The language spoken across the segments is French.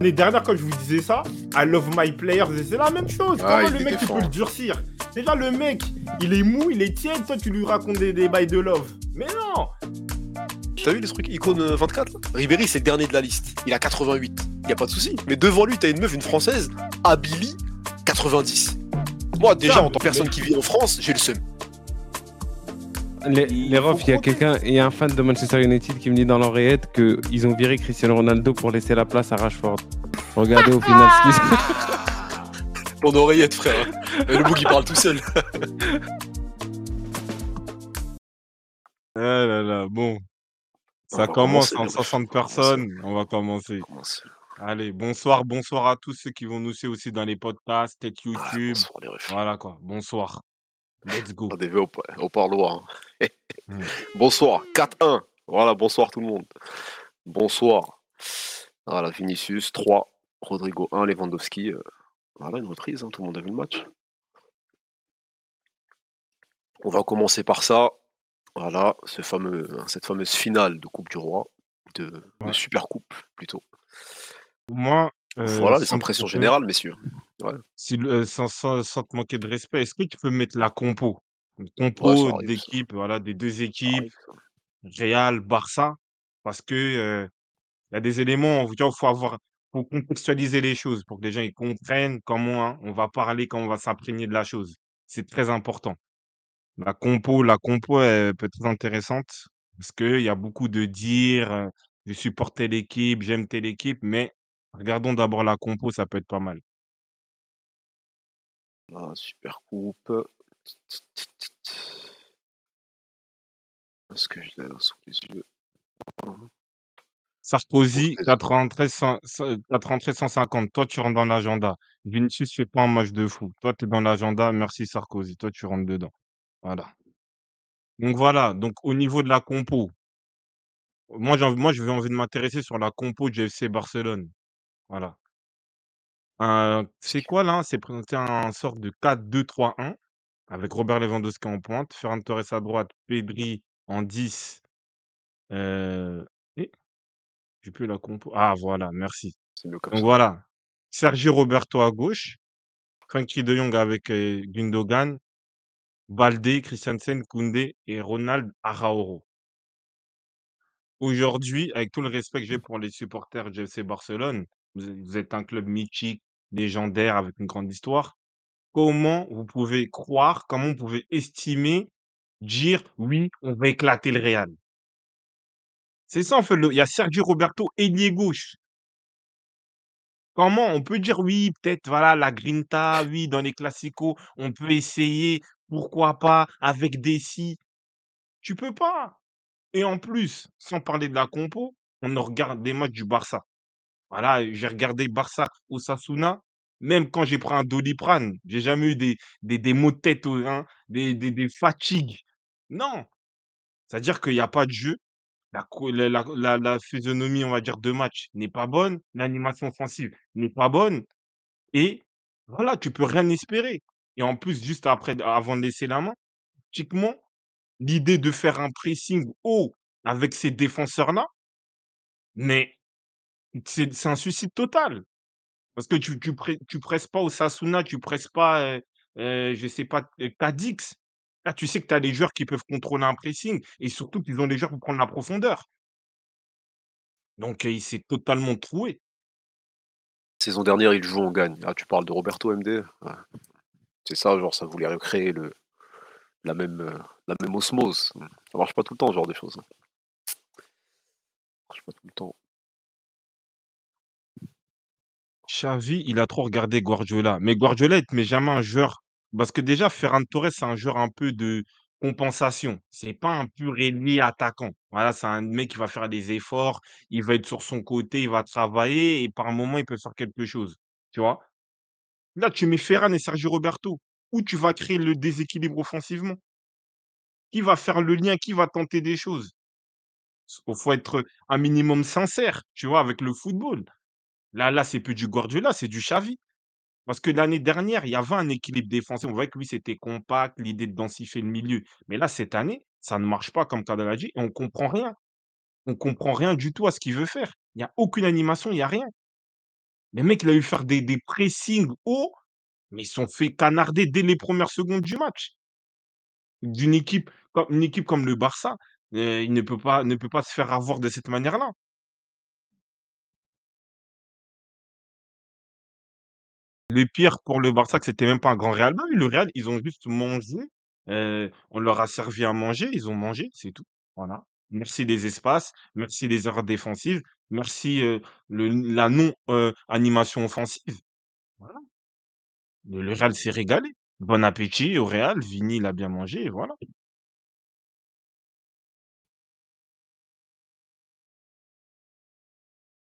L'année dernière, quand je vous disais ça, I love my players, c'est la même chose. Ah, Comment il le mec, tu peux le durcir? Déjà, le mec, il est mou, il est tiède, toi, tu lui racontes des, des bails de love. Mais non T'as vu les trucs? Icône euh, 24 là? Ribéry c'est le dernier de la liste. Il a 88. Y a pas de souci. Mais devant lui t'as une meuf, une française, Abili, 90. Moi déjà en tant que personne qui vit en France, j'ai le seum. Les, Il refs, il y a quelqu'un, il y a un fan de Manchester United qui me dit dans l'oreillette qu'ils ont viré Cristiano Ronaldo pour laisser la place à Rashford. Regardez au final ce qui se Ton oreillette frère. Et le bout qui parle tout seul. Ah là là, bon. On Ça va commence commencer, en les refs. 60 On va commencer. personnes. On va commencer. Commence. Allez, bonsoir, bonsoir à tous ceux qui vont nous suivre aussi dans les podcasts, tête Ah, YouTube. bonsoir les refs. Voilà quoi. Bonsoir. Let's go. Rendez-vous au, au parloir. Hein. Mm. bonsoir, 4-1. Voilà, bonsoir tout le monde. Bonsoir. Voilà, Vinicius 3, Rodrigo 1, Lewandowski. euh, Voilà, une reprise, hein, tout le monde a vu le match. On va commencer par ça. Voilà, ce fameux, cette fameuse finale de Coupe du Roi, de. Super Coupe plutôt. Moi, euh, voilà les te impressions générales, messieurs. si euh, sans, sans- sans te manquer de respect, est-ce que tu peux mettre la compo? Une Ouais, compo d'équipe, voilà, des deux équipes. Real, Barça, parce que euh, il y a des éléments, il faut avoir, faut contextualiser les choses pour que les gens ils comprennent comment hein, on va parler, comment on va s'imprégner de la chose. C'est très important. La compo, la compo elle peut être très intéressante parce qu'il y a beaucoup de dire, euh, je supporte telle équipe, j'aime telle équipe, mais regardons d'abord la compo, ça peut être pas mal. Là, Super Coupe. Est-ce que je l'ai là sous les yeux? Sarkozy, Pour 93, 100 100 93, 150. Toi, tu rentres dans l'agenda. Vinicius fait pas un match de fou. Toi, tu es dans l'agenda. Merci Sarkozy. Toi, tu rentres dedans. Voilà. Donc voilà. Donc au niveau de la compo, moi, j'ai moi, je vais envie de m'intéresser sur la compo du FC Barcelone. Voilà. Euh, c'est quoi là? C'est présenté un sorte de 4-2-3-1 avec Robert Lewandowski en pointe, Ferran Torres à droite, Pedri en 10. Euh... Et j'ai plus la compo. Ah voilà, merci. C'est mieux comme Donc ça. voilà. Sergi Roberto à gauche, Frankie de Jong avec euh, Gundogan, Balde, Christiansen, Koundé et Ronald Araújo. Aujourd'hui, avec tout le respect que j'ai pour les supporters du FC Barcelone, vous êtes un club mythique, légendaire, avec une grande histoire. Comment vous pouvez croire, comment vous pouvez estimer, dire oui, on va éclater le Real? C'est ça en fait. Il y a Sergi Roberto, ailier gauche. Comment on peut dire oui, peut-être voilà la grinta, oui, dans les classicos, on peut essayer, pourquoi pas, avec des si. Tu peux pas. Et en plus, sans parler de la compo, on regarde des matchs du Barça. Voilà, j'ai regardé Barça Osasuna, même quand j'ai pris un Doliprane, j'ai jamais eu des, des, des maux de tête, au- hein, des, des, des fatigues. Non, c'est-à-dire qu'il n'y a pas de jeu. La, la, la, physionomie, on va dire, de match n'est pas bonne. L'animation offensive n'est pas bonne. Et voilà, tu peux rien espérer. Et en plus, juste après, avant de laisser la main, typiquement, l'idée de faire un pressing haut avec ces défenseurs-là, mais c'est un suicide total. Parce que tu tu, presses pas au Sasuna, tu presses pas, euh, euh, je sais pas, euh, Cadix. Là, tu sais que tu as des joueurs qui peuvent contrôler un pressing et surtout qu'ils ont des joueurs pour prendre la profondeur. Donc, il s'est totalement troué. Saison dernière, il joue, on gagne. Ah, tu parles de Roberto MD. C'est ça, genre, ça voulait recréer le, la, même, euh, la même osmose. Ça marche pas tout le temps, ce genre de choses. hein. Ça marche pas tout le temps. Xavi, il a trop regardé Guardiola. Mais Guardiola, il te met jamais un joueur. Parce que déjà, Ferran Torres, c'est un joueur un peu de compensation. C'est pas un pur ailier attaquant. Voilà, c'est un mec qui va faire des efforts, il va être sur son côté, il va travailler et par moment, il peut faire quelque chose. Tu vois? Là, tu mets Ferran et Sergio Roberto. Où tu vas créer le déséquilibre offensivement? Qui va faire le lien? Qui va tenter des choses? Il faut être un minimum sincère, tu vois, avec le football. Là, là, c'est plus du Guardiola, c'est du Xavi. Parce que l'année dernière, il y avait un équilibre défensif. On voyait que lui, c'était compact, l'idée de densifier le milieu. Mais là, cette année, ça ne marche pas comme Kadalaji et on comprend rien. On comprend rien du tout à ce qu'il veut faire. Il y a aucune animation, il y a rien. Les mecs, il a eu faire des pressings hauts, mais ils sont fait canarder dès les premières secondes du match. D'une équipe une équipe comme le Barça, heu, il ne ne peut pas se faire avoir de cette manière-là. Le pire pour le Barça, c'était même pas un grand Real. Le Real, ils ont juste mangé, heu, on leur a servi à manger, ils ont mangé, c'est tout. Voilà. Merci les espaces, merci les erreurs défensives, merci, le la non, heu, animation offensive. Voilà. Le Real s'est régalé. Bon appétit au Real, Vini, il a bien mangé voilà.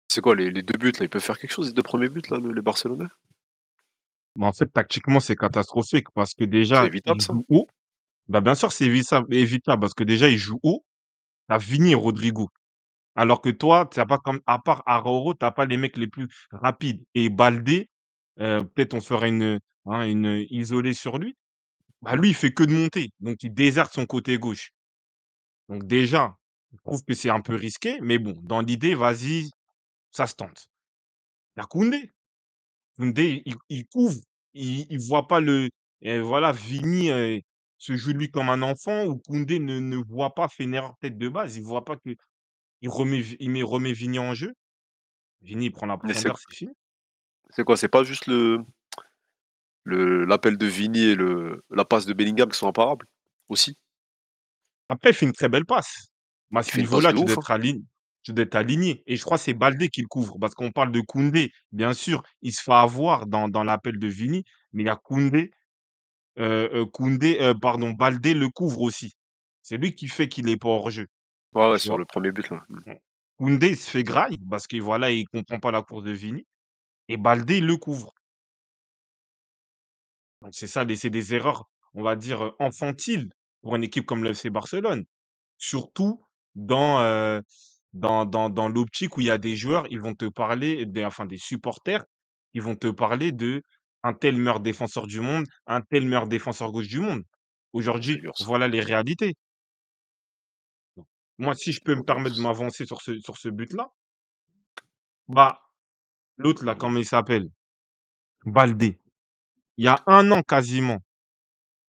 C'est quoi les 2 buts là, ils peuvent faire quelque chose les 2 premiers buts les Barcelonais? Mais en fait, tactiquement, c'est catastrophique parce que C'est déjà, évitable ils ça? jouent haut. Bah, bien sûr, c'est évitable parce que déjà, ils jouent haut. Tu as Vini et Rodrigo. Alors que toi, tu as pas comme à part Araujo, tu as pas les mecs les plus rapides et Baldé, heu, peut-être on ferait une, hein, une, isolée sur lui. Bah, lui, il fait que de monter, donc il déserte son côté gauche. Donc déjà, je trouve que c'est un peu risqué, mais bon, dans l'idée, vas-y, ça se tente. Il y a Koundé. Koundé, il il couvre, il il voit pas le et voilà, Vini, heu, se joue de lui comme un enfant ou Koundé ne ne voit pas, erreur peut-être de base, il voit pas qu'il remet Vi il met remet Vini en jeu. Vini, il prend la Mais c'est profondeur, c'est fini. c'est quoi? C'est pas juste le le l'appel de Vini et le la passe de Bellingham qui sont imparables? Aussi? Après, il fait une très belle passe. Mais à Il ce fait une passe niveau-là, de tu dois ouf, hein. être align tu dois être aligné et je crois que c'est Baldé qui le couvre parce qu'on parle de Koundé. Bien sûr, il se fait avoir dans dans l'appel de Vini, mais il y a Koundé, heu heu, Koundé, heu, pardon, Baldé le couvre aussi. C'est lui qui fait qu'il est pas hors jeu, Ouais, ouais, tu sur vois? le premier but là. Mmh. Koundé, il se fait graille parce que voilà, il comprend pas la course de Vini et Baldé, il le couvre. Donc c'est ça, des c'est des erreurs, on va dire, heu, infantiles pour une équipe comme le FC Barcelone. Surtout dans, heu, dans dans dans l'optique où il y a des joueurs, ils vont te parler des enfin des supporters, ils vont te parler de un tel meilleur défenseur du monde, un tel meilleur défenseur gauche du monde. Aujourd'hui, voilà les réalités. Moi, si je peux me permettre de m'avancer sur ce sur ce but-là, bah, l'autre là, comment il s'appelle? Baldé. Il y a un an quasiment,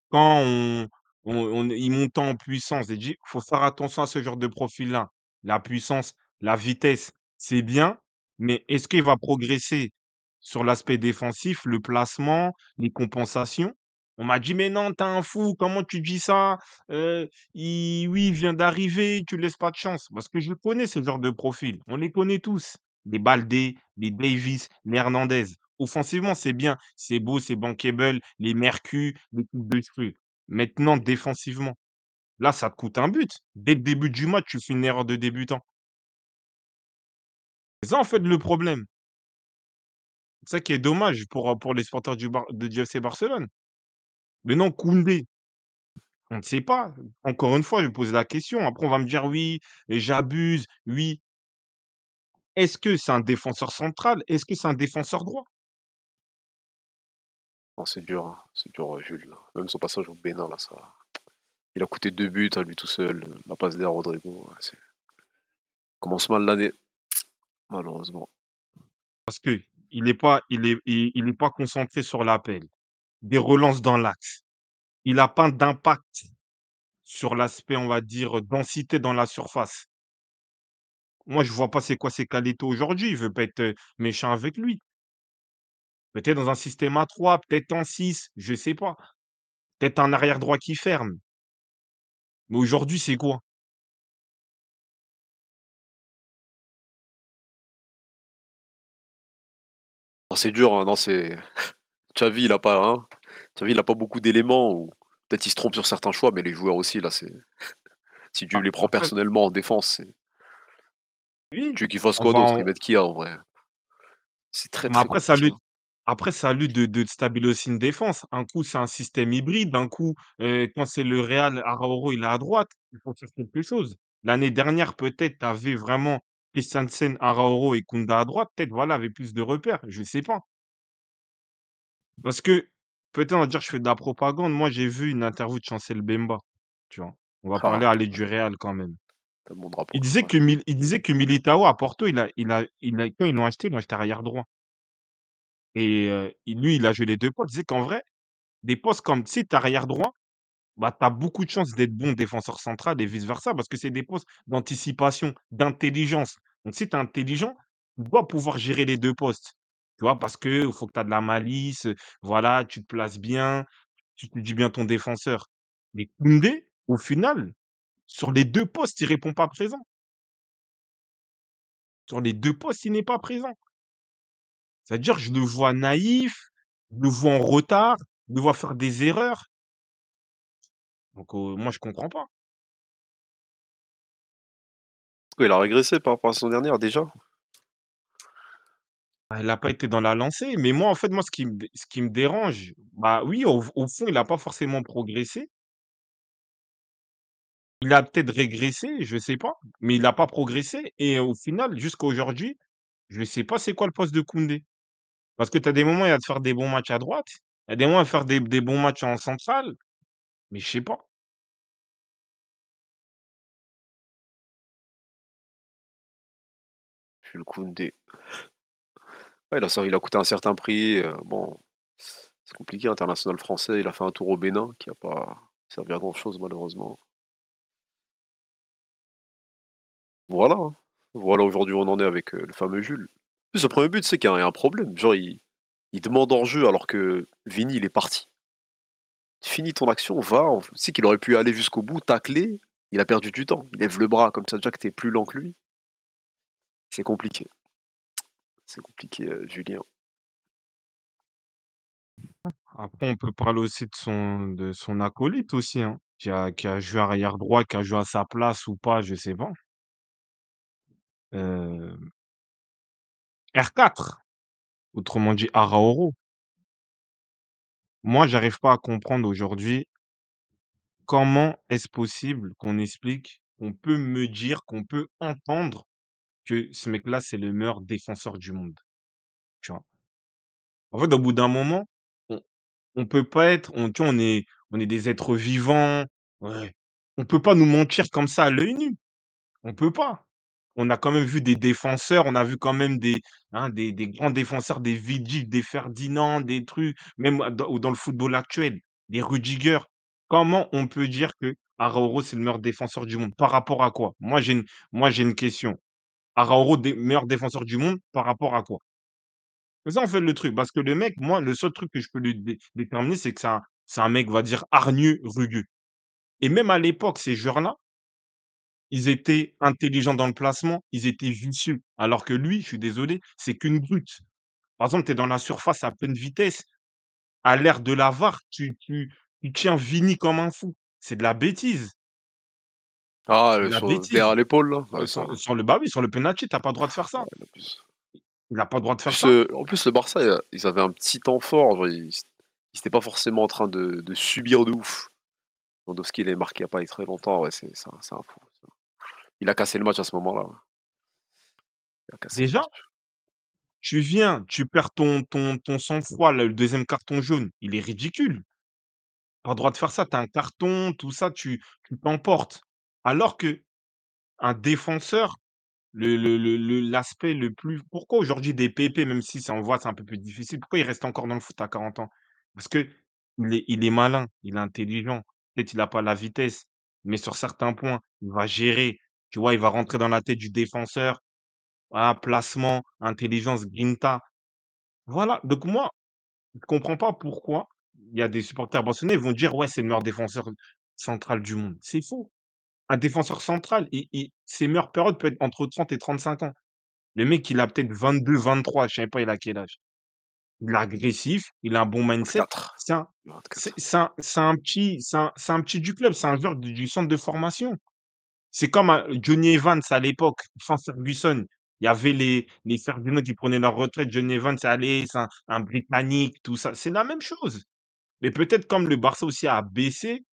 quand on on on il montait en puissance, j'ai dit: «Faut faire attention à ce genre de profil-là». La puissance, la vitesse, c'est bien, mais est-ce qu'il va progresser sur l'aspect défensif, le placement, les compensations? On m'a dit: «Mais non, tu es un fou, comment tu dis ça? Heu, il oui, il vient d'arriver, tu lui laisses pas de chance». Parce que je connais ce genre de profil, on les connaît tous, les Baldé, les Davies, les Hernandez. Offensivement, c'est bien, c'est beau, c'est bankable, les Mercus, les coupes de cheveux. Maintenant, défensivement, là, ça te coûte un but. Dès le début du match, tu fais une erreur de débutant. C'est ça, en fait, le problème. C'est ça qui est dommage pour, pour les supporters du Bar de du Barcelone. Maintenant, Koundé, on ne sait pas. Encore une fois, je pose la question. Après, on va me dire: «Oui, j'abuse, oui». Est-ce que c'est un défenseur central? Est-ce que c'est un défenseur droit? Non, c'est dur, hein. C'est dur, heu, Jules. Même son passage au Bénin là, ça il a coûté 2 buts à lui tout seul, la passe d'Air Rodrigo, c'est commence mal l'année, malheureusement. Parce qu'il est pas il il pas concentré sur l'appel. Des relances dans l'axe. Il a pas d'impact sur l'aspect, on va dire, densité dans la surface. Moi, je vois pas c'est quoi ses qualités aujourd'hui. Je veux pas être, heu, méchant avec lui. Peut-être dans un système à 3, peut-être en 6, je sais pas. Peut-être un arrière droit qui ferme. Mais aujourd'hui, c'est quoi? C'est dur, hein, non, c'est Xavi, il a pas, hein, Xavi, il a pas beaucoup d'éléments ou peut-être il se trompe sur certains choix, mais les joueurs aussi là, c'est si tu Bah, les prends après personnellement en défense, c'est oui, tu veux qu'ils fassent quoi d'autre? Ils en mettent qui en vrai? C'est très, mais très après ça compliqué, lui hein. Après ça lui de de stabiliser aussi une défense. Un coup, c'est un système hybride, un coup, heu, quand c'est le Real, Araujo, il est à droite. Il faut faire quelque chose. L'année dernière, peut-être, tu avais vraiment Christensen, Araujo et Koundé à droite, peut-être, voilà, avait plus de repères, je sais pas. Parce que, peut-être on va dire je fais de la propagande. Moi, j'ai vu une interview de Chancel tu vois? On va Ah, parler, aller du Real quand même. Drapeau. Il disait ouais. que Mil il disait que Militao à Porto, il a il a il a quand ils l'ont acheté, ils l'ont acheté arrière droit. Et lui, il a joué les 2 postes. Il disait qu'en vrai, des postes comme tu sais, arrière droit, bah, tu as beaucoup de chances d'être bon défenseur central et vice versa parce que c'est des postes d'anticipation, d'intelligence. Donc si tu es intelligent, tu dois pouvoir gérer les 2 postes. Tu vois? Parce qu'il faut que tu as de la malice, voilà, tu te places bien, tu étudies bien ton défenseur. Mais Koundé, au final, sur les 2 postes, il répond pas présent. Sur les 2 postes, il n'est pas présent. C'est-à-dire, je le vois naïf, je le vois en retard, je le vois faire des erreurs. Donc moi, je comprends pas. Il a régressé par rapport à la saison dernière déjà? Bah, il a pas été dans la lancée, mais moi, en fait, moi, ce qui me dé ce qui me dérange, bah, oui, au au fond, il a pas forcément progressé. Il a peut-être régressé, je sais pas, mais il a pas progressé et au final, jusqu'à aujourd'hui, je sais pas c'est quoi le poste de Koundé. Parce que tu as des moments, il te faire des bons matchs à droite, il y des moments, il va faire des bons matchs en centrale, mais je sais pas. Jules Koundé. Il a ça il a coûté un certain prix, heu, bon, c'est compliqué, international français. Il a fait un tour au Bénin qui a pas servi à grand chose malheureusement. Voilà, hein. Voilà aujourd'hui on en est avec, heu, le fameux Jules. Plus, le 1er but, c'est qu'il y a un problème. Genre, il il demande en jeu alors que Vini, il est parti. Finis ton action, va, tu sais qu'il aurait pu aller jusqu'au bout, tacler, il a perdu du temps. Il lève le bras comme ça déjà que tu es plus lent que lui. C'est compliqué. C'est compliqué, heu, Julien. Après, on peut parler aussi de son de son acolyte aussi, hein, qui a qui a joué arrière droit, qui a joué à sa place ou pas, je sais pas. Hem R4, autrement dit Araouro. Moi, j'arrive pas à comprendre aujourd'hui comment est-ce possible qu'on explique qu'on peut me dire, qu'on peut entendre que ce mec-là, c'est le meilleur défenseur du monde, tu vois? En fait, au bout d'un moment, on on peut pas être on tu vois, on est on est des êtres vivants, ouais. On peut pas nous mentir comme ça à l'œil nu. On peut pas. On a quand même vu des défenseurs, on a vu quand même des, hein, des grands défenseurs, des Vidic, des Ferdinand, des trucs, même dans dans le football actuel, des Rudiger. Comment on peut dire que Araouro, c'est le meilleur défenseur du monde? Par rapport à quoi? Moi, j'ai une une question. Araouro, dé meilleur défenseur du monde, par rapport à quoi? C'est ça, en fait, le truc, parce que le mec, moi, le seul truc que je peux lui dé déterminer, c'est que c'est un c'est un mec, on va dire, hargneux, rugueux et même à l'époque, ces joueurs-là ils étaient intelligents dans le placement, ils étaient vicieux, alors que lui, je suis désolé, c'est qu'une brute. Par exemple, tu es dans la surface à pleine vitesse, à l'ère de la VAR, tu tu tu tiens Vini comme un fou. C'est de la bêtise. Ah, C'est de la sur derrière bêtise. l'épaule là? Ouais, ça sur sur le bah, oui, sur le penalty, tu as pas le droit de faire ça. Ouais, il abuse. Il a pas le droit de En faire plus, ça. heu, en plus le Barça, ils avaient un petit temps fort, genre ils ils étaient pas forcément en train de de subir de ouf. Lewandowski, il avait marqué il y a pas très longtemps, ouais, c'est c'est un c'est un fou. Il a cassé le match à ce moment-là. Il Déjà tu viens, tu perds ton ton ton sang-froid, le 2e carton jaune, il est ridicule. Pas le droit de faire ça, tu as un carton, tout ça, tu tu t'emportes. Alors défenseur, le le le l'aspect le plus pourquoi aujourd'hui des pépés, même si ça on voit, c'est un peu plus difficile, pourquoi ils restent encore dans le foot à 40 ans? Parce qu'il est il est malin, il est intelligent. Peut-être il a pas la vitesse, mais sur certains points, il va gérer, tu vois? Il va rentrer dans la tête du défenseur. Voilà, placement, intelligence, grinta. Voilà, donc moi, je comprends pas pourquoi il y a des supporters barcelonais, ils vont dire: «Ouais, c'est le meilleur défenseur central du monde». C'est faux. Un défenseur central, il il ses meilleures périodes peut être entre 30 et 35 ans. Le mec, il a peut-être 22-23, je sais pas il a quel âge. Il est agressif, il a un bon mindset. 24. C'est un c'est 24. c'est un c'est un petit c'est un c'est un petit du club, c'est un joueur du du centre de formation. C'est comme un Johnny Evans à l'époque, sans Ferguson. Il y avait les les Ferdinand qui prenaient leur retraite, Johnny Evans, allez, c'est un un britannique, tout ça. C'est la même chose. Mais peut-être comme le Barça aussi a baissé,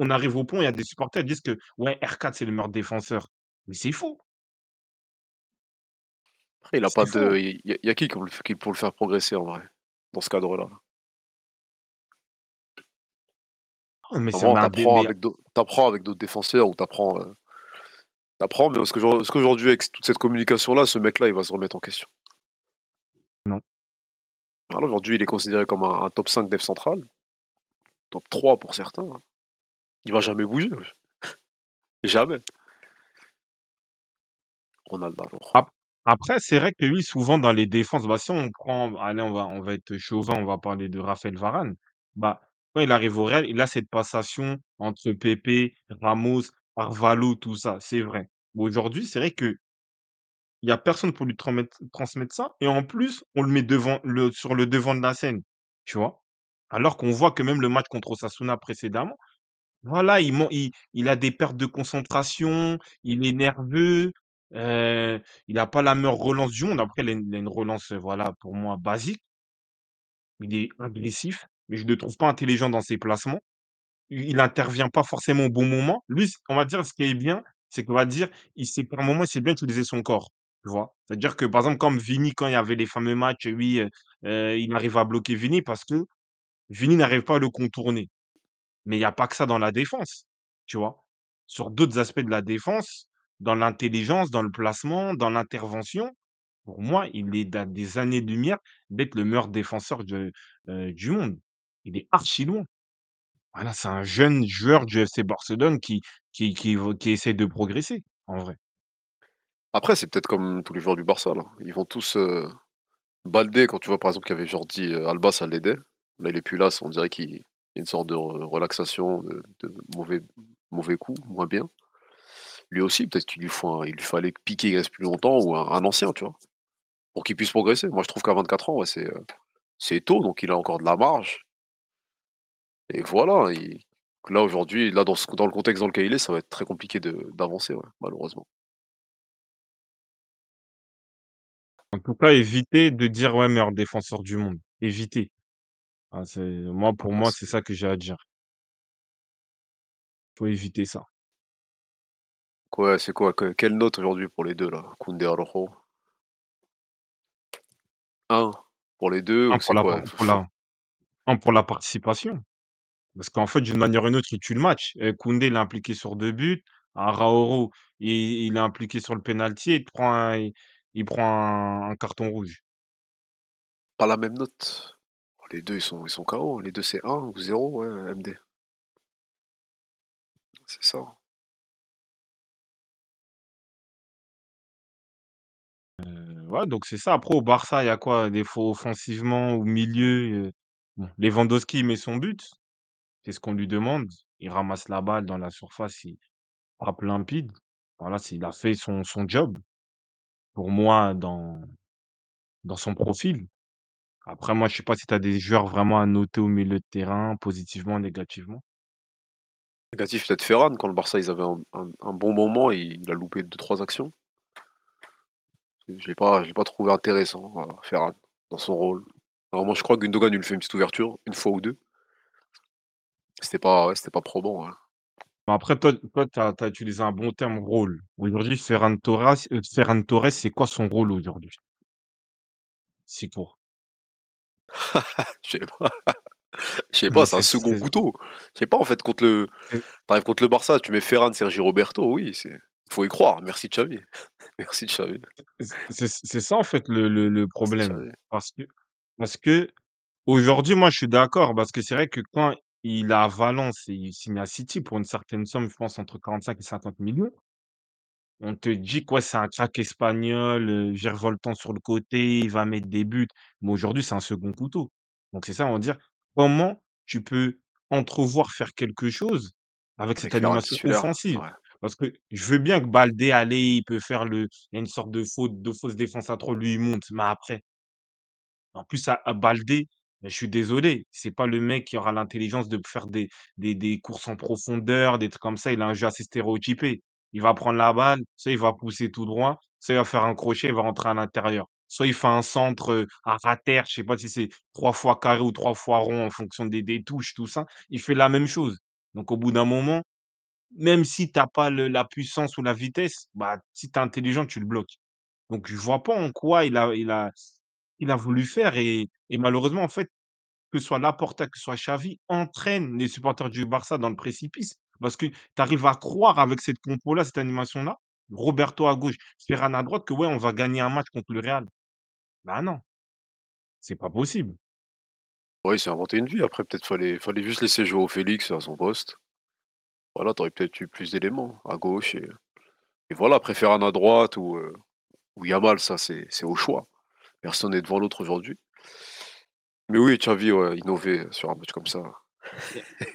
on arrive au point où il y a des supporters qui disent que: «Ouais, R4, c'est le meilleur défenseur». Mais c'est faux. Après, il a pas de il y a pour le qui pour le faire progresser en vrai? Dans ce cadre-là? Oh mais c'est Normalement, un tu dé apprends mais avec d'au tu apprends avec d'autres défenseurs ou tu apprends, heu T'apprends, mais qu'aujourd'hui est qu'aujourd'hui avec toute cette communication-là, ce mec-là, il va se remettre en question? Non. Voilà, aujourd'hui, il est considéré comme un un top 5 dev central. Top 3 pour certains, hein. Il va jamais bouger. Jamais. Ronald alors. Ap après, c'est vrai que lui, souvent dans les défenses, bah, si on prend allez, on va on va être chauvin, on va parler de Raphaël Varane. Bah, il arrive au Real, il a cette passation entre Pepe, Ramos, Carvalho, tout ça, c'est vrai. Aujourd'hui, c'est vrai qu'il y a personne pour lui transmettre ça et en plus, on le met devant sur le devant de la scène, tu vois? Alors qu'on voit que même le match contre Osasuna précédemment, voilà, il il il a des pertes de concentration, il est nerveux, heu, il a pas la meilleure relance du monde. Après, il a une il relance, voilà, pour moi basique. Il est agressif, mais je le trouve pas intelligent dans ses placements. Il il intervient pas forcément au bon moment. Lui, on va dire ce qui est bien, c'est qu'on va dire, il sait par moment, il sait bien utiliser son corps, tu vois? C'est-à-dire que, par exemple, comme Vini, quand il y avait les fameux matchs, oui, heu heu, il arrive à bloquer Vini parce que Vini n'arrive pas à le contourner. Mais il y a pas que ça dans la défense, tu vois? Sur d'autres aspects de la défense, dans l'intelligence, dans le placement, dans l'intervention, pour moi, il est à des années-lumière d'être le meilleur défenseur de, heu, du monde. Il est archi loin. Voilà, c'est un jeune joueur du FC Barcelone qui qui essaie de progresser, en vrai. Après, c'est peut-être comme tous les joueurs du Barça. Ils vont tous, heu, Baldé, quand tu vois, par exemple, qu'il y avait Jordi, heu, Alba, ça l'aidait. Là, il est plus là, on dirait qu'il y a une sorte de re relaxation, de mauvais mauvais coups, moins bien. Lui aussi, peut-être qu'il lui il lui fallait que Piqué, reste plus longtemps ou un ancien, tu vois? Pour qu'il puisse progresser. Moi, je trouve qu'à 24 ans, c'est, heu, c'est tôt, donc il a encore de la marge. Et voilà, il là, aujourd'hui, là, dans ce dans le contexte dans lequel il est, ça va être très compliqué de d'avancer, ouais, malheureusement. En tout cas, éviter de dire: «Ouais, meilleur défenseur du monde», éviter. Ah, c'est moi, pour Ouais, moi, c'est c'est ça que j'ai à dire. Faut éviter ça. Ouais, c'est quoi? Que quelle note aujourd'hui pour les 2 là? Koundé, Araujo? 1 pour les 2 1 ou pour c'est la quoi? par pour la 1 pour la participation. Parce qu'en fait, d'une manière ou une autre, il tue le match. Heu, Koundé, il est impliqué sur 2 buts. Araujo, il il est impliqué sur le penalty et il prend un il il prend un un carton rouge. Pas la même note. Les 2 ils sont ils sont KO. Les 2 c'est 1 ou 0, ouais, MD. C'est ça. Heu, ouais, donc c'est ça. Après au Barça, il y a quoi? Des fois offensivement, au milieu, bon, Lewandowski, il met son but. C'est ce qu'on lui demande. Il ramasse la balle dans la surface, il frappe limpide. Voilà, c'est il a fait son son job, pour moi, dans dans son profil. Après moi, je sais pas si tu as des joueurs vraiment à noter au milieu de terrain, positivement, négativement? Négatif, peut-être Ferran, quand le Barça, ils avaient un un bon moment, il a loupé 2-3 actions. Je l'ai pas l'ai pas trouvé intéressant, voilà, Ferran, dans son rôle. Alors moi, je crois que il lui fait une petite ouverture, 1 fois ou 2. C'était pas ouais, c'était pas probant. Bah, après toi toi, tu as utilisé un bon terme, rôle. Aujourd'hui, Ferran Torres heu, Ferran Torres, c'est quoi son rôle aujourd'hui? C'est quoi? Je sais pas. Je sais pas, c'est un c'est second c'est couteau. Je sais pas, en fait, contre le c'est tu arrives contre le Barça, tu mets Ferran, Sergi Roberto, oui, c'est faut y croire. Merci Xavi. Merci Xavi. c'est c'est ça, en fait, le le le Merci problème. Xavi. Parce que parce qu'aujourd'hui, moi, je suis d'accord, parce que c'est vrai que quand il est à Valence et il signe à City pour une certaine somme, je pense entre 45 et 50 000 000 on te dit que ouais, c'est un crack espagnol, virevoltant sur le côté, il va mettre des buts. Mais aujourd'hui, c'est un second couteau. Donc c'est ça, on va dire, comment tu peux entrevoir faire quelque chose avec cette Avec animation titulaire, offensive? ouais. Parce que je veux bien que Baldé, allez, il peut faire le il y a une sorte de faute de fausse défense à 3, lui, il monte, mais après en plus, à à Baldé, je suis désolé, c'est pas le mec qui aura l'intelligence de faire des des des courses en profondeur, des trucs comme ça. Il a un jeu assez stéréotypé. Il va prendre la balle, soit il va pousser tout droit, soit il va faire un crochet, il va rentrer à l'intérieur. Soit il fait un centre, heu, à ras terre, je sais pas si c'est 3 fois carré ou 3 fois rond en fonction des des touches, tout ça. Il fait la même chose. Donc au bout d'un moment, même si tu as pas la puissance ou la vitesse, bah, si tu es intelligent, tu le bloques. Donc je vois pas en quoi il a il a il a voulu faire et et malheureusement, en fait, que ce soit Laporta, que ce soit Xavi, entraînent les supporters du Barça dans le précipice. Parce que tu arrives à croire avec cette compo là, cette animation là, Roberto à gauche, Ferran à droite que ouais, on va gagner un match contre le Real. Bah non, c'est pas possible. Ouais, il s'est inventé une vie. Après, peut-être fallait fallait juste laisser Joao Félix à son poste. Voilà, tu aurais peut-être eu plus d'éléments à gauche et et voilà, Ferran à droite ou, heu, ou Yamal, ça c'est c'est au choix. Personne n'est devant l'autre aujourd'hui. Mais oui, Xavi, ouais, innover sur un match comme ça.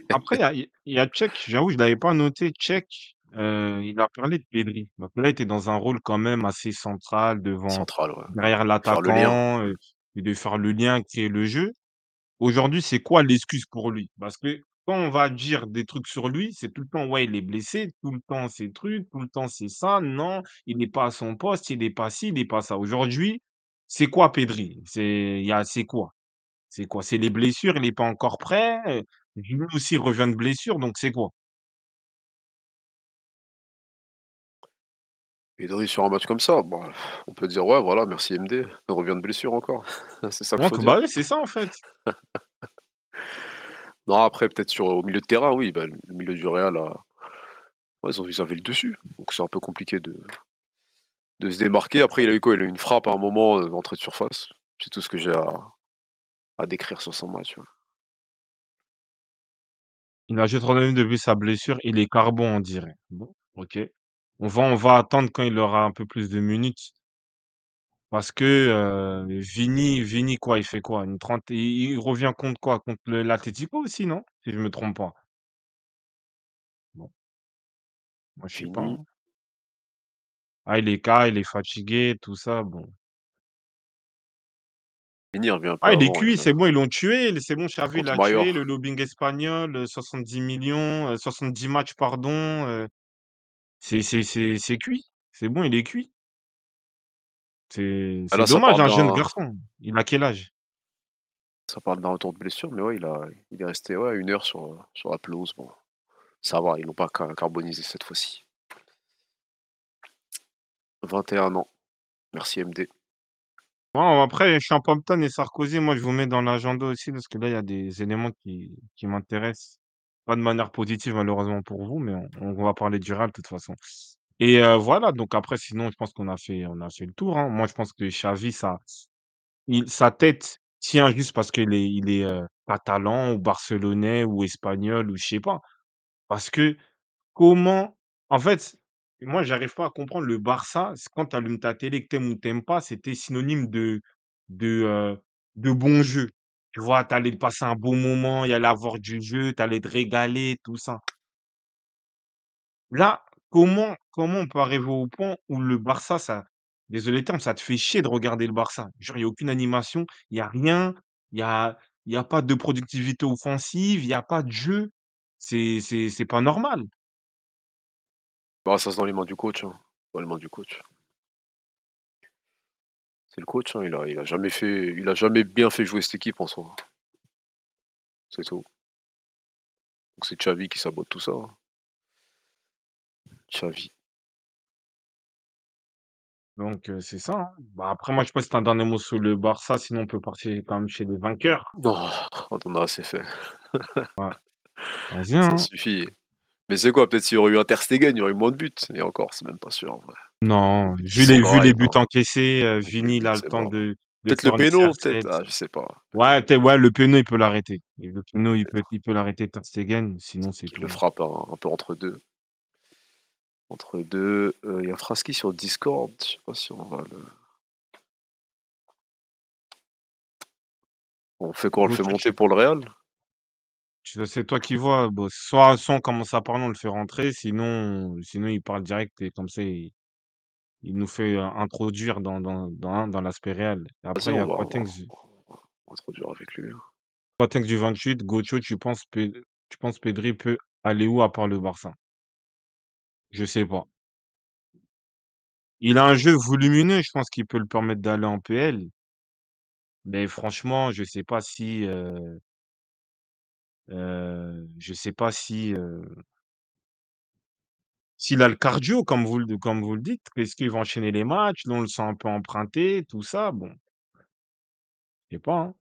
Après, il y a il y a Cech, j'avoue, je l'avais pas noté. Cech, heu, il a parlé de Pedri. Donc là, il était dans un rôle quand même assez central devant Central, ouais. derrière Faire le lien. l'attaquant, heu, et de faire le lien, créer le jeu. Aujourd'hui, c'est quoi l'excuse pour lui? Parce que quand on va dire des trucs sur lui, c'est tout le temps: «Ouais, il est blessé», tout le temps ces trucs, tout le temps c'est ça, non, il n'est pas à son poste, il est pas ci, il est pas ça. Aujourd'hui, c'est quoi Pedri? C'est il y a c'est quoi? C'est quoi? C'est les blessures, il est pas encore prêt, heu, Giroud aussi revient de blessure, donc c'est quoi? Pedri sur un match comme ça, bah, on peut dire: «Ouais, voilà, merci MD, il revient de blessure encore». C'est ça qu'il faut dire. bah, oui, c'est ça en fait. Non, après peut-être sur au milieu de terrain, oui, bah, le milieu du Real a ouais, ils ont ils avaient le dessus, donc c'est un peu compliqué de de se démarquer. Après, il a eu quoi? Il a eu une frappe à un moment, heu, d'entrée de surface. C'est tout ce que j'ai à à décrire sur son match, ouais. Il a juste revenu depuis sa blessure, il est carbone on dirait. Bon, OK. On va on va attendre quand il aura un peu plus de minutes. Parce que, heu, Vini Vini quoi, il fait quoi? Une trente il il revient contre quoi? Contre le l'Atlético aussi, non? Si je me trompe pas. Bon, moi je sais pas, Vini hein. Ah, il est KO, il est fatigué, tout ça, bon. Vini revient un peu Ah, il est avant, cuit, il c'est bon, ils l'ont tué, c'est bon, Xavi contre l'a tué, le lobbying espagnol, heu, 70 000 000, heu, 70 matchs, pardon, heu, c'est c'est c'est c'est cuit. C'est bon, il est cuit. C'est Ah c'est là, ça dommage, un jeune d'un garçon. Il a quel âge? ça parle d'un retour de blessure, mais ouais, il a il est resté, ouais, 1 heure sur, sur la pelouse, bon, ça va, ils l'ont pas ca carbonisé cette fois-ci. 21 ans. Merci MD. Bon, après Champampton et Sarkozy, moi je vous mets dans l'agenda aussi parce que là, il y a des éléments qui qui m'intéressent. Pas de manière positive malheureusement pour vous, mais on va parler du Real de toute façon et heu, voilà, donc après sinon je pense qu'on a fait on a fait le tour, hein. Moi je pense que Xavi ça il sa tête tient juste parce qu'il est il est, heu, catalan ou barcelonais ou espagnol ou je sais pas. Parce que comment en fait, moi j'arrive pas à comprendre le Barça, quand tu allumes ta télé, que tu aimes ou tu pas, c'était synonyme de de, heu, de bon jeu. Tu vois? Tu allais passer un bon moment, il allait avoir du jeu, tu allais te régaler, tout ça. Là, comment comment on peut arriver au point où le Barça, ça désolé ça te fait chier de regarder le Barça? Il y a aucune animation, il y a rien, il y a y a pas de productivité offensive, il y a pas de jeu. C'est c'est c'est pas normal. Bah, ça, c'est dans les mains du coach, hein, dans les mains du coach. C'est le coach, hein, il a il a jamais fait il a jamais bien fait jouer cette équipe en soi. C'est tout. Donc c'est Xavi qui sabote tout ça, hein. Xavi. Donc heu, c'est ça, hein. Bah, après moi je sais pas si tu as un dernier mot sur le Barça, sinon on peut partir quand même chez les vainqueurs. Non, on en a assez fait. Ouais. Vas-y, Ça hein. suffit. Mais c'est quoi? Peut-être s'il y aurait eu un Ter Stegen, il y aurait eu moins de buts et encore, c'est même pas sûr en vrai. Non, vu les vu les buts encaissés, les Vini il a le temps de de Peut-être le péno, peut-être? CR7. Ah, je sais pas. Ouais, ouais, le péno il peut l'arrêter. Le péno il peut il peut l'arrêter Ter Stegen, sinon c'est tout, le hein. frappe un un peu entre 2. Entre 2, heu, il y a Fraski sur Discord, je sais pas si on va le On fait quoi? On le fait monter pour le Real? Tu c'est toi qui vois, bon, soit soit on commence à parler, on le fait rentrer, sinon sinon il parle direct et comme ça il il nous fait, introduire dans dans dans dans l'aspect réel. Et Vas-y, après il y on a va on on va introduire avec lui, hein. Du 28, Gocho, tu penses tu penses Pedri peut aller où à part le Barça? Je sais pas. Il a un jeu volumineux, je pense qu'il peut le permettre d'aller en PL. Mais franchement, je sais pas si, heu heu, je sais pas si, heu s'il a le cardio comme vous le comme vous le dites. Est-ce qu'il va enchaîner les matchs? Là, on le sent un peu emprunté, tout ça, bon. Je sais pas, hein.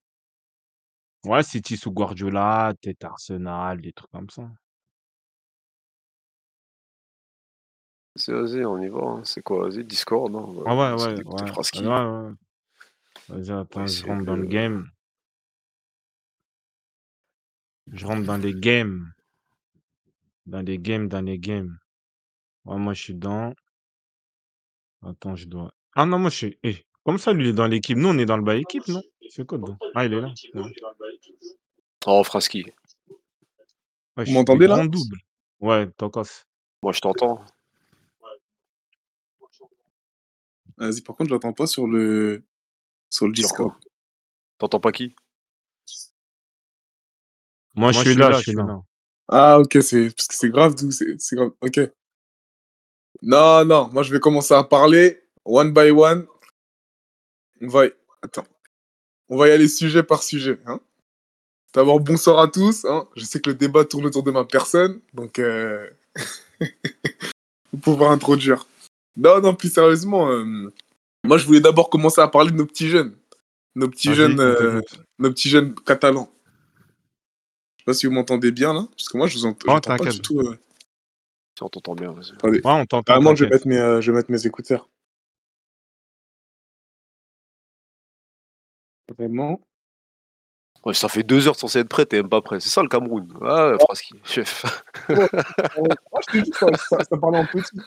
Ouais, City sous Guardiola, peut-être Arsenal, des trucs comme ça. C'est vas-y, on y va. hein. C'est quoi Vas-y, Discord. Hein. on va Ah ouais, essayer ouais, d'écouter ouais. Fraski. Ouais, ouais. Vas-y, On va attends, je essayer rentre dans le de. game. Je rentre dans les games. Dans les games, dans les games. Ouais, moi, je suis dans. Attends, je dois. Ah non, moi, je suis. Eh, comme ça, lui, il est dans l'équipe. Nous, on est dans le bas équipe, non? C'est quoi dedans? Ah, il est là. c'est vrai. Oh, Fraski. Ouais, Vous je suis des m'entendez là? grands doubles. Ouais, Tokos. Moi, je t'entends. Vas-y, par contre, je l'entends pas sur le sur le Sur Discord. T'entends pas qui? Moi, je suis là, je suis là. Ah, ok, c'est parce que c'est grave, d'où c'est c'est grave. Ok. Non, non, moi je vais commencer à parler one by one. On va y... Attends. On va y aller sujet par sujet. Hein. D'abord, bonsoir à tous. Hein. Je sais que le débat tourne autour de ma personne, donc euh... vous pouvez introduire. Non, non, plus sérieusement, euh, moi je voulais d'abord commencer à parler de nos petits jeunes. Nos petits jeunes, euh, nos petits jeunes catalans. Je sais pas si vous m'entendez bien là, parce que moi je vous entends, Oh, j'entends pas du tout. euh. Si on t'entend bien, vas-y. Ouais, on t'entend. Vraiment, je vais, t'inquiète. mettre mes, euh, je vais mettre mes écouteurs. Vraiment. Ouais, ça fait deux heures censé être prêt, t'es même pas prêt. C'est ça le Cameroun. Ah, Fraski, chef. Ah, je t'ai dit, ça, ça, ça parlait en petit.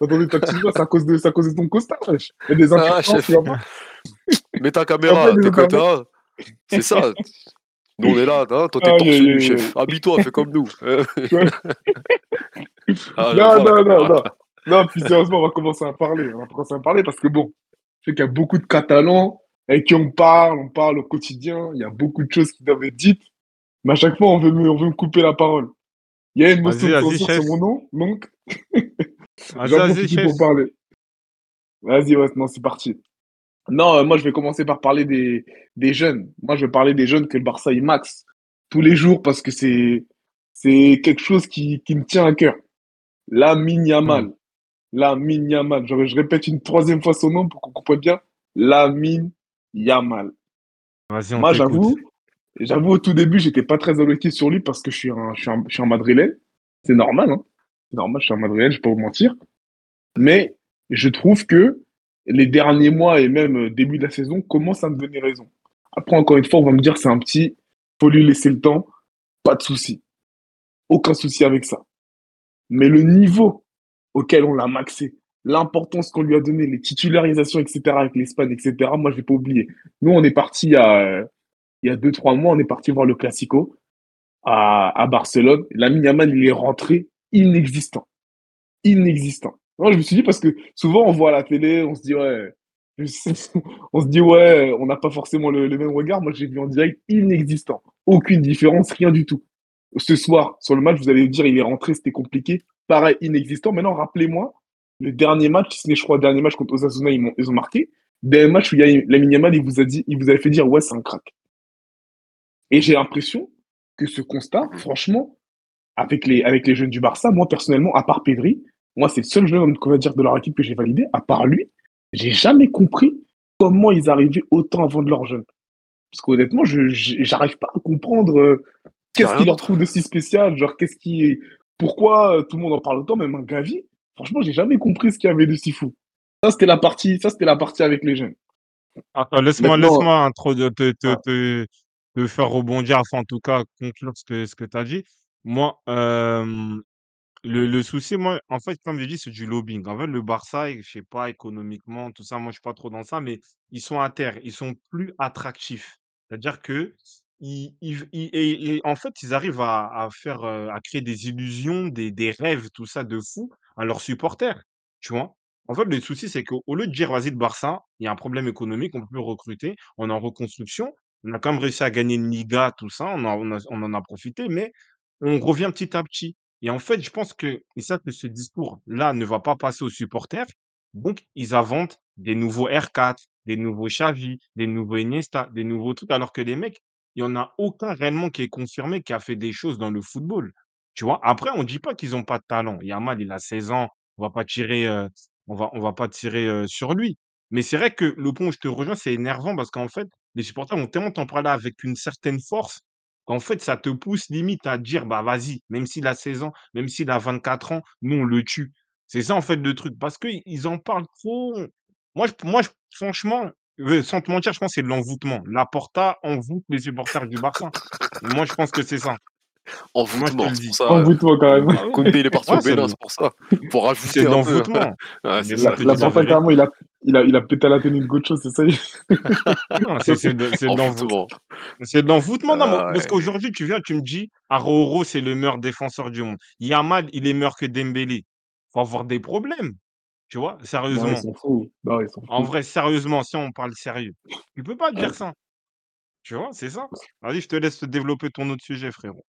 Attendez, ta petite voix, c'est à cause de, c'est à cause de ton costard, wesh. Il y a des Ah, chef. Mets ta caméra, t'es les que internet. t'as. C'est ça. Nous, on est là, hein, toi, t'es nu, aïe, chef. Habille-toi, fais comme nous. Ah, non, non, non, non. Non, puis sérieusement, on va commencer à parler. On va commencer à parler parce que bon, je sais qu'il y a beaucoup de Catalans avec qui on parle, on parle au quotidien. Il y a beaucoup de choses qui doivent être dites. Mais à chaque fois, on veut me, on veut me couper la parole. Il y a une motion Vas-y, de vas-y, censure chef. sur mon nom, donc Vas-y, j'en vas-y, profite chef. pour parler. Vas-y, ouais, non, c'est parti. Non, euh, moi, je vais commencer par parler des, des jeunes. Moi, je vais parler des jeunes que le Barça, il max tous les jours parce que c'est, c'est quelque chose qui, qui me tient à cœur. Lamine Yamal. Hmm. Lamine Yamal. Je, je répète une troisième fois son nom pour qu'on comprenne bien. Lamine Yamal. Moi, j'avoue, j'avoue, au tout début, j'étais pas très objectif sur lui parce que je suis un, je suis un, je suis un Madrilène. C'est normal, hein. C'est normal, je suis un Madrilène, je vais pas vous mentir. Mais je trouve que les derniers mois et même euh, début de la saison commencent à me donner raison. Après, encore une fois, on va me dire c'est un petit, faut lui laisser le temps, pas de souci. Aucun souci avec ça. Mais le niveau auquel on l'a maxé, l'importance qu'on lui a donné, les titularisations, etc., avec l'Espagne, etc., moi, je vais pas oublier. Nous, on est parti il y a, deux, trois mois, on est parti voir le Classico à, à Barcelone. Lamine Yamal, il est rentré inexistant. Inexistant. Moi, je me suis dit parce que souvent, on voit à la télé, on se dit, ouais, on se dit, ouais, on n'a pas forcément le, même regard. Moi, j'ai vu en direct inexistant. Aucune différence, rien du tout. Ce soir, sur le match, vous allez me dire, il est rentré, c'était compliqué. Pareil, inexistant. Maintenant, rappelez-moi, le dernier match, si ce n'est, je crois, le dernier match contre Osasuna, ils, m'ont- ils ont marqué. Dernier match où il y a Lamine Yamal, il vous a dit, il vous avait fait dire, ouais, c'est un crack. Et j'ai l'impression que ce constat, franchement, avec les, avec les jeunes du Barça, moi, personnellement, à part Pedri, moi, c'est le seul jeune, qu'on va dire, de leur équipe que j'ai validé. À part lui, j'ai jamais compris comment ils arrivaient autant à vendre leurs jeunes. Parce qu'honnêtement, je, je- j'arrive pas à comprendre euh, qu'est-ce qu'ils leur trouvent de si spécial. Genre, qu'est-ce qui, pourquoi euh, tout le monde en parle autant, même un Gavi. Franchement, j'ai jamais compris ce qu'il y avait de si fou. Ça, c'était la partie, ça, c'était la partie avec les jeunes. Attends, laisse-moi, laisse-moi intro- te, te, ah, te, te faire rebondir, enfin, en tout cas, conclure ce que, ce que tu as dit. Moi, euh, le, le souci, moi, en fait, comme je dis, c'est du lobbying. En fait, le Barça, je sais pas, économiquement, tout ça, moi, je suis pas trop dans ça, mais ils sont à terre, ils sont plus attractifs. C'est-à-dire que, ils, ils- ils- et- et en fait, ils arrivent à, à faire, euh, à créer des illusions, des, des rêves, tout ça de fou à leurs supporters. Tu vois? En fait, le souci, c'est qu'au au lieu de dire, vas-y, le Barça, il y a un problème économique, on peut plus recruter, on est en reconstruction, on a quand même réussi à gagner une Liga, tout ça, on, a- on en a profité, mais on revient petit à petit. Et en fait, je pense que, ce discours-là ne va pas passer aux supporters. Donc, ils inventent des nouveaux R4, des nouveaux Xavi, des nouveaux Iniesta, des nouveaux trucs, alors que les mecs, il n'y en a aucun réellement qui est confirmé, qui a fait des choses dans le football. Tu vois? Après, on ne dit pas qu'ils n'ont pas de talent. Yamal, il a 16 ans, euh, on va, on va pas tirer euh, sur lui. Mais c'est vrai que le point où je te rejoins, c'est énervant parce qu'en fait, les supporters vont tellement t'en parler avec une certaine force qu'en fait, ça te pousse limite à dire, bah vas-y, même s'il a 16 ans, même s'il a 24 ans, nous, on le tue. C'est ça, en fait, le truc. Parce qu'ils ils en parlent trop. Moi, je, moi je- franchement, euh, sans te mentir, je pense que c'est de l'envoûtement. Laporta envoûte les supporters du Barça. Moi, je pense que c'est ça. Envoûtement, c'est pour ça. Envoûte-toi quand même. Ah il est parti Ouais, au Bénin, c'est pour ça. Pour rajouter c'est l'envoûtement. Ouais, La la porta, il a, il, a, il a pété la tenue de Gocho, c'est ça Non, c'est de, l'envoûtement. Envoûtement. C'est de l'envoûtement. Non, Ah, parce qu'aujourd'hui, tu viens, tu me dis, Aroro, c'est le meilleur défenseur du monde. Yamal, il est meilleur que Dembélé. Faut avoir des problèmes. Tu vois, Non, ils sérieusement. s'en foutent. Non, ils s'en En vrai, sérieusement, si on parle sérieux, tu peux pas dire ça. Tu vois, c'est ça. Vas-y, je te laisse te développer ton autre sujet, frérot.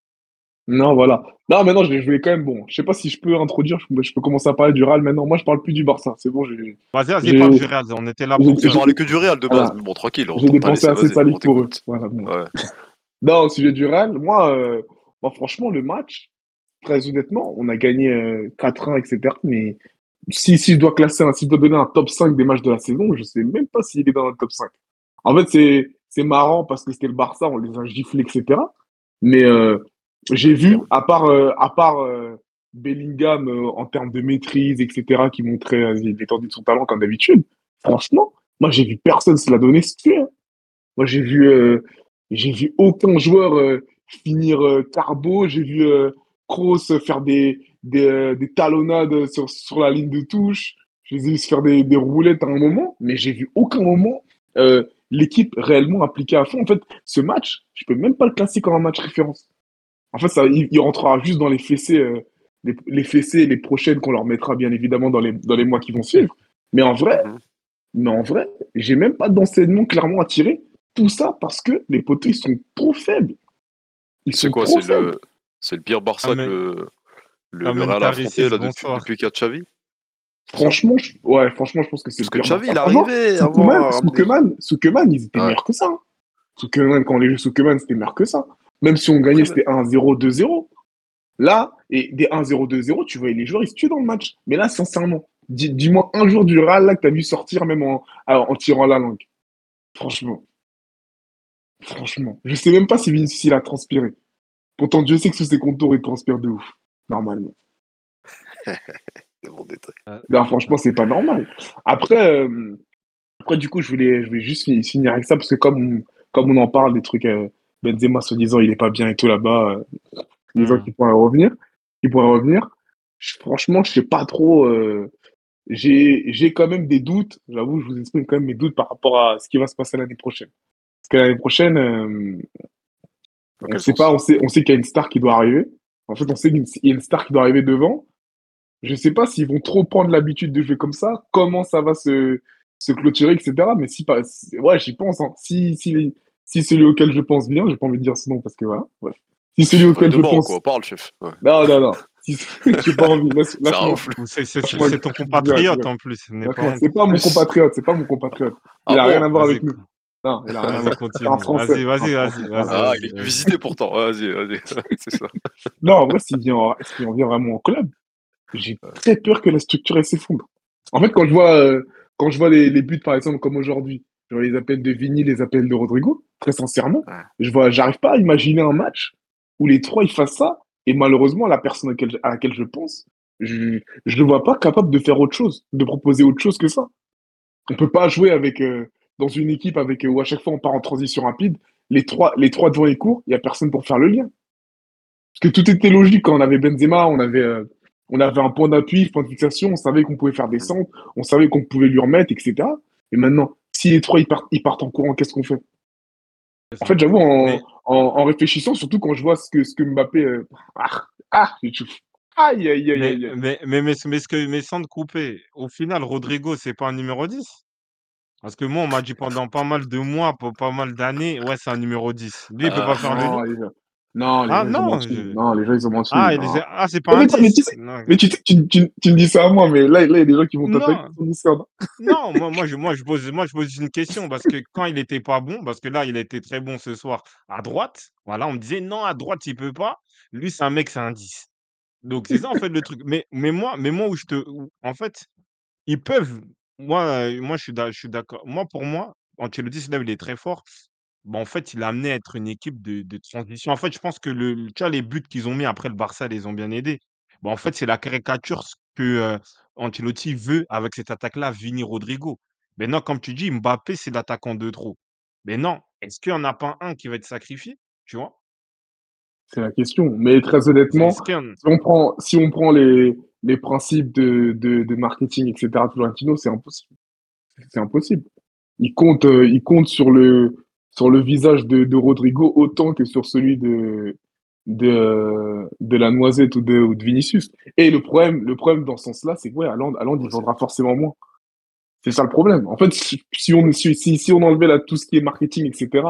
Non, voilà. Non, maintenant, je je vais quand même. Bon, je sais pas si je peux introduire, je peux, je peux commencer à parler du Real maintenant. Moi, je parle plus du Barça. C'est bon, j'ai Vas-y, vas-y, parle du Real. On était là pour ça. parlais que du Real de base, Voilà. mais bon, tranquille. j'ai dépensé assez on pour eux. Voilà, bon. Ouais. Non, au sujet du Real, moi, euh, moi, franchement, le match, très honnêtement, on a gagné euh, 4-1, etc. Mais si, si je dois classer, un, si je dois donner un top 5 des matchs de la saison, je sais même pas s'il est dans le top 5. En fait, c'est, c'est marrant parce que c'était le Barça, on les a giflés, etc. Mais euh, j'ai vu, à part, euh, à part euh, Bellingham euh, en termes de maîtrise, etc., qui montrait l'étendue de son talent comme d'habitude, franchement, moi, j'ai vu personne se la donner se tuer. hein. Moi, j'ai vu, vu aucun joueur finir carbo. J'ai vu Kroos faire des, des, des talonnades sur, sur la ligne de touche. Je les ai vu se faire des, des roulettes à un moment, mais j'ai vu aucun moment l'équipe réellement appliquée à fond. En fait, ce match, je peux même pas le classer comme un match référence. En fait, ça, il, il rentrera juste dans les fessées, euh, les, les fessées, les prochaines qu'on leur mettra bien évidemment dans les, dans les mois qui vont suivre. Mais en vrai, Mhm. mais en vrai, j'ai même pas d'enseignement clairement à tirer. Tout ça parce que les poteaux, ils sont trop faibles. Ils C'est sont quoi trop C'est faibles. le, c'est le pire Barça Ah, mais- que le, le, Ah, le Real a affronté là, depuis, depuis qu'il y a Xavi Franchement, je... ouais, franchement, je pense que c'est Parce le que pire. Xavi, il arrivait avoir ramené- Soukeman, Soukeman, ils étaient Ouais. meilleurs que ça. hein. Soukeman, quand on les joue Soukeman, c'était meilleur que ça. Même si on gagnait, c'était 1-0, 2-0. Là, et des 1-0, 2-0, tu voyais les joueurs, ils se tuaient dans le match. Mais là, sincèrement, dis- dis-moi un jour du Real là que t'as vu sortir même en, en en tirant la langue. Franchement. Franchement. Je sais même pas si Vinicius il a transpiré. Pourtant, Dieu sait que sous ses contours, il transpire de ouf. Normalement. C'est bon. Non, franchement, c'est pas normal. Après, euh, après du coup, je voulais, je voulais juste fi- finir avec ça parce que comme, on- comme on en parle des trucs, euh, Benzema soi-disant il est pas bien et tout là-bas, euh, disant Mhm. qu'il pourrait revenir, qu'il pourrait revenir. Je- franchement, je sais pas trop. euh, j'ai, quand même des doutes. J'avoue, je vous exprime quand même mes doutes par rapport à ce qui va se passer l'année prochaine. Parce que l'année prochaine, euh, on sait pas, on sait, on sait qu'il y a une star qui doit arriver. En fait, on sait qu'il y a une star qui doit arriver devant. Je sais pas s'ils vont trop prendre l'habitude de jouer comme ça, comment ça va se, se clôturer, etc. Mais si, pas, ouais, j'y pense. hein. Si, si, si celui auquel je pense bien, j'ai pas envie de dire ce nom parce que voilà. bref. Si celui auquel je Demande, pense, quoi, parle, chef. Ouais. non, non, non. Si, j'ai pas envie. C'est ton je- compatriote je- en plus. C'est pas mon compatriote, c'est pas mon compatriote. Il Ah a bon rien à voir avec nous. Non, il a rien à Vas-y. Vas-y, vas-y. Ah, il est visité pourtant. Vas-y, vas-y. C'est ça. Non, en vrai, s'il vient, en- s'il vient vraiment en club, j'ai très peur que la structure s'effondre. En fait, quand je vois, euh, quand je vois les, les buts, par exemple, comme aujourd'hui, les appels de Vini, les appels de Rodrigo, très sincèrement, je vois, j'arrive pas à imaginer un match où les trois ils fassent ça, et malheureusement, la personne à laquelle, à laquelle je pense, je, je le vois pas capable de faire autre chose, de proposer autre chose que ça. On peut pas jouer avec, euh, dans une équipe avec, euh, où à chaque fois on part en transition rapide, les trois, les trois devant les cours, il y a personne pour faire le lien. Parce que tout était logique quand on avait Benzema, on avait, euh, on avait un point d'appui, point de fixation, on savait qu'on pouvait faire des centres, on savait qu'on pouvait lui remettre, etc. Et maintenant, si les trois ils partent, ils partent en courant, qu'est-ce qu'on fait En fait, j'avoue, en, Mais- en, en réfléchissant, surtout quand je vois ce que, ce que Mbappé. euh, ah, ah, je- aïe, aïe, aïe, Mais, aïe. mais, mais, mais, mais, ce que, mais sans te couper, au final, Rodrigo, c'est pas un numéro 10 Parce que moi, on m'a dit pendant pas mal de mois, pas mal d'années, ouais, c'est un numéro 10. Lui, il peut Ah, pas faire le Non, lien. Non, les Ah gens, ils ont non, menti. je- Non, les gens, ils ont menti. Ah, ah c'est pas un mais tu 10 sais- Non, Mais tu, tu, tu, tu me dis ça à moi, mais là, là, il y a des gens qui vont t'attaquer Non. sur Discord. non moi, moi, je, moi, je pose, moi, je pose une question parce que quand il était pas bon, parce que là, il était très bon ce soir à droite, voilà, on me disait non, à droite, il peut pas. Lui, c'est un mec, c'est un 10. Donc, c'est ça, en fait, le truc. Mais, mais, moi, mais moi, où je te. en fait, ils peuvent. Moi, moi je suis d'accord. Moi, pour moi, Ancelotti, c'est là où il est très fort. Bon, en fait, il a amené à être une équipe de, de transition. En fait, je pense que le, le- tu vois, les buts qu'ils ont mis après le Barça les ont bien aidés. Bon, en fait, c'est la caricature que euh, Ancelotti veut, avec cette attaque-là, Vini Rodrigo. Maintenant, comme tu dis, Mbappé, c'est l'attaquant de trop. Mais non, est-ce qu'il n'y en a pas un qui va être sacrifié Tu vois? C'est la question. Mais très C'est- honnêtement, est-ce qu'il y en- si on prend, si on prend les, les principes de, de, de marketing, etc., de Florentino, c'est impossible. C'est impossible. Il compte, il compte sur le, sur le visage de, de Rodrigo autant que sur celui de, de, de la noisette ou de, ou de Vinicius. Et le problème, le problème dans ce sens-là, c'est que ouais, Haaland, il vendra forcément moins. C'est ça le problème. En fait, si, on, si, on enlevait là tout ce qui est marketing, etc.,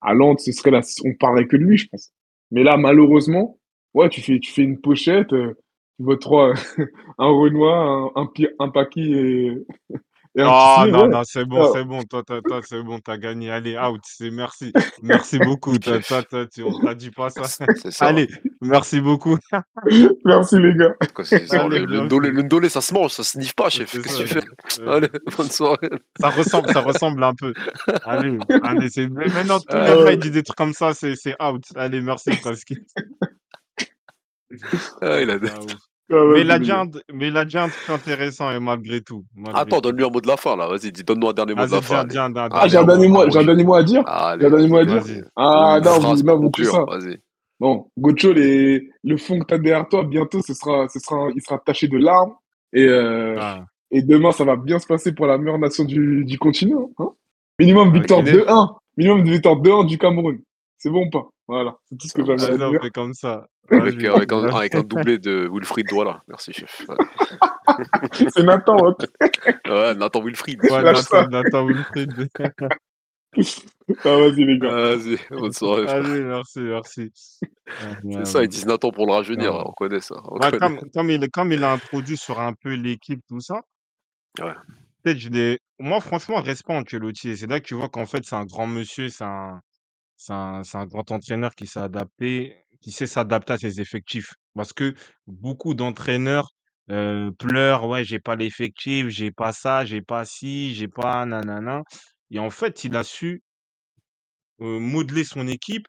Haaland, ce serait là, on parlerait que de lui, je pense. Mais là, malheureusement, ouais, tu fais, tu fais une pochette, euh, tu vois trois, un Renoir, un, un, un Paki et, Ah non, ouais. non, c'est bon, Ah. c'est bon, toi, toi, toi, c'est bon, t'as gagné. Allez, out, c'est merci. Merci beaucoup. Toi, toi, toi, tu, on t'a dit pas ça. Allez, merci beaucoup. Merci les gars. Allez, le, ndolé, ça se mange, ça se sniffe pas, chef. Qu'est-ce que ça. tu fais? Euh, Allez, bonne soirée. Ça ressemble, ça ressemble un peu. Allez, allez, c'est mais maintenant tous Ah les gars ils disent des trucs comme ça, c'est c'est out. Allez, merci Praski. Ah, il a... Ah, ouf. Ah, Mais vas-y, il a les dit gars. un, mais il a dit un truc intéressant et malgré tout. malgré Attends, donne-lui un mot de la fin, là. Vas-y, dis, donne-nous un dernier mot de Vas-y, la fin. allez. Ah, j'ai un dernier mot, j'ai un oui. dernier mot à dire. Allez, J'ai un dernier mot à dire. Vas-y. Ah, Une non, phrase vous, non, que conclure, ça. Vas-y. Bon, Gocho, les, le fond que t'as derrière toi, bientôt, ce sera, ce sera, il sera taché de larmes. Et, euh, Ah, et demain, ça va bien se passer pour la meilleure nation du, du continent. Hein Minimum victoire Ok. 2-1. Minimum de victoire 2-1 du Cameroun. C'est bon ou pas? Voilà, c'est tout ce que j'avais à on dire. fait comme ça. Avec, avec, un, Vas-y. avec un doublé de Wilfried Douala. Merci, chef. Ouais, C'est Nathan. hein. Ouais, Nathan Wilfried. Ouais. Nathan, Nathan Wilfried. Ah, vas-y, les gars. Vas-y, bonne soirée. Allez, merci, merci. C'est ça, ils disent Nathan pour le rajeunir. Ouais. On connaît ça. on Ouais, connaît. comme, comme, il, comme il a introduit sur un peu l'équipe, tout ça, Ouais. peut-être je l'ai. Moi, franchement, respect Ancelotti. C'est là que tu vois qu'en fait, c'est un grand monsieur, c'est un, c'est un, un grand entraîneur qui s'est adapté, qui sait s'adapter à ses effectifs. Parce que beaucoup d'entraîneurs euh, pleurent, ouais, j'ai pas l'effectif, j'ai pas ça, j'ai pas ci, j'ai pas nanana. Et en fait, il a su modeler son équipe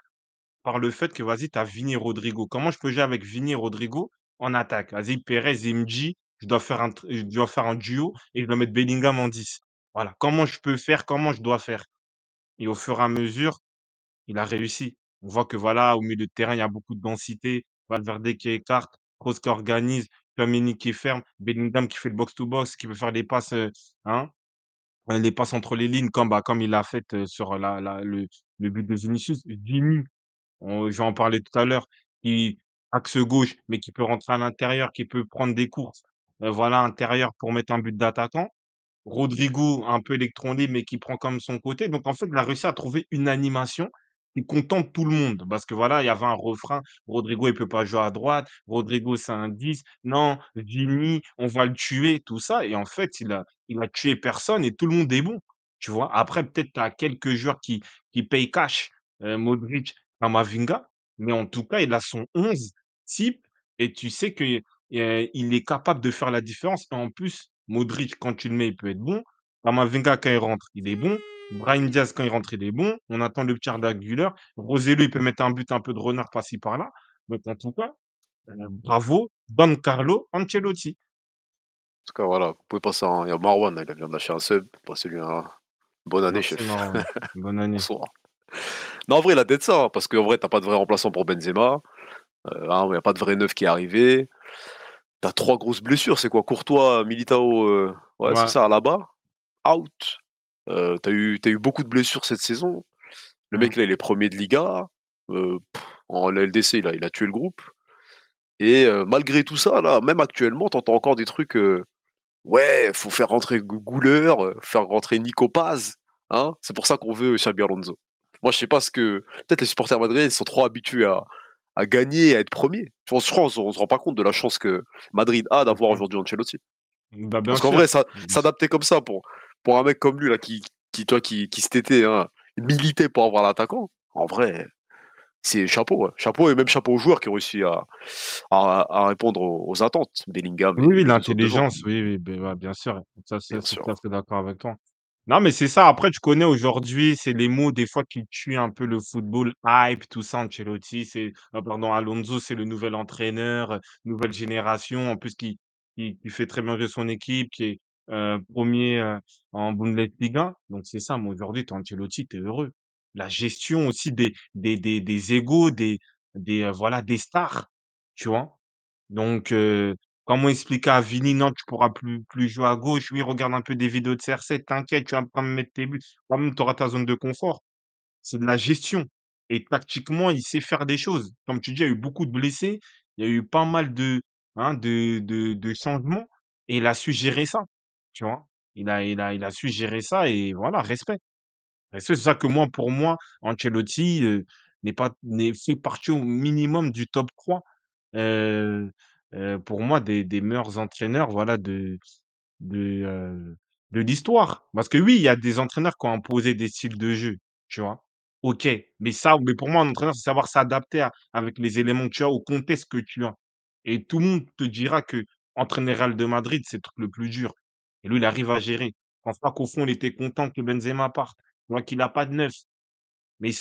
par le fait que, vas-y, tu as Vini Rodrigo. Comment je peux jouer avec Vini Rodrigo en attaque? Vas-y, Perez et MJ, je dois faire un, je dois faire un duo et je dois mettre Bellingham en 10. Voilà. Comment je peux faire? Comment je dois faire? Et au fur et à mesure, il a réussi. On voit que, voilà, au milieu de terrain, il y a beaucoup de densité. Valverde qui écarte, Kroos qui organise, Tchouaméni qui ferme, Bellingham qui fait le box-to-box, qui peut faire des passes, euh, hein, euh, les passes entre les lignes, comme, bah, il a fait euh, sur le, but de Vinicius. Jimmy, je vais en parler tout à l'heure, qui axe gauche, mais qui peut rentrer à l'intérieur, qui peut prendre des courses, heu, voilà, intérieur pour mettre un but d'attaquant. Rodrigo, un peu électron mais qui prend comme son côté. Donc en fait, il a réussi à trouver une animation qui contente tout le monde. Parce que voilà, il y avait un refrain, Rodrigo, il peut pas jouer à droite, Rodrigo, c'est un 10, non, Vini, on va le tuer, tout ça. Et en fait, il a il a tué personne et tout le monde est bon, tu vois? Après, peut-être tu as quelques joueurs qui qui payent cash, heu, Modric, Camavinga, mais en tout cas, il a son 11 type et tu sais que, heu, il est capable de faire la différence et en plus, Modric, quand tu le mets, il peut être bon. Camavinga, quand il rentre, il est bon. Brahim Diaz, quand il rentre, il est bon. On attend le petit Güler. Roselu, il peut mettre un but un peu de renard par-ci par-là. Donc, en tout cas, heu, bravo, Don Carlo Ancelotti. En tout cas, voilà, vous pouvez passer un... Y a Marwan, il vient lâcher un sub. Passez-lui un... Bonne année, Merci, chef. Marwan. Bonne année. Bonsoir. Non, en vrai, il a d'être ça, hein, parce qu'en vrai, t'as pas de vrai remplaçant pour Benzema. Euh, hein, il n'y a pas de vrai neuf qui est arrivé. T'as trois grosses blessures, c'est quoi Courtois, Militao, euh, ouais, c'est ça, là-bas. Out. Euh, t'as eu, t'as eu beaucoup de blessures cette saison. Le Mmh. mec, là, il est premier de Liga. Euh, en LDC, il a, il a tué le groupe. Et euh, malgré tout ça, là, même actuellement, t'entends encore des trucs. ouais, faut faire rentrer Gou- Gouler, faire rentrer Nico Paz. Hein c'est pour ça qu'on veut Xabi Alonso. Moi, je sais pas ce que. Peut-être les supporters madrilènes ils sont trop habitués à, à gagner à être premiers. Je pense, pense on se rend pas compte de la chance que Madrid a d'avoir Mmh. aujourd'hui Ancelotti. Bah, Parce qu'en vrai, Mmh. s'adapter comme ça pour, pour un mec comme lui, là, qui, qui, tu vois, qui, qui s'était hein, milité pour avoir l'attaquant, en vrai, c'est chapeau. ouais. Chapeau et même chapeau aux joueurs qui ont réussi à, à, à répondre aux, aux attentes. Bellingham. Oui, l'intelligence, oui, ouais, bien sûr. Ça, c'est tout à fait d'accord avec toi. Non, mais c'est ça. Après, tu connais aujourd'hui, c'est les mots des fois qui tuent un peu le football, hype, tout ça. Ancelotti, c'est, ah, pardon, Alonso, c'est le nouvel entraîneur, euh, nouvelle génération, en plus qui, qui qui fait très bien jouer son équipe, qui est, heu, 1er, heu, en Bundesliga. Donc c'est ça, moi aujourd'hui, tu Ancelotti, tu es heureux. La gestion aussi des des des des égos, des des, heu, voilà, des stars, tu vois? Donc heu, comment expliquer à Vini: «Non, tu pourras plus plus jouer à gauche». «Oui, regarde un peu des vidéos de CR7, t'inquiète, tu vas pas me mettre tes buts». Quand même, tu auras ta zone de confort. C'est de la gestion et tactiquement, il sait faire des choses. Comme tu dis, il y a eu beaucoup de blessés, il y a eu pas mal de, hein, de de de changements et il a su gérer ça, Il a il a il a su gérer ça et voilà, respect. C'est ça que moi, pour moi, Ancelotti, n'est pas fait partie au minimum du top 3, heu heu, pour moi des meilleurs entraîneurs, voilà, de de, de l'histoire. Parce que oui, il y a des entraîneurs qui ont imposé des styles de jeu, tu vois? OK, mais ça mais pour moi, un entraîneur, c'est savoir s'adapter avec les éléments que tu as, au contexte que tu as et tout le monde te dira qu'entraîner Real de Madrid, c'est le truc le plus dur et lui, il arrive à gérer. Je pense pas qu'au fond, il était content que Benzema parte. Je vois qu'il a pas de neuf, mais il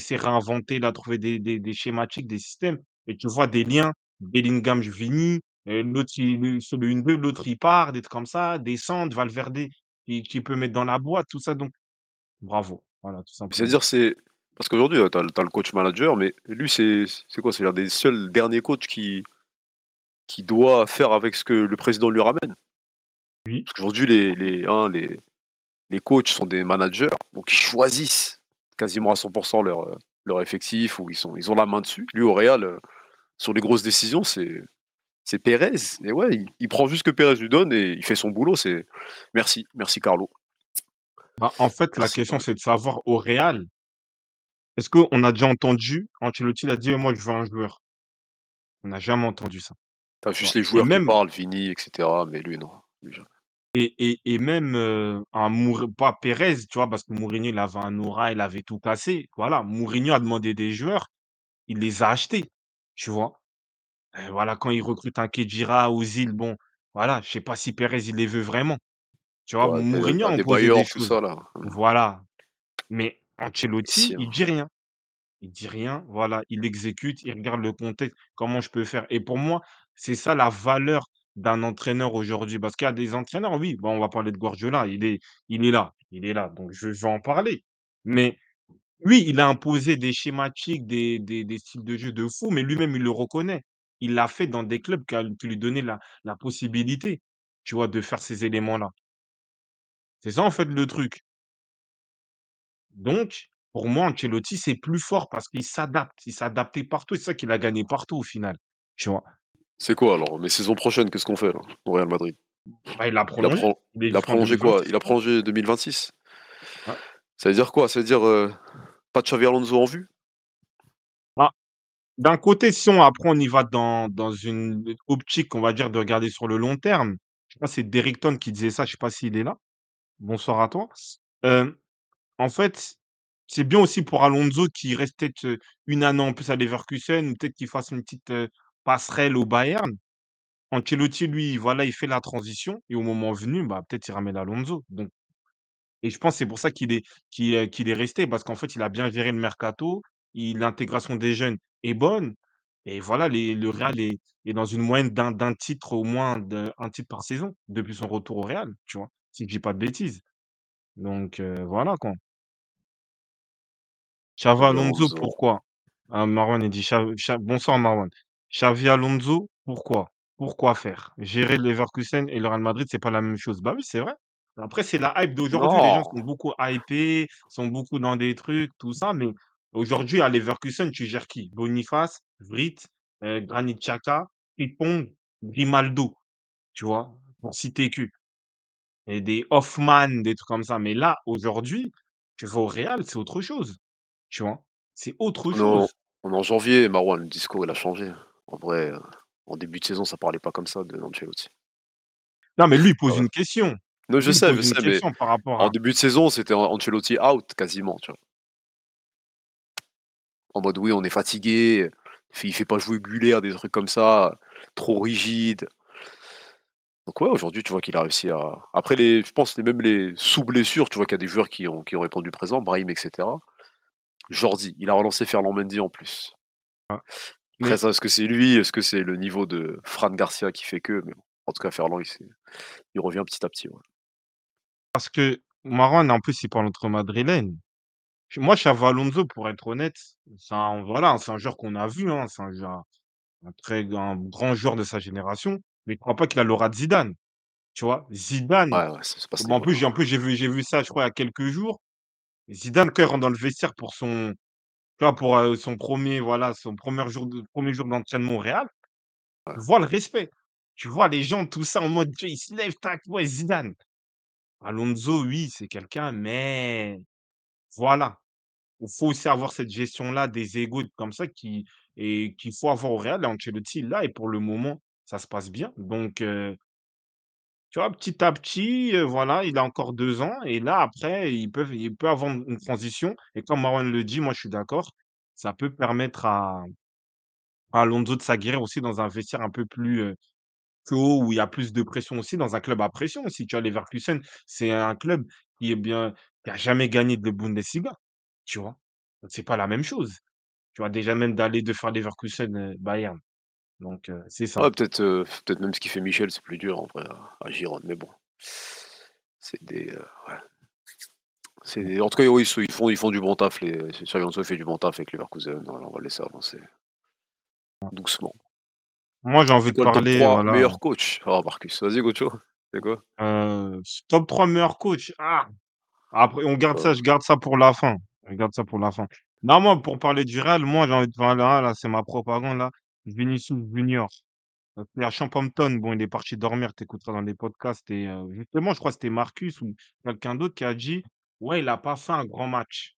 s'est réinventé, il a trouvé des des des schématiques, des systèmes et tu vois des liens, Bellingham, Vini, heu, l'autre il sur le 1-2, l'autre il part, des trucs comme ça, des centres, Valverde qui qui peut mettre dans la boîte, tout ça donc bravo, voilà, tout simplement. C'est-à-dire, c'est parce qu'aujourd'hui, tu as le tu as le coach manager, mais lui, c'est c'est quoi? C'est l'un des seuls derniers coachs qui qui doit faire avec ce que le président lui ramène. Oui. Parce qu'aujourd'hui, les les hein, les les coachs sont des managers, donc ils choisissent quasiment à 100 leur, heu, leur effectif ou ils sont ils ont la main dessus. Lui, au Real, heu, sur les grosses décisions, c'est c'est Pérez et ouais, il il prend juste ce que Pérez lui donne et il fait son boulot, c'est merci, merci Carlo. Bah, en fait, la question, c'est de savoir au Real est-ce qu'on a déjà entendu Ancelotti, a dit: «Moi, je veux un joueur». On n'a jamais entendu ça, Tu as tu juste les Et joueurs qui même parlent, Vini et cetera, mais lui non, lui. Et et et même, heu, un Mour pas Pérez, tu vois? Parce que Mourinho, il avait un aura, il avait tout cassé. Voilà, Mourinho a demandé des joueurs, il les a achetés, tu vois? Voilà, quand il recrute un Khedira, Ozil, bon, voilà, je sais pas si Pérez, il les veut vraiment, tu vois? Ouais, Mourinho a imposé des Adebayor, tout choses. ça là, mmh, Voilà, mais Ancelotti, il dit rien. Il dit rien, voilà, il exécute, il regarde le contexte, comment je peux faire? Et pour moi, c'est ça la valeur d'un entraîneur aujourd'hui? Parce qu'il y a des entraîneurs, oui, bon, on va parler de Guardiola, il est il est là, il est là, donc je vais en parler. Mais oui, il a imposé des schématiques, des styles de jeu de fou, mais lui-même, il le reconnaît. Il l'a fait dans des clubs qui lui donnaient la possibilité, tu vois, de faire ces éléments-là. C'est ça, en fait, le truc. Donc, pour moi, Ancelotti, c'est plus fort parce qu'il s'adapte. Il adapté partout. C'est ça qu'il a gagné partout au final, tu vois? C'est quoi alors? Mais saison prochaine, qu'est-ce qu'on fait là, au Real Madrid? Bah, il a Il a prolongé. Il a quoi? 2026. Il a prolongé 2026? Ouais. Ça veut dire quoi? Ça veut dire, heu, pas de Xavi Alonso en vue? Bah, d'un côté, si on après on y va dans dans une optique, on va dire, de regarder sur le long terme. Je crois que c'est Derrickton qui disait ça, je sais pas s'il est là. Bonsoir à toi. Hem, en fait, c'est bien aussi pour Alonso qu'il reste peut-être, heu, 1 année en plus à Leverkusen ou peut-être qu'il fasse une petite, passerelle au Bayern. Ancelotti, lui, voilà, il fait la transition et au moment venu, bah, peut-être il ramène Alonso. Donc et je pense que c'est pour ça qu'il est qu'il est qu'il est resté parce qu'en fait, il a bien géré le mercato, il l'intégration des jeunes est bonne et voilà, les le Real est est dans une moyenne d'un d'un titre au moins de un titre par saison depuis son retour au Real, tu vois? Si je dis pas de bêtises. Donc heu, voilà quoi. Alonso, Alonso. pourquoi? Ah, Marwan, il dit bonsoir Marwan. Xavi Alonso, pourquoi? Pourquoi faire? Gérer le Leverkusen et le Real Madrid, c'est pas la même chose. Bah oui, c'est vrai. Après, c'est la hype d'aujourd'hui. Les gens sont beaucoup hypés, sont beaucoup dans des trucs, tout ça, mais aujourd'hui, à Leverkusen, tu gères qui? Boniface, Vritt, heu, Granit Xhaka, Frimpong, Grimaldo, tu vois? Pour citer que. Et des Hoffman, des trucs comme ça. Mais là, aujourd'hui, tu vas au Real, c'est autre chose, tu vois? C'est autre On est en chose. on est en janvier, Marouane, le discours il a changé. En vrai, heu, en début de saison, ça parlait pas comme ça de Ancelotti. Non, mais lui, il Ah pose ouais. une question. Non, je Lui, sais, je sais, mais par rapport en début de saison, c'était An Ancelotti out quasiment, tu vois? En mode: «Oui, on est fatigué, il fait pas jouer Güler», des trucs comme ça, trop rigide. Donc ouais, aujourd'hui, tu vois qu'il a réussi à après les je pense même les sous blessures, tu vois qu'il y a des joueurs qui ont qui ont répondu présent, Brahim et cetera. Jordi, il a relancé Ferland Mendy en plus. Ah, Après mais ça, est-ce que c'est lui? Est-ce que c'est le niveau de Fran Garcia qui fait que? Mais bon, En tout cas, Ferland, il, revient petit à petit. ouais. Parce que Marwan, en plus, il parle entre madrilène. Je- Moi, Xavi Alonso, pour être honnête, c'est un, voilà, c'est un joueur qu'on a vu, hein, c'est un, joueur- un très un grand joueur de sa génération, mais je crois pas qu'il a l'aura de Zidane. Tu vois, Zidane, Ouais, ouais, c'est c'est pas ce bon, en plus, j'ai niveau-là. en plus, j'ai vu, j'ai vu ça, je crois, il y a quelques jours. Zidane, quand il rentre dans le vestiaire pour son, tu vois, pour euh, son premier, voilà, son premier jour de, premier jour d'entraînement au Real, tu vois le respect. Tu vois les gens, tout ça en mode, tu vois, ils se lèvent, tac, ouais, Zidane. Alonso, oui, c'est quelqu'un, mais voilà. Il faut aussi avoir cette gestion-là des égos comme ça qui et qu'il faut avoir au Real. Et Ancelotti, là, et pour le moment, ça se passe bien. Donc, tu vois, petit à petit, heu, voilà, il a encore 2 ans et là, après, il peut avoir une transition et comme Marwan le dit, moi, je suis d'accord, ça peut permettre à à Alonso de s'aguerrir aussi dans un vestiaire un peu plus, plus haut, où il y a plus de pression aussi, dans un club à pression aussi. Tu vois, Leverkusen, c'est un club qui est bien qui jamais gagné de Bundesliga, tu vois? Donc c'est pas la même chose. Tu vois? Déjà même d'aller de faire Leverkusen, heu, Bayern. Donc c'est ça. Ouais, peut-être euh, peut-être même ce qu'il fait Michel, c'est plus dur en vrai à, à Gironde, mais bon. C'est des. euh, ouais. C'est des- En tout cas, oui, ils, sont- ils font, ils font du bon taf. Les... Alonso fait du bon taf avec Leverkusen. Voilà, on va le laisser avancer doucement. Moi, j'ai envie C'est de quoi le top parler, 3 voilà, meilleur coach Oh, Marcus, vas-y, Gocho. C'est quoi? Top 3 meilleurs coachs. Ah! Après on garde ça, je garde ça pour la fin. Je garde ça pour la fin. Non, moi, pour parler du Real, moi, j'ai envie de parler là, là, c'est ma propagande là, Vinicius Junior. À Champampton, bon, il est parti dormir, tu écouteras dans les podcasts et justement, je crois que c'était Marcus ou quelqu'un d'autre qui a dit: «Ouais, il a pas fait un grand match».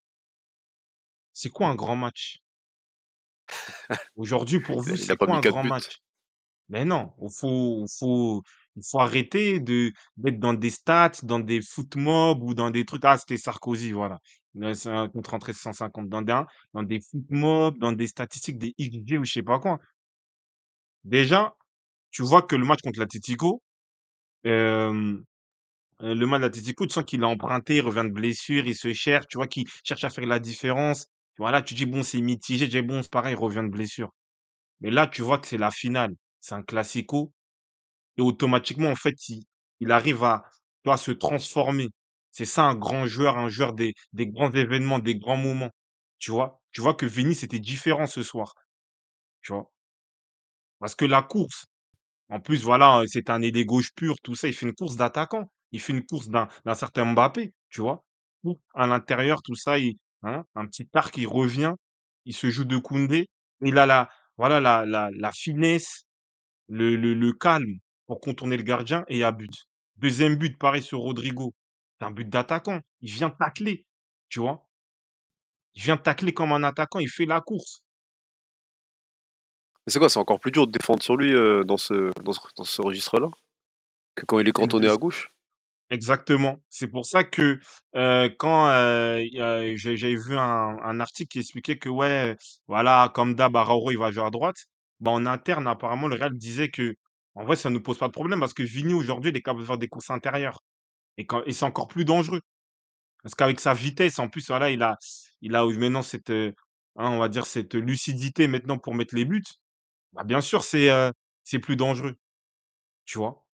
C'est quoi un grand match? Aujourd'hui, pour vous, c'est quoi un 4 grand buts. match? Mais non, il faut faut faut arrêter de d'être dans des stats, dans des foot mob ou dans des trucs ah, c'était Sarkozy, voilà. C'est un contre entrée 150 dans des dans des foot mob, dans des statistiques, des XG ou je sais pas quoi. Déjà, tu vois que le match contre l'Atlético, hem, heu, le match de l'Atlético, tu sens qu'il a emprunté, il revient de blessure, il se cherche, tu vois qu'il cherche à faire la différence. Voilà, tu dis: «Bon, c'est mitigé», tu dis: «Bon, c'est pareil, il revient de blessure». Mais là, tu vois que c'est la finale, c'est un classico et automatiquement, en fait, il arrive à, se transformer. C'est ça un grand joueur, un joueur des des grands événements, des grands moments, tu vois? Tu vois que Vini, c'était différent ce soir, tu vois? Parce que la course, en plus, voilà, heu, c'est un ailier gauche pur, tout ça, il fait une course d'attaquant. Il fait une course d'un certain Mbappé, tu vois? Ou à l'intérieur, tout ça, hein, un petit arc, il revient, il se joue de Koundé. Il a la la finesse le calme pour contourner le gardien et à but. Deuxième but, pareil sur Rodrigo. C'est un but d'attaquant. Il vient tacler, tu vois? Il vient tacler comme un attaquant, il fait la course. Mais c'est quoi C'est encore plus dur de défendre sur lui euh, dans ce, dans ce, dans ce registre-là que quand il est cantonné à gauche? Exactement. C'est pour ça que, heu, quand, a j'ai vu un un article qui expliquait que ouais, voilà, comme d'hab, il va jouer à droite. Bah, en interne, apparemment, le Real disait que en vrai, ça ne pose pas de problème parce que Vini, aujourd'hui, il est capable de faire des courses intérieures et quand et c'est encore plus dangereux. Parce qu'avec sa vitesse, en plus, voilà, il a il a maintenant cette, hein, on va dire cette lucidité maintenant pour mettre les buts. Bah, bien sûr, c'est, plus dangereux, tu vois?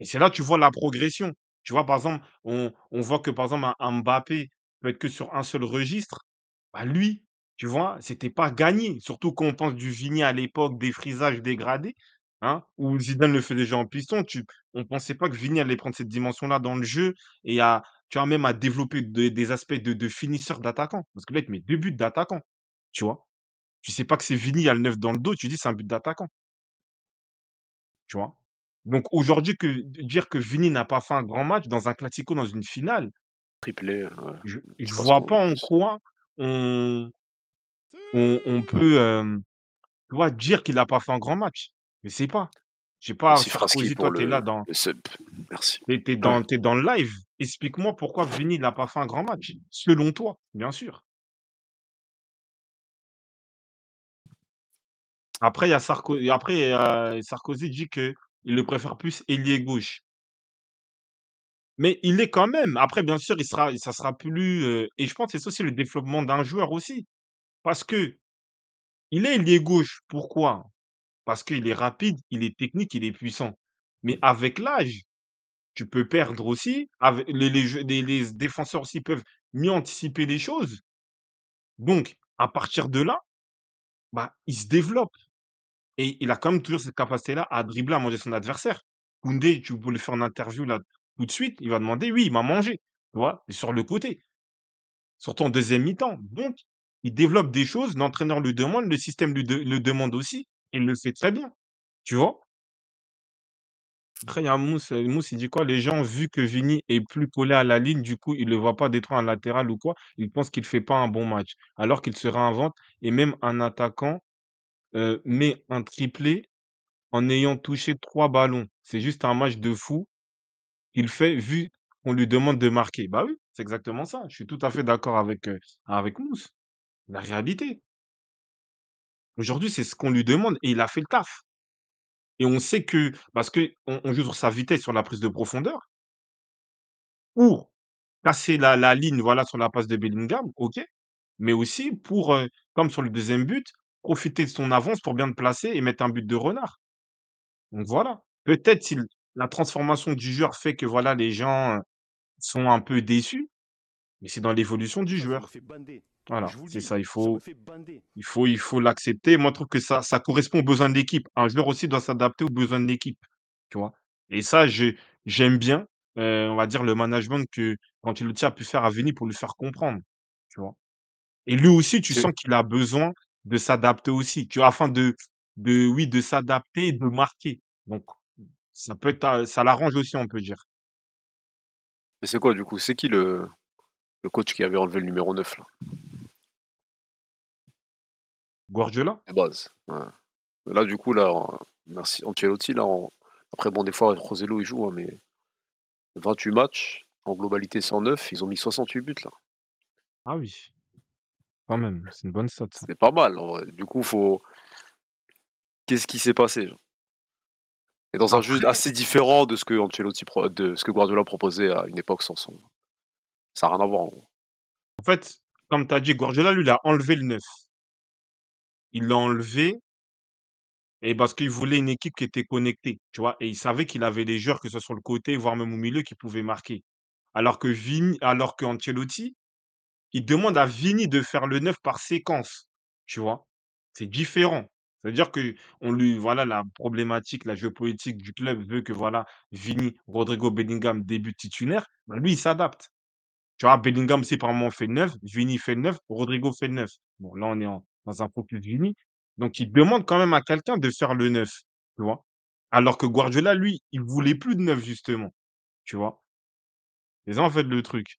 Et c'est là, tu vois la progression. Tu vois, par exemple, on on voit que, par exemple, un Mbappé peut être que sur un seul registre. Bah, lui, tu vois, c'était pas gagné. Surtout quand on pense du Vini à l'époque, des frisages dégradés, hein, où Zidane le fait déjà en piston. Tu on pensait pas que Vini allait prendre cette dimension-là dans le jeu et tu vois, même à développer des aspects de finisseur, d'attaquant. Parce que là, il te met 2 buts d'attaquant, tu vois? Tu sais pas que c'est Vini, a le 9 dans le dos, tu dis: «C'est un but d'attaquant». Tu vois? Donc aujourd'hui que dire que Vini n'a pas fait un grand match dans un classico, dans une finale, Triplé, ouais, je je vois 300 pas en quoi on on on peut, tu vois, dire qu'il a pas fait un grand match. Je sais pas. Je sais pas, Merci Fraski Sarkozy, pour toi, tu es là le, dans le sub. Merci. tu es tu es Ouais. dans tu es dans le live. Explique-moi pourquoi Vini n'a pas fait un grand match, selon toi, bien sûr. Après il y a Sarko et après, Sarkozy dit qu'il le préfère plus ailier gauche. Mais il est quand même. Après, bien sûr, il sera ça sera plus, heu et je pense que c'est aussi le développement d'un joueur aussi. Parce qu'il est ailier gauche. Pourquoi? Parce qu'il est rapide, il est technique, il est puissant. Mais avec l'âge, tu peux perdre aussi. Les les défenseurs aussi peuvent mieux anticiper les choses. Donc, à partir de là, bah, il se développe et il a quand même toujours cette capacité-là à dribbler, à manger son adversaire. Koundé, tu peux le faire en interview là tout de suite, il va demander: «Oui, il m'a mangé», tu vois? Sur le côté, surtout en deuxième mi-temps. Donc, il développe des choses, l'entraîneur lui demande, le système lui le demande aussi et il le fait très bien, tu vois? Après, il y a Mousse, il dit quoi? Les gens, vu que Vini est plus collé à la ligne, du coup, ils le voient pas détruire un latéral ou quoi, ils pensent qu'il fait pas un bon match, alors qu'il se réinvente et même un attaquant, met un triplé en ayant touché 3 ballons. C'est juste un match de fou qu'il fait vu qu'on lui demande de marquer. Bah oui, c'est exactement ça. Je suis tout à fait d'accord avec, heu, avec Mousse. La réalité. Aujourd'hui, c'est ce qu'on lui demande et il a fait le taf et on sait que parce qu'on on joue sur sa vitesse, sur la prise de profondeur pour casser la la ligne, voilà, sur la passe de Bellingham, OK, mais aussi pour, comme sur le deuxième but, profiter de son avance pour bien te placer et mettre un but de renard. Donc voilà. Peut-être si l la transformation du joueur fait que, voilà, les gens, sont un peu déçus, mais c'est dans l'évolution du me joueur. bander. Voilà, Je vous le c'est dis, ça, il me faut bander. il faut il faut l'accepter. Moi, je trouve que ça ça correspond aux besoins de l'équipe. Un joueur aussi doit s'adapter aux besoins de l'équipe, tu vois? Et ça, j'aime bien, on va dire le management que a pu faire à Vini pour lui faire comprendre, tu vois? Et lui aussi, tu C'est sens qu'il a besoin de s'adapter aussi, tu vois? Afin de de oui, de s'adapter et de marquer. Donc ça peut être a ça l'arrange aussi, on peut dire. mais c'est quoi du coup? C'est qui le le coach qui avait enlevé le numéro 9 là? Guardiola? De base, ouais. Là du coup là, merci Ancelotti là après bon des fois Joselu il joue, hein, mais 28 matchs, en globalité 109, ils ont mis 68 buts là. Ah oui, quand même, c'est une bonne stat ça. C'est pas mal en vrai. Du coup, faut qu'est-ce qui s'est passé? genre? Et dans un jeu assez différent de ce que Ancelotti pro de ce que Guardiola proposait à une époque sans son ça a rien à voir en gros. en fait, comme tu as dit, Guardiola, lui, il a enlevé le 9. Il l'a enlevé et parce qu'il voulait une équipe qui était connectée, tu vois? Et il savait qu'il avait des joueurs, que ce soit sur le côté, voire même au milieu, qui pouvaient marquer. Alors que Vini alors qu'Ancelotti, il demande à Vini de faire le 9 par séquence, tu vois? C'est différent. C'est-à-dire qu'on lui voilà, la problématique, la géopolitique du club veut que, voilà, Vini, Rodrigo, Bellingham débutent titulaires, bah, lui, il s'adapte. Tu vois? Bellingham, si par moment fait le 9, Vini fait le 9, Rodrigo fait le 9. Bon, là, on est dans un focus Vini, donc il demande quand même à quelqu'un de faire le 9, tu vois? Alors que Guardiola, lui, il voulait plus de 9 justement, tu vois? C'est ça, en fait, le truc.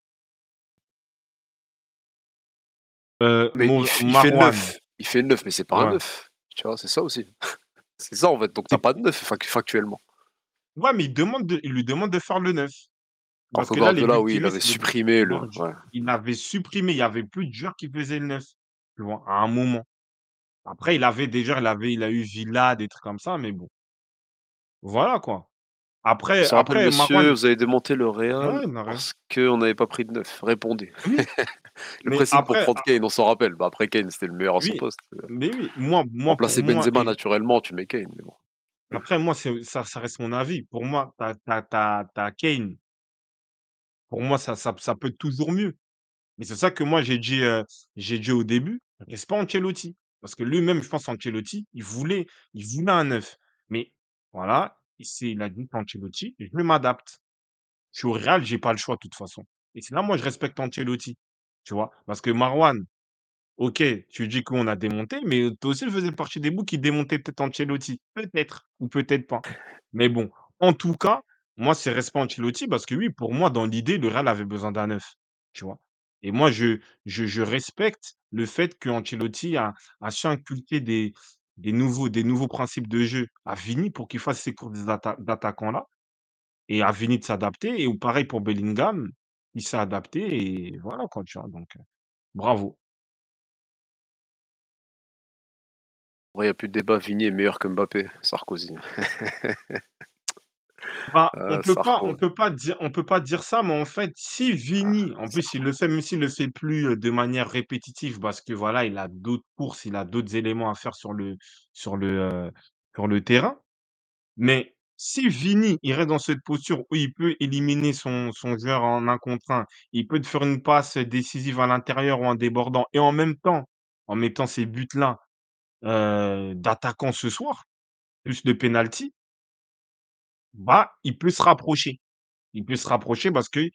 Heu, Mais Mo il il fait le Marouane, 9, il fait le 9, mais c'est pas un ouais. 9, tu vois? C'est ça aussi. C'est ça en fait, donc tu as C'est pas de 9 fac factuellement. ouais, mais il demande de il lui demande de faire le 9. Alors Parce que que là, les buts oui, il avait supprimé le ouais. il avait supprimé, il y avait plus de joueurs qui faisaient le 9, tu vois? À un moment. Après, il avait joueurs, il avait il a eu Villa, des trucs comme ça, mais bon, voilà quoi. Après après monsieur, vous avez démonté le Real ouais, parce qu'on n'avait pas pris de 9. Répondez. Oui, Le pressing pour prendre a Kane, on s'en rappelle. Bah, après Kane, c'était le meilleur à son poste, mais oui, moi moi pour remplacer Benzema naturellement, tu mets Kane, mais bon. après moi, ça ça reste mon avis. Pour moi, tu as Kane, pour moi, ça ça ça peut être toujours mieux. Mais c'est ça que moi j'ai dit, heu, j'ai dit au début, reste pas Ancelotti. Parce que lui-même, je pense Ancelotti, il voulait il voulait un 9. Mais voilà, il s'est il a dit qu'Ancelotti, je m'adapte. Je suis au Real, j'ai pas le choix de toute façon. Et c'est là, moi, je respecte Ancelotti, tu vois? Parce que Marouane, OK, tu dis qu'on a démonté, mais toi aussi, tu faisais partie des bouts qui démontaient peut-être Ancelotti. Peut-être ou peut-être pas. Mais bon, en tout cas, moi, c'est respect Ancelotti parce que oui, pour moi, dans l'idée, le Real avait besoin d'un neuf, tu vois? Et moi, je respecte le fait qu'Ancelotti a a su inculquer des des nouveaux des nouveaux principes de jeu à Vini pour qu'il fasse ses courses d'atta d'attaquants-là et à Vini de s'adapter et ou pareil pour Bellingham, il s'est adapté et voilà quoi, tu vois? Donc, bravo. Il y a plus de débat, Vini est meilleur que Mbappé, Sarkozy. Bah, on Ah, peut pas on peut pas dire on peut pas dire ça, mais en fait, si Ah, Vini en plus, il le fait, même s'il le fait plus, de manière répétitive parce que voilà, il a d'autres courses, il a d'autres éléments à faire sur le sur le, sur le terrain. Mais Si Vini, il reste dans cette posture où il peut éliminer son son joueur en 1 contre 1, il peut te faire une passe décisive à l'intérieur ou en débordant et en même temps, en mettant ces buts-là, heu, d'attaquant ce soir, plus de pénalty bah, il peut se rapprocher. Il peut se rapprocher parce qu'il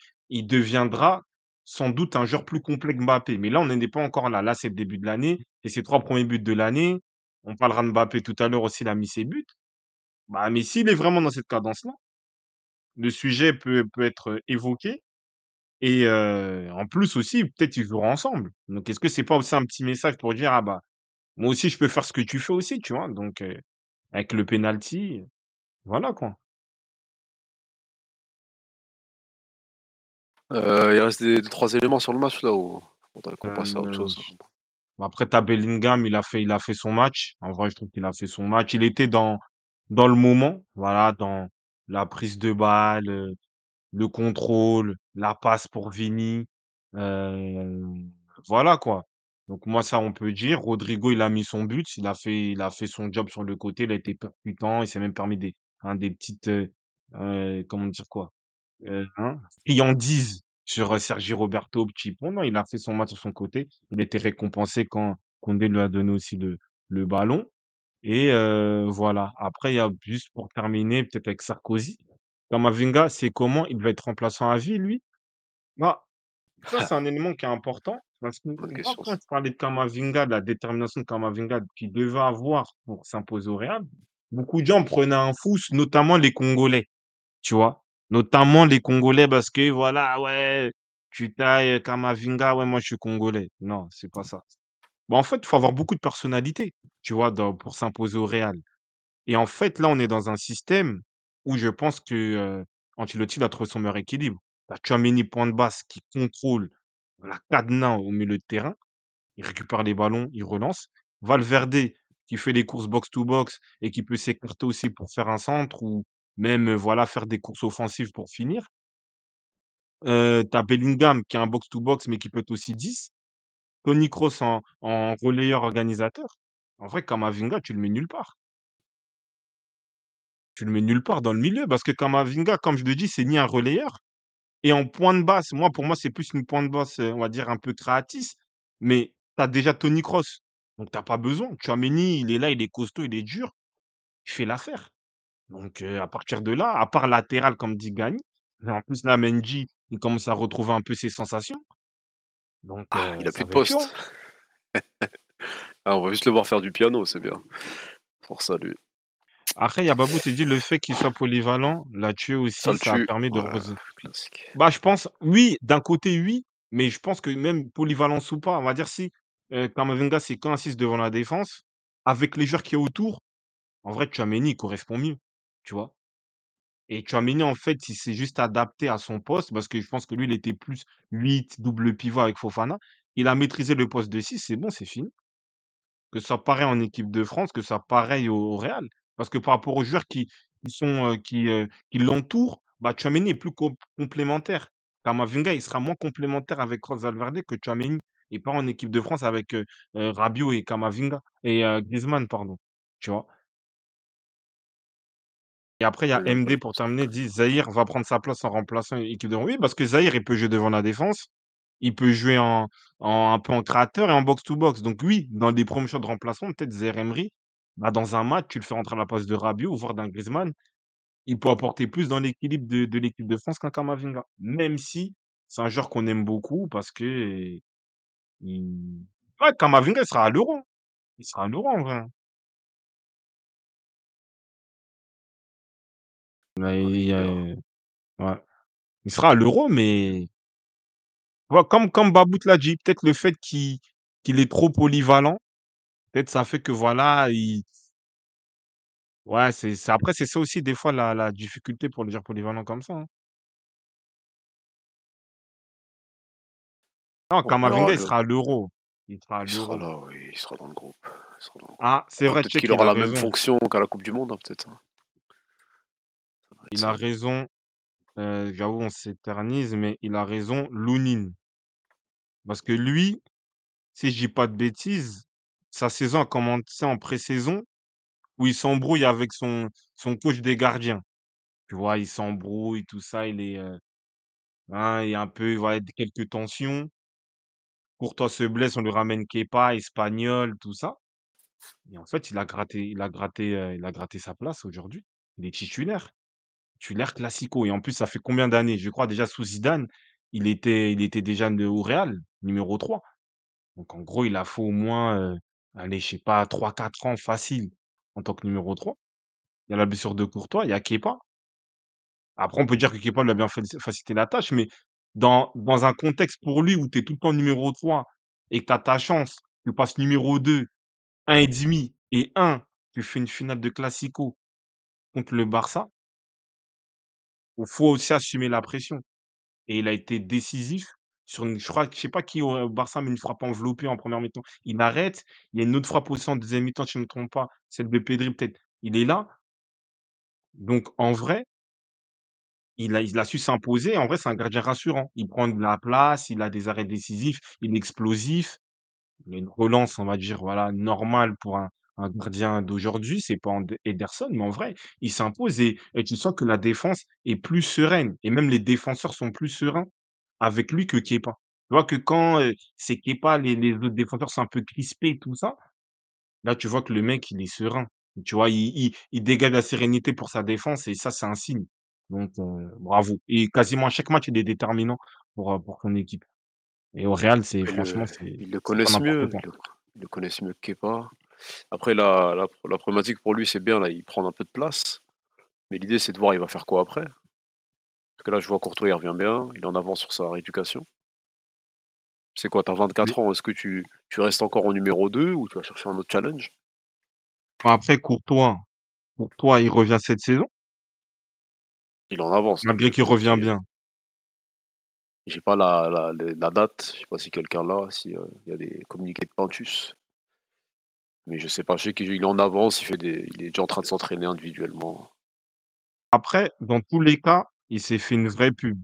deviendra sans doute un joueur plus complet que Mbappé. Mais là, on n'en pas encore là. Là, c'est le début de l'année et ses 3 premiers buts de l'année. On parlera de Mbappé tout à l'heure aussi, il a mis ses buts. Bah, mais s'il est vraiment dans cette cadence-là, le sujet peut peut être évoqué et en plus aussi, peut-être ils joueront ensemble. Donc est-ce que c'est pas aussi un petit message pour dire: «Ah bah, moi aussi je peux faire ce que tu fais aussi», tu vois? Donc avec le pénalty, voilà quoi. Heu, il reste des 2-3 éléments sur le match là ou on qu'on passe à autre chose? après tu as Bellingham, il a fait il a fait son match. En vrai, je trouve qu'il a fait son match. Il était dans dans le moment, voilà, dans la prise de balle, heu, le contrôle, la passe pour Vini, hem, voilà quoi. Donc moi ça on peut dire. Rodrygo, il a mis son but, il a fait il a fait son job sur le côté, il a été percutant, il s'est même permis des hein, des petites, heu heu, comment dire quoi? Heu, hein, friandises sur, heu, Sergi Roberto, petit pont. Non, il a fait son match sur son côté. Il a été récompensé quand Koundé lui a donné aussi le le ballon et heu, voilà. Après il y a juste pour terminer peut-être avec Sarkozy. Camavinga, c'est comment? Il va être remplaçant à vie lui? Bah, ça c'est un élément qui est important parce que Bonne moi question quand ça. je parlais de Camavinga, de la détermination de Camavinga qu'il devait avoir pour s'imposer au Real, beaucoup de gens prenaient un fou, notamment les Congolais. Tu vois? Notamment les Congolais parce que voilà, ouais, tu tailles Camavinga, ouais, moi je suis congolais. Non, c'est pas ça. Bah, en fait, il faut avoir beaucoup de personnalité, tu vois, pour s'imposer au Real et en fait, là, on est dans un système où je pense que, heu, Ancelotti, a trouvé son meilleur équilibre. Tu as Tchouaméni, point de basse, qui contrôle la cadenas au milieu de terrain. Il récupère les ballons, il relance. Valverde, qui fait les courses box to box et qui peut s'écarter aussi pour faire un centre ou même, voilà, faire des courses offensives pour finir. Heu, tu as Bellingham qui est un box to box, mais qui peut être aussi 10. Toni Kroos en relayeur organisateur. En vrai, Camavinga, tu le mets nulle part. Tu le mets nulle part dans le milieu parce que Camavinga, comme je le dis, c'est ni un relayeur et en point de basse, moi, pour moi, c'est plus une point de basse, heu, on va dire un peu créatrice, mais tu as déjà Toni Kroos, donc tu as pas besoin. Tchouaméni, il est là, il est costaud, il est dur, il fait l'affaire. Donc heu, à partir de là, à part latéral comme dit Gany, mais en plus là, Mendy, il commence à retrouver un peu ses sensations. Donc Ah, heu, il a plus ça de poste. Ah, on va juste le voir faire du piano, c'est bien. Pour ça lui. Après, il y a Babou, tu dit le fait qu'il soit polyvalent l'a tué Ça aussi, ça a tue. permis de Ouais, bah, je pense oui, d'un côté oui, mais je pense que même polyvalence ou pas, on va dire si, heu, Camavinga, c'est qu'un 6 devant la défense, avec les joueurs qu'il y a autour, en vrai, Tchouaméni, il correspond mieux, tu vois? Et Tchouaméni, en fait, il s'est juste adapté à son poste parce que je pense que lui, il était plus 8, double pivot avec Fofana. Il a maîtrisé le poste de 6, c'est bon, c'est fini. Que ça pareil en équipe de France, que ça pareil au Real. Parce que par rapport aux joueurs qui sont, qui, heu, qui l'entourent, bah, est plus com complémentaire. Camavinga, il sera moins complémentaire avec Kroos, Valverde que Tchouaméni et pas en équipe de France avec, heu heu, Rabiot et Camavinga et Griezmann, pardon, tu vois? Et après, il y a MD pour terminer, dit: «Zahir va prendre sa place en remplaçant équipe de» oui, parce que Zahir, il peut jouer devant la défense, il peut jouer en en un peu en créateur et en box to box. Donc oui, dans des premiers choix de remplacement, peut-être Zahir Emery, bah, dans un match, tu le fais rentrer à la place de Rabiot, voire d'un Griezmann. Il peut apporter plus dans l'équilibre de de l'équipe de France qu'un Camavinga. Même si c'est un joueur qu'on aime beaucoup parce que, il ouais, Camavinga, il sera à l'Euro. Il sera à l'Euro en vrai, Mais il y a espère. ouais. Il sera à l'Euro, mais Ouais, comme comme Babout l'a dit, peut-être le fait qu'il qu'il est trop polyvalent, peut-être ça fait que voilà, il ouais, c'est c'est après c'est ça aussi des fois la la difficulté pour le dire polyvalent comme ça, hein. Non, On verra Camavinga, il le sera à l'Euro. Il sera à il sera l'Euro. là, oui, il sera dans le groupe. Il sera dans le groupe. Ah, c'est Après vrai, peut-être qu'il il aura a la même raison. fonction qu'à la coupe du monde, hein, peut-être, hein. Va Il a raison, j'avoue, on s'éternise, mais il a raison, Lounine. Parce que lui, si je dis pas de bêtises, sa saison a commencé en pré-saison où il s'embrouille avec son son coach des gardiens. Tu vois, il s'embrouille, tout ça, il est, hein, il y a un peu, voilà, quelques tensions. Courtois se blesse, on lui ramène Kepa, espagnol, tout ça. Et en fait, il a gratté il a gratté, il a gratté sa place aujourd'hui. Il est titulaire. Titulaire classico et en plus, ça fait combien d'années? Je crois déjà sous Zidane, il était déjà ne au Real, numéro 3. Donc en gros, il a fait au moins, heu, allez, je sais pas, trois quatre ans facile en tant que numéro 3. Il y a la blessure de Courtois, il y a Kepa. Après, on peut dire que Kepa lui a bien facilité la tâche, mais dans dans un contexte pour lui où tu es tout le temps numéro 3 et que tu as ta chance, tu passes numéro 2, 1,5 et 1, tu fais une finale de classico contre le Barça il faut aussi assumer la pression et il a été décisif sur une je crois je sais pas qui au Barça met une frappe enveloppée en première mi-temps. Il arrête, il y a une autre frappe aussi en deuxième mi-temps, si je ne me trompe pas, celle de Pedri peut-être. Il est là, donc en vrai il a il a su s'imposer. En vrai, c'est un gardien rassurant. Il prend de la place, il a des arrêts décisifs, il est explosif. Il a une relance, on va dire, voilà, normale pour un un gardien d'aujourd'hui. C'est pas Ederson, mais en vrai, il s'impose et et tu sens que la défense est plus sereine et même les défenseurs sont plus sereins avec lui que Kepa. Tu vois que quand, heu, c'est Kepa, les les autres défenseurs sont un peu crispés, tout ça, là, tu vois que le mec, il est serein. Tu vois? Il il il dégage la sérénité pour sa défense et ça, c'est un signe. Donc heu, bravo et quasiment à chaque match, il est déterminant pour, heu, pour son équipe et au Real, c'est le franchement, c'est ils le c'est pas connaissent n'importe mieux, quoi. ils le ils le connaissent mieux que Kepa. Après la la la problématique pour lui, c'est bien là, il prend un peu de place, mais l'idée, c'est de voir il va faire quoi après? Parce que là, je vois Courtois, il revient bien, il est en avance sur sa rééducation. C'est quoi, tu as Mais 24 ans, est-ce que tu tu restes encore au numéro 2 ou tu vas chercher un autre challenge? Après Courtois Courtois, il revient cette saison Il en avance donc malgré qu'il revient bien. j'ai pas la la la date, je sais pas si quelqu'un l'a, si, heu, il y a des communiqués de Pintus. Mais je sais pas, je sais qu'il est en avance, il fait des il est déjà en train de s'entraîner individuellement. Après, dans tous les cas, il s'est fait une vraie pub,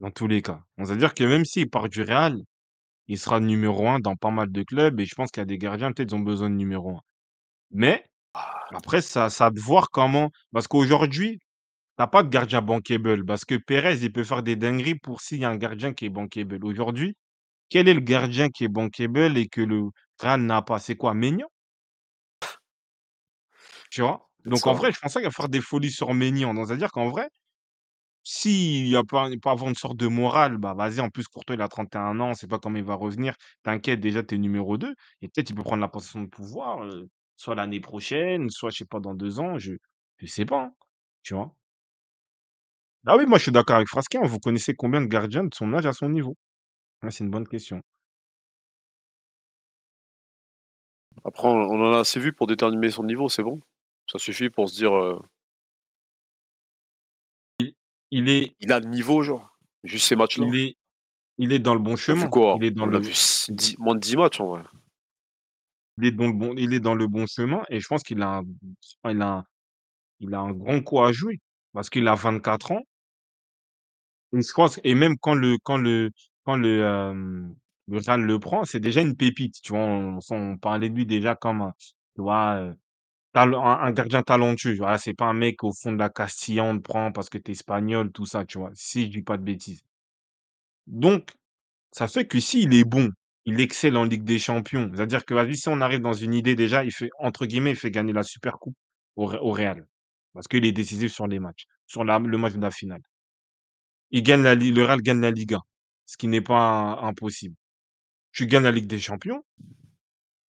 dans tous les cas. Ça veut dire que même s'il part du Real, il sera numéro 1 dans pas mal de clubs et je pense qu'il y a des gardiens, peut-être, ils ont besoin de numéro 1. Mais Ah, après, ça ça de voir comment parce qu'aujourd'hui, tu as pas de gardien bankable parce que Pérez, il peut faire des dingueries pour s'il y a un gardien qui est bankable. Aujourd'hui, quel est le gardien qui est bankable et que le Real n'a pas? C'est quoi, Maignan? Tu vois? Donc en hein. vrai, je pense pas qu'il va faire des folies sur Maignan. Donc ça veut dire qu'en vrai, s'il y a pas peut avoir une sorte de morale, bah, vas-y, en plus Courtois, il a 31 ans, on sait pas comment il va revenir. T'inquiète, déjà, tu es numéro 2 et peut-être il peut prendre la position de pouvoir, heu, soit l'année prochaine, soit je sais pas dans 2 ans, je je sais pas, hein, tu vois? Ah oui, moi je suis d'accord avec Frasquin. Vous connaissez combien de gardiens de son âge à son niveau? Ouais, c'est une bonne question. Après on on en a assez vu pour déterminer son niveau, c'est bon? Ça suffit pour se dire, Il est il a le niveau genre, juste ces matchs-là. il est il est dans le bon On a vu chemin. Il est dans On a vu le s il 10 moins de 10 matchs en vrai. il est dans le bon il est dans le bon chemin et je pense qu'il a un il a un il a un grand coup à jouer parce qu'il a 24 ans et je pense et même quand le quand le quand le, hem, le Real le prend, c'est déjà une pépite, tu vois? On on parlait de lui déjà comme un tu vois, un gardien talentueux, voilà, c'est pas un mec au fond de la Castilla, on te prend parce que tu es espagnol, tout ça, tu vois? Si je dis pas de bêtises. Donc ça fait que s'il est bon, il excelle en Ligue des Champions, c'est-à-dire que, vas-y, si on arrive dans une idée déjà, il fait entre guillemets, «il fait gagner la super coupe» au au Real parce qu'il est décisif sur les matchs, sur la le match de la finale. Il gagne la le Real gagne la Liga, ce qui n'est pas impossible. Tu gagnes la Ligue des Champions,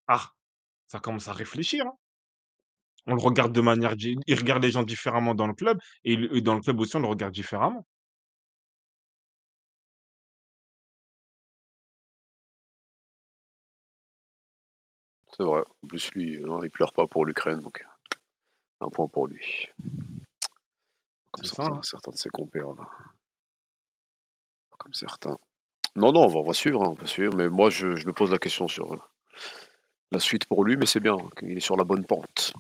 ah, ça commence à réfléchir, hein. On le regarde de manière il regarde les gens différemment dans le club et dans le club aussi, on le regarde différemment. C'est vrai. En plus lui, non, il pleure pas pour l'Ukraine donc un point pour lui. Comme C'est ça, certains hein. certains de ses compères là. Comme certains. Non, non, on va on va suivre, hein, on va suivre, mais moi je je me pose la question sur, heu, la suite pour lui, mais c'est bien qu'il est sur la bonne pente.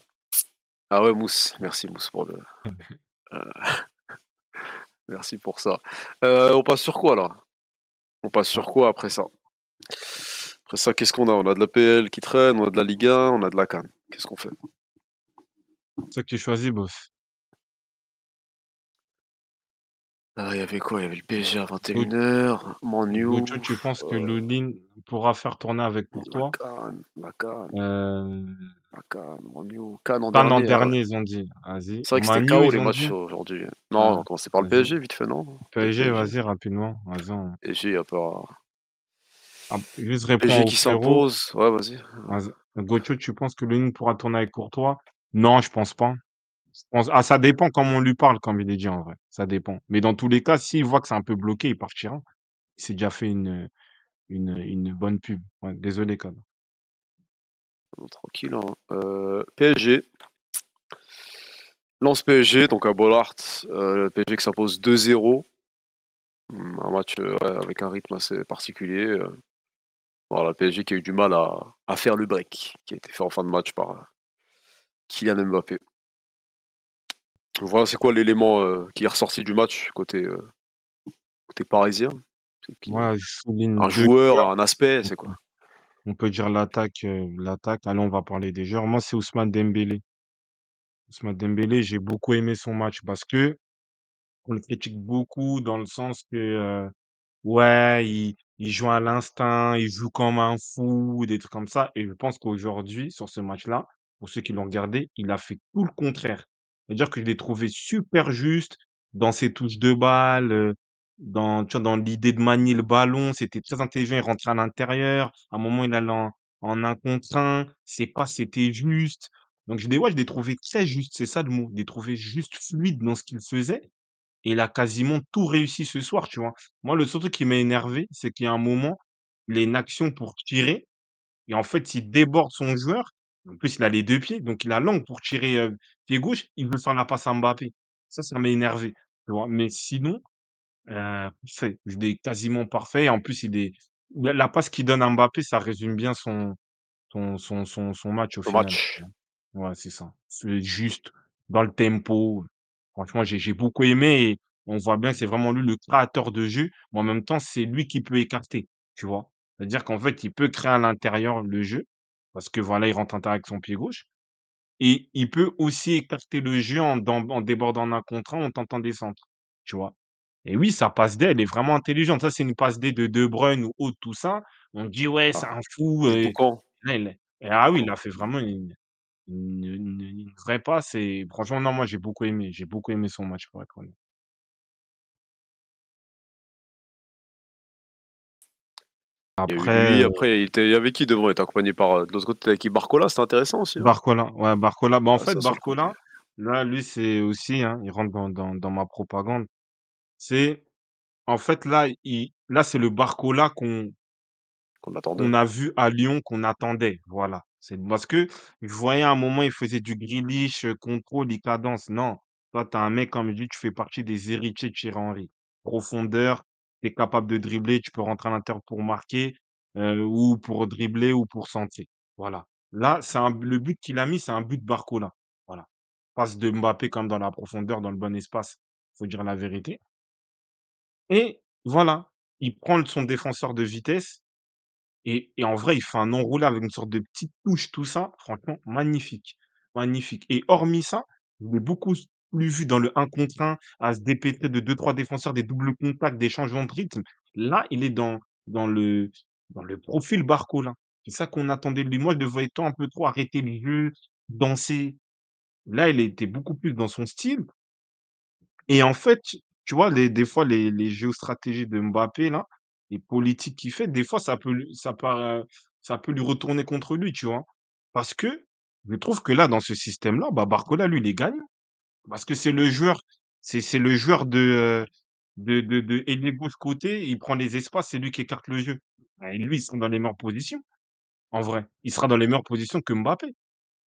Ah ouais, Mousse, merci Mousse pour le heu, merci pour ça. Heu, on passe sur quoi là? On passe sur quoi après ça? Après ça, qu'est-ce qu'on a? On a de la PL qui traîne, on a de la Ligue 1, on a de la CAN. Qu'est-ce qu'on fait? C'est toi qui choisis, boss. Ah, il y avait quoi? Il y avait le PSG à 21:00, Man U, Gocho, tu penses que heu Lunin pourra faire tourner avec Courtois? Heu, U, CAN l'an CAN l'an dernier, ah ouais. dernier, ils ont dit. Vas-y. C'est vrai que c'était KO ils les ont matchs dit? aujourd'hui. Non, on va commencer par le vas-y. PSG vite fait, non? PSG, PSG. vas-y rapidement, vas-y on PSG, il y a pas Ah, juste réponds PSG au qui frérot. s'impose. Ouais, vas-y. Vas-y. Gocho, tu penses que Lunin pourra tourner avec Courtois? Non, je pense pas. Ah, ça dépend comment on lui parle, comme il est dit en vrai, ça dépend. Mais dans tous les cas, s'il voit que c'est un peu bloqué, il partira. Il s'est déjà fait une, une, bonne pub. Désolé. Bon, tranquille, hein. Heu, PSG. Lens PSG, donc à Bollaert, heu, le PSG qui s'impose 2-0. Mmh, un match, ouais, avec un rythme assez particulier. Voilà, PSG qui a eu du mal à à faire le break, qui a été fait en fin de match par, Kylian Mbappé. Voilà, c'est quoi l'élément, heu, qui est ressorti du match côté, côté parisien? Un 2 joueur, un aspect, c'est quoi? On peut dire l'attaque, heu, l'attaque. Allez, on va parler des joueurs. Moi, c'est Ousmane Dembélé. Ousmane Dembélé, j'ai beaucoup aimé son match parce que on le critique beaucoup dans le sens que, ouais, il il joue à l'instinct, il joue comme un fou, des trucs comme ça et je pense qu'aujourd'hui, sur ce match-là, pour ceux qui l'ont regardé, il a fait tout le contraire. C'est-à-dire que je l'ai trouvé super juste dans ses touches de balle, dans dans l'idée de manier le ballon, c'était très intelligent, il rentrait à l'intérieur. À un moment, il allait en en 1 contre 1, ses passes, c'était juste. Donc je l'ai ouais, je l'ai trouvé très juste, c'est ça le mot. Je l'ai trouvé juste fluide dans ce qu'il faisait et il a quasiment tout réussi ce soir, tu vois? Moi, le seul truc qui m'a énervé, c'est qu'il y a un moment, il a une action pour tirer et en fait, il déborde son joueur. En plus, il a les 2 pieds, donc il a l'angle pour tirer, heu, pied gauche, il veut faire la passe à Mbappé. Ça, ça m'a énervé, tu vois? Mais sinon, parfait, il est quasiment parfait. En plus, il est la la passe qu'il donne à Mbappé, ça résume bien son son son son son match au final, match. Ouais, c'est ça. C'est juste, dans le tempo. Franchement, j'ai j'ai beaucoup aimé et on voit bien que c'est vraiment lui le créateur de jeu, mais en même temps, c'est lui qui peut écarter, tu vois? C'est-à-dire qu'en fait, il peut créer à l'intérieur le jeu, parce que voilà, il rentre en intérieur avec son pied gauche et il peut aussi écarter le jeu en dans en débordant en un contre un, en tentant des centres, tu vois? Et oui, sa passe D, elle est vraiment intelligente. Ça, c'est une passe D de De Bruyne ou autre, tout ça. On dit: «Ouais, c'est Ah, un fou, du heu». Toucan. Là, il est ah oui, il a fait vraiment une une une une vraie passe et franchement, non, moi, j'ai beaucoup aimé. J'ai beaucoup aimé son match, pour être honnête. Après, lui, heu après il était avait qui? Devant? Il était accompagné par, heu, de l'autre côté, tu avais qui? Barcola, c'était intéressant aussi, hein? Barcola, ouais, Barcola. Bah, en fait. Barcola, là, lui, c'est aussi, hein, il rentre dans dans dans ma propagande. C'est en fait, là, il là, c'est le Barcola qu'on Qu'on attendait. a vu à Lyon, qu'on attendait, voilà. C'est parce que je voyais à un moment, il faisait du Grealish, heu, contrôle, il cadence. Non, toi, tu as un mec, comme je dis, tu fais partie des héritiers de Thierry Henry. Profondeur, capable de dribbler, tu peux rentrer à l'intérieur pour marquer, heu, ou pour dribbler ou pour centrer. Voilà. Là, c'est un le but qu'il a mis, c'est un but Barcola. Voilà. Passe de Mbappé comme dans la profondeur, dans le bon espace, faut dire la vérité et voilà, il prend son défenseur de vitesse et en vrai, il fait un enroulé avec une sorte de petite touche, tout ça, franchement magnifique, magnifique et hormis ça, je beaucoup plus vu dans le un contre un, à se dépêtrer de deux trois défenseurs, des doubles contacts, des changements de rythme. Là, il est dans dans le dans le profil Barcola. C'est ça qu'on attendait de lui. Moi, je le voyais tant un peu trop arrêter le jeu, danser. Là, il était beaucoup plus dans son style et en fait, tu vois, des fois, les les géostratégies de Mbappé là, les politiques qu'il fait, des fois, ça peut ça ça peut lui retourner contre lui, tu vois? Parce que je trouve que là, dans ce système-là, bah, Barcola, lui, il est. Parce que c'est le joueur c'est c'est le joueur de, de de de ailier gauche côté, il prend les espaces, c'est lui qui écarte le jeu. Bah, et lui, il sera dans les meilleures positions, en vrai. Il sera dans les meilleures positions que Mbappé.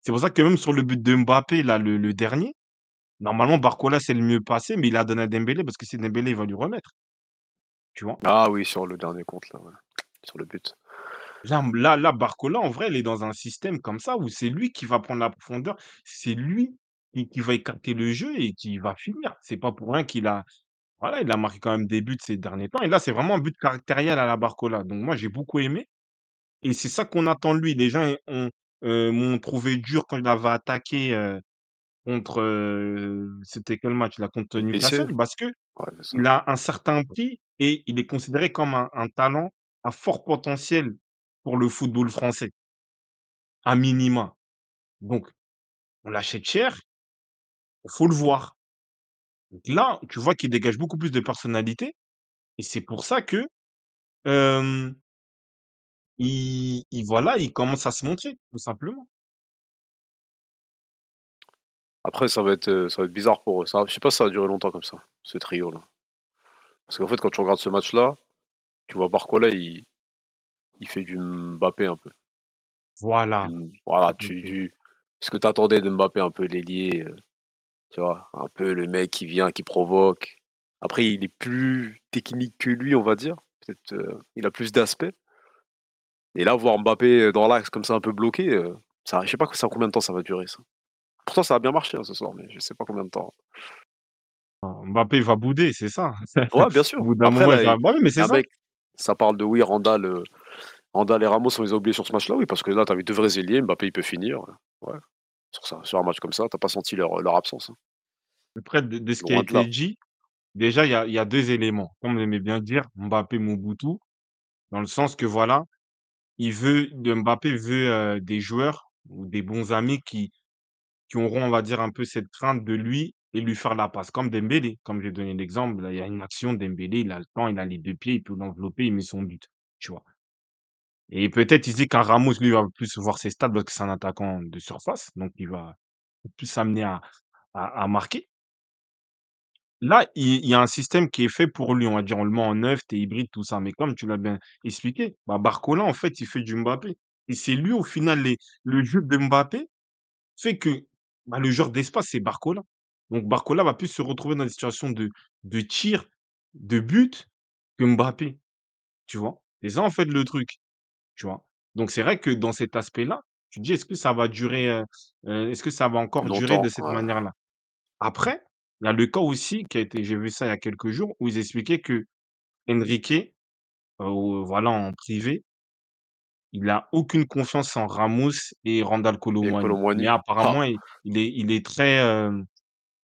C'est pour ça que même sur le but de Mbappé, là, le le dernier, Normalement, Barcola, c'est le mieux passé, mais il a donné à Dembélé parce que c'est Dembélé, il va lui remettre. Tu vois? Ah oui, sur le dernier compte là, ouais. Sur le but. Là, là là, Barcola, en vrai, il est dans un système comme ça où c'est lui qui va prendre la profondeur, c'est lui qui qui va écarter le jeu et qui va finir. C'est pas pour rien qu'il a voilà, il a marqué quand même des buts ces derniers temps et là, c'est vraiment un but caractériel à la Barcola. Donc moi, j'ai beaucoup aimé et c'est ça qu'on attend de lui. Les gens ont, heu, m'ont trouvé dur quand il avait attaqué, heu contre, heu, c'était quel match là? Contre? Newcastle? Parce que Ouais, c'est ça. il a un certain prix et il est considéré comme un un talent à fort potentiel pour le football français. À minima. Donc on l'achète cher, faut le voir. Donc là, tu vois qu'il dégage beaucoup plus de personnalité et c'est pour ça que, il il voilà, il commence à se montrer, tout simplement. Après ça va être, ça va être bizarre pour eux. Ça je sais pas si ça va durer longtemps comme ça, ce trio-là. Parce qu'en fait, quand tu regardes ce match-là, tu vois Barcola, il il fait du Mbappé un peu. Voilà. Voilà, Tout à tu fait. tu ce que tu attendais de Mbappé, un peu l'ailier, heu, tu vois? Un peu le mec qui vient, qui provoque. Après, il est plus technique que lui, on va dire. Peut-être, heu, il a plus d'aspect. Et là, voir Mbappé, dans l'axe comme ça un peu bloqué, heu, ça je sais pas ça combien de temps ça va durer ça. Pourtant ça a bien marché, hein, ce soir, mais je sais pas combien de temps. Mbappé va bouder, c'est ça? Ouais, bien Au sûr. bout d'un Après moment, il là, va il oui, mais y c'est a un ça. parle de oui, Randall, heu, Randall et Ramos, on les a oubliés sur ce match-là, oui, parce que là, tu avais 2 vrais ailiers, Mbappé, il peut finir, ouais. Sur ça sur un match comme ça, tu as pas senti leur, leur absence, hein. Après de de ce qui a été dit, déjà il y a y a 2 éléments. Comme on aimait bien dire, Mbappé Mobutu, dans le sens que voilà, il veut Mbappé veut, heu, des joueurs ou des bons amis qui qui auront, on va dire, un peu cette crainte de lui et lui faire la passe. Comme Dembélé, comme j'ai donné l'exemple, il y a une action, Dembélé, il a le temps, il a les 2 pieds, il peut l'envelopper, il met son but, tu vois? Et peut-être il dit qu'un Ramos, lui, va plus voir ses stats parce que c'est un attaquant de surface, donc il va plus s'amener à marquer. Là, il y a un système qui est fait pour lui, on va dire, on le met en neuf, tu es hybride, tout ça. Mais comme tu l'as bien expliqué, bah, Barcola, en fait, il fait du Mbappé et c'est lui, au final, le jeu de Mbappé fait que, bah, le joueur d'espace, c'est Barcola. Donc Barcola va plus se retrouver dans des situations de de tir, de but que Mbappé, tu vois? C'est ça, en fait, le truc, tu vois? Donc c'est vrai que dans cet aspect-là, tu te dis: «Est-ce que ça va durer, heu heu, est-ce que ça va encore durer de Longtemps, cette ouais. manière-là?» Après, il y a le cas aussi qui a été j'ai vu ça il y a quelques jours, où ils expliquaient qu'Enrique, heu, voilà, en privé il a aucune confiance en Ramos et Randal Kolo Et Kolo Muani. Mais Muani, ah! apparemment, il il est il est très, hem,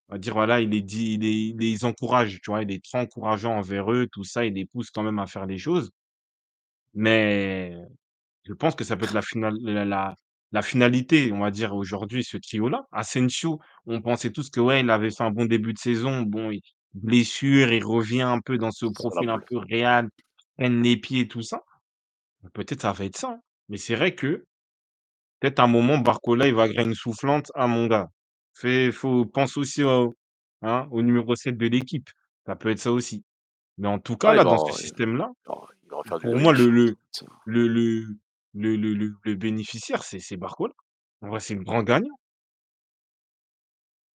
on va dire, voilà, il est dit il est il les encourage, tu vois? Il est très encourageant envers eux, tout ça, il les pousse quand même à faire les choses. Mais je pense que ça peut être la final la la la finalité, on va dire, aujourd'hui, ce trio-là. Asensio, on pensait tous que, ouais, il avait fait un bon début de saison. Bon, il blessure, il revient un peu dans ce Ça la profil un peu Real, traîne les pieds, tout ça. Peut-être ça va être ça, hein. Mais c'est vrai que, peut-être à un moment, Barcola, il va graine soufflante: «Ah mon gars, fais faut pense aussi au hein, au numéro 7 de l'équipe». Ça peut être ça aussi. Mais en tout cas, Ah, il là, va dans ce il système-là, va il va faire du pour moi, le le le le le le le bénéficiaire, c'est c'est Barcola. En vrai, c'est le grand gagnant.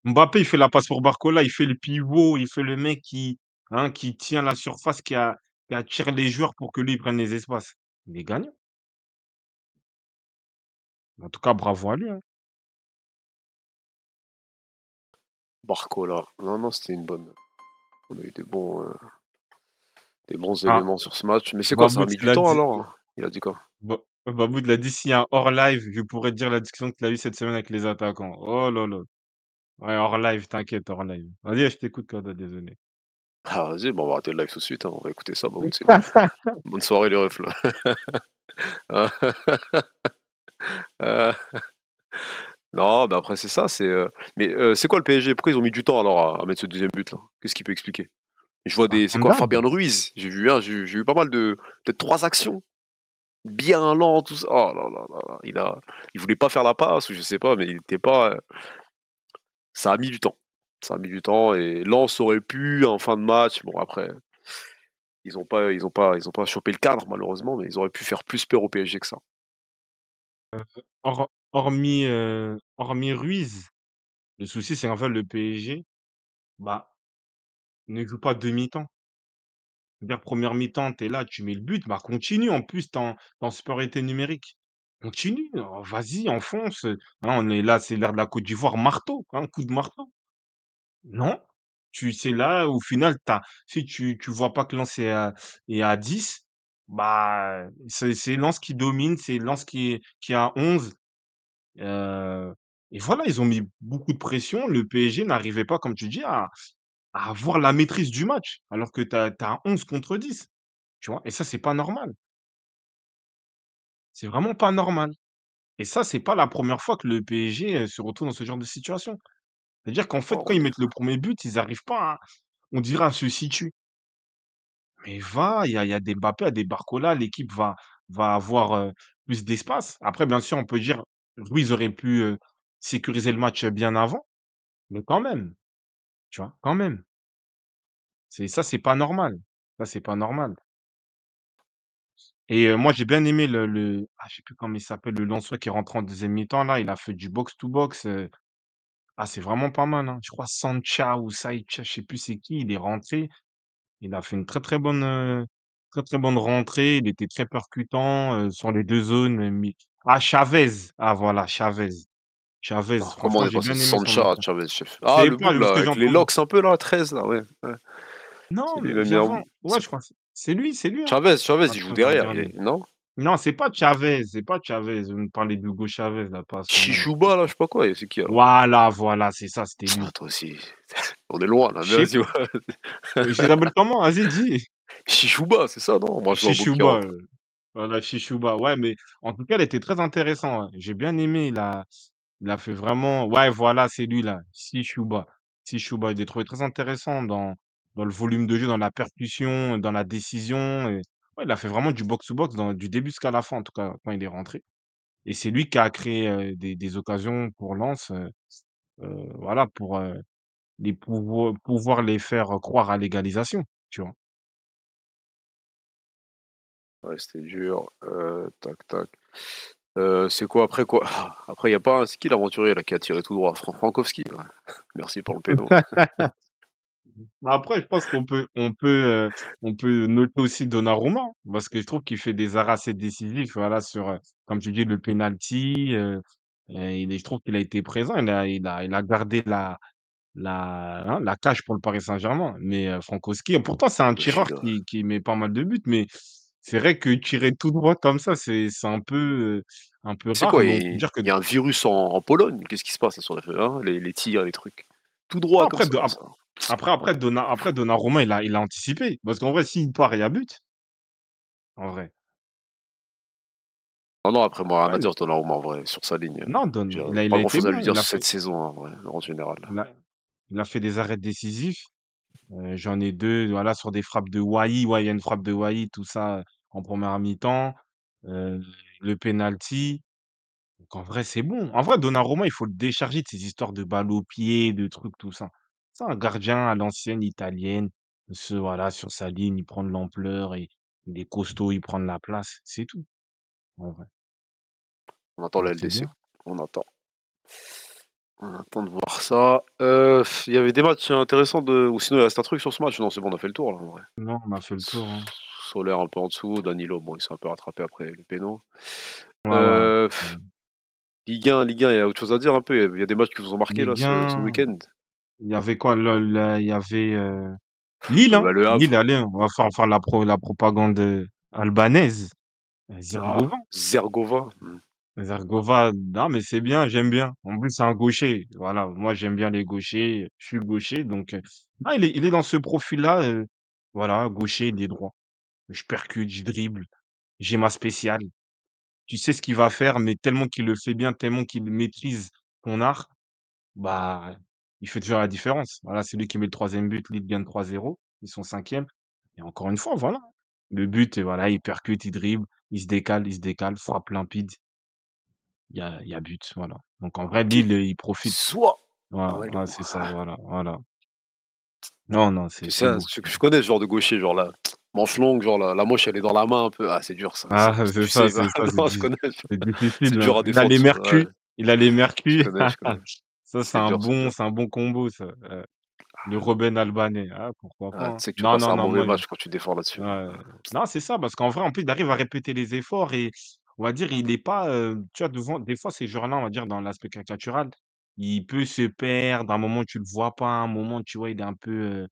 Mbappé, il fait la passe pour Barcola, il fait le pivot, il fait le mec qui, hein, qui tient la surface, qui a qui attire les joueurs pour que lui, il prenne les espaces. Il est gagnant. En tout cas, bravo à lui, hein. Barcola, non, non, c'était une bonne on a eu des bons, heu des bons Ah, éléments sur ce match. Mais c'est quoi, ça a Babout, mis il du a temps dit alors, hein? Il a dit quoi? Ba Babout, il a dit: «S'il y a un hors live, je pourrais te dire la discussion qu'il a eu cette semaine avec les attaquants». Oh là là. Ouais, hors live, t'inquiète, hors live. Vas-y, je t'écoute, Claude, désolé. Ah vas-y, bah, on va arrêter le live tout de suite, hein, on va écouter ça, Babout, c'est cool. Bonne soirée les refs, là. Non, bah, après c'est ça, c'est, heu mais heu, c'est quoi le PSG? Pourquoi ils ont mis du temps alors à à mettre ce 2e but là? Qu'est-ce qui peut expliquer? Je vois Bah, des c'est quoi? Fabien Ruiz, j'ai vu un j'ai j'ai pas mal de peut-être 3 actions, bien lent, tout ça. Oh là là là il a il voulait pas faire la passe ou je sais pas, mais il était pas, heu ça a mis du temps. Ça a mis du temps et Lens aurait pu en fin de match, bon après ils ont pas ils ont pas ils ont pas chopé le cadre malheureusement, mais ils auraient pu faire plus peur au PSG que ça. Hors hormis, heu, hormis Ruiz, le souci, c'est qu'en fait, le PSG, bah, ne joue pas demi-temps. C'est-à-dire 1re mi-temps, tu es là, tu mets le but, bah, continue, en plus, es en en numérique. Continue, oh, vas-y, enfonce, heu, hein, on est là, c'est l'heure de la Côte d'Ivoire, marteau, hein, coup de marteau. Non, tu c'est là, au final, si tu tu vois pas que Lens est à est à 10, bah, c'est c'est Lens qui domine, c'est Lens qui est qui à 11, heu Et voilà, ils ont mis beaucoup de pression. Le PSG n'arrivait pas, comme tu dis, à à avoir la maîtrise du match, alors que tu as as 11 contre 10, tu vois? Et ça, c'est pas normal. C'est vraiment pas normal. Et ça, c'est pas la première fois que le PSG, heu, se retrouve dans ce genre de situation. C'est-à-dire qu'en fait, Oh, quand ils mettent le 1er but, ils arrivent pas à on dirait à se situer. Mais va, il y a il y a des Mbappé, il y a des Barcola, l'équipe va va avoir, heu, plus d'espace. Après, bien sûr, on peut dire, oui, ils auraient pu, heu, sécuriser le match, bien avant, mais quand même, tu vois? Quand même. C'est ça, c'est pas normal. Ça, c'est pas normal. Et heu, moi, j'ai bien aimé le le ah, je sais plus comment il s'appelle, le Lensois qui est rentré en 2e mi-temps là, il a fait du box to box, heu, ah, c'est vraiment pas mal, hein. Je crois Sancha ou Saicha, je sais plus c'est qui, il est rentré, il a fait une très, très bonne, heu, très, très bonne rentrée, il était très percutant, heu, sur les 2 zones, heu, mi ah, Chavez! Ah voilà, Chavez. Chavez, Alors, comment on franchement, est j'ai passé de bien aimé son Sancha à entrée. Chavez, chef? Je Ah, savais le pas, bouc parce là, que j'ai avec les entendu locks un peu là, 13 là, ouais, ouais. Non, C'est lui mais il avant ouais, c'est je crois que c'est lui, c'est lui, hein? Chavez, Chavez, il joue Attends, je vais derrière, il regarder. est non? Non, c'est pas Chavez, c'est pas Chavez, vous me parlez d'Hugo Chavez là, pas son nom. Chichouba là, je sais pas quoi, c'est qui alors? Voilà, voilà, c'est ça, c'était Ah lui. toi aussi, on est loin là, Je sais vas-y, p ouais. heu, je l'appelle comment? Vas-y, dis. Chichouba, c'est ça, non? Moi je vois Chichouba, heu, voilà, Chichouba. Ouais, mais en tout cas, il était très intéressant, ouais. J'ai bien aimé, il a il a fait vraiment ouais, voilà, c'est lui là, Chichouba. Chichouba, je l'ai trouvé très intéressant dans dans le volume de jeu, dans la percussion, dans la décision et ouais, il a fait vraiment du box to box dans du début jusqu'à la fin, en tout cas, quand il est rentré et c'est lui qui a créé, heu, des des occasions pour Lens, heu heu, voilà, pour, heu, les pouvoir pouvoir les faire croire à l'égalisation, tu vois? Ouais, c'était dur, tac, tac. C'est quoi après quoi? Après il y a pas un qui l'aventurier là qui a tiré tout droit? Fran Frankowski, ouais. Merci pour le péno. Bah, après, je pense qu'on peut on peut, heu, on peut noter aussi Donnarumma, hein, parce que je trouve qu'il fait des arrêts assez décisifs, voilà, sur, heu, comme tu dis, le penalty, heu, et il est je trouve qu'il a été présent, il a il a il a gardé la la hein, la cage pour le Paris Saint-Germain. Mais, heu, Frankowski pourtant c'est un tireur qui qui met pas mal de buts, mais c'est vrai que tirer tout droit comme ça, c'est c'est un peu, un peu c'est rare, quoi? mais on peut Il dire que il y a un virus en en Pologne? Qu'est-ce qui se passe là sur la hein? Les les tirs, les trucs? Tout droit comme après ça, de comme ap ça. Après après Donna après Donnarumma, il a il a anticipé, parce qu'en vrai, s'il part, il y a but, en vrai. Non, non, après moi rien à Ouais, dire Donnarumma en vrai, sur sa ligne, Non, j'ai Don il a il pas a grand été chose à lui bien. dire Il a sur cette fait saison en vrai, en général. il a il a fait des arrêts décisifs. Heu, j'en ai 2, voilà, sur des frappes de Wai. Ouais, il y a une frappe de Wai, tout ça, en première mi-temps. Heu, le penalty. Donc en vrai, c'est bon. En vrai, Donnarumma, il faut le décharger de ces histoires de balles au pied, de trucs, tout ça. C'est un gardien à l'ancienne italienne, voilà, sur sa ligne, il prend de l'ampleur et il est costaud, il prend de la place, c'est tout, en vrai. On attend la c'est LDC, bien. on attend. On attend de voir ça. Heu, il y avait des matchs intéressants de ou sinon il reste un truc sur ce match? Non, c'est bon, on a fait le tour là en vrai. Non, on a fait le tour, hein. Solaire un peu en dessous, Danilo, bon, il s'est un peu rattrapé après le péno. Ouais, ouais. Heu, Mmh. Ligue 1 Ligue 1, il y a autre chose à dire un peu? Il y a il y a des matchs qui vous ont marqué là Ligue ce ce 1, week-end? Il y avait quoi? Le le il y avait, heu, Lille, hein? bah, Le Lille, allez, on va faire faire la pro la propagande, heu, albanaise. Heu, Ah, Zirkova. Zergova, mmh. Zerkova, non, mais c'est bien, j'aime bien. En plus, c'est un gaucher. Voilà, moi, j'aime bien les gauchers. Je suis gaucher, donc heu, ah, il est il est dans ce profil-là, heu, voilà, gaucher, il est droit. Je percute, je dribble, j'ai ma spéciale. Tu sais ce qu'il va faire, mais tellement qu'il le fait bien, tellement qu'il maîtrise son art, bah, il fait toujours la différence. Voilà, c'est lui qui met le 3e but, Lille gagne 3-0, ils sont 5e et encore une fois, voilà, le but et voilà, il percute, il dribble, il se décale il se décale, frappe limpide. Il y a il y a but, voilà. Donc en vrai, Lille, il profite. soit ah ouais, c'est ça, voilà, voilà. Non, non, c'est ça, je je connais ce genre de gaucher, genre la manche longue, genre la la moche elle est dans la main un peu. Ah c'est dur ça, Ah, c'est ça, c'est ça, difficile, dur hein. Il a les ça, ouais. mercus, il a les mercus. connais, je connais. Ça, c'est C'est un dur, c'est bon dur. c'est un bon combo ça, heu, le Robben albanais. Ah pourquoi pas, Ah, tu hein. sais que tu Non, passes non, un non, mauvais moi, match quand tu défends là-dessus, ouais. Non, c'est ça, parce qu'en vrai, en plus, il arrive à répéter les efforts et on va dire, il est pas, heu, tu vois, devant des fois, ces joueurs-là, on va dire, dans l'aspect caricatural, il peut se perdre, à un moment, tu le vois pas, à un moment, tu vois, il est un peu, heu,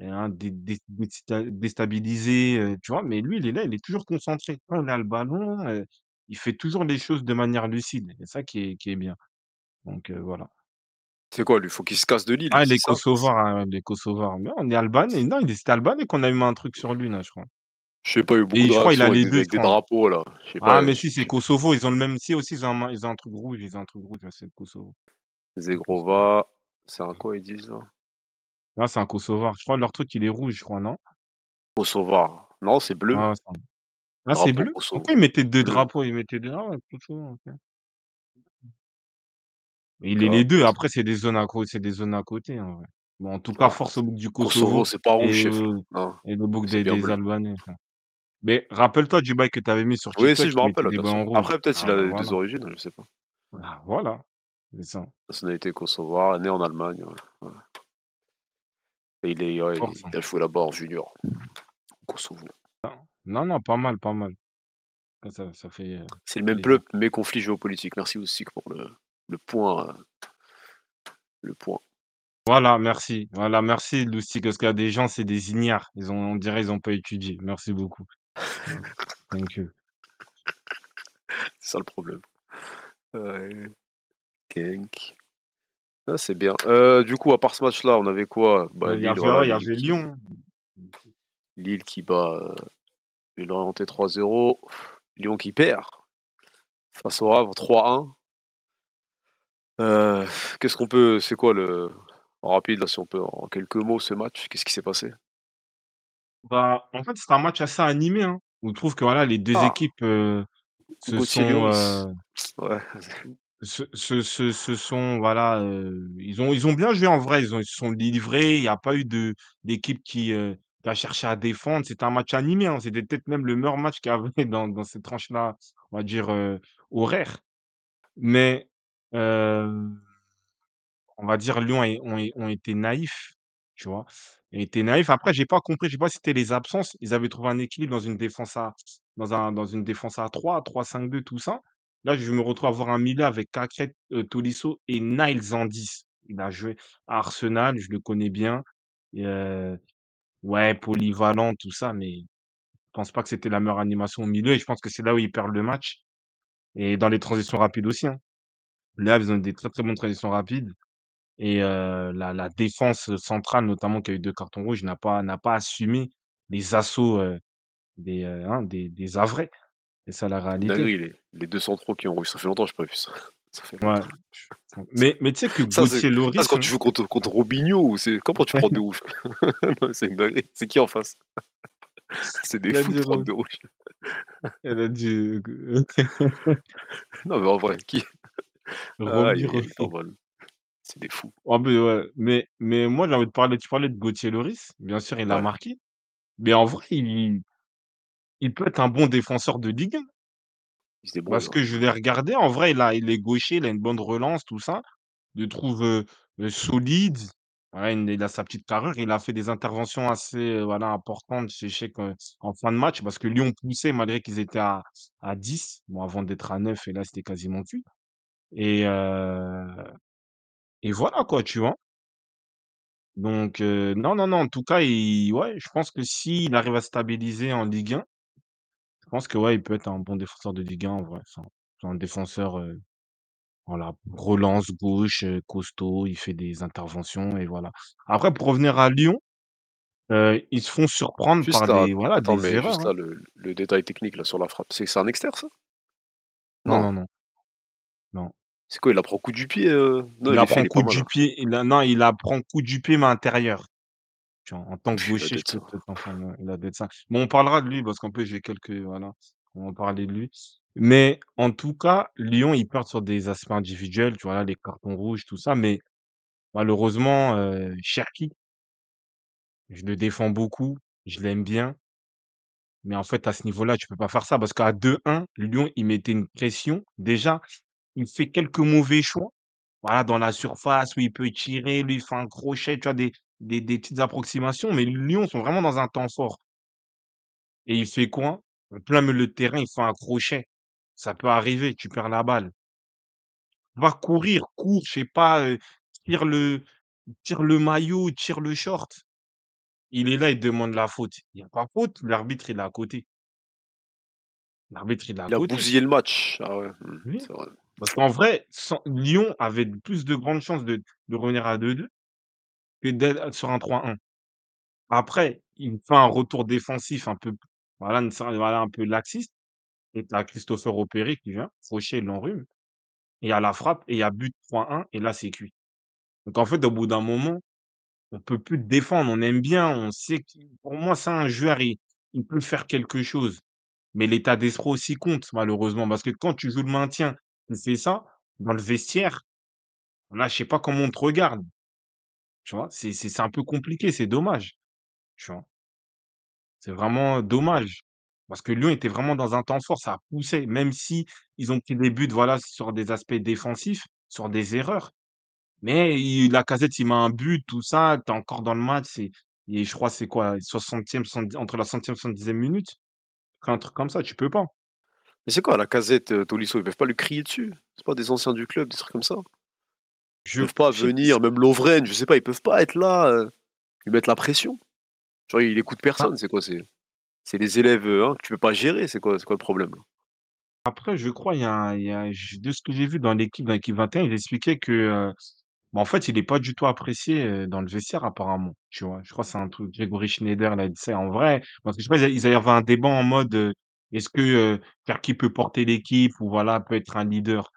hein, dé dé désta déstabilisé, heu, tu vois? Mais lui, il est là, il est toujours concentré. Quand il a le ballon, heu, il fait toujours les choses de manière lucide c'est ça qui est qui est bien. Donc heu, voilà. C'est quoi lui? Faut qu'il se casse de l'île, Ah, les c'est ça? Kosovars, hein, les Kosovars. Mais on est albanais. Non, il est c'était albanais qu'on a mis un truc sur lui là, je crois. Je sais pas, il y a eu beaucoup Et de je crois il a réactions avec les des 2, je avec des crois. drapeaux là. Je sais Ah pas, mais si, c'est Kosovo, ils ont le même si aussi ils ont un ils ont un truc rouge, ils ont un truc rouge, ouais, c'est le Kosovo. Zegrova, c'est un quoi ils disent là? Ah, c'est un Kosovar. Je crois leur truc il est rouge, je crois, non? Kosovar. Non, c'est bleu. Ah, c'est un ah, c'est Drapeau bleu? Kosovo. Pourquoi ils mettaient 2 Bleu. drapeaux? Ils mettaient 2 ah ouais, Kosovo, OK. Il est les 2, Kosovo. après c'est des zones à cô c'est des zones à côté en vrai. Bon, en tout cas, Ah, force au bouc du Kosovo, Kosovo c'est pas rouge, et chef. Non, et le bouc des des. Albanais. Mais rappelle-toi du bail que tu avais mis sur Oui, TikTok, si, je me rappelle. Après, peut-être il Ah a voilà. 2 origines, je sais pas. Ah voilà, c'est ça. Nationalité kosovar, né en Allemagne, ouais. Ouais. Et il est ouais, il a joué là-bas en junior. Kosovo. Non, non, pas mal, pas mal. Ça fait, heu, C'est le même peuple, mais conflit géopolitique. Merci aussi pour le le point, heu le point. Voilà, merci. Voilà, merci Loustic, parce qu'il y a des gens, c'est des ignares. Ils ont on dirait ils ont pas étudié. Merci beaucoup. Voilà. Thank you. C'est ça le problème. Ouais. Genk. Ah, c'est bien. Heu, du coup, à part ce match-là, on avait quoi? Bah, Heu, il y Lille, avait voilà, ouais, il y Lille avait qui Lyon. Lille qui bat, heu, Lorient 3-0. Lyon qui perd face au Havre 3-1. Heu, qu'est-ce qu'on peut c'est quoi le en rapide là, si on peut en quelques mots ce match, qu'est-ce qui s'est passé? Bah, en fait, c'était un match assez animé, hein, je trouve que voilà, les 2 Ah! équipes, heu, se sont, Lloris. heu Ouais. se se se se sont voilà, heu, ils ont ils ont bien joué en vrai, ils ont ils se sont livrés, il y a pas eu de d'équipe qui, heu, qui a cherché à défendre. C'était un match animé, hein, c'était peut-être même le meilleur match qu'il y avait dans dans cette tranche-là, on va dire, heu, horaire. Mais, on va dire Lyon ont été naïfs, tu vois? Ont été naïfs. Après, j'ai pas compris, je sais pas si c'était les absences. Ils avaient trouvé un équilibre dans une défense à dans un dans une défense à 3, 3-5-2, tout ça. Là, je me retrouve à voir un milieu avec Caqueret, heu, Tolisso et Niles en 10. Il a joué à Arsenal, je le connais bien heu, ouais, polyvalent, tout ça, mais je pense pas que c'était la meilleure animation au milieu et je pense que c'est là où ils perdent le match et dans les transitions rapides aussi, hein. Havre, ils ont des très, très bonnes transitions rapides et heu, la la défense, centrale, notamment qui a eu 2 cartons rouges, n'a pas n'a pas assumé les assauts, heu, des, heu, hein, des des Havrais et c'est la Une réalité. dinguerie les les 2 centraux qui ont rouge, ça fait longtemps que j'ai pas vu ça. Ça fait Ouais, longtemps. mais mais tu sais que Ça c'est Gauthier ça c'est quand hein tu joues contre contre Robinho ou c'est comment tu prends 2 rouges? Non, c'est une dinguerie. C'est qui en face? C'est des Il a fous de dit prendre Ro 2 rouges. elle a dit Non, mais en vrai, qui? Ah, il il. C'est des fous. Ouais, mais mais moi, j'ai envie de parler tu parlais de Gauthier Loris, bien sûr, il a Ouais. marqué, mais en vrai, il il peut être un bon défenseur de Ligue 1. Il se débrouille, Parce que je l'ai regardé, en vrai, il a il est gaucher, il a une bonne relance, tout ça. Je le trouve, heu heu, solide. Il il a sa petite carrure. Il a fait des interventions assez, heu, voilà, importantes, je sais qu'en en fin de match parce que Lyon poussait malgré qu'ils étaient à à 10, bon, avant d'être à 9 et là, c'était quasiment cuit et heu et voilà, quoi, tu vois? Donc heu, non, non, non, en tout cas, il ouais, je pense que s'il arrive à stabiliser en Ligue 1, je pense que, ouais, il peut être un bon défenseur de Ligue 1 en vrai. C'est un c'est un défenseur, heu Voilà, relance gauche, heu, costaud, il fait des interventions et voilà. Après pour revenir à Lyon, heu, ils se font surprendre par Juste là, des voilà, attends, des mais erreurs, juste hein. là, le le détail technique là sur la frappe, c'est c'est un extérieur ça? Non, Non. non, non. Non. C'est quoi, il la prend coup du pied, heu? Non, Il la l'effet prend il est pas coup du hein. pied, il non, il la prend coup du pied mais intérieur. En tant que Pff, il a gaucher, je peux confirmer, il a ça. Mais on parlera de lui parce qu'en plus j'ai quelques voilà, on va parler de lui. Mais en tout cas, Lyon, ils perdent sur des aspects individuels, tu vois? Là, les cartons rouges, tout ça, mais malheureusement, heu, Cherki je le défends beaucoup, je l'aime bien. Mais en fait, à ce niveau-là, tu peux pas faire ça parce qu'à 2-1, Lyon, il mettait une pression. Déjà, il fait quelques mauvais choix. Voilà, dans la surface où il peut tirer, lui, il fait un crochet, tu vois? Des des des petites approximations, mais Lyon sont vraiment dans un temps fort et il fait quoi? En plein milieu de terrain, il fait un crochet. Ça peut arriver, tu perds la balle. Va courir, cours, je sais pas, heu, tire le tire le maillot, tire le short. Il est là, il demande la faute. Il y a pas faute, l'arbitre, il est à côté. L'arbitre, il est à Il a côté. bousillé le match. Ah ouais, Oui. c'est vrai. Parce qu'en vrai, Lyon avait plus de grandes chances de revenir à 2-2 que d'être sur un 3-1. Après, il fait un retour défensif un peu voilà, un peu laxiste et tu as Christopher Opéry qui vient, Fauché, l'enrhume et il y a la frappe et il y a but 3-1 et là, c'est cuit. Donc en fait, au bout d'un moment, on peut plus défendre. On aime bien, on sait qu'il pour moi, c'est un joueur, il il peut faire quelque chose. Mais l'état d'esprit aussi compte malheureusement parce que quand tu joues le maintien, tu fais ça, dans le vestiaire, là, je sais pas comment on te regarde. Tu vois? C'est c'est c'est un peu compliqué, c'est dommage. Tu vois? C'est vraiment dommage. Parce que Lyon était vraiment dans un temps fort, ça poussait, même si ils ont pris des buts, voilà, sur des aspects défensifs, sur des erreurs. Mais il Lacazette, il met un but, tout ça, tu es encore dans le match, c'est et je crois c'est quoi? 60e, 70 entre la 60e, 70e minute? Un truc comme ça, tu peux pas. Mais c'est quoi Lacazette, heu, Tolisso, ils peuvent pas lui crier dessus? C'est pas des anciens du club, des trucs comme ça? Ils peuvent pas venir, même Lovren, je sais pas, ils peuvent pas être là, heu, lui mettre la pression? Genre il écoute personne, c'est quoi? C'est c'est les élèves, heu, hein, que tu peux pas gérer, c'est quoi c'est quoi le problème là? Après, je crois, il y a un il y a de ce que j'ai vu dans l'équipe dans l'équipe 21, il expliquait que, heu, bah, en fait, il est pas du tout apprécié, dans le vestiaire apparemment, tu vois? Je crois que c'est un truc Grégory Schneider, il a dit ça en vrai, parce que je sais pas, ils avaient un débat en mode, est-ce que, heu, Cherki peut porter l'équipe ou voilà, peut être un leader?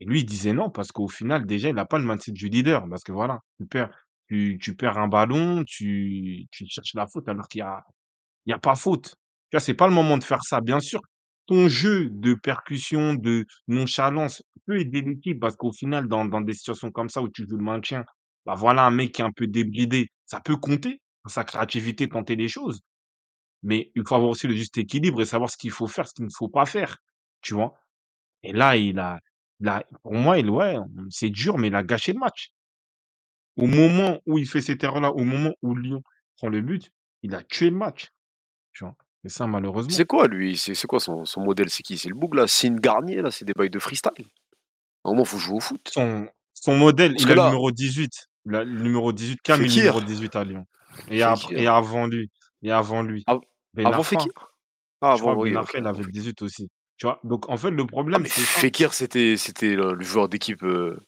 Et lui, il disait non, parce qu'au final, déjà, il a pas le mindset du leader, parce que voilà, tu perds tu perds un ballon, tu tu cherches la faute alors qu'il y a a pas faute. Tu vois, c'est pas le moment de faire ça. Bien sûr, ton jeu de percussion, de nonchalance peut aider l'équipe parce qu'au final, dans des situations comme ça où tu joues le maintien, bah, voilà un mec qui est un peu débridé, ça peut compter sa créativité, tenter des choses. Mais il faut avoir aussi le juste équilibre et savoir ce qu'il faut faire, ce qu'il ne faut pas faire, tu vois? Et là, il a il a pour moi, il ouais, c'est dur, mais il a gâché le match. Au moment où il fait cette erreur-là, au moment où Lyon prend le but, il a tué le match, tu vois? Et ça, malheureusement. C'est quoi lui? C'est c'est quoi son son modèle? C'est qui? C'est le Boug là? Signe Garnier là? C'est des bails de freestyle? À un moment, faut jouer au foot. Son son modèle, Parce il que a le là numéro 18. Il a le numéro 18, Cam est le numéro Fekir 18 à Lyon. Et et avant lui et avant lui, Av Ben avant. Fekir? Ah Je crois avant, Ben oui, il avait le Fekir. 18 aussi, tu vois? Donc en fait, le Ah problème, c'est. Fekir, c'était le le joueur d'équipe, heu,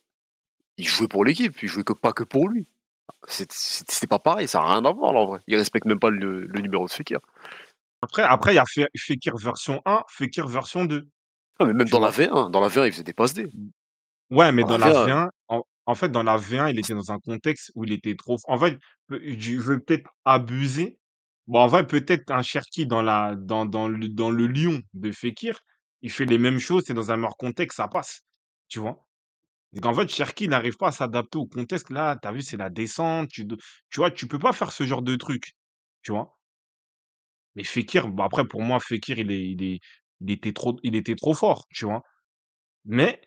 il jouait pour l'équipe, il jouait que pas que pour lui. C'était pas pareil, ça a rien à voir là en vrai. Il respecte même pas le le numéro de Fekir. Après après, il y a Fe Fekir version 1, Fekir version 2, Ah mais même tu dans la vois? V1, dans la V1, il faisait des passes D. Ouais, mais Dans la dans la V1 V1, en en fait, dans la V1, il était dans un contexte où il était trop en fait, je veux peut-être abuser. Bon, en vrai, peut-être un Cherki dans le dans le Lyon de Fekir, il fait les mêmes choses, c'est dans un meilleur contexte, ça passe, tu vois? En fait, Cherki, n'arrive pas à s'adapter au contexte. Là, tu as vu, c'est la descente, tu tu vois, tu peux pas faire ce genre de truc, tu vois? Mais Fekir, bon après pour moi, Fekir, il est il était trop fort, tu vois? Mais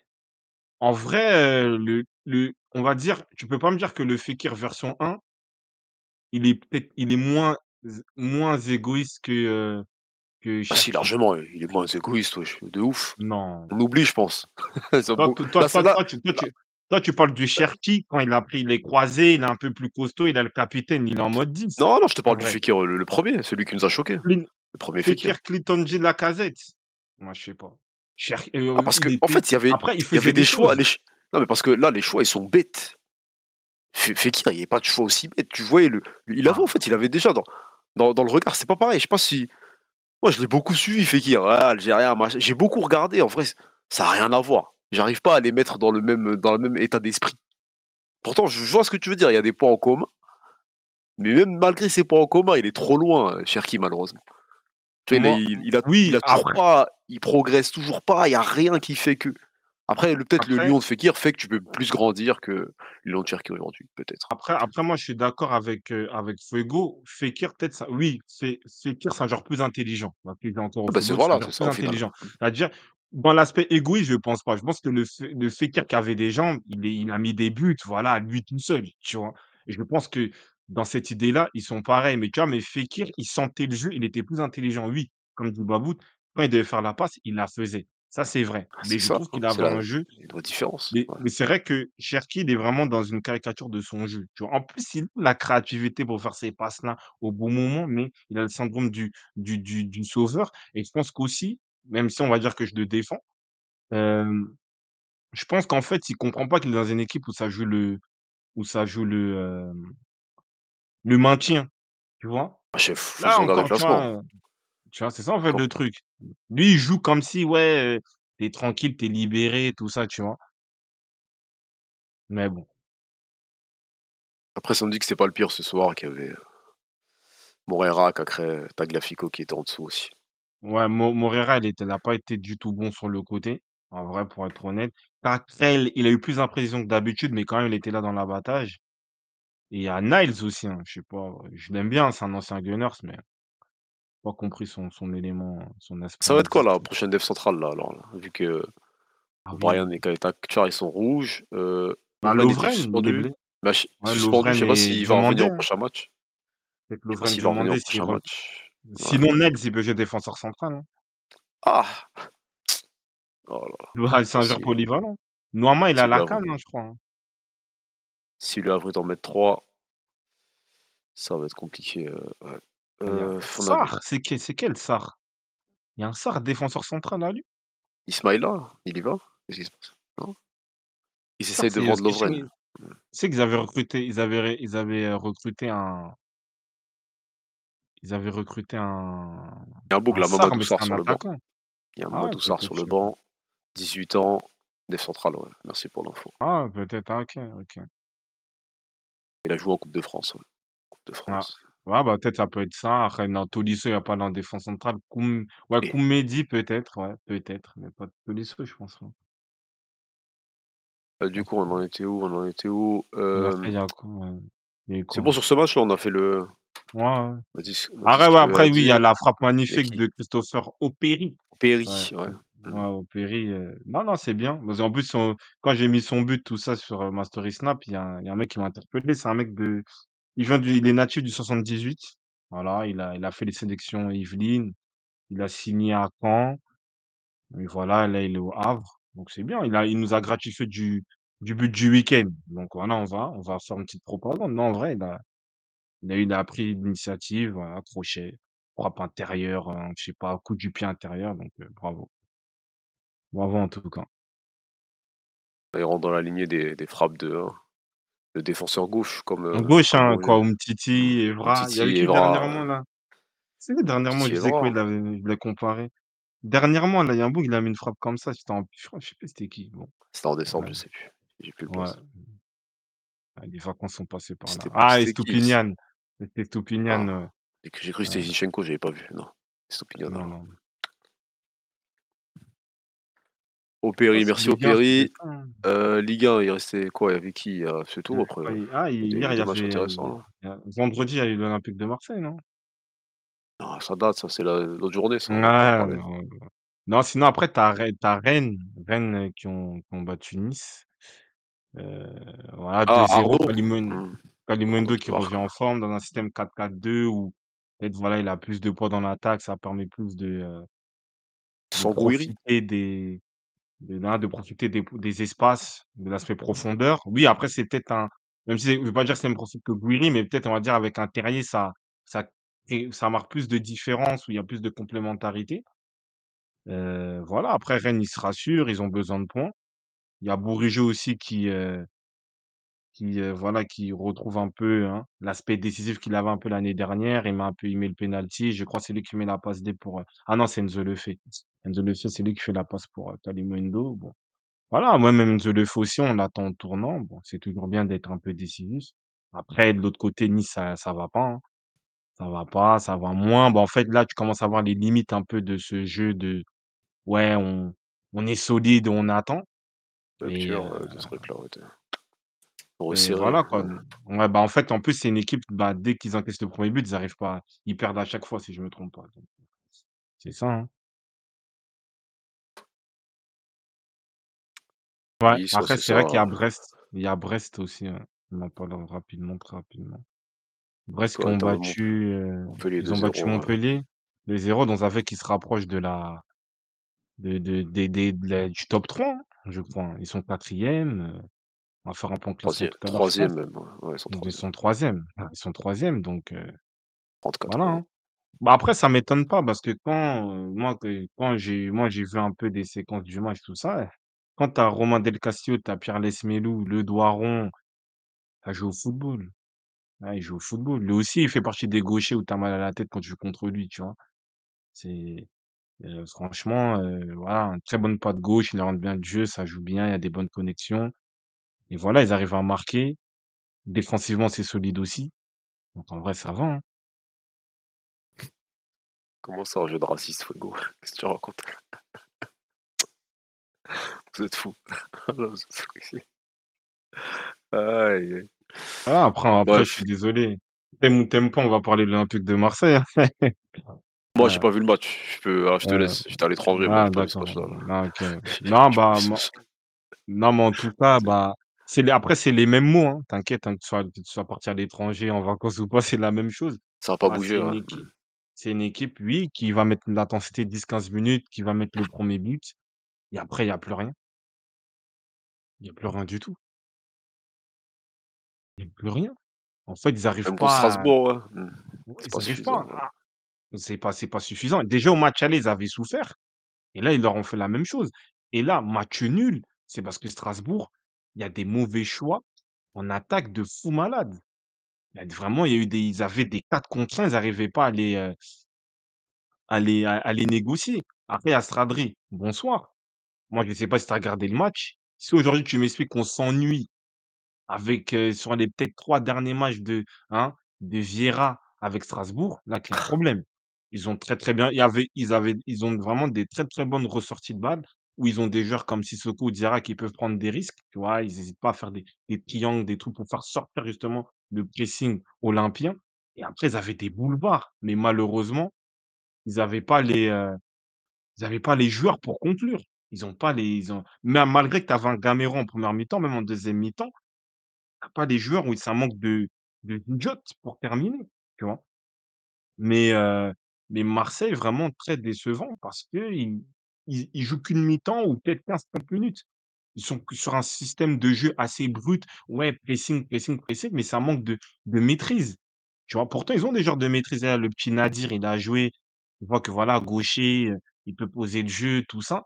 en vrai, le le on va dire, tu peux pas me dire que le Fekir version 1 il est peut-être il est moins z moins égoïste que, que Ah si largement, il est moins égoïste, wesh, de ouf. Non. On oublie je pense. Toi beau t toi là toi ça là toi tu toi là tu toi tu parles du Cherki quand il a pris les croisés, il est un peu plus costaud, il a le capitaine, il est en mode 10 non, non, je te en parle du. Fekir, le le 1er, celui qui nous a choqués. Clin Le 1er Fekir. Fekir, Clinton-Jean Lacazette. Moi, je sais pas. Cher Ah heu, parce il qu'en était fait, il y avait après il il y faisait avait des choix, choses. les ch non mais parce que là, les choix, ils sont bêtes. Fe Fekir, il y avait pas de choix aussi bête. Tu voyais le il avait en Ah. fait, il avait déjà dans dans dans le regard, c'est pas pareil, je sais pas si moi je l'ai beaucoup suivi Fekir, algérien, machin, j'ai beaucoup regardé en vrai, ça a rien à voir. J'arrive pas à les mettre dans le même, dans le même état d'esprit. Pourtant, je vois ce que tu veux dire, il y a des points en commun. Mais même malgré ces points en commun, il est trop loin, Cherki malheureusement. Tu vois, il a Moi il a il oui, a toujours après pas il progresse toujours pas, il y a rien qui fait que. Après peut-être le après lion de Fekir fait que tu peux plus grandir que le lion de Cherki aujourd'hui, peut-être. après après moi, je suis d'accord avec, heu, avec Fuego. Fekir peut-être ça oui, Fe Fekir, c'est un joueur plus intelligent. Plus encore Ah bah c'est voilà, c'est ça intelligent. C'est-à-dire, dans l'aspect égoïste, je pense pas. Je pense que le le Fekir qui avait des jambes, il est il a mis des buts, voilà, lui tout seul, tu vois? Et je pense que dans cette idée-là, ils sont pareils. Mais tu vois, mais Fekir, il sentait le jeu, il était plus intelligent. Oui, comme dit Babout, quand il devait faire la passe, il la faisait. Ça, c'est vrai. Ah Mais c'est je ça, trouve qu'il la un jeu une différence, mais ouais. mais c'est vrai que Cherki, il est vraiment dans une caricature de son jeu, tu vois? En plus, il a la créativité pour faire ces passes-là au bon moment, mais il a le syndrome du du du du sauveur et je pense qu'aussi, même si on va dire que je le défends, Je pense qu'en fait, il comprend pas qu'il est dans une équipe où ça joue le où ça joue le, le maintien, tu vois? Ah, chef, Là encore, tu vois, tu vois, c'est ça en fait le truc. Lui, il joue comme si, ouais, heu, tu es tranquille, tu es libéré, tout ça, tu vois? Mais bon. Après, ça me dit que c'était pas le pire ce soir, qu'il y avait, heu, Moreira, Cacré, Tagliafico qui était en dessous aussi. Ouais, Mo Moreira, il était il a pas été du tout bon sur le côté, en vrai, pour être honnête. Cacrel, il a eu plus d'imprécision que d'habitude, mais quand même, il était là dans l'abattage. Et il y a Niles aussi, hein, je sais pas, je l'aime bien, c'est un ancien Gunners, mais pas compris son son élément, son aspect Ça va être quoi la prochaine dev centrale là alors là? Vu que Ah Brian oui. et Kutchar ils sont rouges, heu, Bah, Lovren suspendu. Mach ouais, suspendu, je sais pas s'il va revenir au hein. prochain match. Peut-être Lovren, s'il va revenir au s'il prochain match. Ouais. sinon Niles, il peut jouer défenseur central, hein. Ah! Oh. Bah, c'est un joueur polyvalent. Noirement, il a la canne, hein, je crois, hein. si Le Havre est en mettre 3 ça va être compliqué, heu, ouais. Il y a Heu, on avait Sarr, c'est c'est quel Sarr? Il y a un Sarr défenseur central à lui? Ismaïla, il y va? Qu'est-ce qui se passe? Non? Ils Sarr, essayent de c'est vendre Lovren. tu Mmh. sais qu'ils avaient recruté ils avaient ré ils avaient, heu, recruté un ils avaient recruté un Il y a un un Bougla, Sarr, Mamadou mais un sur le banc. attaquant. Il y a Ah ouais, Mamadou Sarr peut-être, sur je le sais pas. banc, 18 ans, dev central, ouais. Merci pour l'info. Ah peut-être, ah OK, OK. Il a joué en coupe de France, ouais. Coupe de Ah. France. Ouais, bah, peut-être ça peut être ça. Après non, Tolisso, il va pas en défense centrale. Koum ouais, Et peut-être, ouais, peut-être, mais pas Tolisso, je pense. Heu, Je du coup, on en était où? On en était où? Et après, Hem il y a quoi, heu? Il y a eu C'est quoi? bon sur ce match-là, on a fait le Ouais, ouais. on a dit ce on a dit Après, ce ouais, avait à après oui, il y a dire. la frappe Il y a magnifique qui? de Christopher Opéry. Ouais, ouais. Ouais, Opéry, heu, non, non, c'est bien. Parce qu'en plus son quand j'ai mis son but, tout ça, sur, heu, ma story Snap, il y a un il y a un mec qui m'a interpellé. C'est un mec de il vient du il est natif du 78. Voilà, il a il a fait les sélections Yvelines. Il a signé à Caen et voilà, là, il est au Havre. Donc c'est bien, il nous a gratifié du but du week-end. Donc voilà, on va on va faire une petite propagande. Non, en vrai, il a il a pris l'initiative, voilà, crochet, frappe intérieure, heu, je sais pas, coup du pied intérieur, donc heu, bravo. Bravo en tout cas. Il rentre dans la lignée des frappes de de défenseur gauche comme, En heu, gauche, comme hein, quoi. Umtiti, Evra. Il y avait Umtiti, Evra, dernièrement là? C'est dernièrement, je Umtiti, disais quoi, Evra. il avait je l'ai comparé. Dernièrement là, il y a un bout, il a mis une frappe comme ça, c'était en je sais plus c'était qui, bon. C'était en décembre, Ouais. je sais plus. J'ai plus le Ouais. Ah, les vacances sont passées par là. Ah? C Estupiñán. C'était Estupiñán, ah, et que j'ai cru que c'était Ouais. Zinchenko, j'avais pas vu. Non, Estupiñán Non, non. Ah, Opéry, c'est merci Ligue 1, c'était Opéry. hein. Heu, Ligue 1, il restait quoi? Il y avait qui? C'est tout Heu, après, hi ah, a il hier, a il y des matchs avait intéressants là. a vendredi, il y a eu l'Olympique de Marseille, non? Non, ça date, ça, c'est la l'autre journée ça, Ouais, non, non, sinon après tu as Rennes tu as Rennes Rennes qui ont qui ont battu Nice. Heu, voilà Ah, 2-0, Arnaud? Kalimun Mmh. Arnaud Kalimundo qui revient en forme dans un système 4-4-2 où peut-être voilà, il a plus de poids dans l'attaque, ça permet plus de, heu de profiter des de là, de profiter des des espaces, de l'aspect profondeur. Oui, après c'est peut-être un même si je veux pas dire que c'est le même profil que Gouiri, mais peut-être on va dire avec un Terrier ça ça ça marque plus de différence, où il y a plus de complémentarité. Heu, voilà, après Rennes, ils se rassurent, ils ont besoin de points. Il y a Bourigeaud aussi qui, heu qui, heu, voilà, qui retrouve un peu, hein, l'aspect décisif qu'il avait un peu l'année dernière. Il met un peu met le penalty, je crois c'est lui qui met la passe D pour, heu ah non, c'est Enzo Lefebvre. Enzo Lefebvre, c'est lui qui fait la passe pour, heu, Kalimundo. Bon, voilà, moi même Enzo Lefebvre aussi, on l'attend au tournant. Bon, c'est toujours bien d'être un peu décisif. Après de l'autre côté, Nice, ça ça va pas, hein. Ça va pas, ça va moins. Bah, en fait, là, tu commences à voir les limites un peu de ce jeu de ouais, on on est solide, on attend et Rupture, ouais, de ce truc-là, ouais, Et voilà quoi, ouais. bah, en fait, en plus, c'est une équipe, bah, dès qu'ils encaissent le 1er but, ils arrivent pas ils perdent à chaque fois si je me trompe pas, donc c'est ça, hein. Ouais, Oui, ça, après c'est c'est ça, vrai qu'il y a heu Brest il y a Brest aussi, ouais. On en parlera rapidement, très rapidement. Brest qui ont battu, heu, Montpellier ils ont battu 2-0, ouais. Montpellier 2-0 dans un fait qui se rapproche de la de de des des de la du top 3, hein, je crois, hein. Ils sont 4e, heu, on va faire un point classement 3e tout à l'heure, je pense. 3e même, ouais, ouais, ils sont Ils 3e. sont 3e, ouais, ils sont 3e donc 34 voilà, hein. Bah, après ça m'étonne pas parce que quand, heu, moi que quand j'ai moi j'ai vu un peu des séquences du match tout ça, quand tu as Romain Del Castillo, tu as Pierre Lesmelou, Le Doiron, ça joue au football. Ouais, il joue au football. Lui aussi, il fait partie des gauchers où tu as mal à la tête quand tu joues contre lui, tu vois? C'est, heu, franchement, heu, voilà, une très bonne patte gauche, il rentre bien le jeu, ça joue bien, il y a des bonnes connexions et voilà, ils arrivent à marquer. Défensivement, c'est solide aussi. Donc en vrai, ça va, hein. Comment ça, un jeu de raciste, Fuego? Qu'est-ce que tu racontes? Vous êtes fous. Vous êtes fous ici. Aïe, aïe. Ah, après après, je Bref. suis désolé. Tu aimes ou tu aimes pas, on va parler de l'Olympique de Marseille, hein. Moi, j'ai Ouais. pas vu le match. Je peux ah, je te Ouais. laisse. J'étais à l'étranger, moi, Ah j'ai pas vu ce d'accord. match-là. Ah OK. Non, bah, non, mais en tout cas, bah, c'est les après, c'est les mêmes mots, hein. T'inquiète, hein, que tu sois que tu sois parti à l'étranger, en vacances ou pas, c'est la même chose. Ça a pas Bah, bougé, c'est une ouais. équipe c'est une équipe, oui, qui va mettre l'intensité 10-15 minutes, qui va mettre le 1er but et après, il y a plus rien. Il y a plus rien du tout. Il y a plus rien. En fait, ils arrivent Même contre pas à Strasbourg, ouais. Ouais, C'est ils pas suffisant, pas ouais. à c'est pas c'est pas suffisant. Déjà, au match aller, ils avaient souffert et là, ils leur ont fait la même chose et là, match nul, c'est parce que Strasbourg, il y a des mauvais choix en attaque de fou malade. Vraiment, eu des ils avaient des 4 contre 1, ils arrivaient pas à les, heu à les négocier. Après, il y a Stradri, bonsoir. Moi, je sais pas si tu as regardé le match. Si aujourd'hui tu m'expliques qu'on s'ennuie avec, heu, sur les peut-être 3 derniers matchs de hein, de Vieira avec Strasbourg, là a problème. Ils ont très, très bien il y ils ils ont vraiment des très, très bonnes ressorties de balles où ils ont des joueurs comme Sissoko ou Diarra qui peuvent prendre des risques, tu vois? Ils hésitent pas à faire des des triangles, des trucs pour faire sortir justement le pressing olympien et après ils avaient des boulevards, mais malheureusement, ils avaient pas les, avaient pas les joueurs pour conclure. Ils ont pas les ils ont même malgré que tu avais un Gamero en première mi-temps, même en deuxième mi-temps, tu as pas les joueurs où ça manque de de pour terminer, tu vois? Mais heu, mais Marseille vraiment très décevant parce ils ils jouent qu'une mi-temps ou peut-être 15-30 minutes. Ils sont sur un système de jeu assez brut. Ouais, pressing, pressing, pressing, mais ça manque de de maîtrise, tu vois? Pourtant, ils ont des joueurs de maîtrise. Là, le petit Nadir, il a joué. On voit que voilà, gaucher, il peut poser le jeu, tout ça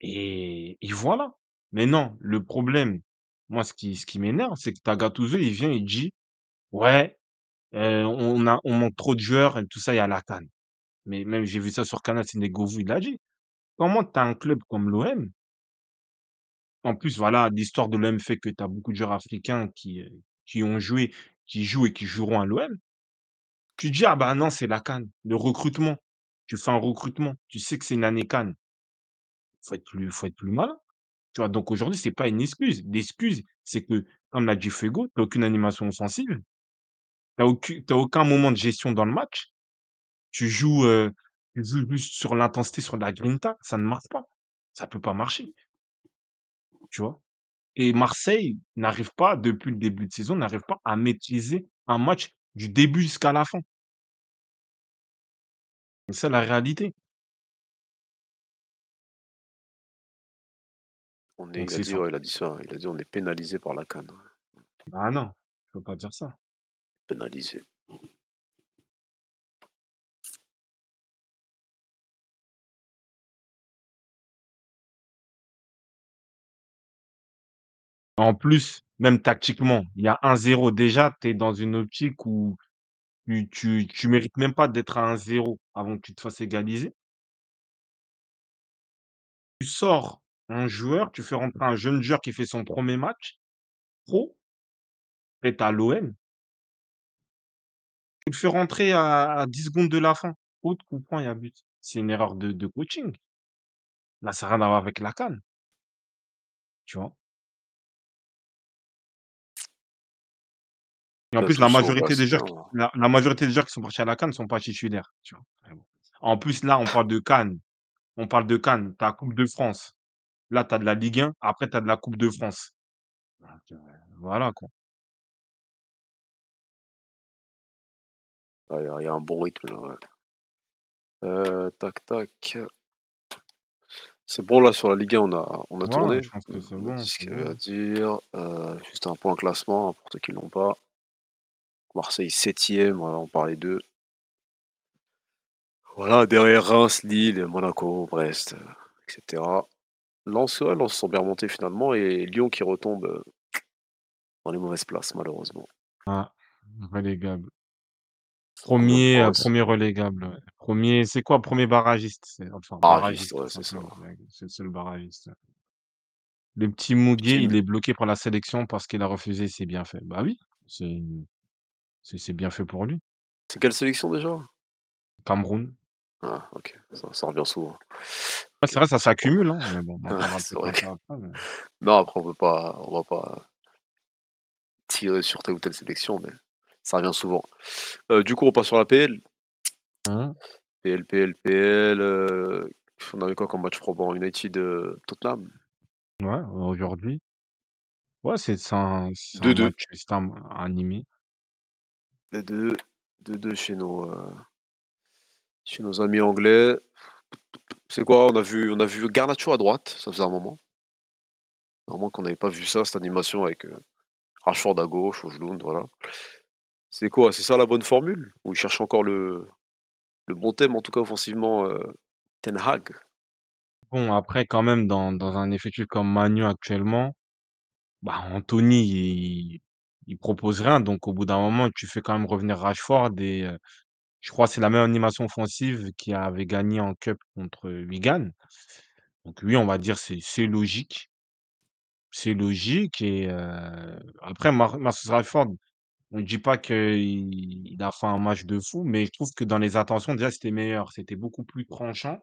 et et voilà. Mais non, le problème, moi, ce qui ce qui m'énerve, c'est que Gattuso, il vient, il dit: «Ouais, Heu, on a on manque trop de joueurs et tout ça, il y a la CAN. Mais même j'ai vu ça sur Canal Sénégal, il l'a dit. Comment tu as un club comme l'OM, en plus voilà, l'histoire de l'OM fait que tu as beaucoup de joueurs africains qui, qui ont joué, qui jouent et qui joueront à l'OM. Tu dis: «Ah bah non, c'est la CAN». Le recrutement, tu fais un recrutement, tu sais que c'est une année CAN. Faut plus faut être plus malin, tu? Donc aujourd'hui, c'est pas une excuse. L'excuse, c'est que, comme l'a dit Fego, tu as aucune animation offensive, tu as aucu tu as aucun moment de gestion dans le match. Tu joues, heu, tu joues juste sur l'intensité, sur la grinta, ça ne marche pas. Ça peut pas marcher, tu vois? Et Marseille n'arrive pas, depuis le début de saison, n'arrive pas à maîtriser un match du début jusqu'à la fin. C'est ça la réalité. On est Donc il a dit, ça. ouais, il a dit ça. Il a dit: «On est pénalisé par la CAN». Ah non, faut pas dire ça. Pénalisé. En plus, même tactiquement, il y a 1-0 déjà, tu es dans une optique où tu tu tu mérites même pas d'être à 1-0 avant que tu te fasses égaliser. Tu sors un joueur, tu fais rentrer un jeune joueur qui fait son 1er match pro, tu es à l'OM Tu le fais rentrer à à 10 secondes de la fin. Faute, coup franc, il y a but. C'est une erreur de coaching. Là, ça a rien à voir avec la CAN, tu vois? Et en plus, la majorité des joueurs qui la la majorité des joueurs qui sont partis à la CAN ne sont pas titulaires, tu vois? En plus, là, on parle de CAN. On parle de CAN, tu as Coupe de France. Là, tu as de la Ligue 1, après tu as de la Coupe de France. Heu, voilà, quoi. Il y a un bon rythme là, ouais. Heu, tac, tac. C'est bon là sur la Ligue 1, on a on a Ouais, tourné. je pense que Heu, c'est on a bon, dit ce c'est qu'il dire? Heu, juste un point classement, hein, pour ceux qui l'ont pas. Marseille 7e, voilà, on parlait d'eux. Voilà, derrière Reims, Lille, Monaco, Brest, heu, et cetera. Lens, ouais, Lens sont bien remontés finalement et Lyon qui retombe euh, dans les mauvaises places malheureusement. Ah, relégable. Premier, euh, premier relégable. Premier, c'est quoi? Premier barragiste. Enfin, Barragiste, barragiste, ouais, tout c'est ça. C'est le seul barragiste. Le petit Mouguet, il est bloqué par la sélection parce qu'il a refusé ses bienfaits. Bah oui, c'est c'est c'est bien fait pour lui. C'est quelle sélection déjà? Cameroun. Ah, ok, ça, ça revient souvent. Ouais, c'est vrai, ça s'accumule, hein, mais bon, on en Ouais, parlera c'est peut-être vrai un que- peu après, mais- Non, après on peut pas, on va pas tirer sur telle ou telle sélection, mais ça revient souvent. Euh, du coup, on passe sur la PL. Hein? PL, PL, PL. euh, On avait quoi comme match probant? United euh, Tottenham Ouais, aujourd'hui. Ouais, c'est c'est un, c'est un 2-2. match c'est un- animé. 2-2 2-2 chez nos, euh, chez nos amis anglais. C'est quoi On a vu, on a vu Garnacho à droite, ça faisait un moment. Moment qu'on n'avait pas vu ça, cette animation avec euh, Rashford à gauche, Ojlund, voilà. C'est quoi C'est ça la bonne formule? Ou il cherche encore le, le bon thème, en tout cas offensivement, euh, Ten Hag? Bon, après, quand même, dans, dans un effectif comme Manu actuellement, bah, Anthony, il, il propose rien. Donc, au bout d'un moment, tu fais quand même revenir Rashford. Et je crois que c'est la même animation offensive qui avait gagné en Cup contre Wigan. Donc, oui, on va dire c'est c'est logique. C'est logique. Et après, Mar Marcus Rashford, on ne dit pas qu'il il a fait un match de fou, mais je trouve que dans les intentions, déjà, c'était meilleur. C'était beaucoup plus tranchant.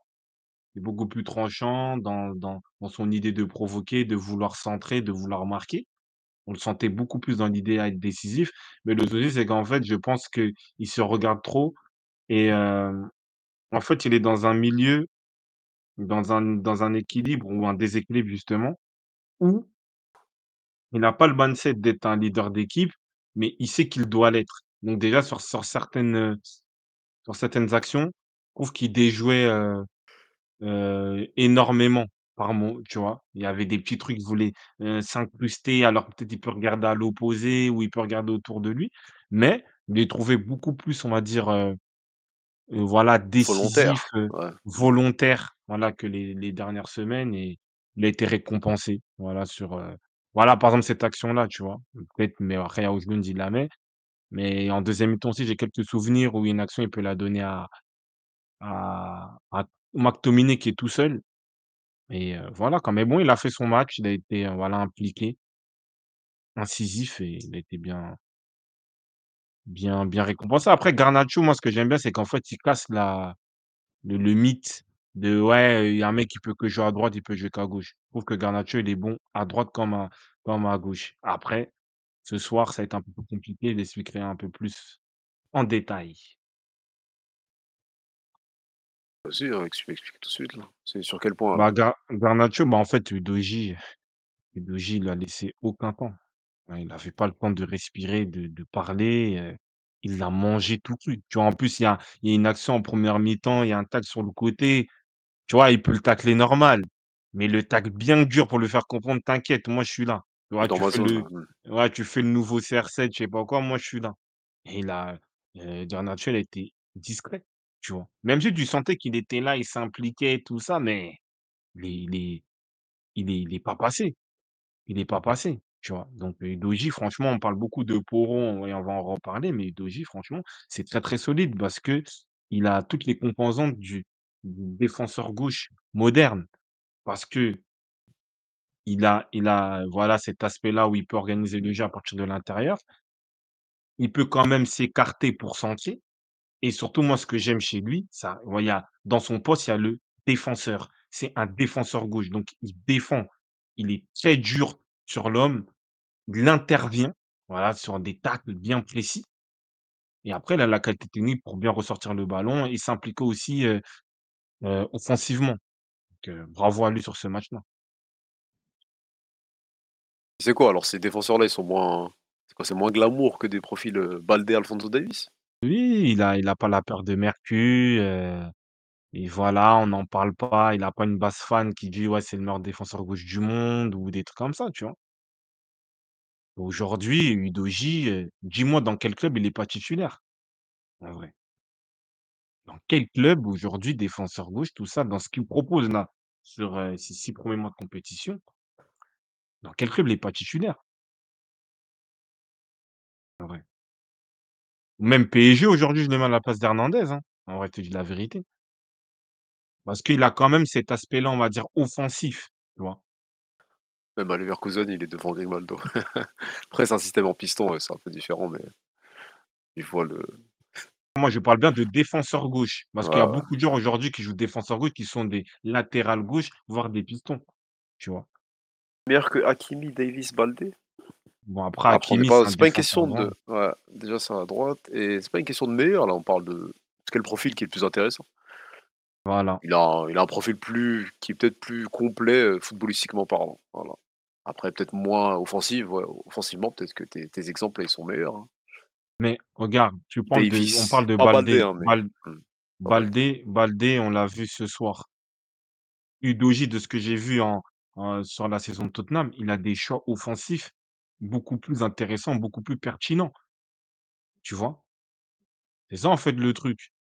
C'était beaucoup plus tranchant dans, dans, dans son idée de provoquer, de vouloir centrer, de vouloir marquer. On le sentait beaucoup plus dans l'idée à être décisif. Mais le souci, c'est qu'en fait, je pense qu'il se regarde trop. Et en fait, il est dans un milieu, dans un, dans un équilibre ou un déséquilibre, justement, où il n'a pas le mindset d'être un leader d'équipe, mais il sait qu'il doit l'être. Donc déjà, sur, sur certaines, sur certaines actions, je trouve qu'il déjouait énormément par moment, tu vois? Il y avait des petits trucs, il voulait euh, s'incruster, alors peut-être il peut regarder à l'opposé ou il peut regarder autour de lui, mais il est trouvé beaucoup plus, on va dire, voilà, décisif, Volontaire. Ouais. volontaire, voilà, que les, les dernières semaines et il a été récompensé, voilà, sur, voilà, par exemple, cette action-là, tu vois? Peut-être, mais après, Aoujloun, il la met. Mais en deuxième mi-temps aussi, j'ai quelques souvenirs où une action, il peut la donner à, à, à McTominay qui est tout seul. Et voilà quoi, mais bon, il a fait son match, il a été, voilà, impliqué, incisif et il a été bien bien bien récompensé. Après Garnacho, moi, ce que j'aime bien, c'est qu'en fait, il casse la le le mythe de: «Ouais, il y a un mec qui peut que jouer à droite, il peut jouer qu'à gauche». Je trouve que Garnacho, il est bon à droite comme à comme à gauche. Après, ce soir, ça va être un peu plus compliqué, je l'expliquerai un peu plus en détail. Vas-y, hein, explique, explique tout de suite. là. C'est sur quel point? Bah, Gar Garnacho, bah, en fait, Udogie Udogie, il lui a laissé aucun temps. Ouais, il n'avait pas le temps de respirer, de de parler, heu, il l'a mangé tout cru. Tu vois? En plus, il y a il y a une action en première mi-temps, il y a un tacle sur le côté, tu vois? Il peut le tacler normal, mais le tacle bien dur pour lui faire comprendre: «T'inquiète, moi je suis là». Tu vois? dans Tu ma fais zone. le. Hmm. ouais, tu fais le nouveau CR7, je sais pas quoi, moi je suis là. Et il a heu, Garnacho, il a été discret, tu vois? Même si tu sentais qu'il était là, il s'impliquait tout ça, mais il est il est il est il pas passé. Il est pas passé, tu vois? Donc heu, Udogie, franchement, on parle beaucoup de Poro et on va en reparler, mais Udogie, franchement, c'est très, très solide parce qu'il a toutes les composantes du défenseur gauche moderne. Parce qu'il a il a, voilà, cet aspect-là où il peut organiser le jeu à partir de l'intérieur. Il peut quand même s'écarter pour centrer et surtout, moi, ce que j'aime chez lui, ça il y a dans son poste, il y a le défenseur. C'est un défenseur gauche, donc il défend. Il est très dur sur l'homme. Il intervient, voilà, sur des tacles bien précis et après il a la qualité technique pour bien ressortir le ballon et s'impliquer aussi, heu heu, offensivement. Heu, bravo à lui sur ce match-là. C'est quoi alors ces défenseurs-là, ils sont moins. C'est quoi C'est moins glamour que des profils euh, Baldé, Alfonso Davis Oui, il a il a pas la peur de Mercure, heu et voilà, on n'en parle pas. Il a pas une base fan qui dit: «Ouais, c'est le meilleur défenseur gauche du monde» ou des trucs comme ça, tu vois? Aujourd'hui, Udogie, heu, dis-moi dans quel club il est pas titulaire, en vrai? Dans quel club aujourd'hui défenseur gauche, tout ça, dans ce qu'il propose là? sur, heu, ses 6 premiers mois de compétition, dans quel club il est pas titulaire? En vrai. Même PSG aujourd'hui, je le mets à la place d'Hernandez, hein, en vrai, te dis la vérité. Parce qu'il a quand même cet aspect-là, on va dire offensif, tu vois? Même à Leverkusen, il est devant Grimaldo. Après, c'est un système en piston, ouais, c'est un peu différent, mais il voit le Moi, je parle bien de défenseur gauche, parce qu'il y a beaucoup de joueurs aujourd'hui qui jouent défenseur gauche, qui sont des latérales gauche, voire des pistons, tu vois? Meilleur que Hakimi, Davis, Baldé? Bon après Après, on n'est Hakimi, pas c'est un pas une question de ouais, déjà c'est à droite et c'est pas une question de meilleur, là, on parle de quel profil qui est le plus intéressant. Voilà. Il a un il a un profil plus qui est peut-être plus complet, heu, footballistiquement parlant, voilà. Après peut-être moins offensif, ouais, offensivement, peut-être que tes tes exemples, ils sont meilleurs, hein. Mais regarde, tu parles de on parle de pas Baldé, Baldé. hein, mais Bal pas Baldé. Baldé on l'a vu ce soir. Udogie, de ce que j'ai vu en en sur la saison de Tottenham, il a des choix offensifs beaucoup plus intéressants, beaucoup plus pertinents. Tu vois? C'est ça, en fait, le truc.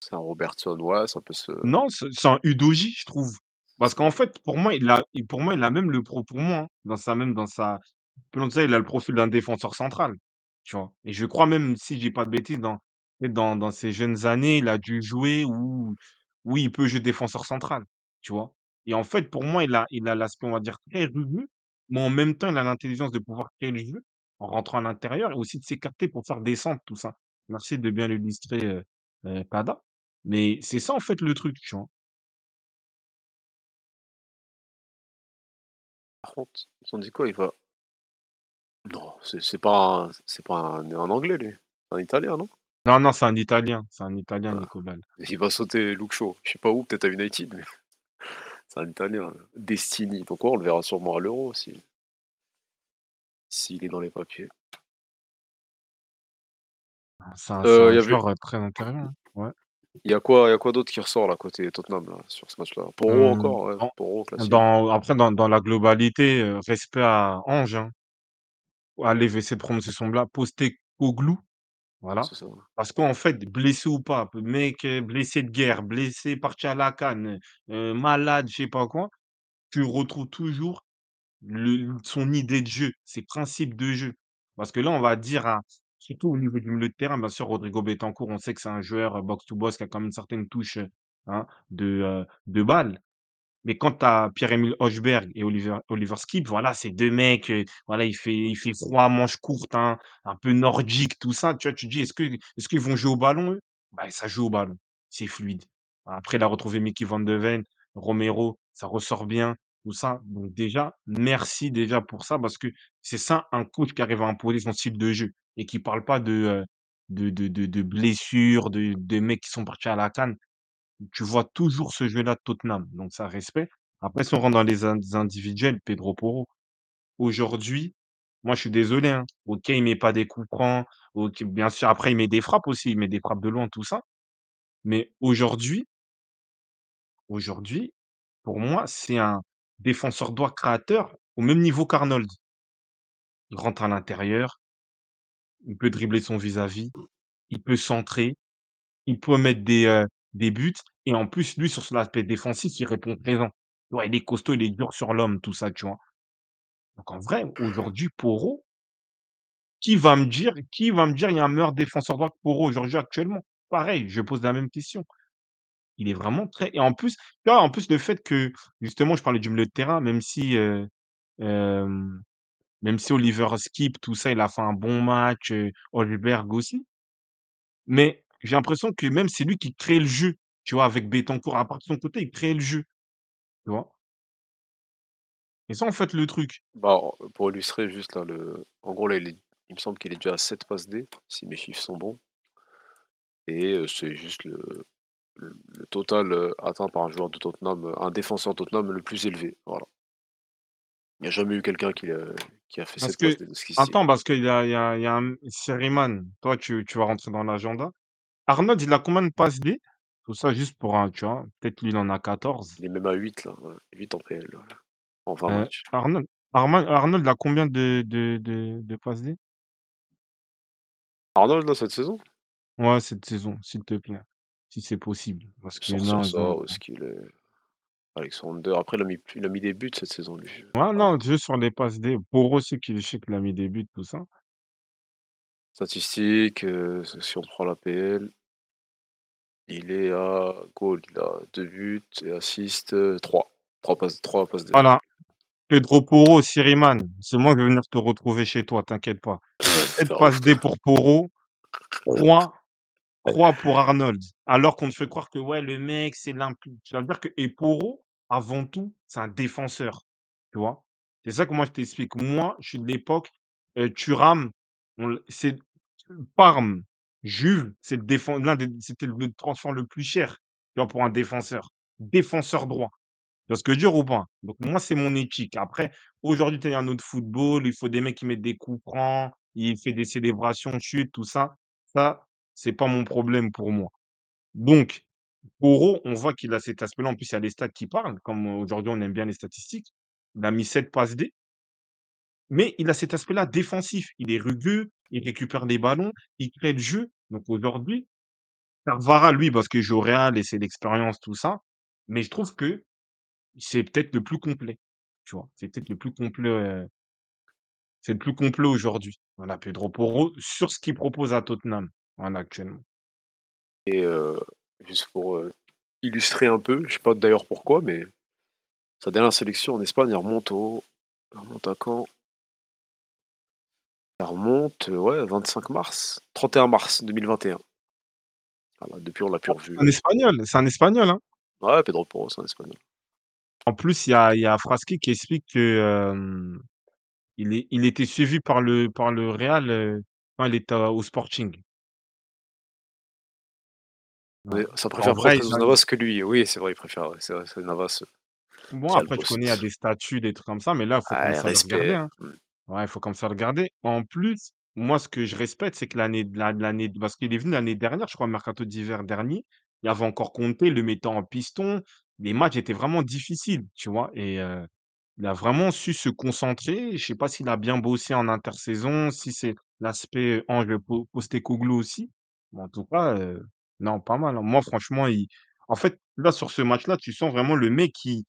C'est un Robertson, ouais, ça peut se Non, c'est c'est un Udogie, je trouve. Parce qu'en fait, pour moi, il a il pour moi, il a même le pro pour moi, hein, dans sa même dans sa Selon ça, il a le profil d'un défenseur central, tu vois? Et je crois même, si je dis pas de bêtises, dans dans dans ses jeunes années, il a dû jouer où où il peut jouer défenseur central, tu vois? Et en fait, pour moi, il a il a l'aspect, on va dire, très rugueux, mais en même temps, il a l'intelligence de pouvoir créer le jeu en rentrant à l'intérieur et aussi de s'écarter pour faire descendre tout ça. Merci de bien l'illustrer, heu heu, Pada. Mais c'est ça, en fait, le truc, tu vois? par contre, ils ont dit quoi? Il va non, c'est c'est pas un c'est pas un un anglais lui? Un italien, non? Non, non, c'est un Italien, c'est un Italien, Ouais. Nico Ball. Il va sauter Luke Shaw. Je sais pas où, peut-être à United, mais c'est un italien, Destiny. Donc ouais, on le verra sûrement à l'Euro aussi. S'il est dans les papiers. C'est un y avait joueur, heu, très intéressant. Ouais. il y a quoi il y a quoi d'autre qui ressort là côté Tottenham là, sur ce match-là? Porro Hem, encore? Ouais, dans après dans dans la globalité, heu, respect à Ange, hein. Essayer de prononcer son bla Postecoglou, voilà. Parce qu'en fait, blessé ou pas, mec, heu, blessé de guerre, blessé, parti à la CAN, heu, malade, je sais pas quoi, tu retrouves toujours son idée de jeu, ses principes de jeu. Parce que là, on va dire surtout au niveau du milieu de terrain, bien sûr, Rodrigo Bentancur, on sait que c'est un joueur, heu, box to box qui a quand même une certaine touche, hein, de, heu, de balle. Mais quand tu as Pierre-Emile Hojbjerg et Oliver Oliver Skip, voilà, c'est 2 mecs, heu, voilà, il fait il fait froid, manches courtes, hein, un peu nordique, tout ça. Tu vois, tu te dis: «Est-ce que est-ce qu'ils vont jouer au ballon, eux?» bah, ça joue au ballon, c'est fluide. Après, il a retrouvé Mickey van de Ven, Romero, ça ressort bien, tout ça. Donc déjà, merci déjà pour ça parce que c'est ça un coach qui arrive à imposer son style de jeu et qui parle pas de, heu, de de de de blessures, de de mecs qui sont partis à la CAN. Tu vois toujours ce jeu-là de Tottenham, donc ça, respect. Après, si on rentre dans les in individuels, Pedro Porro, aujourd'hui, moi, je suis désolé, hein, OK, il met pas des coups francs, bien sûr, après, il met des frappes aussi, il met des frappes de loin, tout ça. Mais aujourd'hui aujourd'hui, pour moi, c'est un défenseur droit créateur au même niveau qu'Arnold. Il rentre à l'intérieur, il peut dribbler son vis-à-vis, il peut centrer, Il peut mettre des, heu, des buts et en plus, lui, sur son aspect défensif, il répond présent. Ouais, il est costaud, il est dur sur l'homme, tout ça, tu vois? Donc en vrai, aujourd'hui, Porro, qui va me dire qui va me dire il y a un meilleur défenseur droit que Porro aujourd'hui, actuellement? Pareil, je pose la même question. Il est vraiment très et en plus, tu vois, en plus, le fait que, justement, je parlais du milieu de terrain, même si, heu, hem, même si Oliver Skip, tout ça, il a fait un bon match, heu, Højbjerg aussi. Mais j'ai l'impression que même c'est lui qui crée le jeu, tu vois? Avec Bentancur, à part de son côté, il crée le jeu, tu vois? Et ça, en fait, le truc. Bah, en pour illustrer juste là le en gros là, il est il me semble qu'il est déjà à 7 passes D, si mes chiffres sont bons et c'est juste le le le total, atteint par un joueur de Tottenham, un défenseur de Tottenham le plus élevé, voilà. Il n'y a jamais eu quelqu'un qui, qui a fait Parce 7 passes que D de ce style. attends, parce qu'il y a il y a il y a un Seriman, toi, tu tu vas rentrer dans l'agenda. Arnold, il a combien de passes D? Tout ça juste pour un tu vois? Peut-être lui, il en a 14. Il est même à 8 là, ouais, 8 en PL, ouais, en 20 Heu, matchs. Arnold Arman Arnold, il a combien de de de de passes D? Arnold là, cette saison? Ouais, cette saison, s'il te plaît, si c'est possible. Parce que Sortir ça, qu'il est? Alexander, après il a mis il a mis des buts cette saison lui. Ouais, non, juste sur les passes D. Poro aussi qui je sais qu'il a mis des buts, tout ça. Statistiques, heu, si on prend l'APL il est à goal, il a 2 buts et assist, heu, 3. 3 passes 3 passes D. Voilà. Pedro Porro, Siriman, c'est moi qui vais venir te retrouver chez toi, t'inquiète pas. 7 Ça passes. D pour Porro, 3 3 pour Arnold. Alors qu'on te fait croire que ouais, le mec, c'est l'impli ça veut dire que et Porro, avant tout, c'est un défenseur, tu vois? C'est ça que moi je t'explique. Moi, je suis de l'époque, on l c'est Parme, Juve, c'est le défen l'un des c'était le transfert le plus cher, tu vois, pour un défenseur. Défenseur droit. Tu vois ce que je veux ou pas? Donc moi, c'est mon éthique. Après, aujourd'hui, tu es un autre football, il faut des mecs qui mettent des coups francs, il fait des célébrations de chute, tout ça. Ça, c'est pas mon problème pour moi. Donc, Porro, on voit qu'il a cet aspect-là. En plus, il y a les stats qui parlent, comme aujourd'hui, on aime bien les statistiques. Il a mis 7 passes D. Mais il a cet aspect-là défensif. Il est rugueux, il récupère les ballons, il crée le jeu. Donc aujourd'hui, Carvara, lui, parce qu'il joue au Real et l'expérience, tout ça. Mais je trouve que c'est peut-être le plus complet, tu vois? C'est peut-être le plus complet, heu c'est le plus complet aujourd'hui. Voilà, Pedro Porro, sur ce qu'il propose à Tottenham, actuellement. Et heu, juste pour, heu, illustrer un peu, je sais pas d'ailleurs pourquoi, mais sa dernière sélection en Espagne, elle remonte au remonte à quand? Elle remonte, ouais, 25 mars, 31 mars 2021. Voilà, depuis on l'a plus revu. Un espagnol, c'est un espagnol, hein? Ouais, Pedro Porro, c'est un espagnol. En plus, il y a il y a Fraschi qui explique que, il est il était suivi par le par le Real, quand il était au Sporting. Ça préfère vrai, il Navas que lui. Oui, c'est vrai, il préfère, ouais, c'est c'est Navas, Bon, après, je connais, il y a des statuts, des trucs comme ça, mais là, il faut Ouais, commencer à regarder, hein. Ouais, il faut à le regarder. En plus, moi, ce que je respecte, c'est que l'année l'année parce qu'il est venu l'année dernière, je crois, mercato d'hiver dernier, il avait encore Conte, le mettant en piston. Les matchs étaient vraiment difficiles, tu vois? Et heu, il a vraiment su se concentrer. Je sais pas s'il a bien bossé en intersaison, si c'est l'aspect Ange Po Postecoglou aussi. Mais en tout cas, heu, non, pas mal, hein. Moi, franchement, il en fait, là, sur ce match-là, tu sens vraiment le mec, il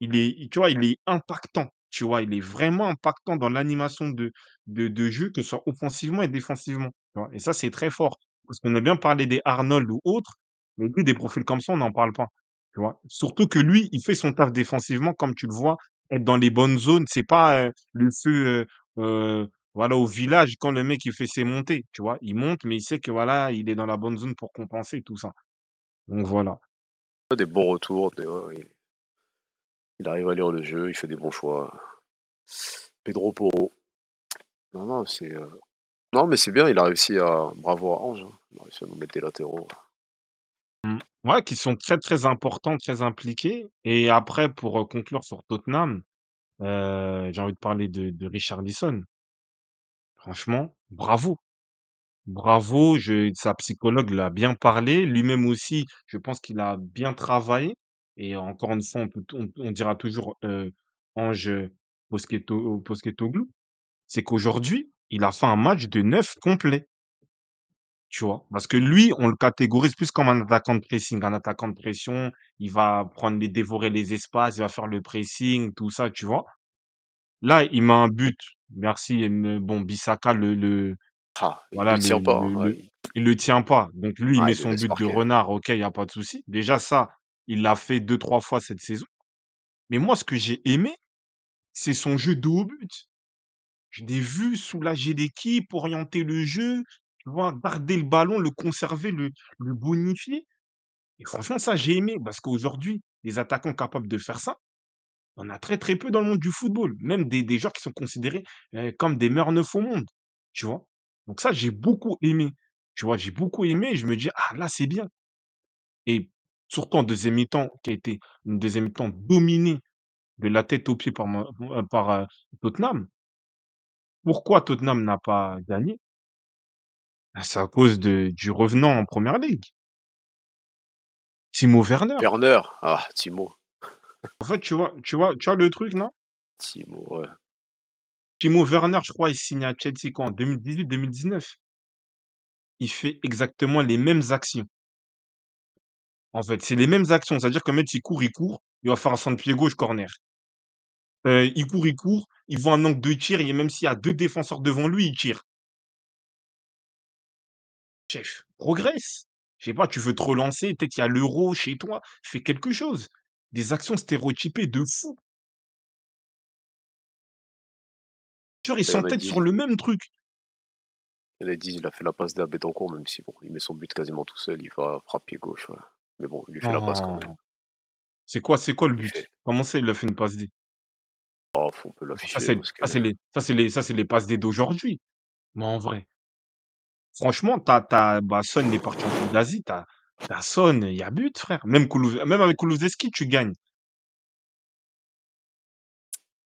il est tu vois, il est impactant, tu vois? Il est vraiment impactant dans l'animation de de jeu, que ce soit offensivement et défensivement? Et ça, c'est très fort. Parce qu'on a bien parlé des Arnold ou autres, mais des profils comme ça, on n'en parle pas, tu vois? Surtout que lui, il fait son taf défensivement, comme tu le vois, être dans les bonnes zones. C'est pas, le feu, voilà, au village quand le mec, il fait ses montées, tu vois? Il monte, mais il sait que, voilà, il est dans la bonne zone pour compenser, tout ça. Donc voilà. Des bons retours, des il arrive à lire le jeu, il fait des bons choix. Pedro Porro. Non, non, c'est, heu, non, mais c'est bien, il a réussi à bravo à Ange, hein. Il a réussi à nous mettre des latéraux. Mmh. Ouais, qui sont très, très importants, très impliqués et après pour, heu, conclure sur Tottenham, heu, j'ai envie de parler de de Richarlison. Franchement, bravo! Bravo, sa psychologue l'a bien parlé. Lui-même aussi, je pense qu'il a bien travaillé et encore une fois, on peut on on dira toujours, heu, Ange Postecoglou. C'est qu'aujourd'hui, il a fait un match de 9 complet. Tu vois? Parce que lui, on le catégorise plus comme un attaquant de pressing, un attaquant de pression. Il va prendre les dévorer les espaces, il va faire le pressing, tout ça, tu vois? Là, il met un but, merci, me bon, Bissaka le le Ah, il voilà, le le tient pas, le hein, le ouais, il il le tient pas. Donc lui, il ah, met il le son laisse but de marquer. renard, OK, il y a pas de souci. Déjà ça, il l'a fait 2-3 fois cette saison. Mais moi, ce que j'ai aimé, c'est son jeu de haut but. Je l'ai vu soulager l'équipe, orienter le jeu? Garder le ballon, le conserver, le bonifier et franchement, ça, j'ai aimé parce qu'aujourd'hui, les attaquants capables de faire ça, en a très, très peu dans le monde du football. Même des des joueurs qui sont considérés, heu, comme des meilleurs neufs au monde? Donc ça, j'ai beaucoup aimé, tu vois? J'ai beaucoup aimé je me dis: «Ah là, c'est bien» et surtout en deuxième mi-temps, qui a été une deuxième mi-temps dominée de la tête aux pieds par heu, par, heu, Tottenham. Pourquoi Tottenham n'a pas gagné? Bah, c'est à cause de du revenant en première ligue. Timo Werner. Werner, ah, Timo. En fait, tu vois tu vois tu vois le truc, non? Timo, ouais. Timo Werner, je crois, il signe à Chelsea quand? En 2018-2019. Il fait exactement les mêmes actions. En fait, c'est les mêmes actions. C'est-à-dire que mec, il court, il court, il va faire un centre pied gauche, corner. Heu, il court, il court, il voit un angle de tir et même s'il y a 2 défenseurs devant lui, il tire. Chef, progresse. Je sais pas, tu veux te relancer, peut-être il y a l'Euro chez toi, fais quelque chose. Des actions stéréotypées de fou. Genre, ils D'ailleurs, s'entêtent Mendy, sur le même truc. il a dit, il a fait la passe d'A à Betancourt, même si bon, il met son but quasiment tout seul, il va frapper pied gauche. Mais bon, il lui fait la passe quand même. Non. C'est quoi c'est quoi le Il lui but? fait. Comment ça, il a fait une passe D? Oh, on peut Ça l'afficher. c'est parce que- ça c'est les ça c'est les ça c'est les passes D d'aujourd'hui. Mais en vrai, franchement, tu as tu as bah, Son, il est parti en Coupe d'Asie, tu as tu as Son, il y a but frère. Même Kulusevski même avec Kulusevski, tu gagnes.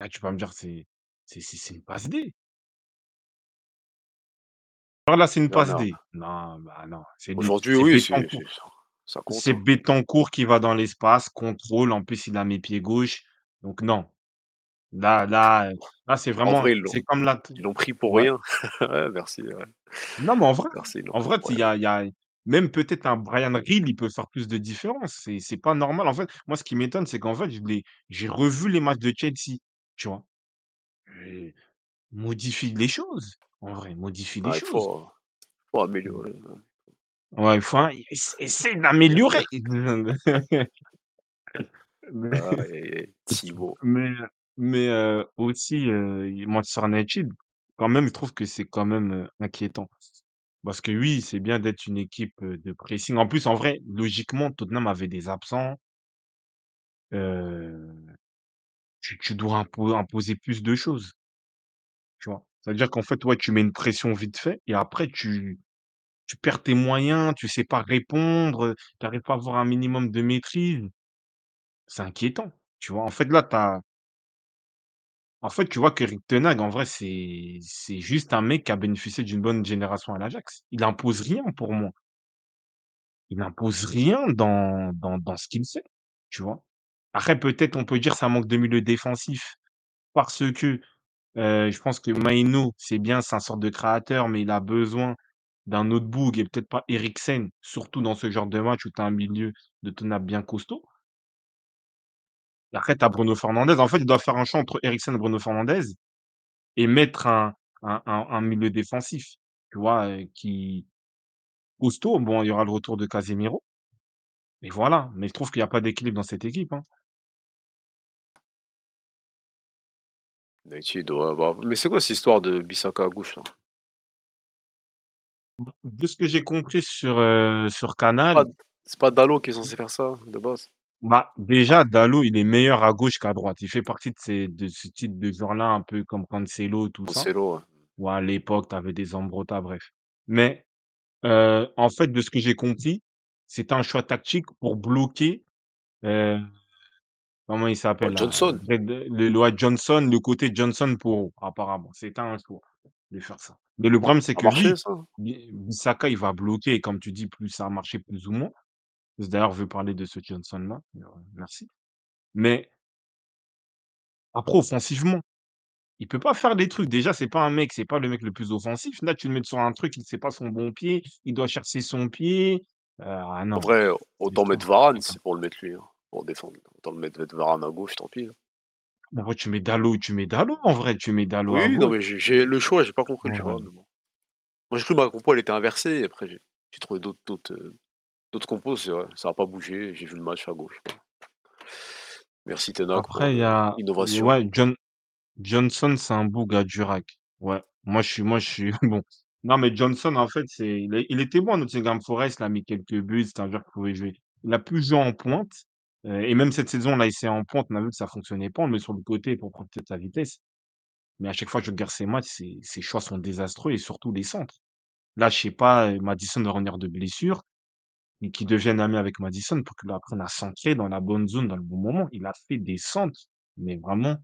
Là, tu vas me dire c'est c'est c'est c'est une passe D. Alors là, c'est une passe. D. Non, bah non, c'est lui. Aujourd'hui, C'est oui, c'est c'est- ça, ça compte. C'est hein. Betancourt qui va dans l'espace, contrôle, en plus il a mes pieds gauche. Donc non. Là là, là c'est En vraiment vrai, ils l'ont c'est comme la t ils l'ont pris pour ouais. rien. ouais, merci. Ouais. Non, mais en vrai Merci, en vrai, il y a il y a même peut-être un Bryan Real, il peut faire plus de différence. C'est c'est pas normal. En fait, moi, ce qui m'étonne, c'est qu'en fait, je l'ai j'ai revu les matchs de Chelsea, tu vois? Et modifie les choses, en vrai, modifie les Ah, il choses. faut, faut Mmh. améliorer. Ouais, il faut un ess essaie d'améliorer. Mais Ah, et, Thibaut. mais mais heu, aussi, heu, Manchester United, quand même, je trouve que c'est quand même, heu, inquiétant. Parce que oui, c'est bien d'être une équipe, heu, de pressing. En plus, en vrai, logiquement, Tottenham avait des absents. Heu, tu tu dois impo imposer plus de choses, tu vois? C'est-à-dire qu'en fait, ouais, tu mets une pression vite fait et après tu tu perds tes moyens, tu sais pas répondre, tu arrives pas à avoir un minimum de maîtrise. C'est inquiétant, tu vois? En fait, là, tu as en fait, tu vois qu'Eric ten Hag, en vrai, c'est juste un mec qui a bénéficié d'une bonne génération à l'Ajax. Il impose rien pour moi. Il n'impose rien dans dans ce qu'il fait, tu vois? Après peut-être on peut dire ça manque de milieu défensif parce que, je pense que Maino, c'est bien, c'est un sorte de créateur, mais il a besoin d'un autre boug et peut-être pas Eriksen, surtout dans ce genre de match où tu as un milieu de tenable bien costaud. Après tu as Bruno Fernandes. En fait, il doit faire un choix entre Eriksen et Bruno Fernandes et mettre un un un un milieu défensif, tu vois? Heu, qui costaud. Bon, il y aura le retour de Casemiro. Mais voilà, mais je trouve qu'il y a pas d'équilibre dans cette équipe, hein. United doit avoir. Mais c'est quoi cette histoire de Bissaka à gauche là? De ce que j'ai compris sur, heu, sur Canal, C'est pas Dallo qui est censé faire ça de base bah, déjà Dalot, il est meilleur à gauche qu'à droite. Il fait partie de ces de ce type de joueurs-là, un peu comme Cancelo, tout ça. Cancelo, ouais. Ou à l'époque, tu avais des Zambrotta, bref. Mais, heu, en fait, de ce que j'ai compris, c'était un choix tactique pour bloquer, heu, comment il s'appelle là? Johnson. Red le ouais, Johnson, le côté Johnson pour apparemment. C'était un choix de faire ça. Mais le problème, c'est Ça a que marché ça? Bissaka, il va bloquer et comme tu dis, plus ça a marché, plus ou moins. D'ailleurs, je veux parler de ce Johnson-là, heu, merci. Mais après offensivement, il peut pas faire des trucs. Déjà, c'est pas un mec, c'est pas le mec le plus offensif. Là, tu le mets sur un truc, il sait pas son bon pied, il doit chercher son pied. Heu, ah En non, autant mettre Varane, c'est c'est pour le mettre lui, hein, pour défendre. Autant le mettre, mettre Varane à gauche, tant pis. hein. En vrai, tu mets Dalot, tu mets Dalot en vrai, tu mets Dalot à Oui, non, mais j'ai j'ai le choix, j'ai pas compris le choix. mais bon. Moi, j'ai cru que ma compo elle était inversée, et après j'ai j'ai trouvé d'autres d'autres euh, d'autres compos, c'est vrai, ça a pas bougé, j'ai vu le match à gauche. Merci Tenak pour Après, il y a l'innovation. ouais, John Johnson, c'est un boug à Durac. Ouais, moi je suis moi je suis bon. Non, mais Johnson, en fait, c'est il est il était bon à Nottingham Forest, il a mis quelques buts, c'est un joueur qui pouvait jouer. Il a plus joué en pointe, et même cette saison, on l'a essayé en pointe, on a vu que ça fonctionnait pas, on le met sur le côté pour prendre peut-être sa vitesse. Mais à chaque fois que je regarde ses matchs, ses choix sont désastreux et surtout les centres. Là, je sais pas, heu, Maddison doit revenir de blessure et qu'il devienne ami avec Maddison pour qu'il apprenne à centrer dans la bonne zone, dans le bon moment. Il a fait des centres, mais vraiment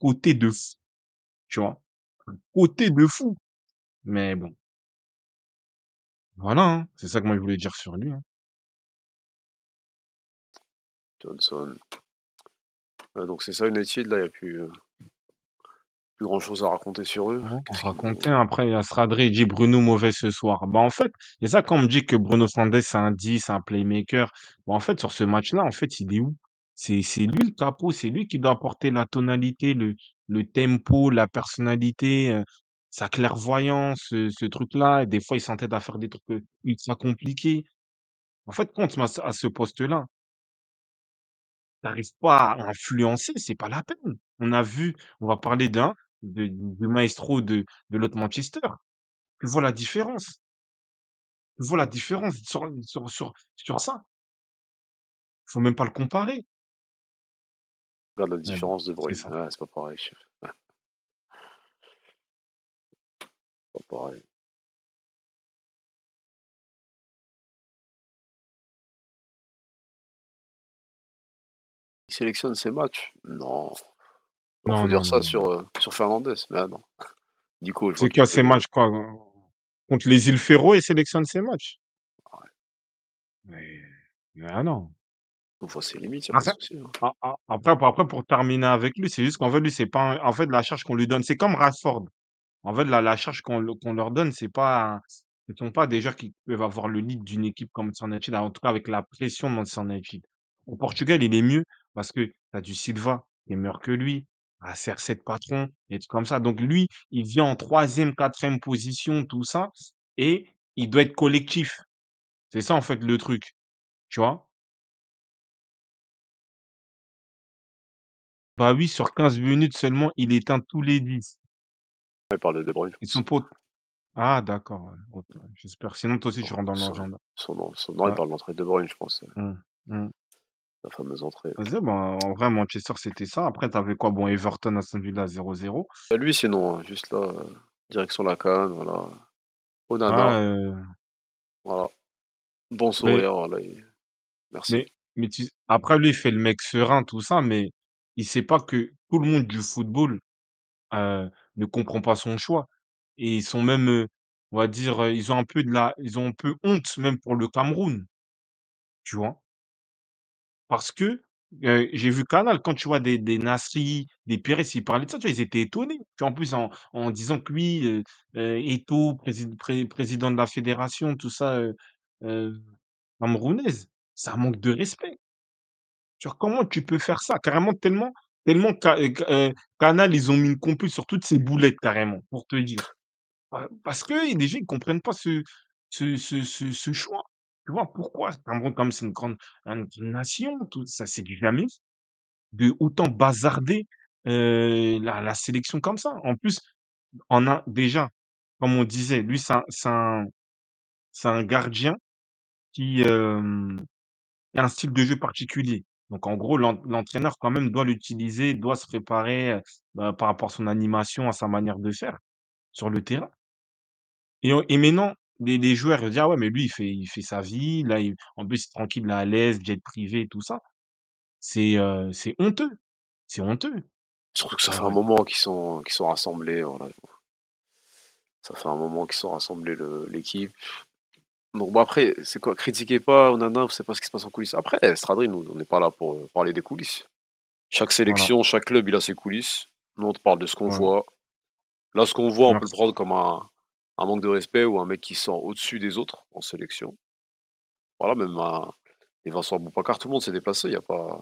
côté de fou, tu vois? Côté de fou. Mais bon, voilà, hein, c'est ça que moi je voulais dire sur lui, hein. Johnson. Ouais, donc c'est ça United, là, il n'y a plus, euh, plus grand chose à raconter sur eux. Ouais, qu'ils- raconter, après il y a Stradré, il dit: «Bruno mauvais ce soir». Bah, en fait, c'est ça quand on me dit que Bruno Fernandes c'est un 10, un playmaker. Bah, en fait, sur ce match-là, en fait, il est où? C'est lui le capot, c'est lui qui doit apporter la tonalité, le le tempo, la personnalité, sa clairvoyance, ce truc-là et des fois il s'entête à faire des trucs, ultra compliqués. En fait, quand on te met à ce à ce poste-là tu arrives pas à influencer, c'est pas la peine. On a vu on va parler d'un de du maestro de de l'autre Manchester. Tu vois la différence? Tu vois la différence sur sur sur sur ça? Faut même pas le comparer. Regarde la Mais bon, différence de c'est Bruyne. ça. Ouais, c'est pas pareil. Ouais. Pas pareil. Sélectionne ses matchs? Non. Bah, Non, non, dire non, ça sur, heu, sur Fernandez, mais ah non. Je vois C'est qu'il quoi ces fait matchs quoi? Contre les îles Féroé, il sélectionne ses matchs? Ouais. Mais mais ah non. Fois, c'est limite, y a Après souci, hein. a a après après pour terminer avec lui, c'est juste qu'en fait, lui, c'est pas en fait, la charge qu'on lui donne, c'est comme Rashford. En fait, la la charge qu'on qu'on leur donne, c'est pas ce sont pas des joueurs qui peuvent avoir le lead d'une équipe comme United, en tout cas avec la pression de Manchester United. Au Portugal, il est mieux parce que tu as du Silva qui est meilleur que lui, as CR7 patron et trucs comme ça. Donc lui, il vient en 3e, 4e position, tout ça et il doit être collectif. C'est ça, en fait, le truc, tu vois? Bah oui, sur 15 minutes seulement, il éteint tous les 10. Il parle de De Bruyne. Ils sont pas ah d'accord, ouais, OK, j'espère. Sinon toi aussi tu Son rentres dans son l'agenda. son nom son nom, il Ouais. parle d'entrée de De Bruyne, je pense, Mmh. Mmh. La fameuse entrée. Vas-y, bah, en vrai, Manchester, c'était ça. Après, tu avais quoi? Bon, Everton, Aston Villa 0-0. Bah, lui, sinon, hein, juste là, direction la CAN, voilà. Ah, Onana. heu Voilà. Bon Mais sourire, voilà et merci. mais mais tu après lui, il fait le mec serein, tout ça, mais il sait pas que tout le monde du football, heu, ne comprend pas son choix et ils sont même, heu, on va dire, ils ont un peu de la ils ont un peu honte même pour le Cameroun, tu vois? Parce que, j'ai vu Canal, quand tu vois des Nasri, des Pires, ils parlaient de ça, tu vois, ils étaient étonnés. En plus en disant que lui, pré président de la fédération, tout ça, heu heu, camerounaise, manque de respect. Comment tu peux faire ça? Carrément tellement tellement Canal, ils ont mis une compute sur toutes ces boulettes carrément, pour te dire. Parce que les gens, ils comprennent pas ce choix. Tu vois? Pourquoi? Comme c'est une grande une nation, tout ça, c'est du jamais. De autant bazarder, la sélection comme ça. En plus, en un déjà, comme on disait, lui, c'est un un gardien qui, a un style de jeu particulier. Donc en gros, l'en l'entraîneur quand même doit l'utiliser, doit se préparer, bah, par rapport à son animation, à sa manière de faire sur le terrain. Et on et maintenant, les les joueurs, ils vont dire: «Ah ouais, mais lui, il fait il fait sa vie, là, il en plus, il est tranquille, là, à l'aise, jet privé et tout ça». C'est, heu, c'est honteux, c'est honteux, Surtout que ça fait un moment qu'ils sont qu'ils sont rassemblés, voilà. Ça fait un moment qu'ils sont rassemblés le l'équipe. Bon après, c'est quoi? Critiquez pas Onana, vous savez pas ce qui se passe en coulisses. Après, Stradrine, nous, on n'est pas là pour, heu, parler des coulisses. Chaque Voilà, sélection, chaque club, il a ses coulisses. Nous, on te parle de ce qu'on voilà. voit. Là, ce qu'on voit, on peut le Merci. prendre comme un un manque de respect ou un mec qui sort au-dessus des autres en sélection. Voilà, même un Vincent Aboubakar, tout le monde s'est déplacé, il y a pas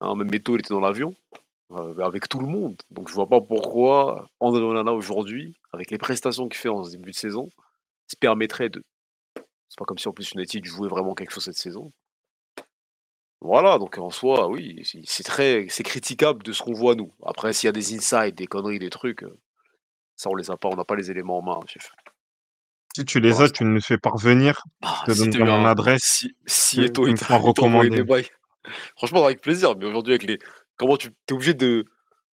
hein, même Eto'o, il était dans l'avion, heu, avec tout le monde. Donc je vois pas pourquoi André Onana aujourd'hui, avec les prestations qu'il fait en début de saison, se permettrait de c'est pas comme si en plus United jouait vraiment quelque chose cette saison. Voilà, donc en soi, oui, c'est très c'est critiquable de ce qu'on voit nous. Après s'il y a des insides, des conneries, des trucs, heu, ça on les a pas, on n'a pas les éléments en main, chef. Si tu les as, tu me les fais parvenir, Ah, je te si eu mon adresse, si si t'a envoyé des recommander. bails, franchement avec plaisir, mais aujourd'hui avec les comment tu es obligé de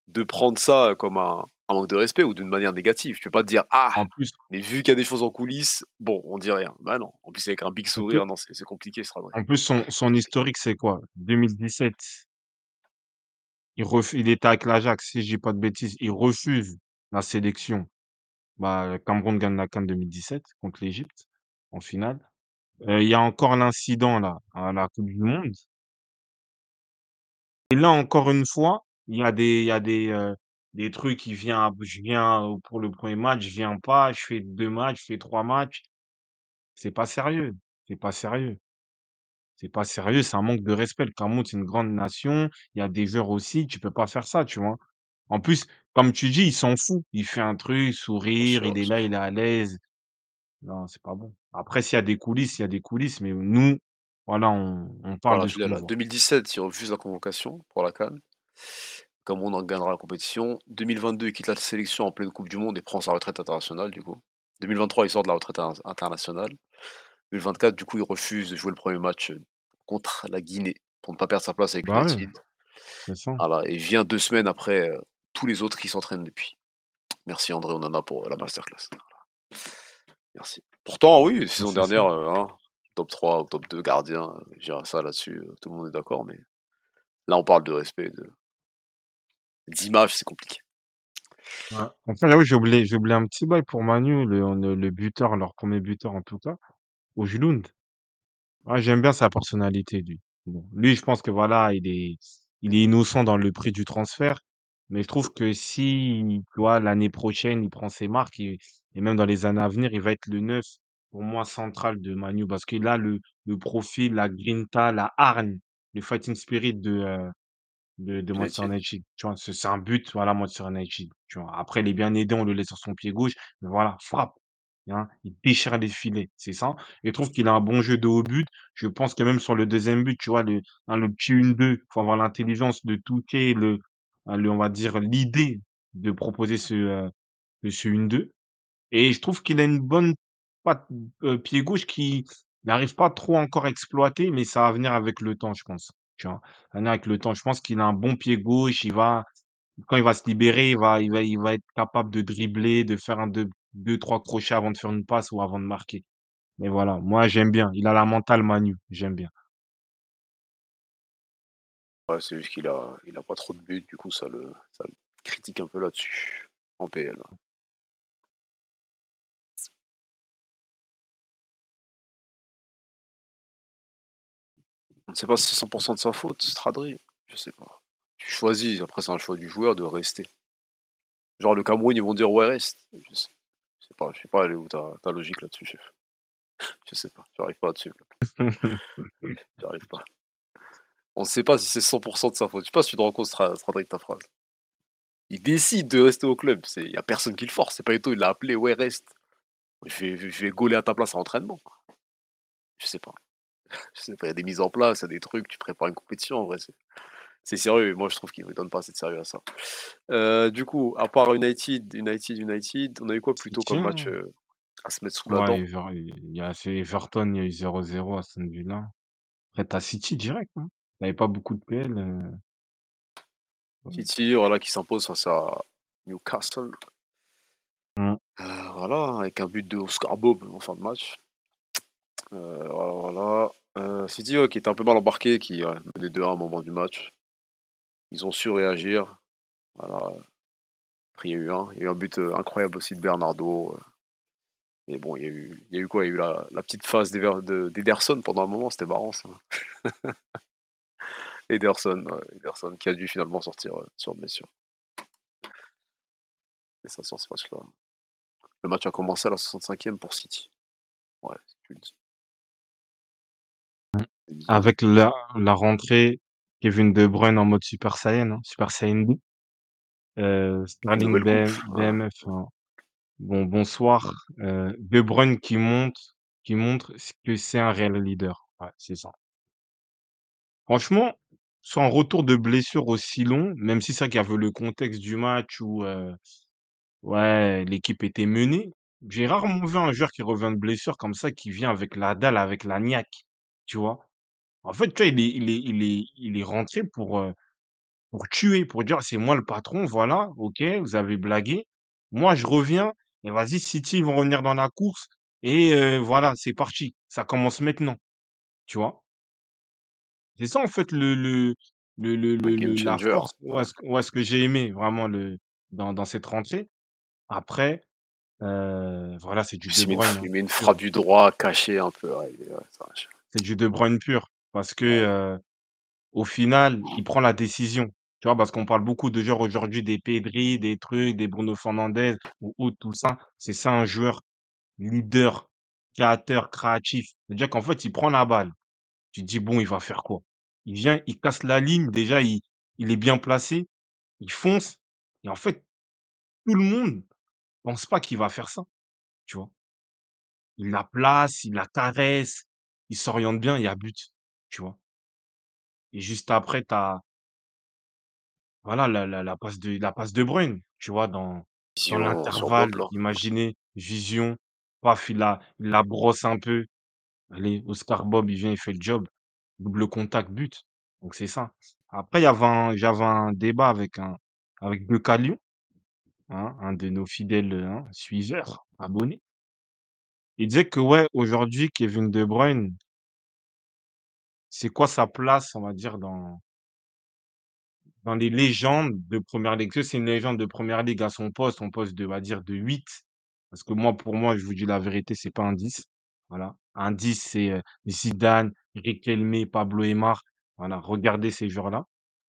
de prendre ça comme un un manque de respect ou d'une manière négative. Tu peux pas te dire: «Ah, En plus mais vu qu'il y a des choses en coulisses, bon, on dit rien». Bah non, en plus avec un big sourire, non, c'est c'est compliqué ce travail. en plus son son historique, c'est quoi? 2017, il ref il était avec l'Ajax, si je dis pas de bêtises, il refuse la sélection. Bah, le Cameroun gagne la CAN 2017 contre l'Égypte, en finale. Heu, il y a encore l'incident à la coupe du monde et là, encore une fois, il y a des des trucs, il vient je viens, pour le 1er match, je viens pas, je fais 2 matchs, je fais 3 matchs. C'est pas sérieux, c'est pas sérieux. C'est pas sérieux, c'est un manque de respect. Le Cameroun, c'est une grande nation, il y a des joueurs aussi, tu peux pas faire ça, tu vois? En plus, comme tu dis, il s'en fout. Il fait un truc, Bien sourire, sûr, il bien est là, sûr. il est à l'aise. Non, c'est pas bon. Après, s'il y a des coulisses, il y a des coulisses, mais nous, voilà, on on parle Voilà, de ce je l'ai qu'on là. voit. 2017, il refuse la convocation pour la CAN. Cameroun en gagnera la compétition. 2022, il quitte la sélection en pleine Coupe du Monde et prend sa retraite internationale, du coup. 2023, il sort de la retraite in- internationale. 2024, du coup, il refuse de jouer le premier match euh, contre la Guinée pour ne pas perdre sa place avec Bah, ouais, c'est ça. Voilà, et vient deux semaines après euh, tous les autres qui s'entraînent depuis. Merci André Onana pour la masterclass. Merci. Pourtant, oui, saison dernière, euh, hein, top 3 ou top 2 gardien, euh, je dirais ça là-dessus, euh, tout le monde est d'accord, mais là, on parle de respect, de d'image, c'est compliqué. Ouais. Enfin, là, j'ai oublié j'ai oublié un petit bail pour Manu, le buteur, leur premier buteur en tout cas, Højlund. Ouais, j'aime bien sa personnalité, lui. Bon, lui, je pense que voilà, il est il est innocent dans le prix du transfert, mais je trouve que si, tu vois, l'année prochaine, il prend ses marques et et même dans les années à venir, il va être le 9 pour moi central de Man U parce qu'il a le le profil, la grinta, la hargne, le fighting spirit de, heu de de Manchester United. United, tu vois? C'est c'est un but, voilà, Manchester United, tu vois? Après, il est bien aidé, on le laisse sur son pied gauche, mais voilà, frappe, hein, il déchire les filets, c'est ça et je trouve qu'il a un bon jeu de haut but. Je pense que même sur le deuxième but, tu vois, le hein, le petit 1-2, faut avoir l'intelligence de toucher le, le on va dire l'idée de proposer ce, heu, ce 1-2 et je trouve qu'il a une bonne patte, heu, pied gauche qui n'arrive pas trop encore à exploiter, mais ça va venir avec le temps, je pense, avec le temps. Je pense qu'il a un bon pied gauche, il va quand il va se libérer, il va il va il va être capable de dribbler, de faire un deux deux trois crochets avant de faire une passe ou avant de marquer. Mais voilà, moi j'aime bien. Il a la mentale Manu, j'aime bien. Ouais, c'est juste qu'il a, il a pas trop de buts, du coup, ça le, ça le critique un peu là-dessus, en PL. On ne sait pas si c'est 100% de sa faute, Stradri, je sais pas. Tu choisis, après c'est un choix du joueur de rester. Genre le Cameroun, ils vont dire ouais reste. Je sais, je sais pas, je sais pas elle est où ta, ta logique là-dessus, chef? Je sais pas, j'arrive pas là-dessus. J'arrive pas. On ne sait pas si c'est 100% de sa faute. Je sais pas si tu te rends compte, de ta phrase. Il décide de rester au club. Il n'y a personne qui le force. C'est pas Eto, il l'a appelé, ouais, reste. Je vais, je vais gauler à ta place à l'entraînement. Je sais pas. Je sais pas, il y a des mises en place, il y a des trucs, tu prépares une compétition, en vrai, c'est sérieux. et Moi, je trouve qu'il ne donne pas assez de sérieux à ça. Euh, du coup, à part United, United, United, on a eu quoi plutôt comme match euh, à se mettre sous la dent? Il y a Everton, il y a eu 0-0 Aston Villa. Après tu as City direct, hein. Il y avait pas beaucoup de PL, ouais. City, voilà, qui s'impose face à Newcastle. Mmh. Euh, voilà, avec un but de Oscar Bob en fin de match. Euh, voilà, voilà. Euh, City, ouais, qui était un peu mal embarqué, qui ouais, menait 2-1 à un moment du match. Ils ont su réagir. Voilà. Après, il y a eu un, il y a eu un but euh, incroyable aussi de Bernardo. euh. Et bon, il y a eu, il y a eu quoi? Il y a eu la, la petite phase d'Ever- de- d'Ederson pendant un moment, c'était marrant ça. Ederson, Ederson qui a dû finalement sortir euh, sur blessure. Et ça sort ce match-là. Le match a commencé à la 65e pour City. Ouais. C'est. Avec la la rentrée, Kevin De Bruyne en mode Super Saiyan, hein, Super Saiyan 2. Heu, Une Sterling. BM. BMF, hein. Bon, bonsoir. Heu, De Bruyne qui monte qui montre que c'est un réel leader. Ouais, c'est ça. Franchement, sur un retour de blessure aussi long, même si c'est vrai qu'il y avait le contexte du match où, ouais, l'équipe était menée, j'ai rarement vu un joueur qui revient de blessure comme ça, qui vient avec la dalle, avec la niaque, tu vois? En fait, tu vois, il est il est il est il est rentré pour, pour tuer, pour dire: «C'est moi le patron, voilà, OK, vous avez blagué. Moi, je reviens et vas-y, City, ils vont revenir dans la course et voilà, c'est parti. Ça commence maintenant», tu vois? C'est ça en fait le le le le le game le la changer. force, ouais. ce ouais, ce que j'ai aimé vraiment le dans dans cette rentrée. Après, heu, voilà, c'est du De il met une, Bruyne, hein, il met une pur. frappe du droit cachée un peu. ouais, il est- ouais, ça marche. C'est du De Bruyne pur parce que, Ouais. heu, au final, il prend la décision. Tu vois? Parce qu'on parle beaucoup de joueurs aujourd'hui, des Pedri, des trucs, des Bruno Fernandes ou autres, tout ça. C'est ça un joueur leader, créateur, créatif. C'est-à-dire qu'en fait, il prend la balle. Tu te dis: «Bon, il va faire quoi?» il vient, il casse la ligne, déjà il il est bien placé, il fonce et en fait, tout le monde pense pas qu'il va faire ça, tu vois? Il la place, il la caresse, il s'oriente bien, il y a but, tu vois? Et juste après, tu as voilà la la la passe de la passe De Bruyne, tu vois? Dans Vision sur l'intervalle, imaginez, vision, paf, il la il la brosse un peu. Allez, Oscar Bob, il vient, il fait le job. Double contact, but. Donc c'est ça. Après, j'avais un débat avec un avec hein, un de nos fidèles, hein, suiveurs, abonnés. Il disait que ouais, aujourd'hui, Kevin De Bruyne c'est quoi sa place, on va dire, dans dans les légendes de première ligue? C'est une légende de première ligue à son poste, son poste de, on va dire, de 8? Parce que moi, pour moi, je vous dis la vérité, c'est pas un 10. Voilà. Un 10, c'est, heu, Zidane, Riquelme, Pablo Aimar. Voilà, regardez ces joueurs-là.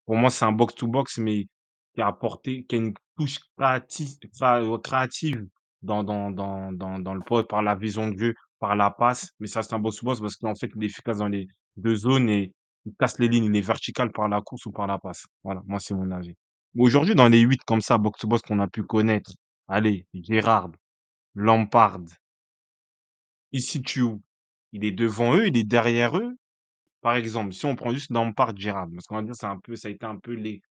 Pour moi, c'est un box to box, mais qui a apporté qui a une touche créati enfin, heu, créative dans dans dans dans le poste, par la vision de jeu, par la passe. Mais ça, c'est un box to box parce qu'en fait, il est efficace dans les 2 zones et il casse les lignes. Il est vertical par la course ou par la passe. Voilà, moi, c'est mon avis. Aujourd'hui, dans les 8 comme ça, box to box qu'on a pu connaître, allez, Gérrard, Lampard où? Il est devant eux, il est derrière eux? Par exemple, si on prend juste Lampard, Gérrard, parce qu'on va dire c'est un peu ça a été un peu les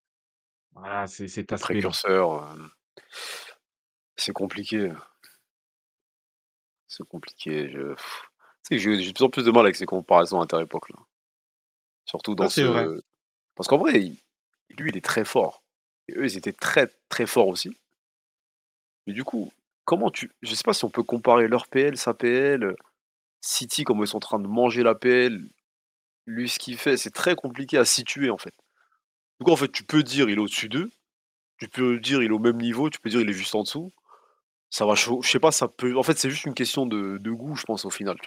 voilà, c'est cet Les aspect-là. précurseurs, hem c'est compliqué. C'est compliqué, je j'ai de plus en plus de mal avec ces comparaisons inter-époques là. Surtout Ça, dans vrai. ce parce qu'en vrai, il lui, il est très fort et eux, ils étaient très, très forts aussi. Mais du coup, comment tu je sais pas si on peut comparer leur PL, sa PL, City, comment ils sont en train de manger la PL, lui, ce qu'il fait, c'est très compliqué à situer, en fait. Donc en fait, tu peux dire: «Il est au-dessus d'eux», tu peux dire: «Il est au même niveau», tu peux dire: «Il est juste en dessous». Ça va je sais pas, ça peut en fait, c'est juste une question de de goût, je pense, au final?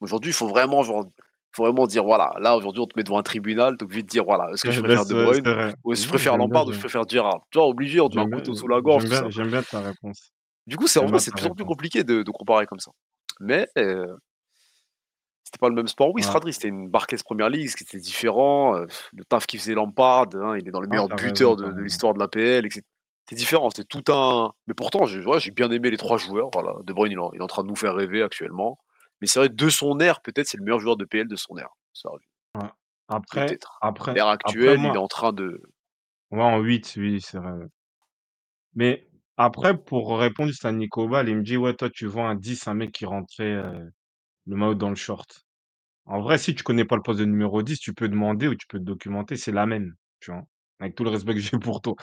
Aujourd'hui, il faut vraiment genre, faut vraiment dire: «Voilà, là, aujourd'hui, on te met devant un tribunal, obligé de dire: "Voilà, est-ce que je Ouais, bah, préfère De Bruyne ou est-ce que je préfère Lampard ou je préfère Gerrard?». Tu vois? Obligé, on te met un couteau sous la gorge, j'aime bien ta réponse. Du coup, c'est en bien c'est plus en plus réponse. compliqué de de comparer comme ça. Mais heu c'était pas le même sport. Oui, Ouais. C'était une Barclays Premier League, c'était différent, heu, le taf qu'il faisait Lampard, hein, il est dans les Ah, meilleurs raison, buteurs de l'histoire de l'APL et que c'est c'est différent, c'était tout un mais pourtant, j'ai ouais, j'ai bien aimé les 3 joueurs, voilà. De Bruyne, il est en il est en train de nous faire rêver actuellement. Mais c'est vrai, de son ère, peut-être, c'est le meilleur joueur de PL de son. Ça. Ouais. Après après L'ère après actuelle, il est en train de ouais, en 8, oui, c'est vrai. Mais après, pour répondre juste à Nicobal, il me dit: «Ouais, toi, tu vois un 10, un mec qui rentrait, heu, le maillot dans le short». En vrai, si tu connais pas le poste de numéro 10, tu peux demander ou tu peux te documenter, c'est la même, tu vois? Avec tout le respect que j'ai pour toi.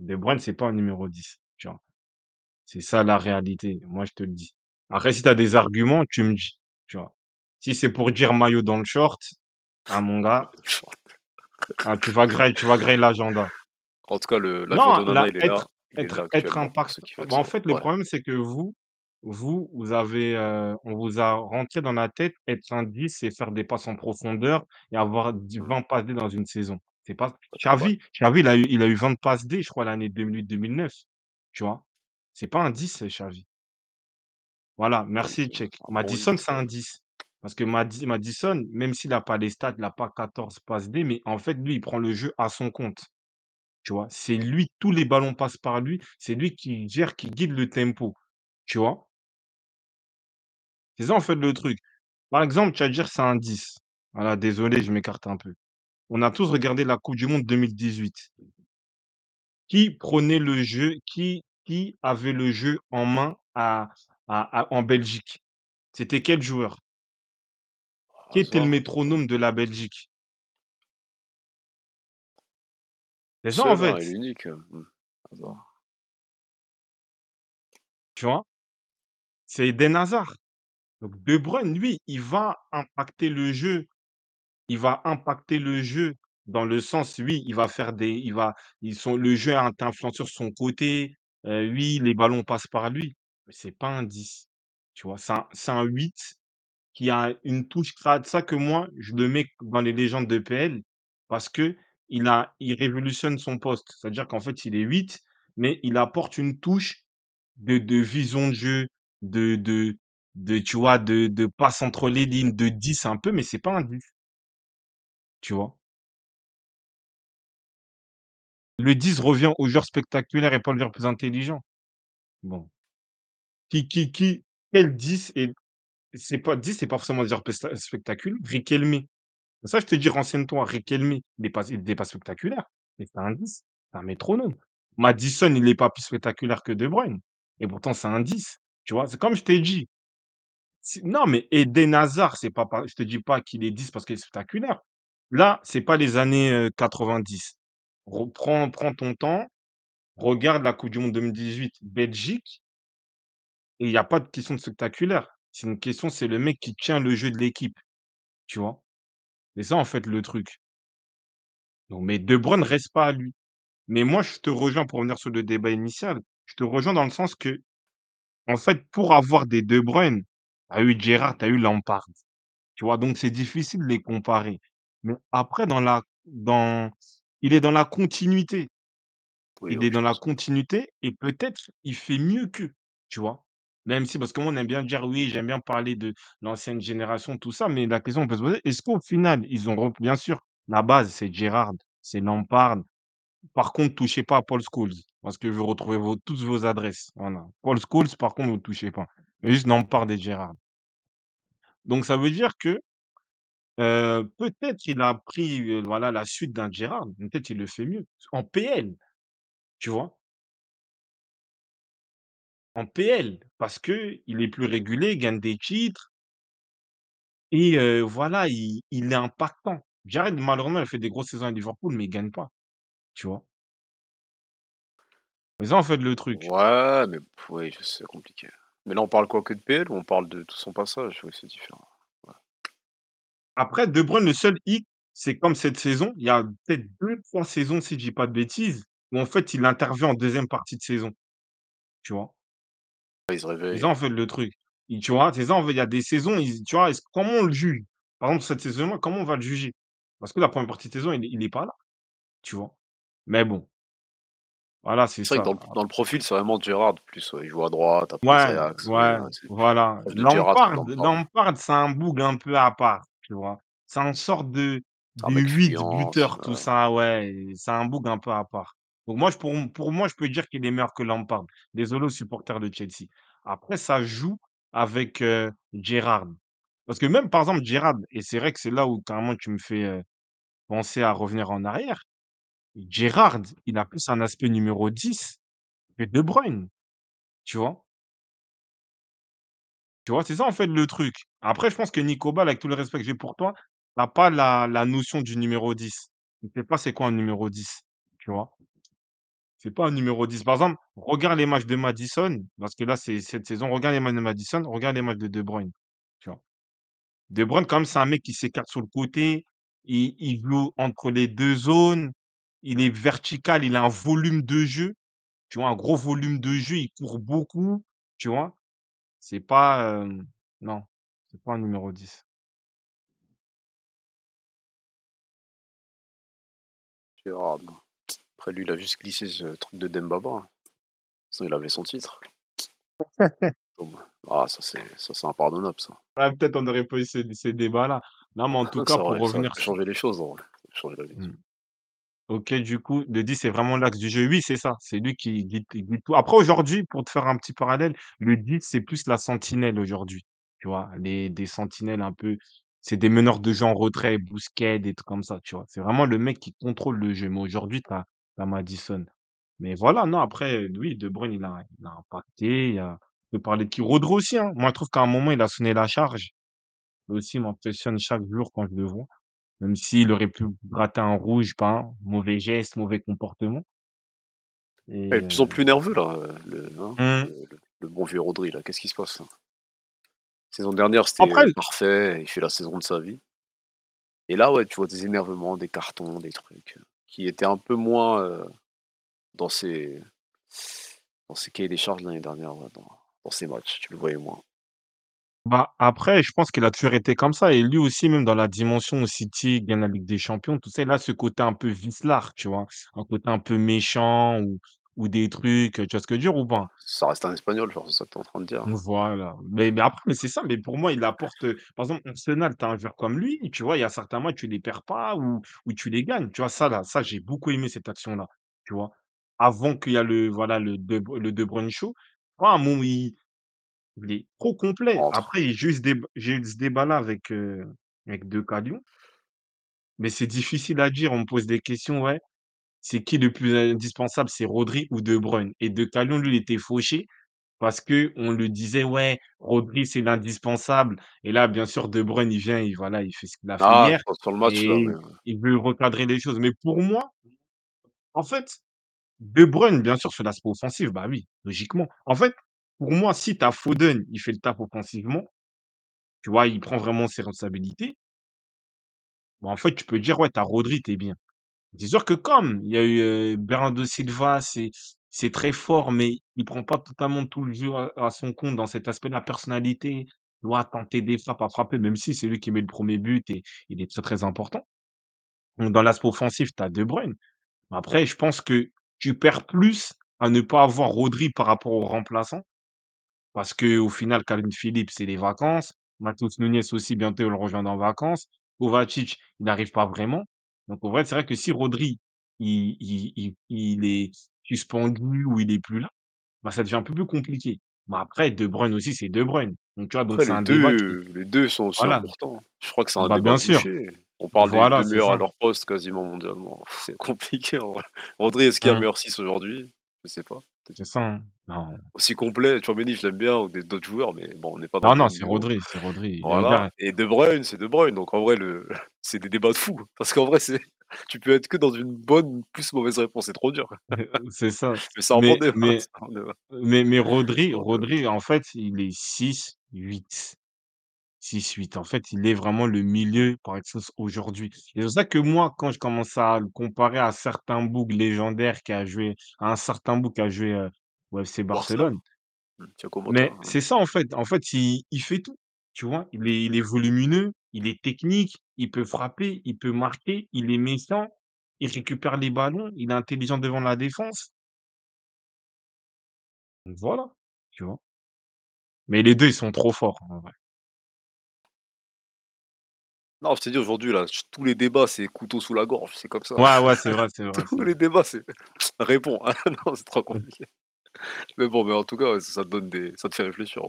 De Bruyne, c'est pas un numéro 10, tu vois? C'est ça la réalité, moi je te le dis. Après si tu as des arguments, tu me dis, tu vois? Si c'est pour dire maillot dans le short, ah mon gars, ah tu vas griller tu vas griller l'agenda. En tout cas, le Non, là, il est là. être Il est être là être actuellement pour impact ceux qui veulent bah, en fait, le Ouais. problème, c'est que vous vous, vous avez, heu, on vous a rentré dans la tête, être un 10, c'est faire des passes en profondeur et avoir du Mmh. 20 passes D dans une saison. C'est pas mal. Xavi Xavi, il a eu il a eu 20 passes D, je crois, l'année 2008-2009, tu vois? C'est pas un 10, Xavi. Voilà, Donc merci heu, bon Madison, 8, c'est un ouais. 10 parce que Madi Madison, même s'il a pas les stats, il a pas 14 passes D, mais en fait, lui, il prend le jeu à son compte, tu vois? C'est lui, tous les ballons passent par lui, c'est lui qui gère, qui guide le tempo, tu vois? C'est ça, en fait, le truc. Par exemple, tu vas dire: «C'est un 10». Voilà, désolé, je m'écarte un peu. On a tous regardé la coupe du monde 2018. Qui prenait le jeu? Qui qui avait le jeu en main à à à en Belgique? C'était quel joueur? Qui était le métronome de la Belgique? C'est ça, en seul, hein, fait, et l'unique, heu, mmh, Hazard. tu vois? C'est Eden Hazard. Donc De Bruyne, lui, il va impacter le jeu. Il va impacter le jeu dans le sens, oui, il va faire des il va ils sont le jeu est influent sur son côté, heu, oui, les ballons passent par lui, mais c'est pas un 10, tu vois? C'est un c'est un 8 qui a une touche crade. Ça que moi, je le mets dans les légendes de PL parce qu'il a il révolutionne son poste. C'est-à-dire qu'en fait, il est 8, mais il apporte une touche de de vision de jeu, de de de tu vois, de de passe entre les lignes, de 10 un peu, mais c'est pas un 10. tu vois? Le 10 revient au joueur spectaculaire et pas le joueur plus intelligent. Bon. Qui qui qui quel 10 est c'est pas 10, c'est pas forcément un joueur pesta spectaculaire. Riquelme. Ça, je te dis, renseigne-toi. Riquelme, il est pas il pas spectaculaire, mais c'est un 10, c'est un métronome. Maddison, il est pas plus spectaculaire que De Bruyne et pourtant c'est un 10, tu vois? C'est comme je t'ai dit non, mais Eden Hazard, c'est pas je te dis pas qu'il est 10 parce qu'il est spectaculaire. Là, c'est pas les années, heu, 90. Reprends prends ton temps, regarde la coupe du monde 2018 Belgique et il y a pas de question de spectaculaire. C'est une question, c'est le mec qui tient le jeu de l'équipe, tu vois? C'est ça, en fait, le truc. Donc mais De Bruyne reste pas à lui. Mais moi, je te rejoins pour revenir sur le débat initial. Je te rejoins dans le sens que, en fait, pour avoir des De Bruyne, as eu Gerrard, tu as eu Lampard, tu vois? Donc c'est difficile de les comparer. Mais après dans la dans il est dans la continuité. Oui, Il est dans la continuité et peut-être il fait mieux qu'eux, tu vois? Même si parce que moi on aime bien dire: «Oui, j'aime bien parler de l'ancienne génération», tout ça, mais la question on peut se poser, est-ce qu'au final ils ont rep bien sûr, la base c'est Gerrard, c'est Lampard. Par contre, touchez pas à Paul Scholes parce que je veux retrouver vos tous vos adresses. Voilà. Paul Scholes, par contre, vous touchez pas. Mais juste Lampard et Gerrard. Donc ça veut dire que, peut-être il a pris, voilà la suite d'un Gerrard, peut-être il le fait mieux en PL, tu vois? En PL, parce qu'il est plus régulier, il gagne des titres et voilà, il il est impactant. Gerrard, malheureusement, il fait des grosses saisons à Liverpool, mais il gagne pas, tu vois? C'est ça, en fait, le truc. Ouais, mais sais, c'est compliqué. Mais là, on parle quoi que de PL ou on parle de tout son passage? Oui, c'est différent. Ouais. Après, De Bruyne, le seul hic, c'est comme cette saison, il y a peut-être 2-3 saisons, si je dis pas de bêtises, où en fait, il intervient en deuxième partie de saison, tu vois? Ouais, il se C'est réveille. ça, en fait, le truc. Il tu vois? C'est ça, en fait, il y a des saisons, il tu vois? Est-ce comment on le juge? Par exemple, cette saison-là, comment on va le juger? Parce que la première partie de saison, il est il est pas là, tu vois? Mais bon, voilà, c'est vrai que dans le dans le profil, c'est vraiment Gerrard plus. Il joue à droite, après Ouais, voilà. Lampard c'est un boug un peu à part, tu vois? C'est une sorte de de mec 8 fuyant, buteur, tout ça, ouais, c'est un boug un peu à part. Donc moi, je pour moi, je peux dire qu'il est meilleur que Lampard. Désolé aux supporters de Chelsea. Après, ça joue avec, heu, Gerrard. Parce que même, par exemple, Gerrard et c'est vrai que c'est là où carrément tu me fais, heu, penser à revenir en arrière. Gerrard, il a plus un aspect numéro 10 que De Bruyne, tu vois? Tu vois? C'est ça, en fait, le truc. Après, je pense que Nico Ball, avec tout le respect que j'ai pour toi, as pas la notion du numéro 10. Tu sais pas c'est quoi un numéro 10, tu vois? C'est pas un numéro 10. Par exemple, regarde les matchs de Maddison, parce que là, c'est cette saison, regarde les matchs de Maddison, regarde les matchs de De Bruyne? De Bruyne, quand même, c'est un mec qui s'écarte sur le côté, il il joue entre les 2 zones, il est vertical, il a un volume de jeu, tu vois? Un gros volume de jeu, il court beaucoup, tu vois? C'est pas, non, c'est pas un numéro 10. Gerrard, non. Après lui, il a juste glissé ce truc de Dembaba. Sinon, il avait son titre. Bon, ah ça, c'est ça, c'est impardonnable, ça. Ouais, peut-être on n'aurait pas eu ces ces débats-là. Non, mais en tout cas, Ça pour aurait ça aurait revenir pu sur changer les choses, en vrai. Ça aurait changer la vie. mmh. OK, du coup, le 10, c'est vraiment l'axe du jeu. Oui, c'est ça, c'est lui qui guide tout. Après aujourd'hui, pour te faire un petit parallèle, le 10, c'est plus la sentinelle aujourd'hui, tu vois? Les des sentinelles un peu c'est des meneurs de jeu en retrait, Bousquet, des trucs comme ça, tu vois? C'est vraiment le mec qui contrôle le jeu. Mais aujourd'hui, tu as Maddison. Mais voilà, non, après, oui, De Bruyne, il a il a impacté, il a peut parler de qui? Rodri aussi, hein. Moi, je trouve qu'à un moment, il a sonné la charge. Lui aussi, il m'impressionne chaque jour quand je le vois. Même s'il aurait pu gratter un rouge, pas mauvais geste, mauvais comportement Il est et de plus en plus nerveux, là, le hein, Mmh. le bon vieux Rodri, là. Qu'est-ce qui se passe, là? Saison dernière, c'était, Après l parfait, il fait la saison de sa vie. Et là, ouais, tu vois des énervements, des cartons, des trucs, qui étaient un peu moins, dans ses dans ses cahiers des charges l'année dernière, ouais, dans dans ses matchs, tu le voyais moins. Bah, après, je pense qu'il a toujours été comme ça et lui aussi, même dans la dimension où City gagne la Ligue des Champions, tu sais, il a ce côté un peu vicelard, tu vois? Un côté un peu méchant où ou des trucs, tu vois ce que je veux dire ou pas? Ça reste un Espagnol, genre, c'est ça que tu es en train de dire? Voilà, mais mais après mais c'est ça, mais pour moi, il apporte, heu, par exemple, Arsenal, tu as un joueur comme lui, tu vois, il y a certains matchs, tu les perds pas ou ou tu les gagnes, tu vois? Ça là, ça, j'ai beaucoup aimé cette action-là, tu vois? Avant qu'il y a le voilà, le De le De Bruyne show, à un moment, il il est trop complet. Après, j'ai eu ce déb j'ai eu ce débat-là avec, heu, avec Decathlon mais c'est difficile à dire. On me pose des questions, ouais, c'est qui le plus indispensable? C'est Rodri ou De Bruyne? Et Decathlon, lui, il était fauché parce qu'on le disait: «Ouais, Rodri, c'est l'indispensable» et là, bien sûr, De Bruyne, il vient, il voilà, il fait ce qu'il a fait Ah, hier pas sur le match là, mais et heu il veut recadrer les choses. Mais pour moi, en fait, De Bruyne, bien sûr, sur l'aspect offensif, bah oui, logiquement. En fait, pour moi, si tu as Foden, il fait le taf offensivement, tu vois, il prend vraiment ses responsabilités bah, en fait, tu peux dire: «Ouais, tu as Rodri, tu es bien». C'est sûr que comme il y a eu, heu, Bernardo Silva, c'est très fort, mais il prend pas totalement tout le jeu à son compte dans cet aspect de la personnalité. Il doit tenter des frappes, à frapper, même si c'est lui qui met le 1er but et il est très, très important. Donc dans l'aspect offensif, tu as De Bruyne. Après, je pense que tu perds plus à ne pas avoir Rodri par rapport aux remplaçants parce qu'au final, Kalvin Phillips, c'est les vacances. Matheus Nunes aussi, bientôt, va le rejoindre en vacances. Kovacic, il n'arrive pas vraiment. Donc en vrai, c'est vrai que si Rodri, il il il il est suspendu ou il est plus là, bah, ça devient un peu plus compliqué. Mais après, De Bruyne aussi, c'est De Bruyne. Donc tu vois, donc Après c'est les un débat qui 2 les 2 sont aussi voilà. importants. Je crois que c'est un Bah, débat bien sûr. On parle des Voilà, 2 c'est meilleurs à leur poste quasiment mondialement. C'est compliqué en vrai. Rodri, est-ce qu'il y a Mmh. meilleur 6 aujourd'hui? Je sais pas, C'est ça, hein. Non. aussi complet, Tchouaméni, je l'aime bien ou des d'autres joueurs, mais bon, on n'est pas dans Non, le non, même c'est niveau. Rodri, c'est Rodri. Voilà et De Bruyne, c'est De Bruyne. Donc en vrai, le c'est des débats de fous parce qu'en vrai, c'est tu peux être que dans une bonne plus mauvaise réponse, c'est trop dur. C'est ça. Mais c'est un bon Mais débat, mais c'est un bon débat. mais mais Rodri en fait, il est 6-8. 6-8. En fait, il est vraiment le milieu par excellence aujourd'hui. C'est pour ça que moi, quand je commence à le comparer à certains bougs légendaires qui a joué à un certain boug qui a joué, heu, au FC? Barcelone Mmh, mais c'est ça, en fait. En fait, il il fait tout, tu vois? Il est il est volumineux, il est technique, il peut frapper, il peut marquer, il est méchant, il récupère les ballons, il est intelligent devant la défense. Donc voilà, tu vois? Mais les 2, ils sont trop forts, en vrai. Non, je t'ai dit aujourd'hui là, tous les débats, c'est couteau sous la gorge, c'est comme ça. Ouais, ouais, c'est vrai, c'est vrai, Tous les débats, c'est réponds. Ah non, c'est trop compliqué. Mais bon, mais en tout cas, ça te donne des ça te fait réfléchir.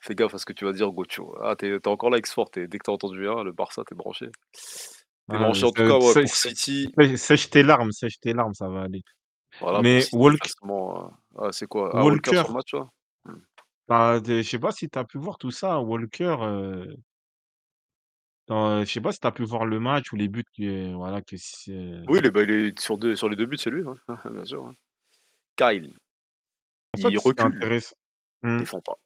Fais gaffe à ce que tu vas dire, Gotcho. Ah, tu es tu es encore là, X-Fort, dès que tu as entendu un, le Barça, tu es branché. Tu es Ah, branché en tout cas, ouais, pour City sè sèche tes larmes, sèche tes larmes, ça va aller. voilà, pour Mais City, Walk forcément, heu ah, c'est quoi? Ah, Walker sur Walker le match là? Mmh. bah, je sais pas si tu as pu voir tout ça, Walker, dans, heu, je sais pas si tu as pu voir le match ou les buts que voilà, que heu Oui, il est bah, il est sur 2 sur les 2 buts, c'est lui, ouais. Bien sûr, ouais. Kyle. En fait, Il recule, intéress il mmh. défend pas.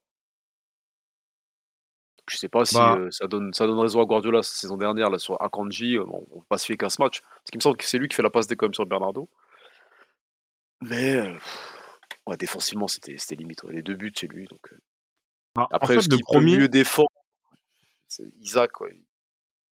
Je sais pas si, Bah heu, ça donne ça donne raison à Guardiola saison dernière là sur Akanji, bon, on va pas se fier qu'à ce match. Parce qu'il me semble que c'est lui qui fait la passe D quand même sur Bernardo. Mais ouais, défensivement, c'était limite, ouais. Les 2 buts, c'est lui donc bah, en après, fait, le 1er mieux défendre? C'est Isaac, ouais.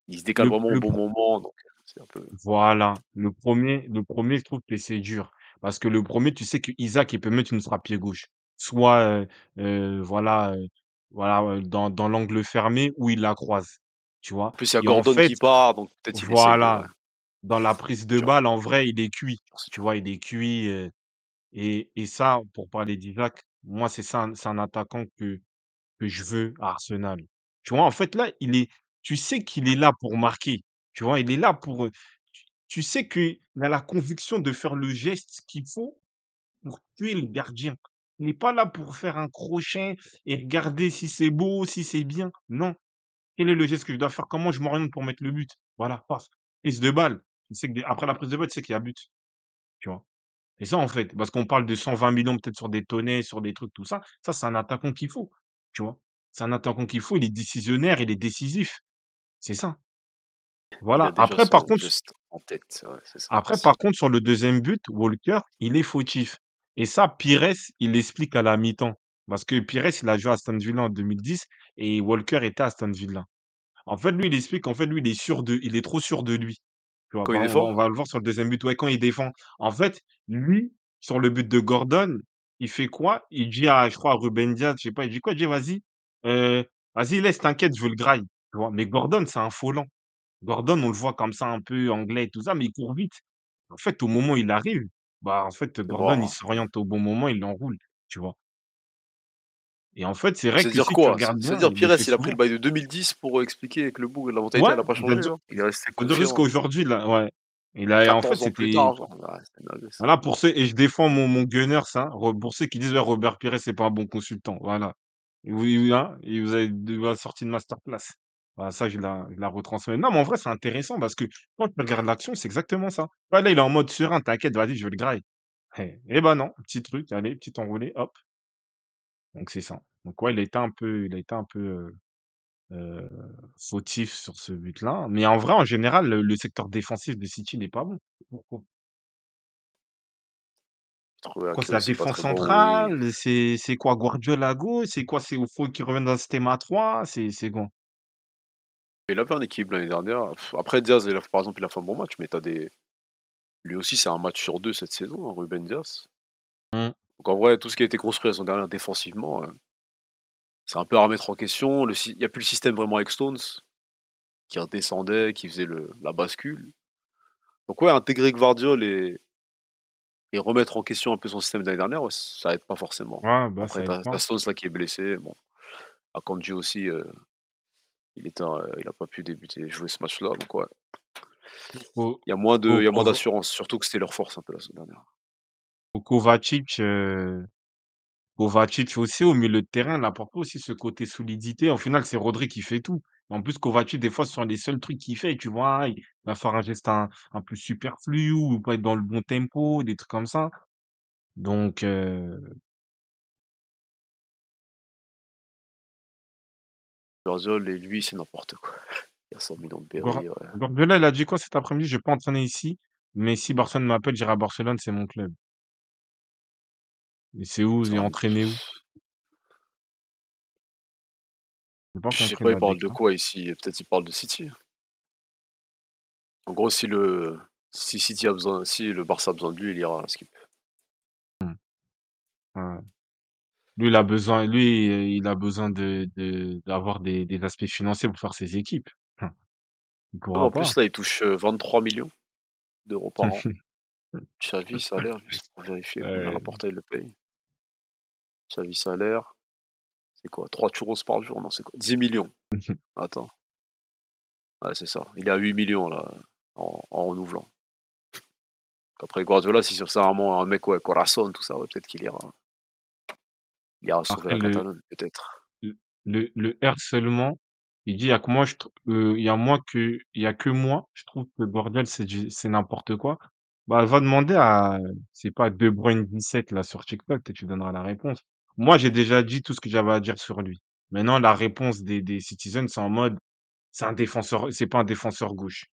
Il se décale le vraiment au bon moment donc un peu voilà, le 1er le 1er, je trouve que c'est dur. Parce que le 1er, tu sais qu'Isaac, il peut mettre une frappe pied gauche. Soit, heu heu, voilà, heu, voilà, heu, dans dans l'angle fermé ou il la croise, tu vois? en plus, il y a Et en Gordon fait qui part donc peut-être il de voilà, dans la prise de balle, en vrai, il est cuit, tu vois? Il est cuit, heu et et ça, pour parler d'Isaac, moi, c'est ça un c'est un attaquant que que je veux à Arsenal. Tu vois? En fait, là, il est tu sais qu'il est là pour marquer, tu vois? Il est là pour, tu sais qu'il a la conviction de faire le geste qu'il faut pour tuer le gardien. Il est pas là pour faire un crochet et regarder si c'est beau, si c'est bien. Non. Quel est le geste que je dois faire? Comment je m'oriente pour mettre le but? Voilà, passe. Prise de balle, tu sais que après la prise de balle, tu sais qu'il y a but, tu vois? C'est ça, en fait, parce qu'on parle de 120 000 000 peut-être sur des Toney, sur des trucs, tout ça. Ça, c'est un attaquant qu'il faut, tu vois? C'est un attaquant qu'il faut, il est décisionnaire, il est décisif. C'est ça. Il a Voilà. déjà Après, par son contre geste en tête, ouais, c'est ça. après, par contre, sur le 2e but, Walker, il est fautif et ça, Pires, il l'explique à la mi-temps. Parce que Pires, il a joué à Aston Villa en 2010 et Walker était à Aston Villa. En fait, lui, il explique qu'en fait, lui, il est sûr de il est trop sûr de lui, tu vois? Quand il on va défend? on va le voir sur le 2e but, ouais, quand il défend. En fait, lui sur le but de Gordon, il fait quoi? Il dit à je crois à Ruben Dias, je sais pas, il dit quoi? Il dit: «Vas-y, heu, vas-y laisse, t'inquiète, je veux le graille», tu vois? Mais Gordon, c'est un faux lent. Gordon, on le voit comme ça un peu anglais et tout ça, mais il court vite. En fait, au moment où il arrive, bah, en fait, Gordon, il hein. s'oriente au bon moment, il l'enroule, tu vois? Et en fait, c'est vrai que C'est-à-dire si quoi? C'est-à-dire il Pires, il a pris le bail de 2010 pour, heu, expliquer que le bourg la mentalité Ouais, elle a pas changé, c'est-à-dire genre? Il est resté jusqu'aujourd'hui là ouais. Il a en fait, 14 ans plus c'était ça. voilà pour ceux et je défends mon mon Gunners, hein, re pour ceux qui disent: «Ouais, Robert Pires, c'est pas un bon consultant», voilà. Hein, il vous a il vous a sorti une masterclass. Voilà, ça je la je la retransmets. Non, mais en vrai, c'est intéressant parce que quand tu regardes l'action, c'est exactement ça. Ouais, là, il est en mode serein: «T'inquiète, vas-y, je vais le graille». Eh eh bah non, petit truc, allez, petit enroulé, hop. Donc c'est ça. Donc ouais, il a été un peu il a été un peu, fautif sur ce but-là. Mais en vrai, en général, le le secteur défensif de City n'est pas bon. Pourquoi? Quoi, c'est la aussi pas défense très bon, oui. centrale? C'est c'est quoi, Guardiola à gauche? C'est quoi, c'est faut qu'il revienne dans un système à 3? C'est c'est quoi? Il avait un équilibre l'année dernière. Après Diaz, il a par exemple, il a fait un bon match, mais tu as des lui aussi, c'est un match sur 2 cette saison, hein, Ruben Dias. Mmh. Donc en vrai, tout ce qui a été construit la saison dernière défensivement, heu, c'est un peu à remettre en question. Il y a plus le système vraiment avec Stones, qui redescendait, qui faisait le la bascule. Donc ouais, intégrer Gvardiol et et remettre en question un peu son système de l'année dernière, ouais, ça aide pas forcément. Ouais, bah, Après ça tu aide as tu pas. as Stones là qui est blessé, bon. Akanji aussi, heu, il était, heu, il a pas pu débuter jouer ce match-là, donc ouais. Ko Il y a moins de Ko il y a moins d'assurance, surtout que c'était leur force un peu la saison dernière. Kovacic, heu, Kovacic aussi au milieu de terrain, il apporte pas aussi ce côté solidité. Au final, c'est Rodri qui fait tout. En plus, Kovacic, des fois, ce sont les seuls trucs qu'il fait, tu vois? Il va faire un geste un un peu superflu ou pas être dans le bon tempo, des trucs comme ça. Donc heu Gvardiol et lui, c'est n'importe quoi. Il y a 100 millions de Berry, ouais. Guardiola, il a dit quoi cet après-midi? Je vais pas entraîner ici, mais si Barcelone m'appelle, j'irai à Barcelone, c'est mon club. Et c'est où? C'est Et un entraîner où? Je sais pas, il parle de quoi ici? Peut-être il parle de City? En gros, si le si City a besoin si le Barça a besoin de lui, il ira à Skip. Mmh. Ouais. Lui, il a besoin lui, heu, il a besoin de de d'avoir des des aspects financiers pour faire ses équipes. Hein. Il pourra en pas. plus là, il touche, heu, 23 000 000 € par an. Xavi, salaire, juste pour vérifier combien Ouais. Laporta il le paye. Xavi, salaire, c'est quoi? 3 churros par jour? Non, c'est quoi? 10 000 000. Attends. Ouais, c'est ça. Il est à 8 000 000 là, en en renouvelant. Après Guardiola, si c'est vraiment un mec, ouais, corazón, tout ça, ouais, peut-être qu'il ira il ira sauver Après la le Catalogne, peut-être. le le le harcèlement, il dit: «Il y a que moi, je heu, il y a moi que il y a que moi, je trouve que Guardiola, c'est du c'est n'importe quoi». Bah, va demander à, c'est pas De Bruyne 17 là sur TikTok, peut-être tu donneras la réponse. Moi, j'ai déjà dit tout ce que j'avais à dire sur lui. Maintenant, la réponse des des citizens, c'est en mode: «C'est un défenseur c'est pas un défenseur gauche».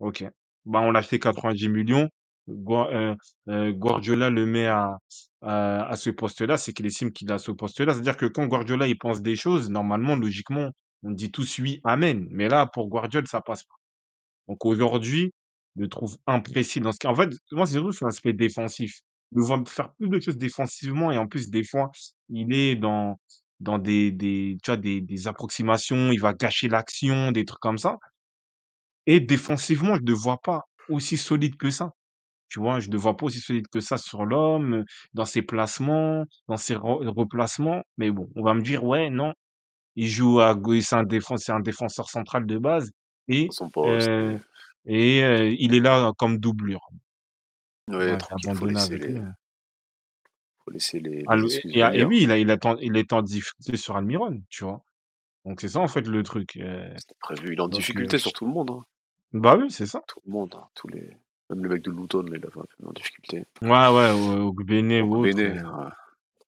OK. Bah, on l'a acheté 90 000 Gua heu heu, Guardiola le met à à à ce poste-là, c'est qu'il estime qu'il a ce poste-là. C'est-à-dire que quand Guardiola, il pense des choses, normalement, logiquement, on dit tous: «Oui, amen». Mais là, pour Guardiola, ça passe pas. Donc aujourd'hui, je le trouve imprécis dans ce cas en fait, moi, c'est surtout sur l'aspect défensif. Le vois faire plus de choses défensivement et en plus, des fois, il est dans dans des des tu vois, des des approximations, il va gâcher l'action, des trucs comme ça et défensivement, je ne le vois pas aussi solide que ça. Tu vois? Je ne le vois pas aussi solide que ça sur l'homme, dans ses placements, dans ses re replacements. Mais bon, on va me dire: «Ouais, non, il joue à gau c'est un c'est un défenseur central de base et Son poste et heu, il est là comme doublure». ouais, Ouais, j'ai tranquille, faut abandonné laisser avec lui, les hein. faut laisser les Ah les le excuses et ah et venir. oui, il a il attend il était en difficulté sur Almiron, tu vois? Donc c'est ça, en fait, le truc, heu, C'était prévu. Il est en donc difficulté sur tout le monde, hein. bah, oui, c'est ça. Tout le monde, hein, tous les même le mec de Luton, là, il avait un peu en difficulté. Ouais, ouais, ou Ogbene ou autre, ouais,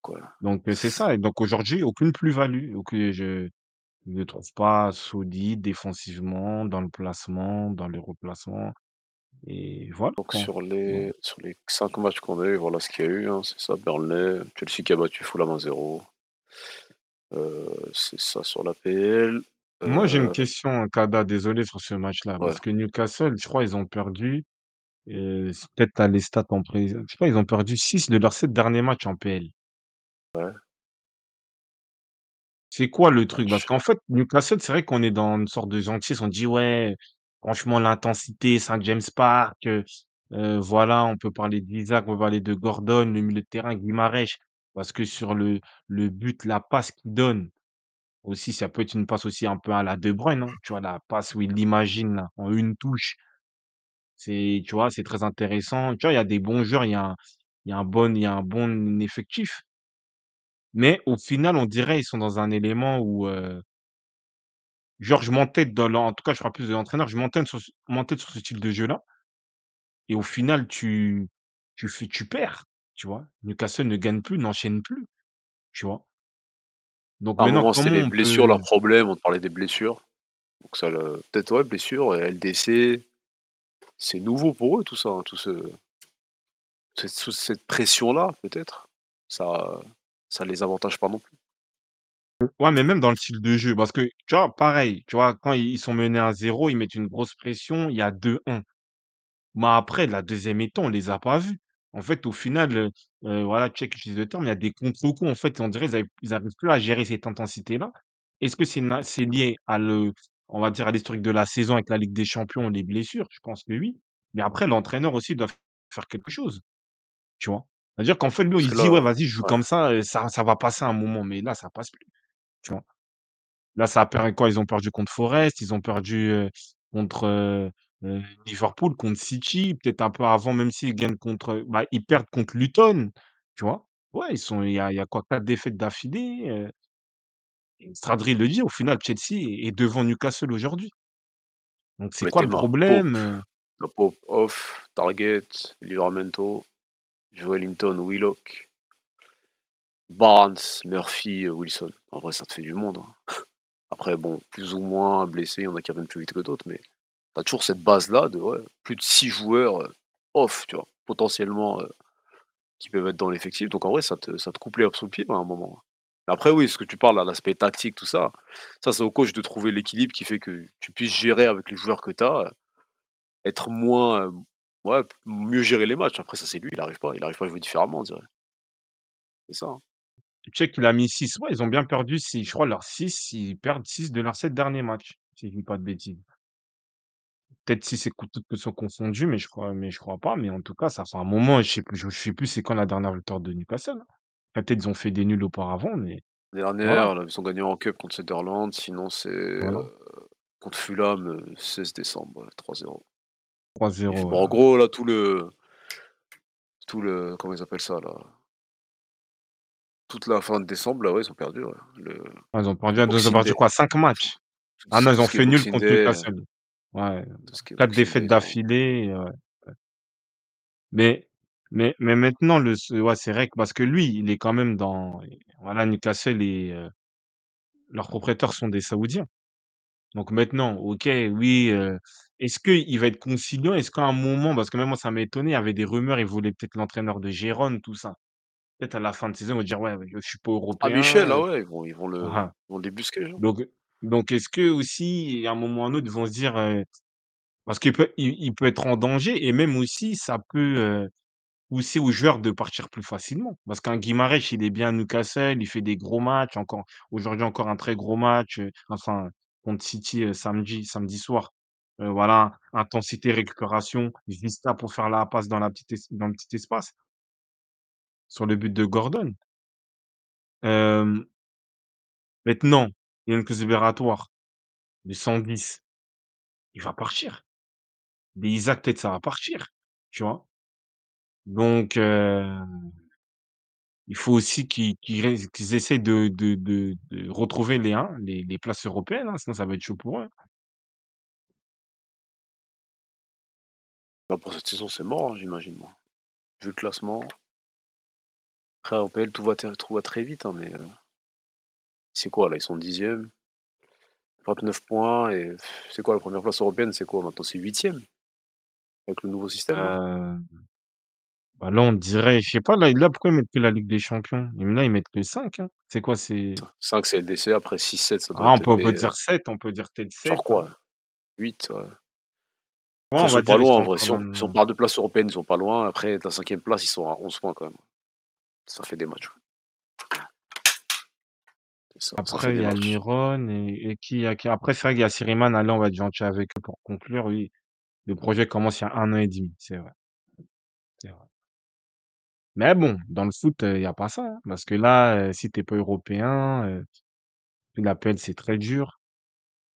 quoi. donc heu, c'est ça et donc aujourd'hui, aucune plus-value, heu, je le trouve pas solide défensivement, dans le placement, dans le replacement et voilà, Donc quoi. sur les sur les 5 matchs qu'on a eu, voilà ce qu'il y a eu, hein, c'est ça, Burnley, Chelsea qui a battu Fulham 1-0. Heu, c'est ça sur l'APL. Moi, j'ai une Heu, question, Kada, désolé sur ce match-là, ouais. parce que Newcastle, je crois, ils ont perdu Heu, c'est peut-être tu les stats en pré je sais pas, ils ont perdu 6 de leurs 7 derniers matchs en PL. Ouais. C'est quoi le truc? Parce Match. qu'en fait, Newcastle, c'est vrai qu'on est dans une sorte de gentillesse. On dit: «Ouais, franchement, l'intensité, Saint James Park, heu heu, voilà, on peut parler d'Isaac, on peut parler de Gordon, le milieu de terrain, Guimarães». Parce que sur le le but, la passe qu'il donne aussi, ça peut être une passe aussi un peu à la De Bruyne, hein. Tu vois, la passe où il l'imagine là, en une touche. C'est tu vois, c'est très intéressant. Tu vois, il y a des bons joueurs, il y a un il y a un bon il y a un bon effectif. Mais au final, on dirait ils sont dans un élément où, heu genre je m'entête dans l'en en tout cas, je parle plus de l'entraîneur, je m'entête sur ce m'entête sur ce style de jeu-là et au final tu tu fais tu perds, tu vois? Newcastle ne gagne plus, n'enchaîne plus, tu vois? Donc À un maintenant moment, c'était comment les on blessures leur peut problème, on te parlait des blessures. Donc ça le peut-être ouais, blessures, LDC, c'est nouveau pour eux tout ça, hein, tout ce cette pression-là peut-être, ça ça les avantage pas non plus. ouais, mais même dans le style de jeu parce que, tu vois, pareil, tu vois, quand ils sont menés à 0, ils mettent une grosse pression, il y a 2-1. Mais après, la deuxième mi-temps, on les a pas vus. En fait, au final, heu heu, voilà, check utilise le terme, il y a des contre-coups, en fait, on dirait ils arrivent ils arrivent plus à gérer cette intensité-là. Est-ce que c'est lié à le on va dire à l'historique de la saison avec la Ligue des champions, les blessures? Je pense que oui. Mais après, l'entraîneur aussi doit faire quelque chose, tu vois? C'est-à-dire qu'en fait, lui, Parce il dit: là «Ouais, vas-y, je joue ouais, comme ça, ça ça va passer un moment», mais là, ça passe plus, tu vois? Là, ça a perdu quoi? Ils ont perdu contre Forest, ils ont perdu, contre, Liverpool, contre City, peut-être un peu avant, même s'ils gagnent contre, bah, ils perdent contre Luton, tu vois? Ouais, ils sont il y a il y a quoi? 4 défaites d'affilée, Stradri le dit, au final, Chelsea est devant Newcastle aujourd'hui. Donc c'est quoi le problème, heu? le Pope off, Target, Livramento, Joelinton, Willock, Barnes, Murphy, Wilson. En vrai, ça te fait du monde, hein. Après bon, plus ou moins blessés, il y en a qui reviennent plus vite que d'autres, mais tu as toujours cette base-là de ouais, plus de 6 joueurs, heu, off, tu vois? Potentiellement, heu, qui peuvent être dans l'effectif. Donc en vrai, ça te ça te coupe l'herbe sous le pied à un moment. Après oui, ce que tu parles l'aspect tactique, tout ça, ça c'est au coach de trouver l'équilibre qui fait que tu puisses gérer avec les joueurs que tu as, être moins, heu, ouais, mieux gérer les matchs. Après ça, c'est lui, il arrive pas il pas à jouer différemment, on dirait. C'est ça, hein. Check, il a mis 6. Ouais, ils ont bien perdu 6. Je crois leurs 6, ils perdent 6 de leurs 7 derniers matchs, si je dis pas de bêtises. Peut-être si c'est toutes que sont confondues, mais je crois mais je crois pas, mais en tout cas, ça fait un moment, je sais plus je je sais plus c'est quand la dernière victoire de Newcastle, hein. Enfin, peut-être ils ont fait des nuls auparavant, mais voilà, Dernière, là, ils ont gagné en cup contre Sunderland, sinon c'est, voilà, heu, contre Fulham, heu, 16 décembre, ouais, 3-0. Et f 3-0, bon, en ouais. gros, là, tout le tout le comment ils appellent ça, là? Toute la fin de décembre, là, ouais, ils ont perdu, ouais. Le Ah, ils ont perdu ils ont Boxing perdu Day, quoi? 5 matchs? tout Ah non, ils tout ont ce qui est fait nul Boxing contre Day, Newcastle. Ouais, tout ce qui est 4 Boxing défaites Day, ont d'affilée, ouais. Mais mais mais maintenant le ce ouais, c'est vrai que parce que lui, il est quand même dans voilà, Newcastle et heu, leurs propriétaires sont des Saoudiens. Donc maintenant, OK, oui, heu, est-ce qu'il va être conciliant? Est-ce qu'à un moment parce que même moi ça m'a étonné, il y avait des rumeurs, ils voulaient peut-être l'entraîneur de Gérone, tout ça. Peut-être à la fin de saison, ils vont dire: «Ouais, je suis pas ah Michel, ah heu» ouais, ils vont ils vont le voilà. ils vont le débusquer, genre. Donc donc est-ce qu'eux aussi, à un moment ou à un autre, ils vont se dire, heu parce qu'il peut il il peut être en danger et même aussi ça peut, heu, pousser aux joueurs de partir plus facilement. Parce qu'un Guimarães, il est bien à Newcastle, il fait des gros matchs, encore aujourd'hui encore un très gros match, heu, enfin contre City, heu, samedi samedi soir. Heu, voilà, intensité, récupération, Vista pour faire la passe dans le petit espace, sur le but de Gordon. Maintenant, il y a une clause libératoire de 110, il va partir. Des Isaac, peut-être ça va partir, tu vois? Donc heu, il faut aussi qu'ils qu'ils ré qu'ils essayent de de de de retrouver les hein, les les places européennes, hein, sinon ça va être chaud pour eux. Bah, pour cette saison, c'est mort, hein, j'imagine, moi. Vu le classement. Après en PL, tout va ter tout va très vite, hein, mais heu, c'est quoi là? Ils sont 10e, 29 points et c'est quoi la première place européenne? C'est quoi maintenant? C'est 8e? Avec le nouveau système là? Heu, bah, là, on dirait je sais pas, là là, pourquoi ils mettent que la Ligue des champions? Et là, ils mettent que 5 hein. C'est quoi? C'est 5 c'est LDC, après 6-7 ça doit ah, on être peut on dire 7 on peut dire peut-être genre 7 hein. quoi? 8 ouais. Ouais, Après, on ils va sont pas dire, ils loin sont en vrai. Si on, si on parle de place européenne, ils sont pas loin. Après, la cinquième place, ils sont à 11 points quand même. Ça fait des matchs. ouais. C'est ça, ça fait après, il des y a matchs. Liron et et qui il y a qui après, c'est vrai qu'il y a Siriman. Allez, on va être gentil avec eux pour conclure, oui. Le projet commence il y a 1 an et demi, c'est vrai, c'est vrai. Mais bon, dans le foot, heu, il y a pas ça, hein, parce que là, heu, si tu es pas européen, heu, l'APL, c'est très dur.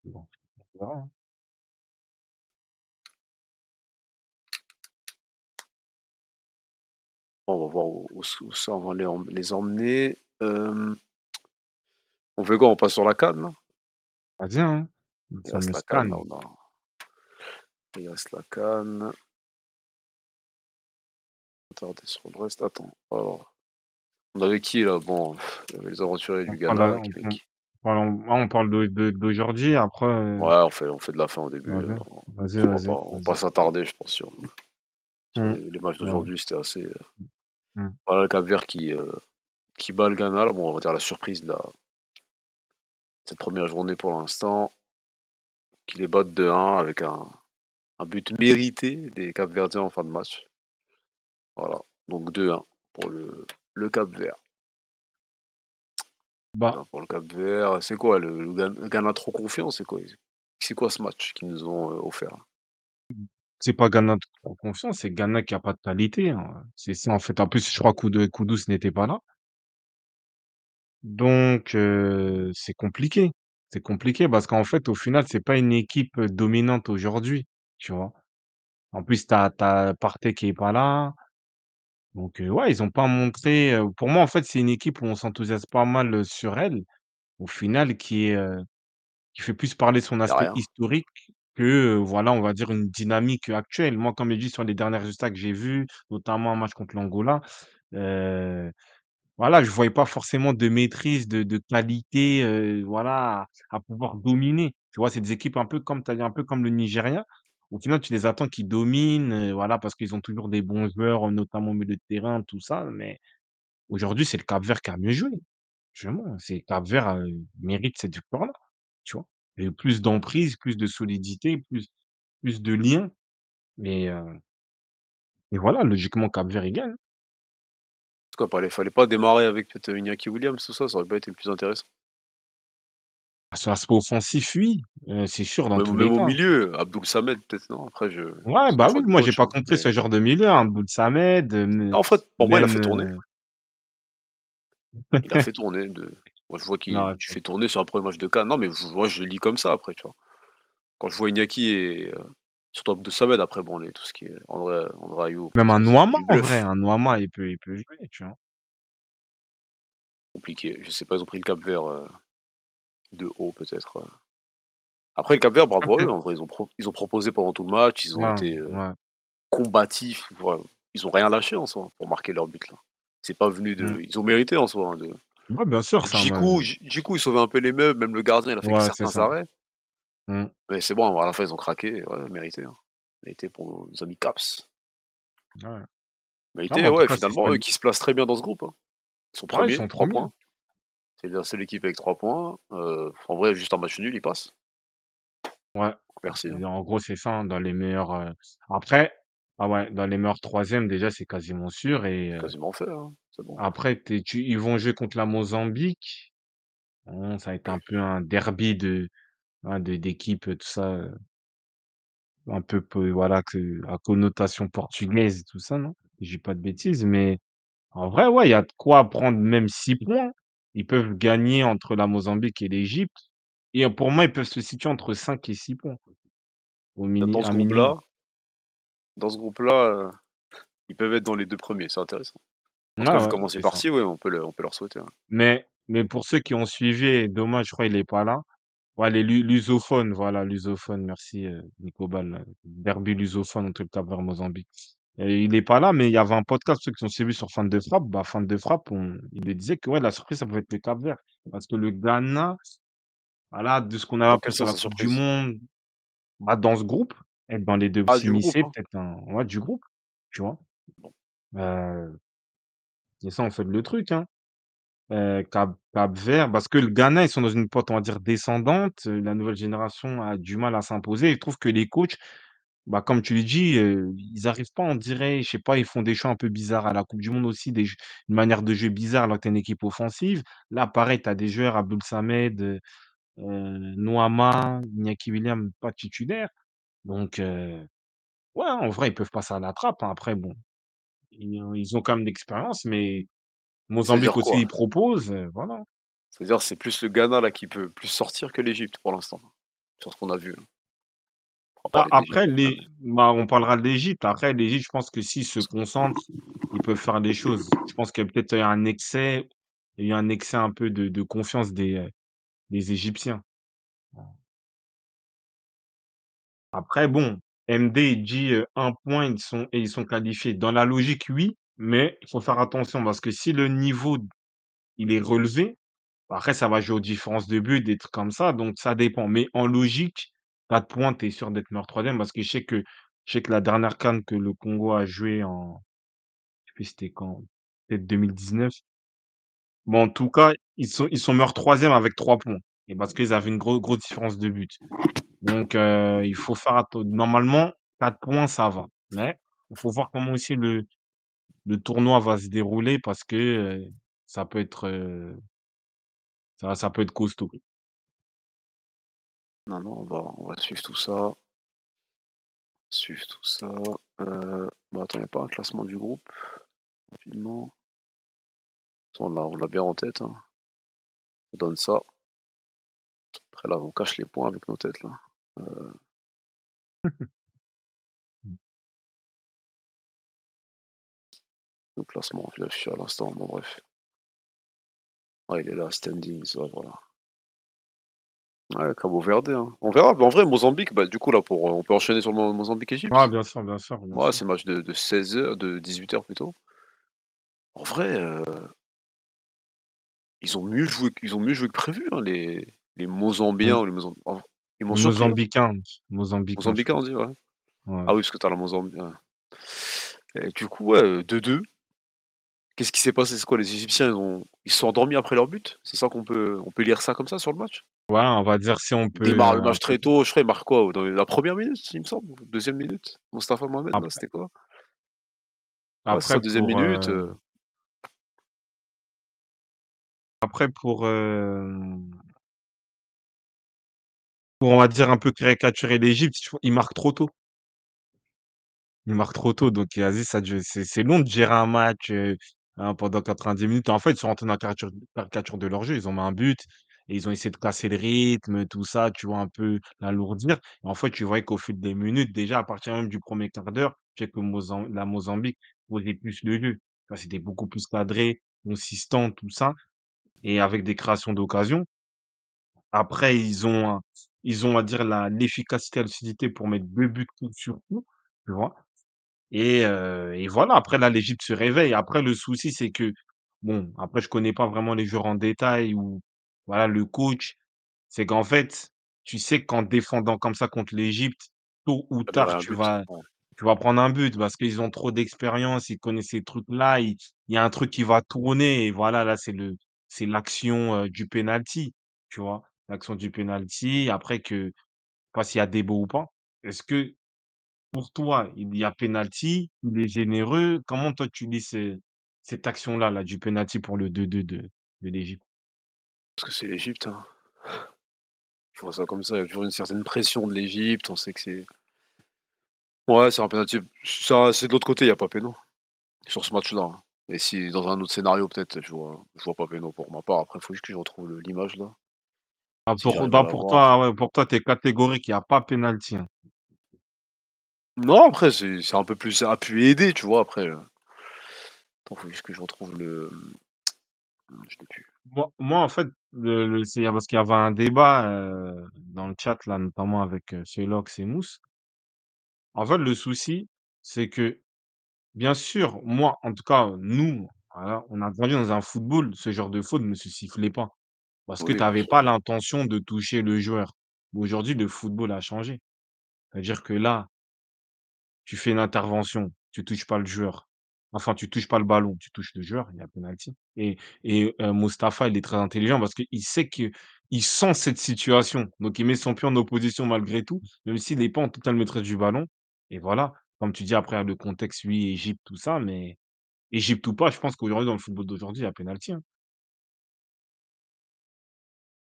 Bon, on verra, hein. On va voir où où s où ça va les em les emmener. Hem on fait quoi? On passe sur la CAN, là? Vas-y, hein, Il reste la fameuse CAN, là, CAN. on a il reste la CAN. Attendez, sur attends, alors, on avait qui là? Bon, il y avait les aventuriers du Ghana on qui on qui? parle on on parle de de d'aujourd'hui, après, heu Ouais, on fait on fait de la fin au début, vas-y, on va vas-y, pas on va vas-y. pas s'attarder, je pense, sur Mmh. les matchs Ouais. d'aujourd'hui, c'était assez, heu Mmh. voilà, le Cap-Vert qui, heu, qui bat le Ghana, bon, on va dire la surprise de la cette 1re journée pour l'instant, qui les battent 2-1 avec un un but mérité des Cap-Verdiens en fin de match. Voilà, donc 2-1 pour le le Cap-Vert. Bah Voilà pour le Cap-Vert. C'est quoi le le Ghan Ghana trop confiant? C'est quoi c'est quoi ce match qu'ils nous ont, heu, offert? C'est pas Ghana trop confiant, c'est Ghana qui a pas de qualité, hein. C'est ça, en fait. En plus, je crois Koud Kudus n'était pas là. Donc heu, c'est compliqué. C'est compliqué parce qu'en fait, au final, c'est pas une équipe, dominante aujourd'hui, tu vois? En plus, tu as as Partey qui est pas là. Donc heu, ouais, ils ont pas montré, heu pour moi, en fait, c'est une équipe où on s'enthousiasme pas mal, heu, sur elle, au final, qui est, heu, qui fait plus parler son aspect rien. historique que, heu, voilà, on va dire une dynamique, heu, actuelle. Moi, comme je dit sur les derniers résultats que j'ai vus, notamment un match contre l'Angola, heu, voilà, je voyais pas forcément de maîtrise, de de qualité, heu, voilà, à à pouvoir dominer. Tu vois? C'est des équipes un peu comme tu as dit, un peu comme le Nigeria. Au final, tu les attends qu'ils dominent, heu, voilà, parce qu'ils ont toujours des bons joueurs, notamment au milieu de terrain, tout ça, mais aujourd'hui, c'est le Cap-Vert qui a mieux joué. Vraiment, c'est Cap-Vert, heu, mérite cette victoire-là, tu vois? Plus d'emprise, plus de solidité, plus plus de liens, mais voilà, logiquement, Cap-Vert, il gagne. Pourquoi pas? Il fallait pas démarrer avec peut-être, Iñaki Williams, tout ça? Ça aurait pas été plus intéressant? Sur l'aspect offensif, oui, heu, c'est sûr, dans Même tous même les au cas. milieu, Abdoul Samed peut-être, non? Après je Ouais, c'est bah, oui, moi, j'ai pas hein, compris mais ce genre de milieu, hein, Abdoul Samed, hem, en fait, pour moi, il a même, fait tourner. heu Il a fait tourner de moi, je vois Non, qu'il tu fais tourner sur un 1er match de CAN. Non, mais je moi, je le lis comme ça après, tu vois? Quand je vois Iñaki et heu, surtout Abdou Samed, après bon, les tout ce qui est André André Ayew, Même un c'est du en vrai, bluff. un Nouama, il peut il peut jouer, tu vois? Compliqué, je sais pas, ils ont pris le Cap-Vert, heu, de haut peut-être, heu. Après le Cap-Vert, bravo à eux, en vrai, ils ont pro ils ont proposé pendant tout le match, ils ont Ouais, été, ouais. combatifs, voilà. Ils ont rien lâché en soi, pour marquer leur but là. C'est pas venu Mmh. de ils ont mérité en soi, hein, de Ouais, bien sûr, Dji Djikou, il sauvait un peu les meubles, même le gardien, il a fait Ouais, certains arrêts. Mmh. Mais c'est bon, à la fin, ils ont craqué mérité, hein. Mérité pour nos amis Caps. Ouais. Non, mais Mérité, tout ouais, cas, finalement, eux qui se placent très bien dans ce groupe, hein. Ils sont Ouais, ils 1ers, sont 3 1ers. points. C'est la seule équipe avec 3 points, heu, en vrai, juste un match nul, ils passent. Ouais, Merci, hein. en gros, c'est ça, hein, dans les meilleurs, heu après ah ouais, dans les meilleurs 3e, déjà, c'est quasiment sûr et heu Quasiment fait, hein, c'est bon. après, tu ils vont jouer contre la Mozambique. Bon, ça va être un peu un derby de hein, de d'équipes, tout ça, un peu peu voilà, que à connotation portugaise, tout ça, non? Je dis pas de bêtises, mais en vrai, ouais, il y a de quoi prendre même 6 points. Ils peuvent gagner entre la Mozambique et l'Égypte et pour moi, ils peuvent se situer entre 5 et 6 points. Au mini Dans ce un minimum. groupe-là dans ce groupe-là, heu, ils peuvent être dans les 2 premiers, c'est intéressant. Tout cas, vu ouais, c'est ça. parti, ouais, on peut le on peut leur souhaiter, hein. Mais mais pour ceux qui ont suivi et dommage, je crois il est pas là. Ouais, les lu lusophones, voilà, lusophones, merci, heu, Nicobal, derby lusophone entre le Cap-Vert Mozambique et il est pas là, mais il y avait un podcast, ceux qui ont suivi sur Fan de Frappe, bah, Fan de Frappe, on il disait que, ouais, la surprise, ça pouvait être le Cap-Vert parce que le Ghana, voilà, de ce qu'on Dans appris quel sur la coupe du monde, bah, dans ce groupe, être dans les 2 Ah, s'immiscer, hein? peut-être un ouais, du groupe, tu vois? Heu, c'est ça, en fait, le truc, hein. Heu, Cap Cap-Vert parce que le Ghana, ils sont dans une pente, on va dire, descendante, la nouvelle génération a du mal à s'imposer et je trouve que les coachs Bah, comme tu le dis, heu, ils arrivent pas, on dirait, je sais pas, ils font des choix un peu bizarres à la coupe du monde aussi, des j une manière de jeu bizarre alors que tu une équipe offensive. Là, pareil, tu as des joueurs, Abdul Samed, heu heu, Noama, Iñaki Williams, pas titulaires. Donc heu, ouais, en vrai, ils peuvent passer à la trappe, hein. Après bon, ils ont ils ont quand même l'expérience, mais Ça veut Mozambique dire aussi, quoi? ils proposent, heu, voilà. C'est-à-dire c'est plus le Ghana là qui peut plus sortir que l'Égypte pour l'instant, sur ce qu'on a vu. On après les bah, on parlera de l'Égypte. Après l'Égypte, je pense que s'ils se concentrent, ils peuvent faire des choses. Je pense qu'il y a peut-être eu un excès il y a eu un excès un peu de de confiance des, heu, des Égyptiens. Après bon, MD il dit, heu: «1 point, ils sont et ils sont qualifiés». Dans la logique, oui, mais il faut faire attention parce que si le niveau, il est relevé, après ça va jouer aux différences de but, des trucs comme ça, donc ça dépend. Mais en logique, 4 points, tu es sûr d'être meilleur troisième parce que je sais que je sais que la dernière CAN que le Congo a joué en sais plus c'était quand, peut-être 2019. Bon, en tout cas, ils sont ils sont meilleurs troisième avec 3 points et parce qu'ils avaient une grosse grosse différence de but. Donc heu, il faut faire atten normalement 4 points, ça va, mais il faut voir comment aussi le le tournoi va se dérouler parce que, heu, ça peut être, heu, ça ça peut être costaud. Non, non, on va on va suivre tout ça. Suivre tout ça. Bah, attends, il y a pas un classement du groupe? Rapidement. On l'a bien en tête, hein. On donne ça. Après là, on cache les points avec nos têtes là. Heu Mmh. Le classement, je l'affiche à l'instant, bon bref. Ouais, il est là, standings, ouais, voilà. Ouais, Cabo Verde, hein. On verra, bah, en vrai, Mozambique, bah, du coup, là, pour, heu, on peut enchaîner sur le Mo Mozambique-Égypte? Ah bien sûr, bien sûr, bien Ouais, sûr. c'est match de de 16:00, de 18:00 plutôt. En vrai, heu ils ont mieux joué q ils ont mieux joué que prévu, hein, les les Mozambiens ou les Mozam en ils m'ont surpris, hein. Mozambicains, mozambicains, je Mozambicains, crois. on dit, ouais? Ouais. Ah oui, parce que tu as la Mozamb ouais. Et du coup, ouais, heu, 2-2. Qu'est-ce qui s'est passé? C'est quoi, les Égyptiens, ils ont ils se sont endormis après leur but? C'est ça qu'on peut on peut lire ça comme ça sur le match? Ouais, on va dire si on peut, démarrent heu, le match très tôt, je crois, ils marquent quoi? Dans la 1re minute, il me semble? 2e minute? Mustapha Mohamed, c'était quoi? Ouais, après 2e pour, minute, heu heu après pour, pour on va dire un peu caricaturer l'Égypte, ils marquent trop tôt. Ils marquent trop tôt, donc c'est long de gérer un match, hein, pendant 90 minutes. En fait, ils sont rentrés dans la caricature caricature de leur jeu. Ils ont mis un but ils ont essayé de casser le rythme, tout ça, tu vois? Un peu l'alourdir. En fait, tu voyais qu'au fil des minutes, déjà à partir même du 1er 1/4 d'heure, tu sais que la Mozambique posait plus le jeu. C'était beaucoup plus cadré, consistant, tout ça et avec des créations d'occasion. Après, ils ont ils ont, on dire, l'efficacité, la lucidité pour mettre 2 buts coup sur coup, tu vois? Et heu et voilà, après là, l'Égypte se réveille. Après le souci, c'est que bon, après je connais pas vraiment les joueurs en détail ou voilà, le coach. C'est qu'en fait, tu sais qu'en défendant comme ça contre l'Égypte, tôt ou tard, un tu but, vas ouais. tu vas prendre un but parce qu'ils ont trop d'expérience, ils connaissent ces trucs-là, il il y a un truc qui va tourner et voilà, là, c'est le c'est l'action, du penalty, tu vois? L'action du penalty, après que je sais pas s'il y a débat ou pas. Est-ce que pour toi, il y a penalty, il est généreux? Comment toi tu lis ce cette action-là, là, du penalty pour le 2-2 de de l'Égypte? Parce que c'est l'Égypte, hein. Je vois ça comme ça, il y a toujours une certaine pression de l'Égypte, on sait que c'est Ouais, c'est un penalty. Ça c'est de l'autre côté, il y a pas péno, sur ce match-là, hein. Et si dans un autre scénario, peut-être, je vois je vois pas péno pour ma part. Après, il faut juste que je retrouve le l'image là. Ah Si pour j'arrive à bah, la pour voir. toi, ouais, pour toi, tu es catégorique, il y a pas penalty, hein? Non, après, c'est c'est un peu plus appui et aidé, tu vois? Après, heu attends, faut juste que je retrouve le, je l'ai plus. Moi moi, en fait, le le c'est parce qu'il y avait un débat, heu, dans le chat là, notamment avec, Sherlock et Mousse. En fait, le souci, c'est que, bien sûr, moi, en tout cas, nous, voilà, on a grandi dans un football, ce genre de faute ne se sifflait pas. Parce que Oui, tu bien avais sûr. pas l'intention de toucher le joueur. Aujourd'hui, le football a changé. C'est-à-dire que là tu fais une intervention, tu touches pas le joueur, enfin, tu touches pas le ballon, tu touches le joueur, il y a penalty et et heu, Mustapha, il est très intelligent parce qu'il sait qu'il sent cette situation, donc il met son pied en opposition malgré tout, même s'il est pas en totale maîtrise du ballon et voilà. Comme tu dis, après, il le contexte, oui, Égypte, tout ça, mais Égypte ou pas, je pense qu'aujourd'hui, dans le football d'aujourd'hui, il y a pénalty, hein.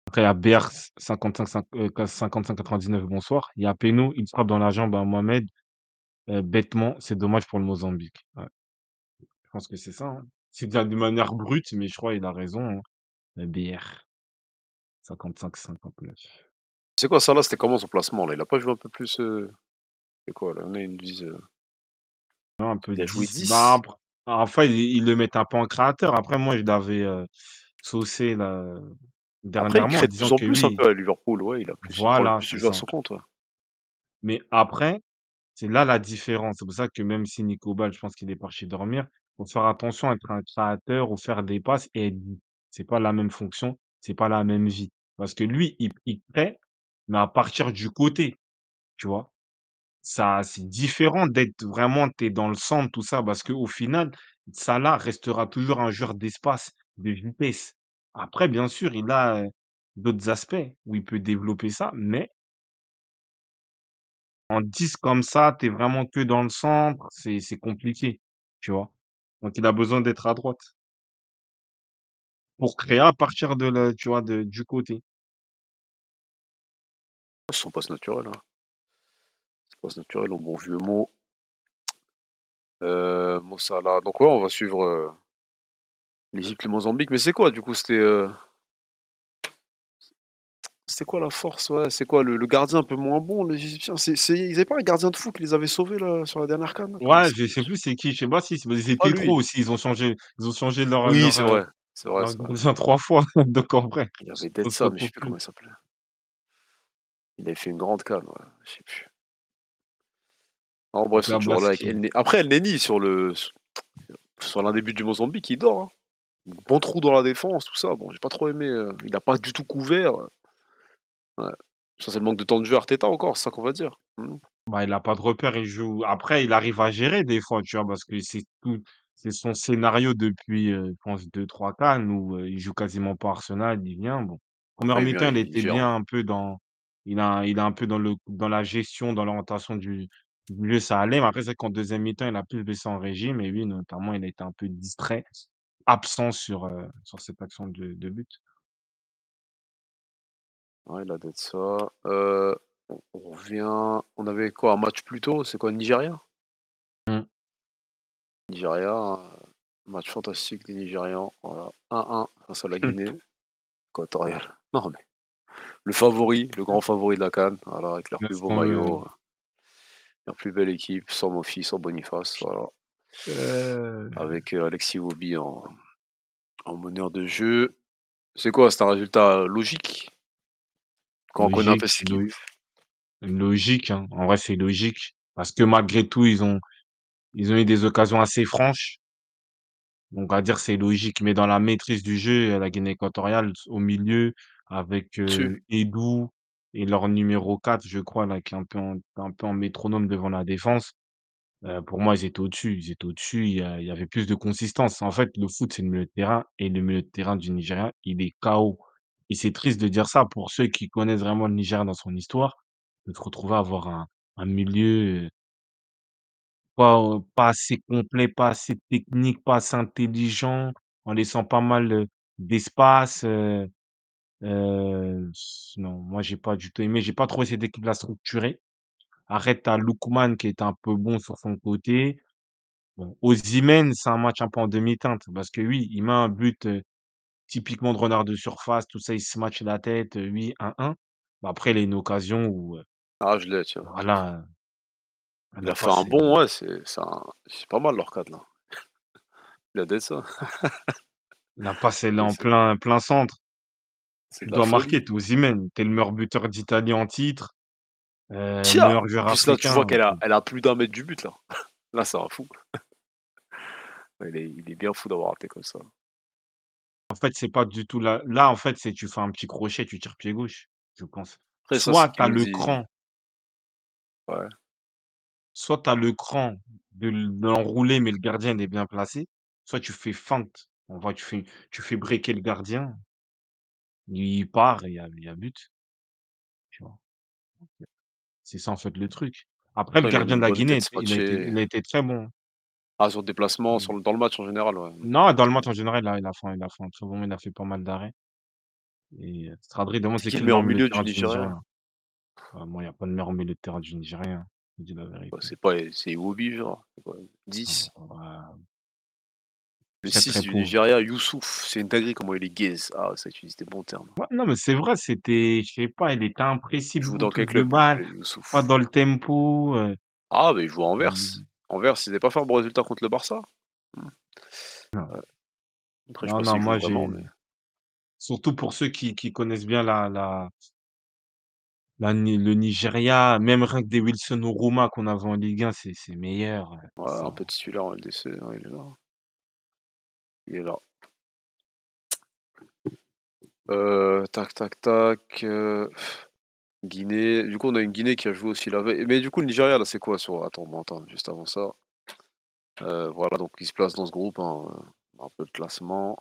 Après, il y a BR 55 cin heu, 55-99, bonsoir. Il y a péno, il frappe dans la jambe à Mohamed, heu, bêtement, c'est dommage pour le Mozambique. Ouais. Pense que c'est ça, hein. C'est déjà de manière brute, mais je crois il a raison, hein, BR 55-59. C'est quoi ça là? C'était comment son placement là? Il a pas joué un peu plus, heu c'est quoi là? On a une vise, Non, un peu Il a joué 10. Bah, 10? après enfin, ils ils le mettent un peu en créateur. Après, moi, je l'avais, heu, saucé là, Après, il dernièrement en crée de disant plus en que plus un oui peu à Liverpool, ouais, il a plus il prend le voilà, plus c'est de jeux à ça. son compte, ouais. Mais après, c'est là la différence. C'est pour ça que même si Nico Ball, je pense qu'il est parti dormir, faut faire attention à être un créateur ou faire des passes et être. C'est pas la même fonction, c'est pas la même vie. Parce que lui, il il crée, mais à partir du côté, tu vois? Ça c'est différent d'être vraiment tu es dans le centre, tout ça, parce qu'au final, Salah restera toujours un joueur d'espace, de vitesse. Après, bien sûr, il a, d'autres aspects où il peut développer ça, mais en 10 comme ça, tu es vraiment que dans le centre, c'est c'est compliqué, tu vois? Donc il a besoin d'être à droite pour créer à partir de le tu vois, de du côté. Son passe naturel, hein. Son passe naturel au bon vieux Mo. Heu, Mo Salah. Donc ouais, on va suivre, heu l'Égypte, le Mozambique. Mais c'est quoi du coup? C'était, heu c'était quoi la force? Ouais, c'est quoi? Le le gardien un peu moins bon, les Égyptiens? C'est c'est ils avaient pas un gardien de fou qui les avait sauvés là, sur la dernière CAN là? Comment il Ouais, je s'appelait sais plus c'est qui, je sais pas si c'est ils Ah étaient trop lui! aussi, ils ont changé ils ont changé leur Oui, leur, c'est heu, vrai, c'est vrai, leur c'est vrai. gardien 3 fois, donc en vrai, Il y avait on se Detsa, mais je sais retrouve plus plus. comment il s'appelait. Il avait fait une grande CAN, ouais, je sais plus. En bref, Donc là, avec après El Neni sur le sur l'un des buts du Mozambique, il dort, hein. Bon trou dans la défense, tout ça. Bon, j'ai pas trop aimé, heu, il a pas du tout couvert, Ouais. Ça, c'est le manque de temps de jeu Arteta encore, c'est ça qu'on va dire. Mmh. Bah, il a pas de repères, il joue après il arrive à gérer des fois, tu vois? Parce que c'est tout c'est son scénario depuis, heu, je pense 2-3 CAN où, heu, il joue quasiment pas Arsenal, il vient, bon. 1re Ouais, il vient, mi-temps, il il était bien un peu dans il a il est un peu dans le dans la gestion, dans l'orientation du du jeu, ça allait, mais après c'est qu'en 2e mi-temps, il a plus baissé en régime et oui, notamment, il a été un peu distrait, absent sur, heu, sur cette action de de but. Ouais, il a Detsa. Heu, on on revient on avait quoi? Un match plus tôt, c'est quoi? Nigeria? Mmh. Nigeria, heu, match fantastique des Nigérians, voilà. 1-1 face à la Guinée équatoriale. Non, mais le favori, le grand favori de la CAN, voilà, avec leur plus beau maillot, heu, leur plus belle équipe, sans Mofi, sans Boniface, voilà. Avec, Alexis Iwobi en en meneur de jeu. C'est quoi? C'est un résultat logique? Quand on connaît un Logique, cette équipe? logique, hein. En vrai, c'est logique parce que malgré tout, ils ont ils ont eu des occasions assez franches. Donc à dire c'est logique, mais dans la maîtrise du jeu, la Guinée équatoriale au milieu avec, heu, Edou et leur numéro 4, je crois là, qui est un peu en un peu en métronome devant la défense. Heu, pour moi, ils étaient au-dessus ils étaient au-dessus, il y a il y avait plus de consistance. En fait, le foot, c'est le milieu de terrain et le milieu de terrain du Nigeria, il est KO et c'est triste de dire ça pour ceux qui connaissent vraiment le Nigeria dans son histoire, de te retrouver à avoir un un milieu, pas, heu, pas assez complet, pas assez technique, pas assez intelligent, en laissant pas mal, heu, d'espace, non, moi j'ai pas du tout aimé, j'ai pas trouvé cette équipe-là structurée. Tu as Lookman qui est un peu bon sur son côté. Bon, Osimhen, c'est un match un peu en demi-teinte parce que oui, il met un but, typiquement de renard de surface, tout ça, il se matche la tête, heu, oui, 1-1. Mais après, il a une occasion où, Ah, je l'ai, tiens. voilà, heu, Il la a fait un bon ouais, c'est c'est un c'est pas mal leur 4 là. Il a Detsa. la passe, elle est Mais en c'est plein plein centre. c'est Tu de la dois folie. marquer, tu es Osimhen, tu es le meilleur buteur d'Italie en titre, meilleur En joueur plus là, tu vois africain, qu'elle a elle a plus d'1 mètre du but là. Là, c'est un fou. Il est il est bien fou d'avoir raté comme ça. En fait, c'est pas du tout là là, en fait, c'est tu fais un petit crochet, tu tires pied gauche, je pense. Après ça, Soit tu as le dit cran Ouais. soit tu as le cran de l'enrouler, mais le gardien, il est bien placé, soit tu fais feinte. En vrai, tu fais tu fais breaker le gardien il part et il y a il y a but. Tu vois? C'est ça, en fait, le truc. Après, le Après, gardien de la Guinée, a été, il a été très bon. Ah, sur le déplacement, sur Mm. le, dans le match en général, ouais. Non, dans le match en général, il a, il a fait, il a fait un très bon, il a fait pas mal d'arrêts. Et Stradri demande C'est qui le le meilleur milieu du. Ah, moi, il n'y a pas de meilleur milieu de terrain du Nigeria. Je dis la vérité. Ouais, C'est pas, c'est Iwobi, genre. 10. Ah, ouais. Le Très, 6 très du. Nigeria, Youssouf. C'est une dinguerie comment il est gaze. Ah, ça utilise des bons termes. Ouais, non, mais c'est vrai, c'était, je sais pas, il était imprécis, Il joue dans quel club, le pas dans le tempo. euh, Ah, mais il joue à Anvers. Il- Anvers, ils n'avaient pas fait un bon résultat contre le Barça. Non. Après, Non, non, moi, j'ai. mais. Surtout pour ceux qui, qui connaissent bien la, la, la Ni- le Nigeria, même rien que des Wilson Oruma qu'on avait en Ligue 1, c'est meilleur. euh, Ouais, un peu titulaire en LDC. il est là. Il est là. Euh, tac, tac, tac. euh, Guinée. Du coup, on a une Guinée qui a joué aussi la veille. Mais du coup, le Nigeria, là, c'est quoi sur... Attends, bon, attends, juste avant ça. Euh, voilà, donc ils se placent dans ce groupe. hein, euh, Un peu de classement.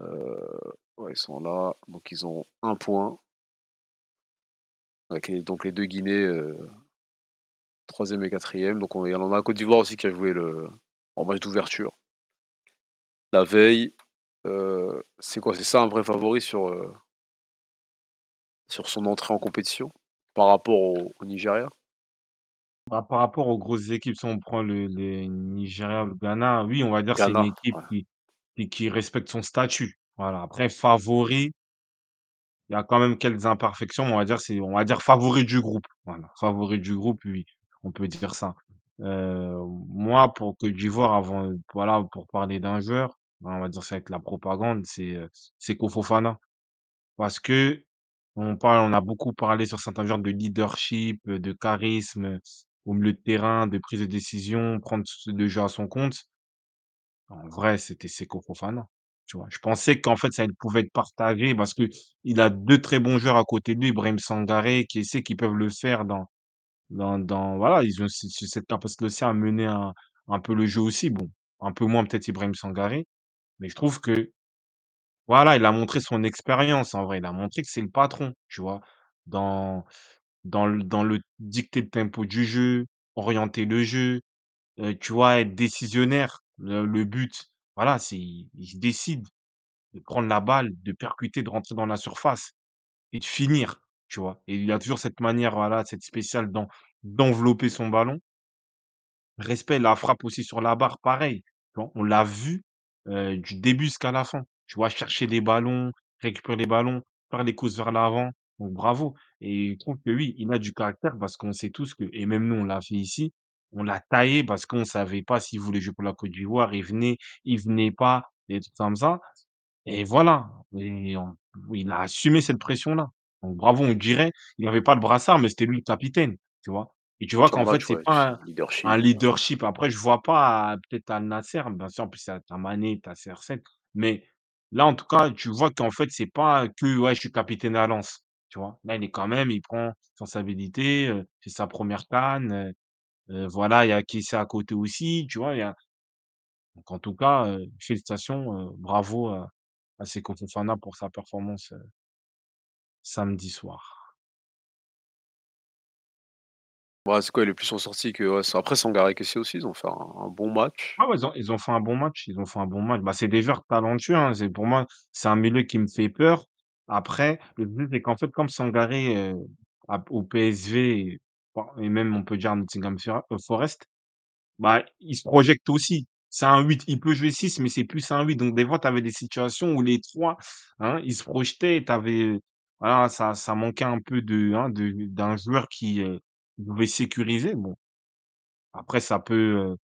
Euh, ils sont là. Donc, ils ont un point. Donc, les deux Guinées, troisième et quatrième. Donc, on, il y en a un Côte d'Ivoire aussi qui a joué le en match d'ouverture. La veille. c'est quoi? C'est ça un vrai favori sur, sur son entrée en compétition par rapport au, au Nigeria? Bah, par rapport aux grosses équipes, si on prend le, Nigeria le Ghana, oui, on va dire que c'est une équipe ouais. qui, qui, respecte son statut. Voilà. Après, favori, il y a quand même quelques imperfections, mais on va dire c'est, on va dire favori du groupe. Voilà. Favori du groupe, oui, on peut dire ça. Euh, moi, pour Côte d'Ivoire, avant, voilà, pour parler d'un joueur, on va dire ça avec la propagande, c'est, euh, c'est Kofofana. Parce que on parle, on a beaucoup parlé sur certains genres de leadership, heu, de charisme, heu, au milieu de terrain, de prise de décision, prendre le jeu à son compte. En vrai, c'était Seko Fofana, tu vois? Je pensais qu'en fait, ça pouvait être partagé parce qu'il a 2 très bons joueurs à côté de lui, Ibrahim Sangaré, qui sait qu'ils peuvent le faire dans dans dans voilà, ils ont cette capacité aussi à mener un un peu le jeu aussi. Bon, un peu moins peut-être Ibrahim Sangaré, mais je trouve que voilà, il a montré son expérience en vrai. Il a montré que c'est le patron, tu vois? Dans dans le dans le dicter le tempo du jeu, orienter le jeu, tu vois? Être décisionnaire. Le but, voilà, c'est il décide de prendre la balle, de percuter, de rentrer dans la surface et de finir, tu vois? Et il a toujours cette manière, voilà, cette spéciale d'en d'envelopper son ballon. Respect, la frappe aussi sur la barre, pareil. On l'a vu, du début jusqu'à la fin. Tu vois? Chercher les ballons, récupérer les ballons, faire les courses vers l'avant, donc bravo et je trouve que oui, il a du caractère parce qu'on sait tous que et même nous, on l'a fait ici, on l'a taillé parce qu'on savait pas s'il voulait jouer pour la Côte d'Ivoire, il venait, il venait pas, des trucs comme ça et voilà et on il a assumé cette pression-là. Donc bravo, on dirait, il avait pas le brassard, mais c'était lui le capitaine, tu vois? Et tu vois qu'en fait, c'est ouais, pas un un leadership. Après, je vois pas peut-être à Nasser, bien sûr, en plus, tu as Mané, tu as CR7, mais là, en tout cas, tu vois qu'en fait, c'est pas que: «Ouais, je suis capitaine à Lens», tu vois? Là, il est quand même, il prend responsabilité, c'est sa première CAN, heu heu, voilà, il y a Kessié à côté aussi, tu vois? Y a donc en tout cas, félicitations, bravo à à Seko Fofana pour sa performance, samedi soir. Ouais, c'est quoi, il est plus en sortie que ouais, après Sangaré Kessié aussi, ils ont fait un, bon match. Ah ouais, ils ont ils ont fait un bon match, ils ont fait un bon match. Bah, c'est des joueurs talentueux, hein, c'est pour moi, c'est un milieu qui me fait peur. Après, le truc, c'est qu'en fait, comme Sangaré, heu, à au PSV et même on peut dire Nottingham heu, Forest, bah, il se projette aussi. C'est un 8, il peut jouer 6, mais c'est plus un 8. Donc des fois, tu avais des situations où les 3, hein, ils se projetaient, tu avais voilà, ça ça manquait un peu de, hein, de d'un joueur qui, heu, pouvait sécuriser. Bon, après ça peut,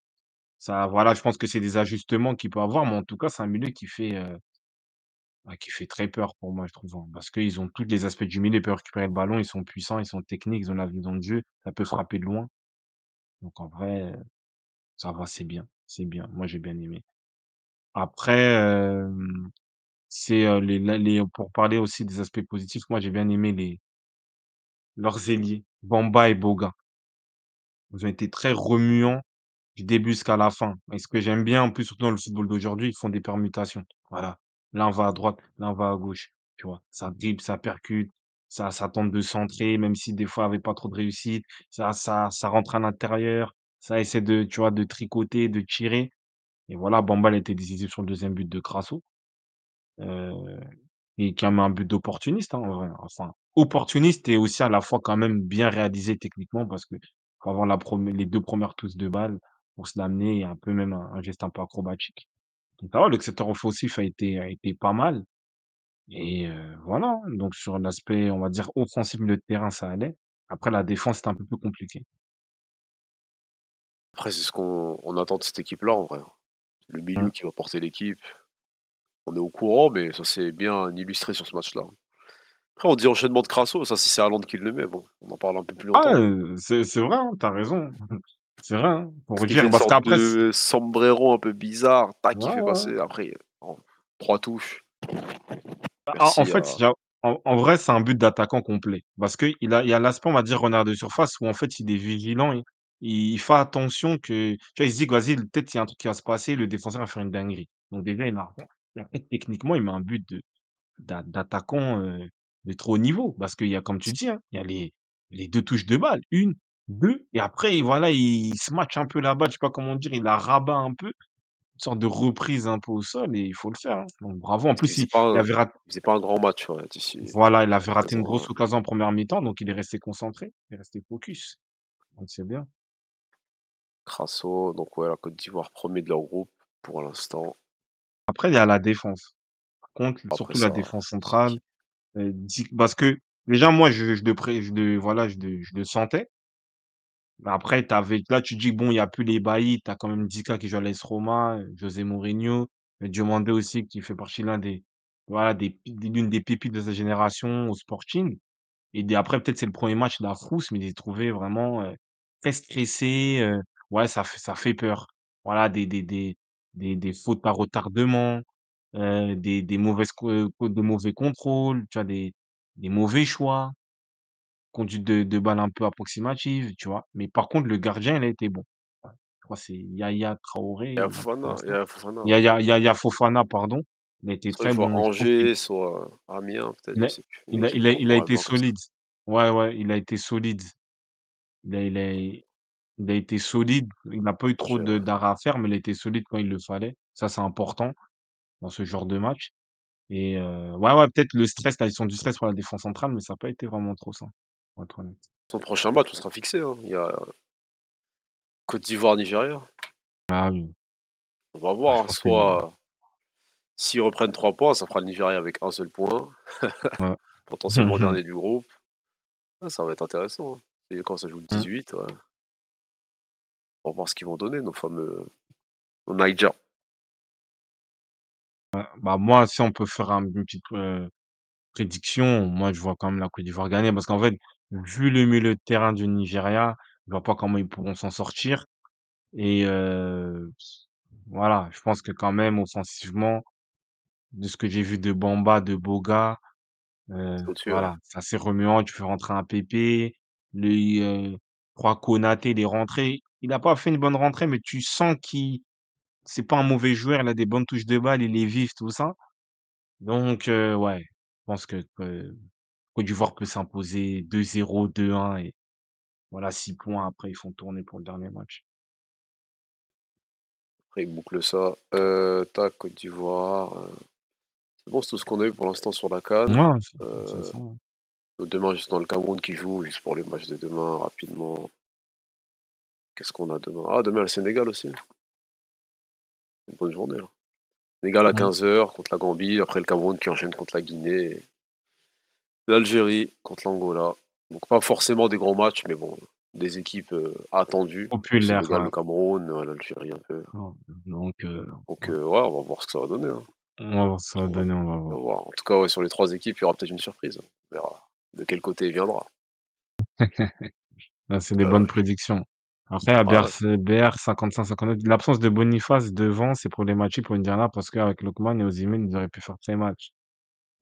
ça voilà, je pense que c'est des ajustements qu'il peut avoir, mais en tout cas, c'est un milieu qui fait, bah, qui fait très peur pour moi, je trouve, hein. Parce qu'ils ont tous les aspects du milieu, ils peuvent récupérer le ballon, ils sont puissants, ils sont techniques, ils ont la vision de jeu, ça peut frapper de loin. Donc en vrai, ça va, c'est bien, c'est bien. Moi, j'ai bien aimé. Après, c'est, les les pour parler aussi des aspects positifs, moi, j'ai bien aimé les leurs ailiers, Bamba et Boga. Ils ont été très remuants Du début jusqu'à la fin. Et ce que j'aime bien, en plus, surtout dans le football d'aujourd'hui, ils font des permutations. Voilà. L'un va à droite, l'un va à gauche. Tu vois? Ça dribble, ça percute, ça ça tente de centrer, même si des fois, il avait pas trop de réussite. Ça ça ça rentre à l'intérieur, ça essaie de, tu vois, de tricoter, de tirer et voilà, Bamba, il été décisif sur le deuxième but de Crasso. Heu et qui a un but d'opportuniste, hein, en vrai. Enfin, opportuniste et aussi à la fois quand même bien réalisé techniquement parce que faut avoir la prem les 2 premières touches de balle pour se l'amener et un peu même un un geste un peu acrobatique. Donc ah ouais, le secteur offensif a été a été pas mal et heu, voilà, hein. Donc sur l'aspect, on va dire offensif, milieu de terrain, ça allait. Après la défense, c'était un peu plus compliqué. Après, c'est ce qu'on on attend de cette équipe-là, en vrai. hein. Le milieu Mmh. qui va porter l'équipe. On est au courant, mais ça s'est bien illustré sur ce match-là. Après, on dit enchaînement de Crasso, ça, si c'est Haaland qui le met, bon, on en parle un peu plus Ah, longtemps. c'est c'est vrai, hein, tu as raison. C'est vrai, hein, pour Parce dire parce qu'après sombrero un peu bizarre, tac, il fait ouais. passer après, en 3 touches. Bah, en fait, à il y a en en vrai, c'est un but d'attaquant complet parce qu'il a il y a l'aspect, on va dire, renard de surface où en fait, il est vigilant, il il fait attention que tu vois, il se dit vas-y, peut-être il y a un truc qui va se passer, le défenseur va faire une dinguerie. Donc déjà, il et après techniquement, il met un but d'attaquant, heu, de trop haut niveau parce qu'il y a comme tu dis, hein, il y a les les 2 touches de balle, 1, 2 et après voilà, il se match un peu balle, je sais pas comment dire, il la rabat un peu, une sorte de reprise un peu au sol et il faut le faire, hein. Donc bravo. En plus, il pas il un avait rat il faisait pas un grand match, ouais, d'ici voilà, il avait raté une grosse occasion en première mi-temps, donc il est resté concentré, il est resté focus. Donc c'est bien. Crasso, donc ouais, la Côte d'Ivoire 1er de leur groupe pour l'instant. Après, il y a la défense. Par contre, Après surtout la ça, défense c'est centrale? Heu, di parce que déjà moi je je le je le voilà, je le je le sentais. Après tu avais là tu dis: «Bon, il y a plus les Bailly», tu as quand même Dika qui joue à l'AS Roma, heu, José Mourinho, heu, Diomandé aussi qui fait partie l'un des voilà, des des pépites de sa génération au Sporting. Et des après peut-être c'est le 1er match, la frousse, mais je l'ai trouvé vraiment, heu, très stressé, heu, ouais, ça fait ça fait peur. Voilà, des des des des des fautes par retardement, heu, des des mauvaises co co de mauvais contrôles, tu vois? Des des mauvais choix, conduite de de balle un peu approximative, tu vois? Mais par contre, le gardien, il a été bon. Ouais, je crois que c'est Yaya Traoré, Il y a il a pour Fofana, il y l'instant. a Fofana. Yaya Yaya Fofana, pardon, il a été Soit il très à bon, je trouve qu'il Angers, soit à Amiens, peut-être, il je a sais plus. Une il a équipe il a il a été moravian comme ça. solide. Ouais, ouais, il a été solide. Il a il a il a été solide, il n'a pas eu trop Angers, de d'arrêt à faire, mais il a été solide quand il le fallait. Ça, c'est important dans ce genre de match et heu, ouais, ouais, peut-être le stress, la gestion du stress pour la défense centrale, mais ça a pas été vraiment trop ça, pour être honnête. Son prochain match, on sera fixé, hein. Il y a Côte d'Ivoire, Nigeria. Ah oui. On va Bah, voir, hein, pense que le soit s'ils reprennent 3 points, ça fera le Nigeria avec un seul point, ouais. potentiellement dernier du groupe. Ah, ça va être intéressant, hein. Et quand ça joue le Mmh. 18, ouais. On va voir ce qu'ils vont donner, nos fameux nos Niger. Ouais, bah, moi, si on peut faire un une petite, heu, prédiction, moi, je vois quand même la Côte d'Ivoire gagner parce qu'en fait, vu le milieu de terrain du Nigeria, je vois pas comment ils pourront s'en sortir et heu, voilà, je pense que quand même offensivement, de ce que j'ai vu de Bamba, de Boga, heu, ouais. voilà, c'est assez remuant. Tu fais rentrer un Pépé, le heu, je crois Konaté, il est rentré. Il a pas fait une bonne rentrée, mais tu sens qu'il c'est pas un mauvais joueur, il a des bonnes touches de balle, il est vif, tout ça. Donc heu, ouais, je pense que que Côte d'Ivoire peut s'imposer 2-0, 2-1 et voilà 6 points après ils font tourner pour le dernier match. Après, ils bouclent ça. Heu, tac, Côte d'Ivoire, c'est bon, c'est tout ce qu'on a eu pour l'instant sur la CAN. Ouais, demain, juste dans le Cameroun qui joue, juste pour les matchs de demain, rapidement. Qu'est-ce qu'on a demain? Ah, demain, le Sénégal aussi. Une bonne journée, là. Sénégal à Mmh. 15:00 contre la Gambie, après le Cameroun qui enchaîne contre la Guinée l'Algérie contre l'Angola. Donc pas forcément des gros matchs, mais bon, des équipes, heu, attendues. Le Populaire, Sénégal, ouais. le Cameroun, heu, l'Algérie un peu. Donc heu, Donc ouais. on va voir ce que ça va donner, hein. On va voir ce que ça va On va donner, on va on va voir. En tout cas, ouais, sur les 3 équipes, il y aura peut-être une surprise. On verra de quel côté elle viendra. C'est des bonnes prédictions. Après à ouais. BRC BR 55-59, l'absence de Boniface devant, c'est problématique pour Indiana parce qu'avec Lookman et Osimhen, ils auraient pu faire ces matchs.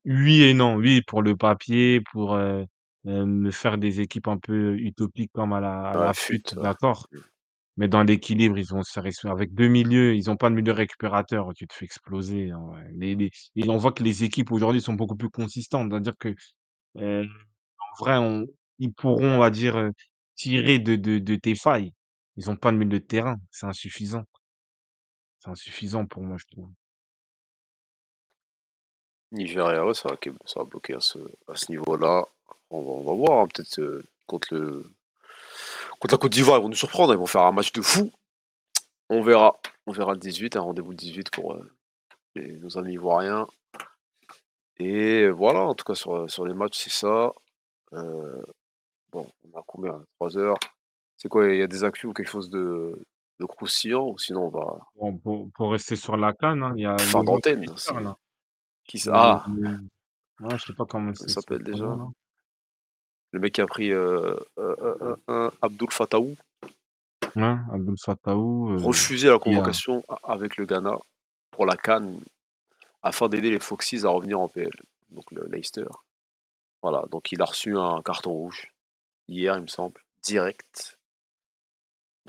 Oui et non, oui pour le papier, pour, heu, heu, me faire des équipes un peu utopiques comme à la à la FUT, ouais. d'accord. Mais dans l'équilibre, ils vont se faire avec 2 milieux, ils ont pas de milieu récupérateur, tu te fais exploser vrai. Les les et on voit que les équipes aujourd'hui sont beaucoup plus consistantes. C'est-à-dire que, heu en vrai, on ils pourront, on va dire, heu, tirer de de de tes failles. Ils ont pas de milieu de terrain, c'est insuffisant. C'est insuffisant pour moi, je trouve. Nigeria, ouais, ça va, va bloquer à ce, niveau-là. On va, voir, hein, peut-être euh, contre le contre la Côte d'Ivoire, ils vont nous surprendre, ils vont faire un match de fou. On verra. On verra le 18, un rendez-vous le 18 pour euh, nos amis ivoiriens. Et voilà, en tout cas, sur, sur les matchs, c'est ça. Euh, bon, on a combien? 3 heures. C'est quoi Il y a des actus ou quelque chose de, de croustillant Ou sinon, on va. Bon, pour pour rester sur la CAN, hein, il y a Fin le d'antenne. qui c'est- sort là. Qui Le ça Ah, le ouais, je sais pas comment ça c'est s'appelle déjà là. Le mec qui a pris euh, euh, euh, euh, euh, Abdul Fataou, Ouais, Abdel Fattahou, heu, refusé la a convocation a- avec le Ghana pour la Cannes afin d'aider les Foxes à revenir en PL. Donc le Leicester. Voilà, donc il a reçu un carton rouge hier, il me semble, direct.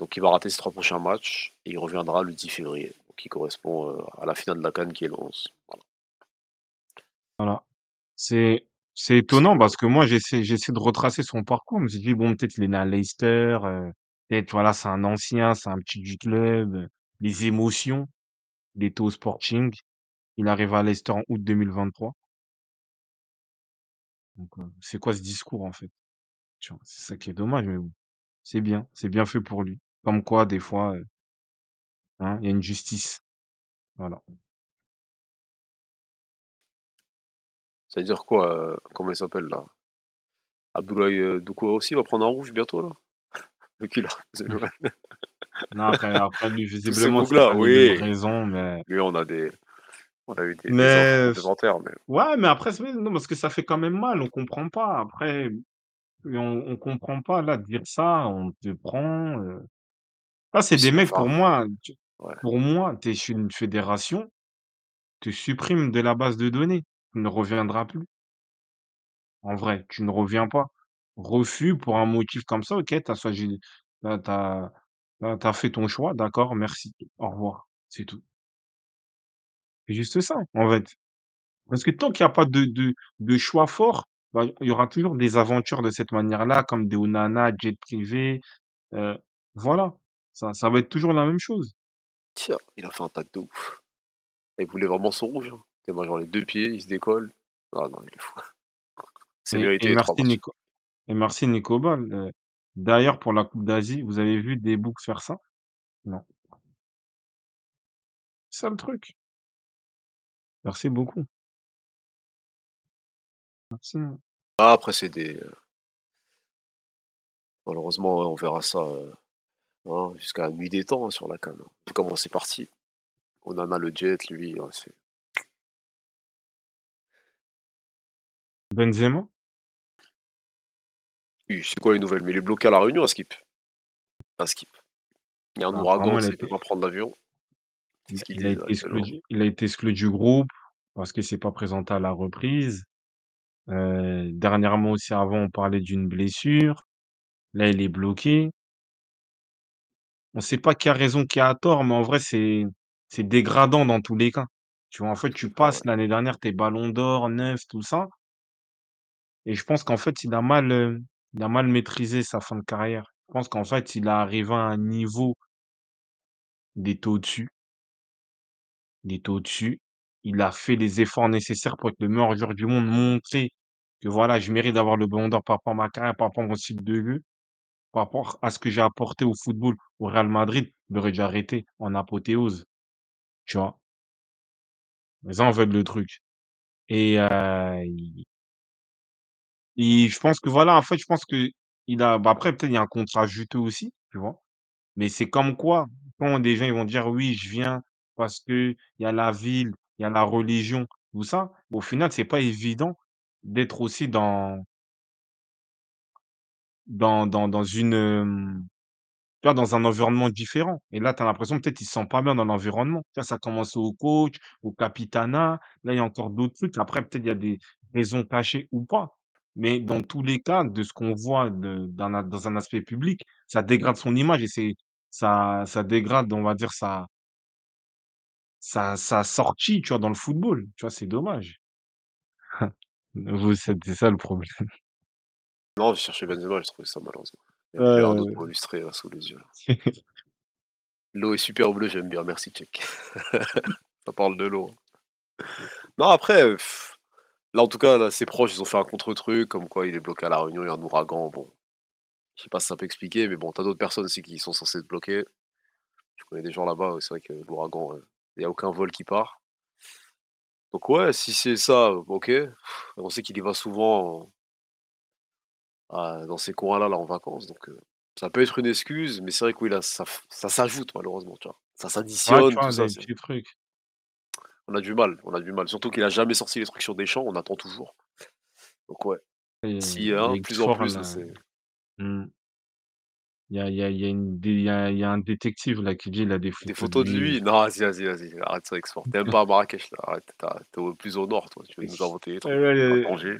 Donc il va rater ses trois prochains matchs et il reviendra le 10 février, qui correspond euh, à la finale de la Cannes qui est le 11. Voilà. C'est étonnant parce que moi, j'essaie de retracer son parcours. Je me suis dit: «Bon, peut-être il est né à Leicester, heu, peut-être voilà, c'est un ancien, c'est un petit du club, les émotions». Il était au Sporting, il arrive à Leicester en août 2023. Donc heu, c'est quoi ce discours, en fait? C'est ça qui est dommage, mais bon, c'est bien, c'est bien fait pour lui. Comme quoi, des fois, heu, hein, il y a une justice. Voilà. Ça veut dire quoi Comment il s'appelle là? Abdoulaye euh, Doucouré aussi va prendre un rouge bientôt là? Le c'est vrai. Non, après après lui, Tous ces visiblement, c'est moves-là, pas les mêmes oui. raisons, mais Lui, on a des. On a eu des, des mais infos complémentaires, mais ouais, mais après, c'est non, parce que ça fait quand même mal, on comprend pas. Après, on on comprend pas, là, de dire ça, on te prend, heu ah, c'est des c'est mecs, pour enfin. moi, tu Ouais. pour moi, tu es sur une fédération, tu supprimes de la base de données, tu ne reviendras plus. En vrai, tu ne reviens pas. Refus pour un motif comme ça, OK, tu as choisi tu as tu as tu as tu as fait ton choix, d'accord, merci, au revoir, c'est tout. C'est juste ça, en fait. Parce que tant qu'il y a pas de de de choix fort, bah, il y aura toujours des aventures de cette manière-là, comme des Onana, jet privé, heu, voilà. Ça ça va être toujours la même chose. Tiens, il a fait un tac de ouf. Il voulait vraiment son rouge. Hein? Genre les deux pieds, il se décolle. Ah non, il est fou. C'est Et mérité et merci. Nico et merci Nico Ball, heu, d'ailleurs pour la coupe d'Asie, vous avez vu des boucs faire ça? Non. C'est ça le truc. Merci beaucoup. Merci. Ah, après, c'est des. euh, Malheureusement, on verra ça euh, hein, jusqu'à la nuit des temps hein, sur la canne. Comment c'est parti. On en a le jet, lui. ouais, c'est- Benzema? Oui, c'est quoi les nouvelles? Mais il est bloqué à la Réunion à Skip. À Skip. Il y a un Bah, ouragan, il ne peut pas prendre l'avion. Il a été exclu du il a été exclu du groupe parce qu'il s'est pas présenté à la reprise. Heu, dernièrement aussi avant, on parlait d'une blessure. Là, il est bloqué. On sait pas qui a raison, qui a tort, mais en vrai, c'est c'est dégradant dans tous les cas. Tu vois? En fait, tu passes l'année dernière tes ballons d'or, 9, tout ça et je pense qu'en fait, il a mal, heu, il a mal maîtrisé sa fin de carrière. Je pense qu'en fait, il est arrivé à un niveau, il était au-dessus, il était au-dessus. Il a fait les efforts nécessaires pour être le meilleur joueur du monde, montrer que voilà, je mérite d'avoir le ballon d'or par rapport à ma carrière, par rapport à mon style de jeu, par rapport à ce que j'ai apporté au football, au Real Madrid. Il aurait dû arrêter en apothéose, tu vois? Mais ça, en fait, le truc et il je pense que voilà, en fait, je pense qu'il a bah, après peut-être il y a un contrat juteux aussi, tu vois? Mais c'est comme quoi, quand des gens ils vont dire: «Oui, je viens parce qu'il y a la ville, il y a la religion», tout ça, au final, c'est pas évident d'être aussi dans dans dans dans une, dans un environnement différent et là, tu as l'impression peut-être il se sent pas bien dans l'environnement. Ça a commencé au coach, au capitana, là, il y a encore d'autres trucs. Après, peut-être il y a des raisons cachées ou pas, mais dans tous les cas, de ce qu'on voit de dans un dans un aspect public, ça dégrade son image et ça ça dégrade, on va dire, sa sa sa sortie, tu vois, dans le football. Tu vois, c'est dommage. Vous, c'est ça le problème. Non, j'ai cherché Benzema, j'ai trouvé ça malheureusement. Il y avait un autre pour illustrer là, sous les yeux. là. L'eau est super bleue, j'aime bien, merci Tchèque. Ça parle de l'eau. Non, après, pff, là en tout cas, là, ses proches, ils ont fait un contre-truc, comme quoi il est bloqué à La Réunion, il y a un ouragan. Bon, je sais pas si ça peut expliquer, mais bon, t'as d'autres personnes aussi qui sont censées être bloquées. Je connais des gens là-bas, c'est vrai que l'ouragan, euh, il n'y a aucun vol qui part. Donc ouais, si c'est ça, ok. On sait qu'il y va souvent à- dans ces coins-là, là, en vacances. Donc euh, ça peut être une excuse, mais c'est vrai que oui, là, ça, ça s'ajoute malheureusement, tu vois? Ça Ouais, s'additionne, tout ça. des trucs. On a du mal, on a du mal. Surtout qu'il a jamais sorti les trucs sur des champs, on attend toujours. Donc ouais, Et s'il y a un, avec plus en plus, là, c'est... hmm. Il y a, il y, a, il y, a y, a, il y a un détective là qui dit il a des Des photos de photos de lui. lui? Non, vas-y, vas-y, vas-y, arrête ça, export. T'es même pas à Marrakech, là, arrête, t'es plus au nord, toi. Tu veux nous inventer des Ouais, trucs. ouais, euh, Tanger,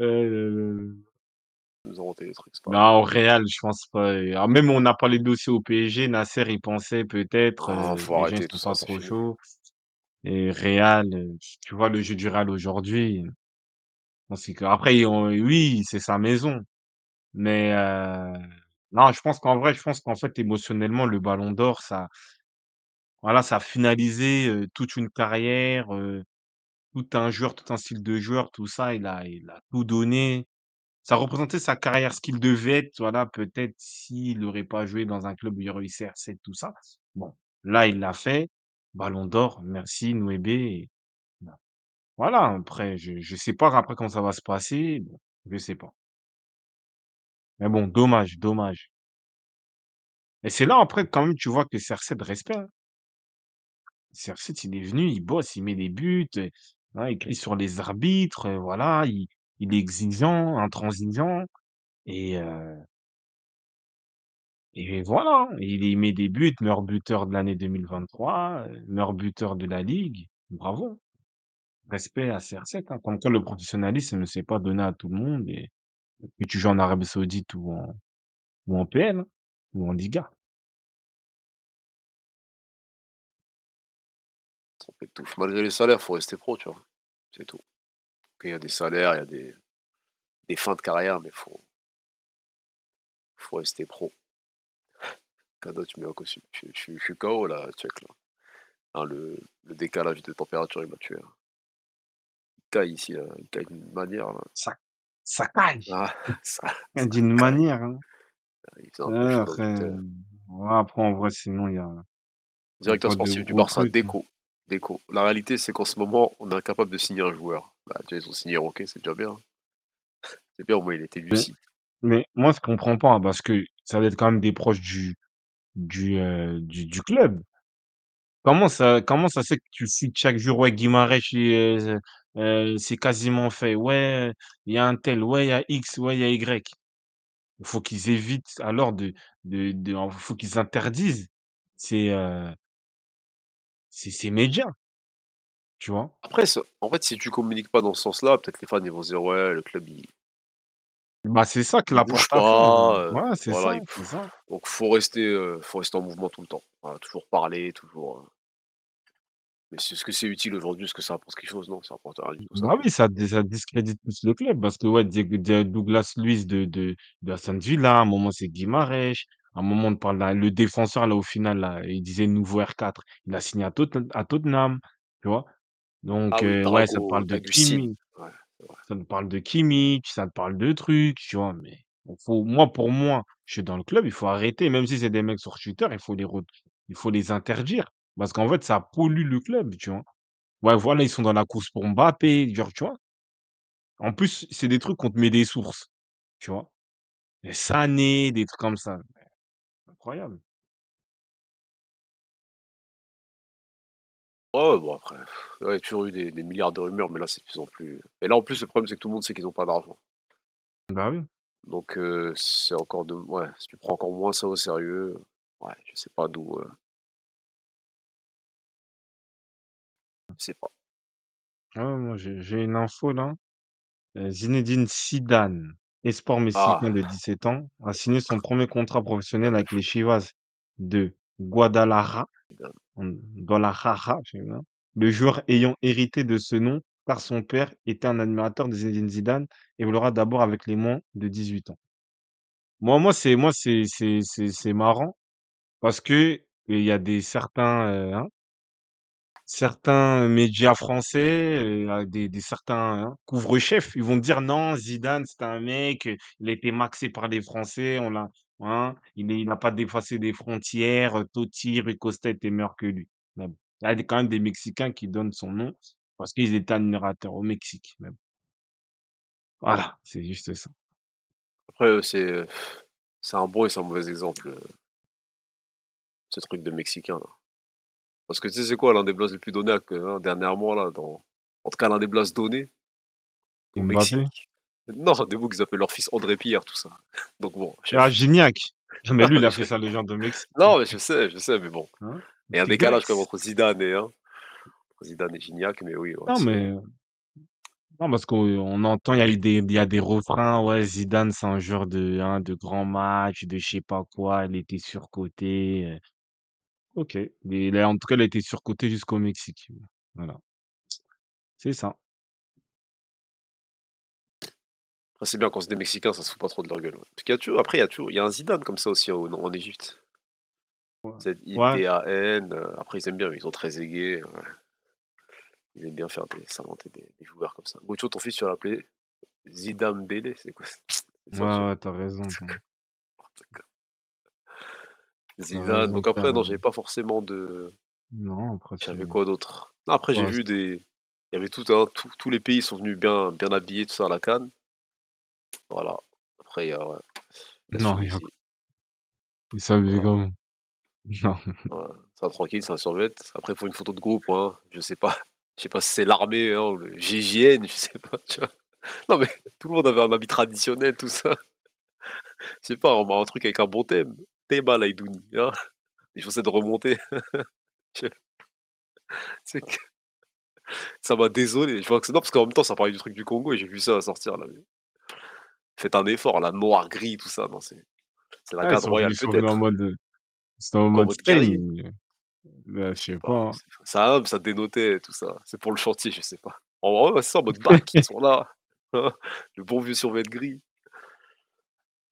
euh, nous inventer des trucs, c'est pas Non, au Real, je pense pas. Ah, même on n'a pas les dossiers au PSG. Nasser, il pensait peut-être. Euh, faut les gens ils arrêter tout ça, trop fini. chauds. Et Real, euh, tu vois le jeu du Real aujourd'hui. que- Après, on- oui, c'est sa maison. Mais euh, non, je pense qu'en vrai, je pense qu'en fait, émotionnellement, le Ballon d'Or, ça, voilà, ça a finalisé euh, toute une carrière, euh, tout un joueur, tout un style de joueur, tout ça. Il a, il a tout donné. Ça représentait sa carrière, ce qu'il devait être, voilà, peut-être s'il n'aurait pas joué dans un club où il y aurait eu CR7, tout ça. Bon, là, il l'a fait. Ballon d'or, merci Nouébé. Voilà, après, je ne sais pas après comment ça va se passer. Je sais pas. Mais bon, dommage, dommage. Et c'est là, après, quand même, tu vois que CR7 respect. hein. CR7, il est venu, il bosse, il met des buts, hein, il crie sur les arbitres, euh, voilà, il, il est exigeant, intransigeant. Et, euh, Et voilà, il y met des buts, meilleur buteur de l'année 2023, heu, meilleur buteur de la ligue. Bravo, respect à CR7, hein. Comme quoi le professionnalisme ne s'est pas donné à tout le monde et tu joues en Arabie Saoudite ou en ou en PL, ou en Liga. On. Malgré les salaires, faut rester pro, tu vois. C'est tout. Il y a des salaires, il y a des, des fins de carrière, mais faut, faut rester pro. Kada, tu mets un costume. Je, je- je suis KO là, check là. Hein, le, le décalage de température, il m'a tué. hein. Il caille ici, là. il caille d'une manière. Là. Ça ça caille Ah, d'une manière, hein. Il un Ouais, dans après, ouais, après en vrai sinon il y a il Directeur sportif du Barça, trucs, La réalité, c'est qu'en ce moment, on est incapable de signer un joueur. Bah, tu ils ont signé Roquet, c'est déjà bien. C'est bien, au moins, il était lucide. mais moi je comprends pas hein, parce que ça va être quand même des proches du heu, du du club. Comment ça comment ça se fait que tu cites chaque jour: «Ouais, Guimarães, est, heu c'est quasiment fait. Ouais, il y a un tel. Ouais, il y a X. Ouais, il y a Y». Il faut qu'ils évitent alors de de de faut qu'ils interdisent ces, heu, ces ces médias, tu vois? Après, ça- en fait, si tu communiques pas dans ce sens-là, peut-être les fans ils vont se dire ouais, le club il, Bah, c'est ça que il la bouge pas, hein. euh, Ouais, c'est voilà, ça, il- c'est ça. donc faut rester, euh, faut rester en mouvement tout le temps. Voilà, toujours parler, toujours. euh. Mais c'est- est-ce que c'est utile aujourd'hui Est-ce que ça apporte quelque chose Non, ça apporte rien du tout. Ça. Bah, oui, ça dé ça discrédite plus le club parce que ouais, Diego Dia Douglas Luiz de de de Aston Villa, à un moment c'est Guimarães, à un moment on parle d'un le défenseur là au final là, il disait nouveau R4, il a signé à Tot à Tottenham, tu vois? Donc Ah oui, ouais, ça te Drago parle de Ouais, c'est vrai. ça te parle de Kimmich, ça te parle de trucs, tu vois? Mais faut moi pour moi, je suis dans le club, il faut arrêter, même si c'est des mecs sur Twitter, il faut les re il faut les interdire parce qu'en fait ça pollue le club, tu vois? Ouais, voilà, ils sont dans la course pour Mbappé, genre, tu vois? En plus, c'est des trucs qu'on te met des sources, tu vois? Les Sané, des trucs comme ça. Incroyable. Ouais, bon après, il y a toujours eu des, des milliards de rumeurs, mais là c'est de plus en plus. Et là en plus, le problème c'est que tout le monde sait qu'ils n'ont pas d'argent. Bah oui. Donc euh, c'est encore de. Ouais, si tu prends encore moins ça au sérieux, ouais, je sais pas d'où. euh, Je sais pas. Ah ouais, moi j'ai j'ai une info là. Heu, Zinedine Zidane, espoir Ah, mexicain de 17 ans, a signé son premier contrat professionnel avec les. Chivas de Guadalajara, en Guadalajara, je sais pas. Le joueur ayant hérité de ce nom car son père était un admirateur de Zinedine Zidane et évoluera d'abord avec les moins de 18 ans. Moi moi, c'est moi, c'est c'est c'est c'est marrant parce que il y a des certains, heu, hein, certains médias français, heu, des certains, hein, couvre-chefs, ils vont dire: «Non, Zidane, c'est un mec, il a été maxé par les Français, on l'a hein, il n'a pas dépassé des frontières, heu, Totti, Rui Costa étaient meilleurs que lui». Il y a quand même des Mexicains qui donnent son nom parce qu'ils étaient admirateurs au Mexique même. Voilà, c'est juste ça. Après, c'est, c'est un bon et c'est un mauvais exemple, ce truc de Mexicain, là. Parce que tu sais, c'est quoi l'un des blases les plus donnés hein, dernièrement là, dans en tout cas l'un des blases donnés au? Mexique? Non, des mots qu'ils appellent leur fils André Pierre, tout ça. Donc bon, je Ah, Gignac! Mais lui, il a fait sa légende de Mexique. non, mais je sais, je sais, mais bon. Hein? Il y a un décalage Tigres. entre Zidane et hein, Zidane et Gignac, mais oui, ouais, Non, mais non, parce qu'on on entend, il y a eu des il y a des refrains, ouais, Zidane, c'est un joueur de hein, de grands matchs, de je sais pas quoi, il était surcoté, heu. OK, mais il a en tout cas, il a été surcoté jusqu'au Mexique. Voilà. C'est ça. Après, c'est bien quand c'est des Mexicains, ça se fout pas trop de leur gueule, ouais. Parce qu'il y a toujours après il y a toujours il y a un Zidane comme ça aussi en en Égypte. Ouais. Ouais. Z-I-D-A-N, heu, après ils aiment bien, ils sont très aigués. Ils aiment bien faire des s'inventer des des joueurs comme ça. Gocho, ton fils, tu vas l'appeler Zidane Bélé, c'est quoi? C'est ça, Ouais, tu ouais, tu as raison, toi. quoi, n'importe quoi. Zidane, donc après, non, carrément. j'avais pas forcément de Non, après j'avais quoi d'autre? Non, après j'ai ouais, vu des il y avait tout un tous tous les pays sont venus bien bien habillés, tout ça, à la CAN. Voilà. Après il y a ouais, la Non, il y a Tunisie. Voilà. comment? Non. Ouais, ça tranquille, un survêt. Après, il faut une photo de groupe, hein, je sais pas je sais pas si c'est l'armée, hein, ou le GIGN, je sais pas, tu vois? Non, mais tout le monde avait un habit traditionnel, tout ça. Je sais pas, on met un truc avec un bon thème. Tema Laidouni, hein, des chaussettes remontées. Je c'est que ça m'a désolé. Je vois que c'est non, parce qu'en même temps, ça parlait du truc du Congo et j'ai vu ça sortir là, mais faites un effort là, noir, gris, tout ça, non, c'est c'est la Ah, venus royale venus en peut-être. mode, sont en en mode mode bah, je sais sais pas. Ça ça dénotait tout ça. C'est pour le chantier, je sais pas. En vrai, c'est en mode BAC, ils sont là, le bon vieux survêt gris.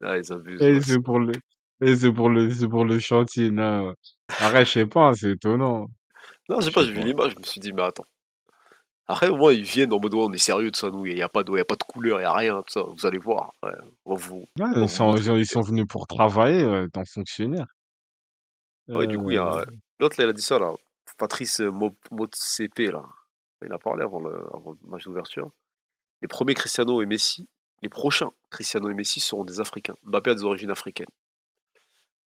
Ah, ils abusent, Et ouais, c'est c'est pour le et c'est pour le c'est pour le chantier, non. Arrête, je sais pas, c'est étonnant. Non, je sais pas, j'ai vu l'image, je me suis dit: «Mais attends». Après, au moins, ils viennent en mode: «Ouais, on est sérieux, tout ça, nous, il y a pas de y a pas de couleur, il y a rien, tout ça, vous allez voir, ouais, on va vous Ouais, on va ils vous sont montrer ils ont du ils sont terrain». venus pour travailler, heu, étant fonctionnaires. Ouais, du coup, il y Heu a l'autre là, il a dit ça là, Patrice, heu, Mot Motsepe là. Il a parlé avant le avant le match d'ouverture. Les premiers Cristiano et Messi les prochains Cristiano et Messi seront des Africains. Mbappé a des origines africaines.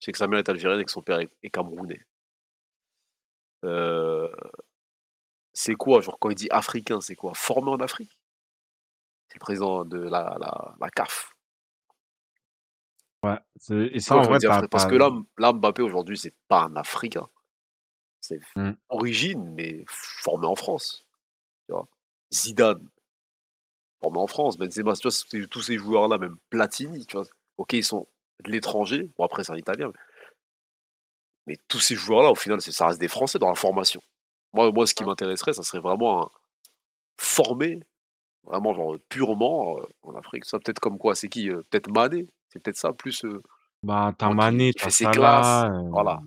Je sais que sa mère est algérienne et que son père est est camerounais. Heu c'est quoi, genre, quand il dit africain, c'est quoi? Formé en Afrique? C'est le président de la la la CAF. Ouais, et ça, en vrai, dit tu as afri tu parce que là, là, Mbappé aujourd'hui, c'est pas un Africain. C'est f Mmh. origine, mais formé en France, tu vois? Zidane formé en France, Benzema, tu vois? Tous ces joueurs-là, même Platini, tu vois? OK, ils sont de l'étranger, bon après c'est un Italien, mais tous ces joueurs-là, au final, ça reste des Français dans la formation. Moi moi, ce qui m'intéresserait, ça serait vraiment un formé, vraiment genre, purement, heu, en Afrique. Ça peut-être comme quoi? C'est qui, heu? Peut-être Mané? C'est peut-être ça plus, heu, Bah, tu as moi qui Mané, qui tu fait as ses classes, Salah, voilà,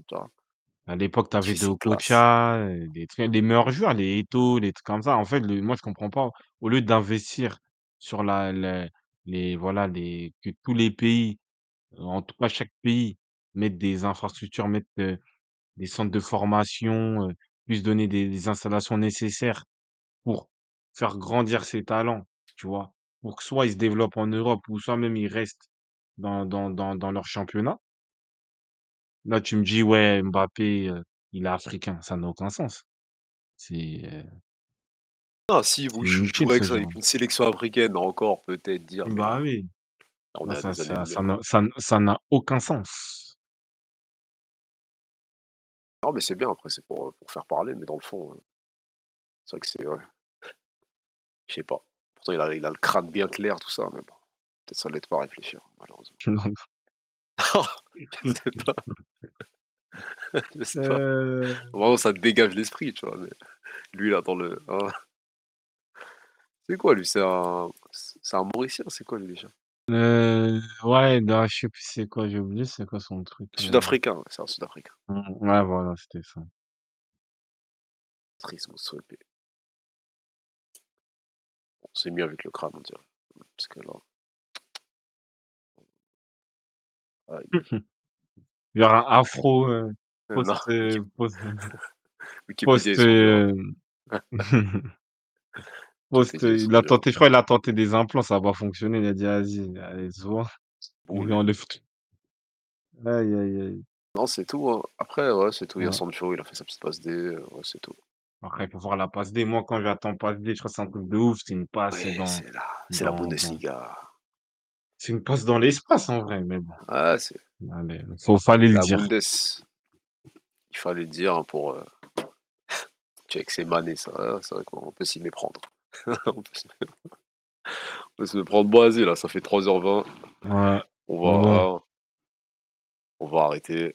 à l'époque, tu avais des trucs les meilleurs joueurs, les Eto'o, les trucs comme ça. En fait, le moi, je comprends pas. Au lieu d'investir sur la la les voilà, les que tous les pays, en tout cas chaque pays, mettent des infrastructures, mettent, heu, des centres de formation, heu, puissent donner des des installations nécessaires pour faire grandir ses talents, tu vois? Pour que soit ils se développent en Europe ou soit même ils restent dans dans dans dans leur championnat. Là, tu me dis: «Ouais, Mbappé, heu, il est africain», ça n'a aucun sens. C'est, heu Ah si, vous c'est je inutile jouerais ce avec ça genre. avec une sélection africaine encore peut-être dire, mais Bah oui, on à ça des ça ça années-lumière. n'a ça n ça n'a aucun sens. Non, mais c'est bien après, c'est pour, heu, pour faire parler, mais dans le fond, heu, c'est vrai que c'est ouais. Je sais pas. Pourtant il a il a le crâne bien clair tout ça, mais bon, peut-être ça l'aide pas à réfléchir, malheureusement. Je sais pas. Je sais pas. Heu Vraiment ça te dégage l'esprit, tu vois? Mais lui là dans le hein. C'est quoi lui? C'est un c'est un Mauricien? C'est quoi lui déjà? Ouais, non, je sais plus c'est quoi, j'ai oublié c'est quoi son truc. euh. Sud-africain, ouais, c'est un Sud-africain. Mm, Ouais, voilà, c'était ça. Patrice Motsepe. C'est mieux avec le crâne, on dirait. Parce que là. Y aura un afro euh, Euh, post, euh, post, Wikipédia, post, ils sont durs. post, Il a tenté, je crois, il a tenté des implants, ça n'a pas fonctionné. Il a dit, vas-y, allez, se Boule. lui enlève tout. Aïe, aïe, aïe. Non, c'est tout. hein. Après, ouais, c'est tout. Il y a Ouais. Sancho, il a fait sa petite passe D. euh, Ouais, c'est tout. Après, il faut voir la passe D. Moi, quand j'attends passe D, je crois que c'est un truc de ouf. C'est une passe dans, c'est la, c'est la dans, dans- Bundesliga. C'est une passe dans l'espace, en vrai. Mais bon, Ah, c'est allez, faut, fallait le la dire. Bundes. Il fallait le dire hein, pour. Euh... Check, c'est mané, ça. hein, C'est vrai qu'on peut s'y méprendre. on, peut se... on peut se méprendre. Bon, vas-y, là, ça fait 3h20. Ouais. On va, Bon. on va arrêter.